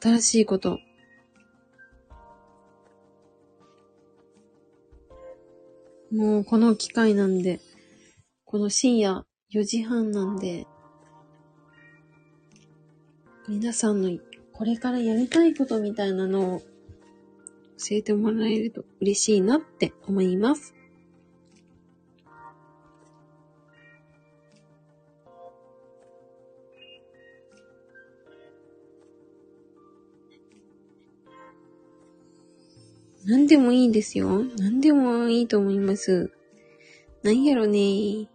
Speaker 2: 新しいこと。もうこの機会なんで、この深夜4時半なんで、皆さんのこれからやりたいことみたいなのを教えてもらえると嬉しいなって思います。何でもいいですよ。何でもいいと思います。何やろね。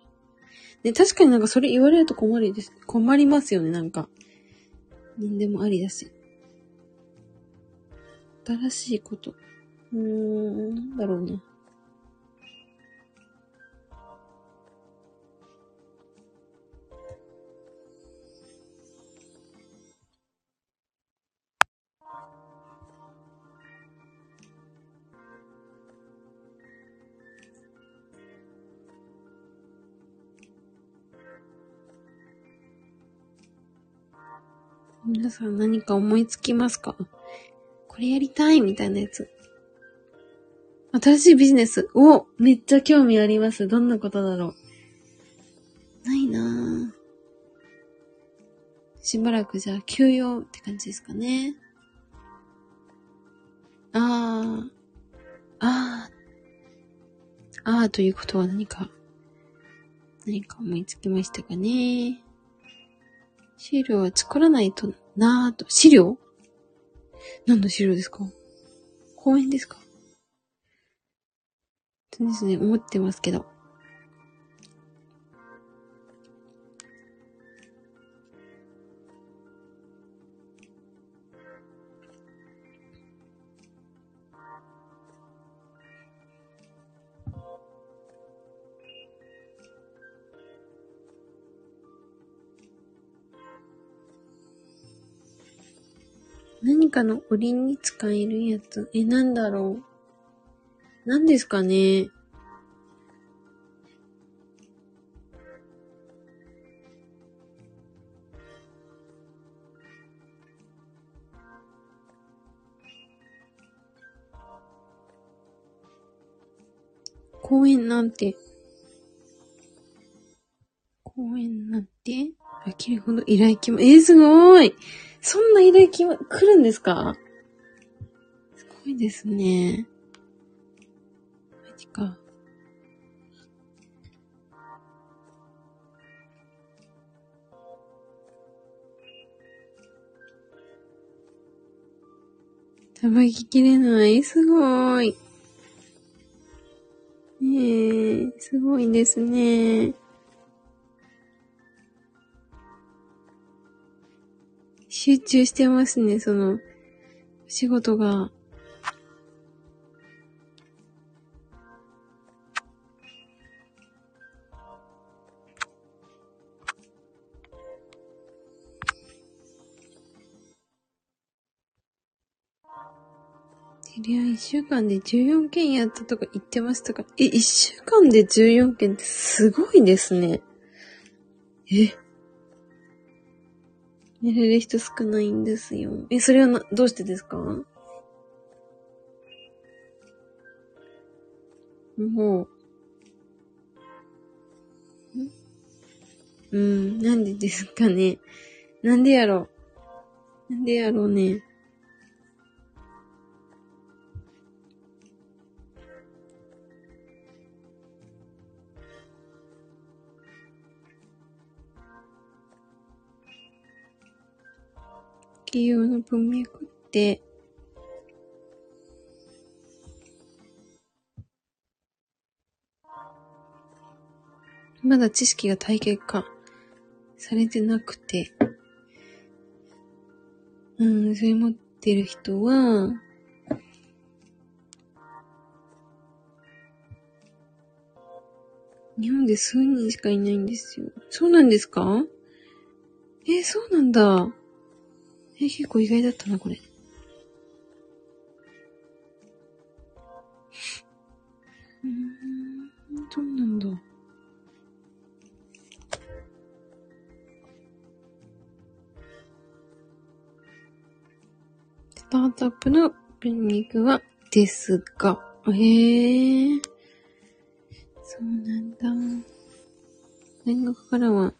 Speaker 2: ね、確かになんかそれ言われると困りです。困りますよね、なんか。何でもありだし。新しいこと。うーん、なんだろうな。皆さん何か思いつきますか？これやりたいみたいなやつ。新しいビジネス。おめっちゃ興味あります。どんなことだろう。ないなぁ。しばらくじゃあ休養って感じですかね。あー。あー。あーということは何か、何か思いつきましたかね。資料は作らないとなぁと。資料？何の資料ですか？公園ですか？そうですね、思ってますけど。かの折に使えるやつ。え、なんだろう？何ですかね？公園なんて。公園なんて？あ、きれほど依頼来ま、えー、すごいそんな依頼来ま、来るんですか？すごいですね。マジか。さばききれない？すごい。ねえ、すごいですね。集中してますね、その、仕事が。テレア1週間で14件やったとか言ってましたかえ、1週間で14件ってすごいですね。え寝れる人少ないんですよ。え、それはな、どうしてですか？もう。んうん、なんでですかね。なんでやろう。なんでやろうね。企業の文脈って、まだ知識が体系化されてなくて、うん、それ持ってる人は、日本で数人しかいないんですよ。そうなんですか？え、そうなんだ。え、結構意外だったな、これ。うん、どうなんだ。スタートアップの筋肉は、ですが、へえ、そうなんだ。大学からは、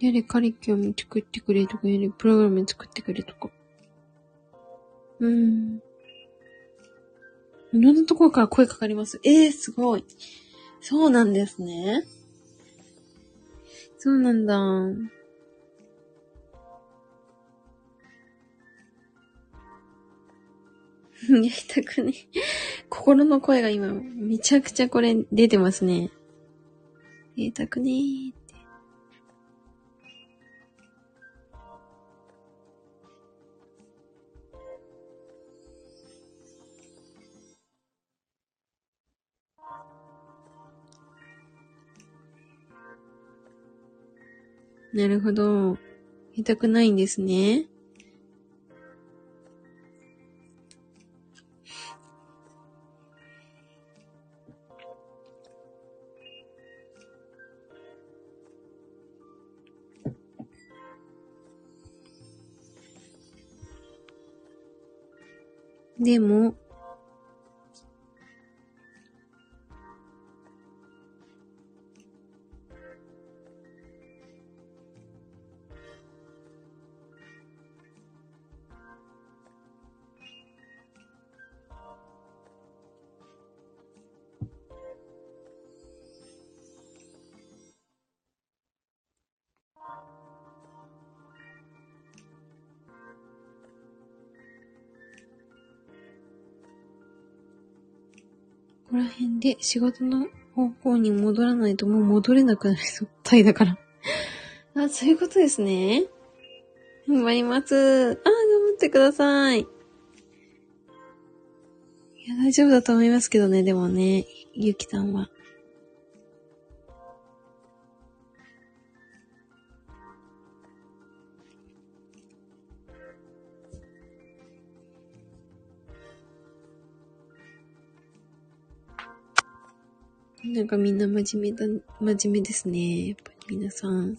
Speaker 2: やれカリキュラム作ってくれとか、やれプログラム作ってくれとか。うーん。いろんなところから声かかります。ええー、すごい。そうなんですね。そうなんだ。やりたくね。心の声が今、めちゃくちゃこれ出てますね。やりたくねなるほど。やりたくないんですね。でも、ここら辺で仕事の方向に戻らないともう戻れなくなりそう。タイだから。あ、そういうことですね。頑張ります。あ、頑張ってください。いや、大丈夫だと思いますけどね、でもね、ゆきさんは。なんかみんな真面目だ、真面目ですね。やっぱり皆さん。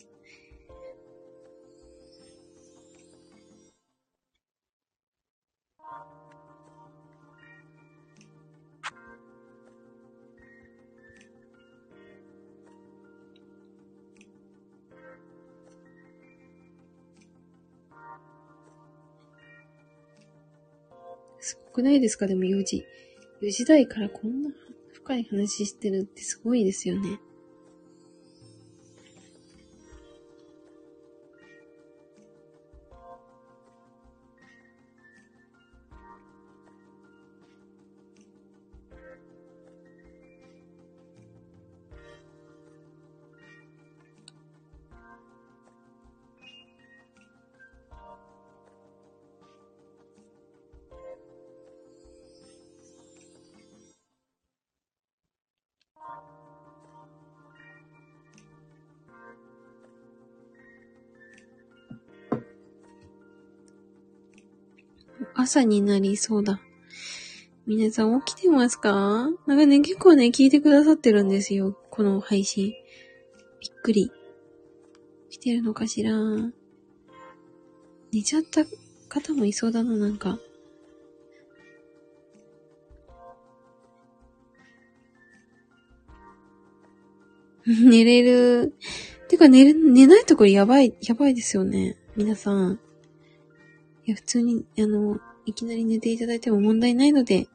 Speaker 2: すごくないですか？でも4時。4時台からこんな深い話してるってすごいですよね。朝になりそうだ。皆さん起きてますか？なんかね、結構ね、聞いてくださってるんですよ。この配信。びっくり。してるのかしら？寝ちゃった方もいそうだな、なんか。寝れる。てか寝る、寝ないところやばい、やばいですよね。皆さん。いや、普通に、あの、いきなり寝ていただいても問題ないので、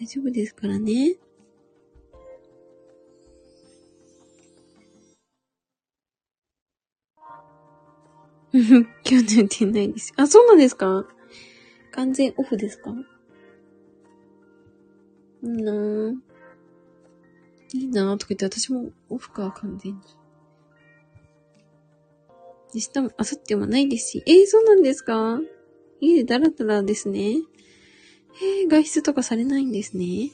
Speaker 2: 大丈夫ですからね。今日寝てないです。あ、そうなんですか？完全オフですか？いいなぁ。いいなぁとか言って私もオフか、完全に。明日も、明後日もないですし。えー、そうなんですか？家でダラダラですね。えー、外出とかされないんですね。意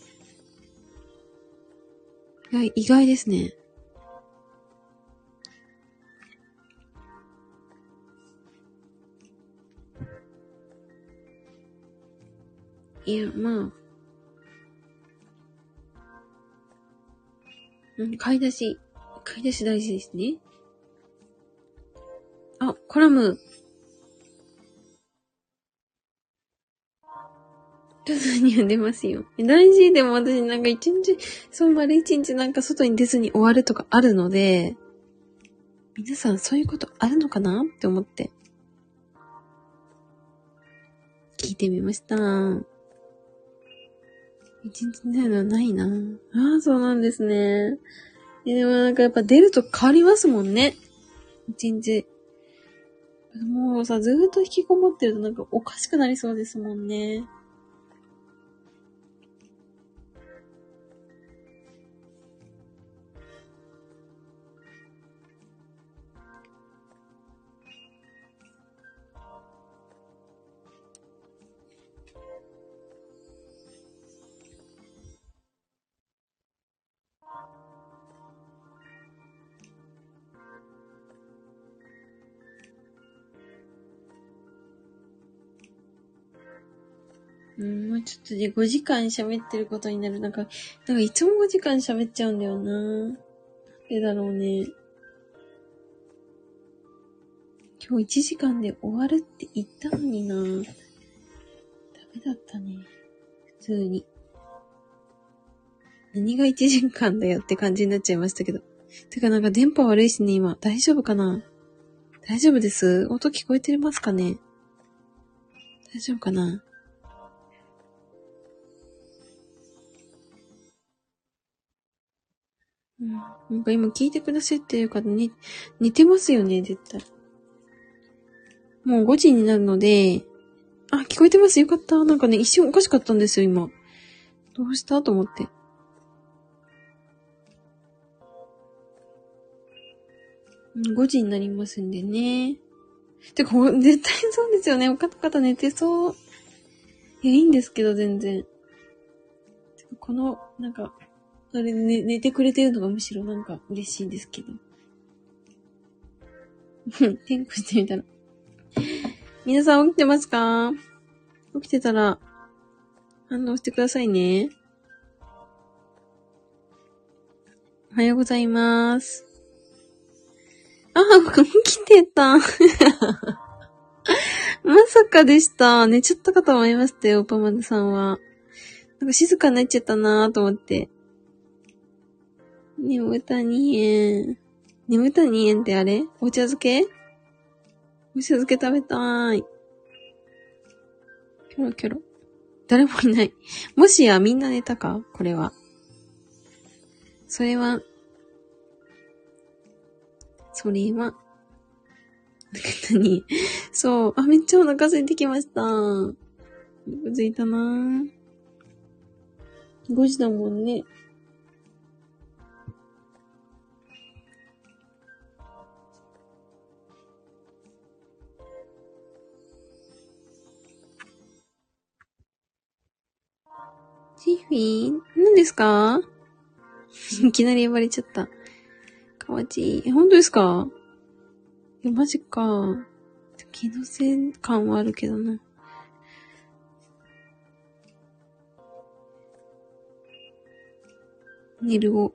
Speaker 2: 外、意外ですね。いや、まあ。うん、買い出し。買い出し大事ですね。あ、コラム。徐々には出ますよ。大事でも私なんか一日、そう丸一日なんか外に出ずに終わるとかあるので、皆さんそういうことあるのかなって思って。聞いてみました。一日出るのはないなああ、そうなんですね。でもなんかやっぱ出ると変わりますもんね。一日。もうさ、ずーっと引きこもってるとなんかおかしくなりそうですもんね。ちょっとで5時間喋ってることになる。なんか、なんかいつも5時間喋っちゃうんだよな。なんでだろうね。今日1時間で終わるって言ったのにな。ダメだったね。普通に。何が1時間だよって感じになっちゃいましたけど。てかなんか電波悪いしね、今。大丈夫かな？大丈夫です音聞こえてますかね？大丈夫かな？なんか今聞いてくださっている方に、似てますよね、絶対。もう5時になるので、あ、聞こえてます？よかった。なんかね、一瞬おかしかったんですよ、今。どうした？と思って。5時になりますんでね。てか、絶対そうですよね。他の方寝てそう。いや、いいんですけど、全然。この、なんか、それで寝てくれてるのがむしろなんか嬉しいんですけど。転校してみたら。皆さん起きてますか？起きてたら、反応してくださいね。おはようございます。あ、起きてた。まさかでした。寝ちゃったかと思いましたよ、パマネさんは。なんか静かになっちゃったなぁと思って。眠たにえん。眠たにえってあれ？お茶漬け？お茶漬け食べたーい。キョロキョロ。誰もいない。もしやみんな寝たか？これは。それは、それは、何？そう。あ、めっちゃお腹空いてきました。お腹空いたなぁ。5時だもんね。シフィー何ですか？いきなり呼ばれちゃった。かわちい。え、本当ですか？え、マジか。気のせい感はあるけどな。寝るを。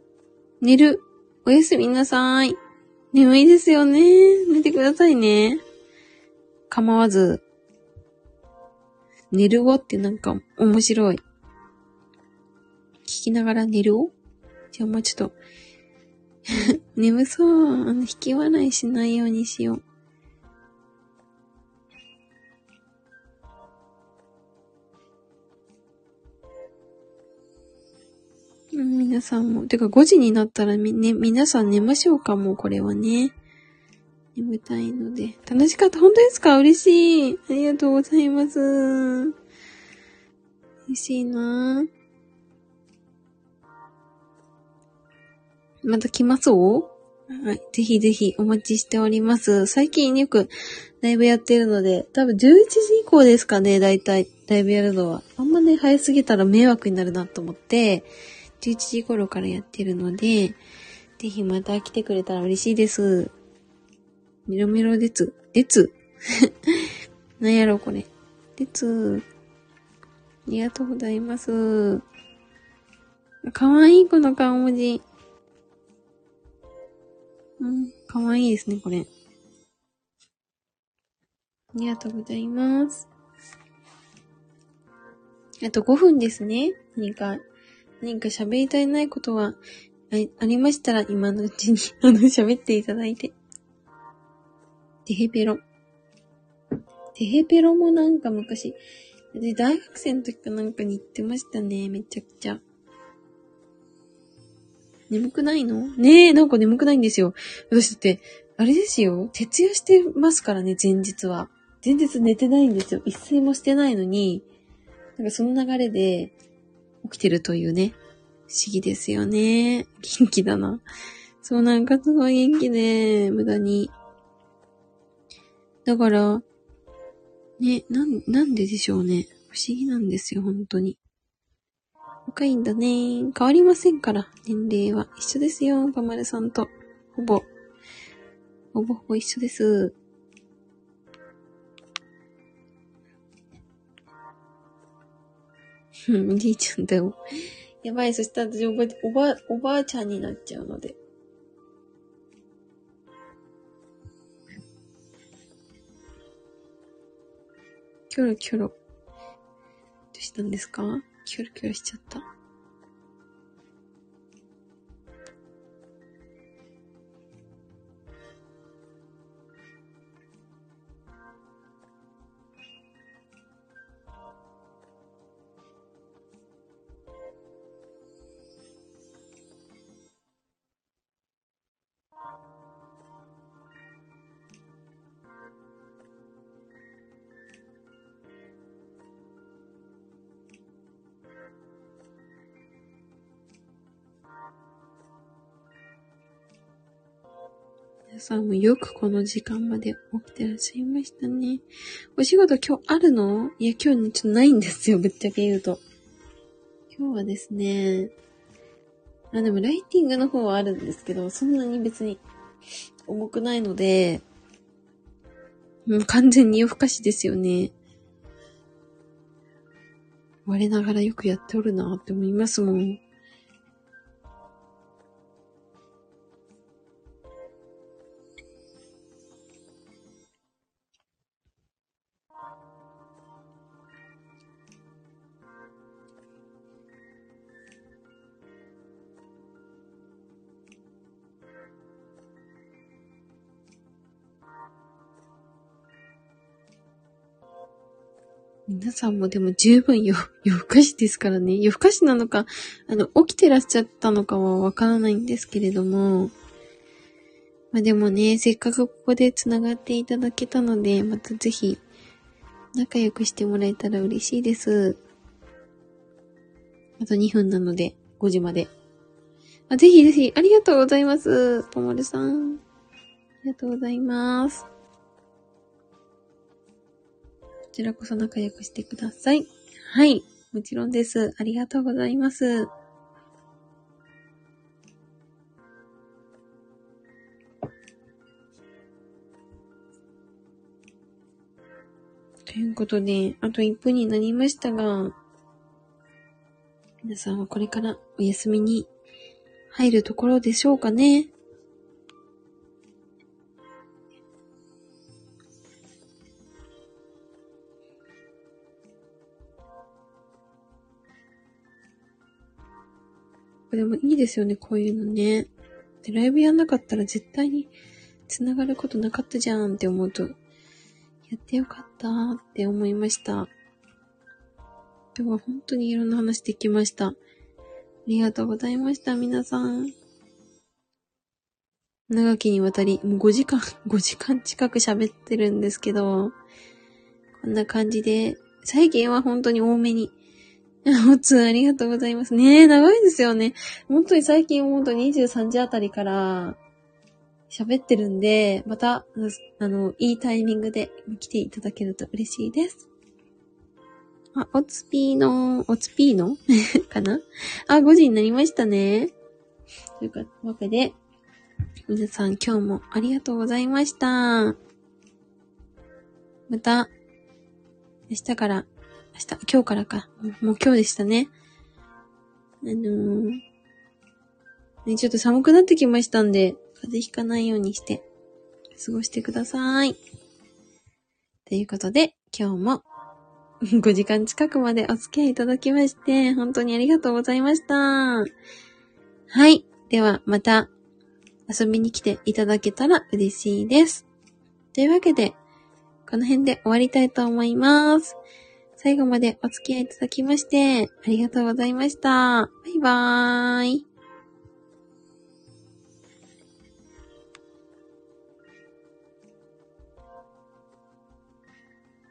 Speaker 2: 寝る。おやすみなさい。眠いですよね。寝てくださいね。構わず。寝るをってなんか面白い。聞きながら寝る？をじゃあもうちょっと 眠そう。あの、引き笑いしないようにしよう。皆さんも。てか5時になったらみ、ね、皆さん寝ましょうかもうこれはね。眠たいので。楽しかった。本当ですか？嬉しい。ありがとうございます。嬉しいなぁ。また来ますお？はい。ぜひぜひお待ちしております。最近よくライブやってるので、多分11時以降ですかね、だいたいライブやるのは。あんまね、早すぎたら迷惑になるなと思って、11時頃からやってるので、ぜひまた来てくれたら嬉しいです。メロメロ列。列 なんやろ、これ。列。ありがとうございます。かわいい、この顔文字。うん、かわいいですね、これ。ありがとうございます。あと5分ですね。何か、何か喋り足りないことはありましたら今のうちに、あの、喋っていただいて。テヘペロ。テヘペロもなんか昔、で、大学生の時かなんかに行ってましたね。めちゃくちゃ。眠くないの？ねえ、なんか眠くないんですよ。私だって、あれですよ。徹夜してますからね、前日は。前日寝てないんですよ。一睡もしてないのに、なんかその流れで起きてるというね。不思議ですよね。元気だな。そう、なんかすごい元気で、無駄に。だから、ね、なん、なんででしょうね。不思議なんですよ、本当に。若いんだね。変わりませんから、年齢は。一緒ですよ、パマルさんと。ほぼ。ほぼほぼ一緒です。うん、おじいちゃんだよ。やばい、そしたら私おば、おば、おばあちゃんになっちゃうので。キョロキョロ。どうしたんですか？キョロキョロしちゃった。さんもよくこの時間まで起きてらっしゃいましたね。お仕事今日あるの？いや、今日ちょっとないんですよ、ぶっちゃけ言うと。今日はですね、あ、でもライティングの方はあるんですけど、そんなに別に重くないので、もう完全に夜更かしですよね。我ながらよくやっておるなって思いますもん。さんもでも十分夜、夜更かしですからね。夜更かしなのか、あの、起きてらっしゃったのかはわからないんですけれども。まあでもね、せっかくここで繋がっていただけたので、またぜひ、仲良くしてもらえたら嬉しいです。あと2分なので、5時まで。あぜひぜひ、ありがとうございます。ともるさん。ありがとうございます。ちらこそ仲良くしてください。はい。もちろんです。ありがとうございます。ということで、あと1分になりましたが、皆さんはこれからお休みに入るところでしょうかね。でもいいですよね、こういうのね。で、ライブやんなかったら絶対に繋がることなかったじゃんって思うと、やってよかったって思いました。今日は本当にいろんな話できました。ありがとうございました、皆さん。長きにわたり、もう5時間、5時間近く喋ってるんですけど、こんな感じで、最近は本当に多めに、おつありがとうございます。ねえ、長いですよね。本当に最近本当に23時あたりから喋ってるんで、また、あの、いいタイミングで来ていただけると嬉しいです。あ、おつぴーの、おつぴーの？かな？あ、5時になりましたね。というかわけで、皆さん今日もありがとうございました。また、明日から、明日、今日からか。もう今日でしたね。あのーね、ちょっと寒くなってきましたんで、風邪ひかないようにして、過ごしてください。ということで、今日も 5時間近くまでお付き合いいただきまして、本当にありがとうございました。はい。では、また遊びに来ていただけたら嬉しいです。というわけで、この辺で終わりたいと思います。最後までお付き合いいただきまして、ありがとうございました。バイバーイ。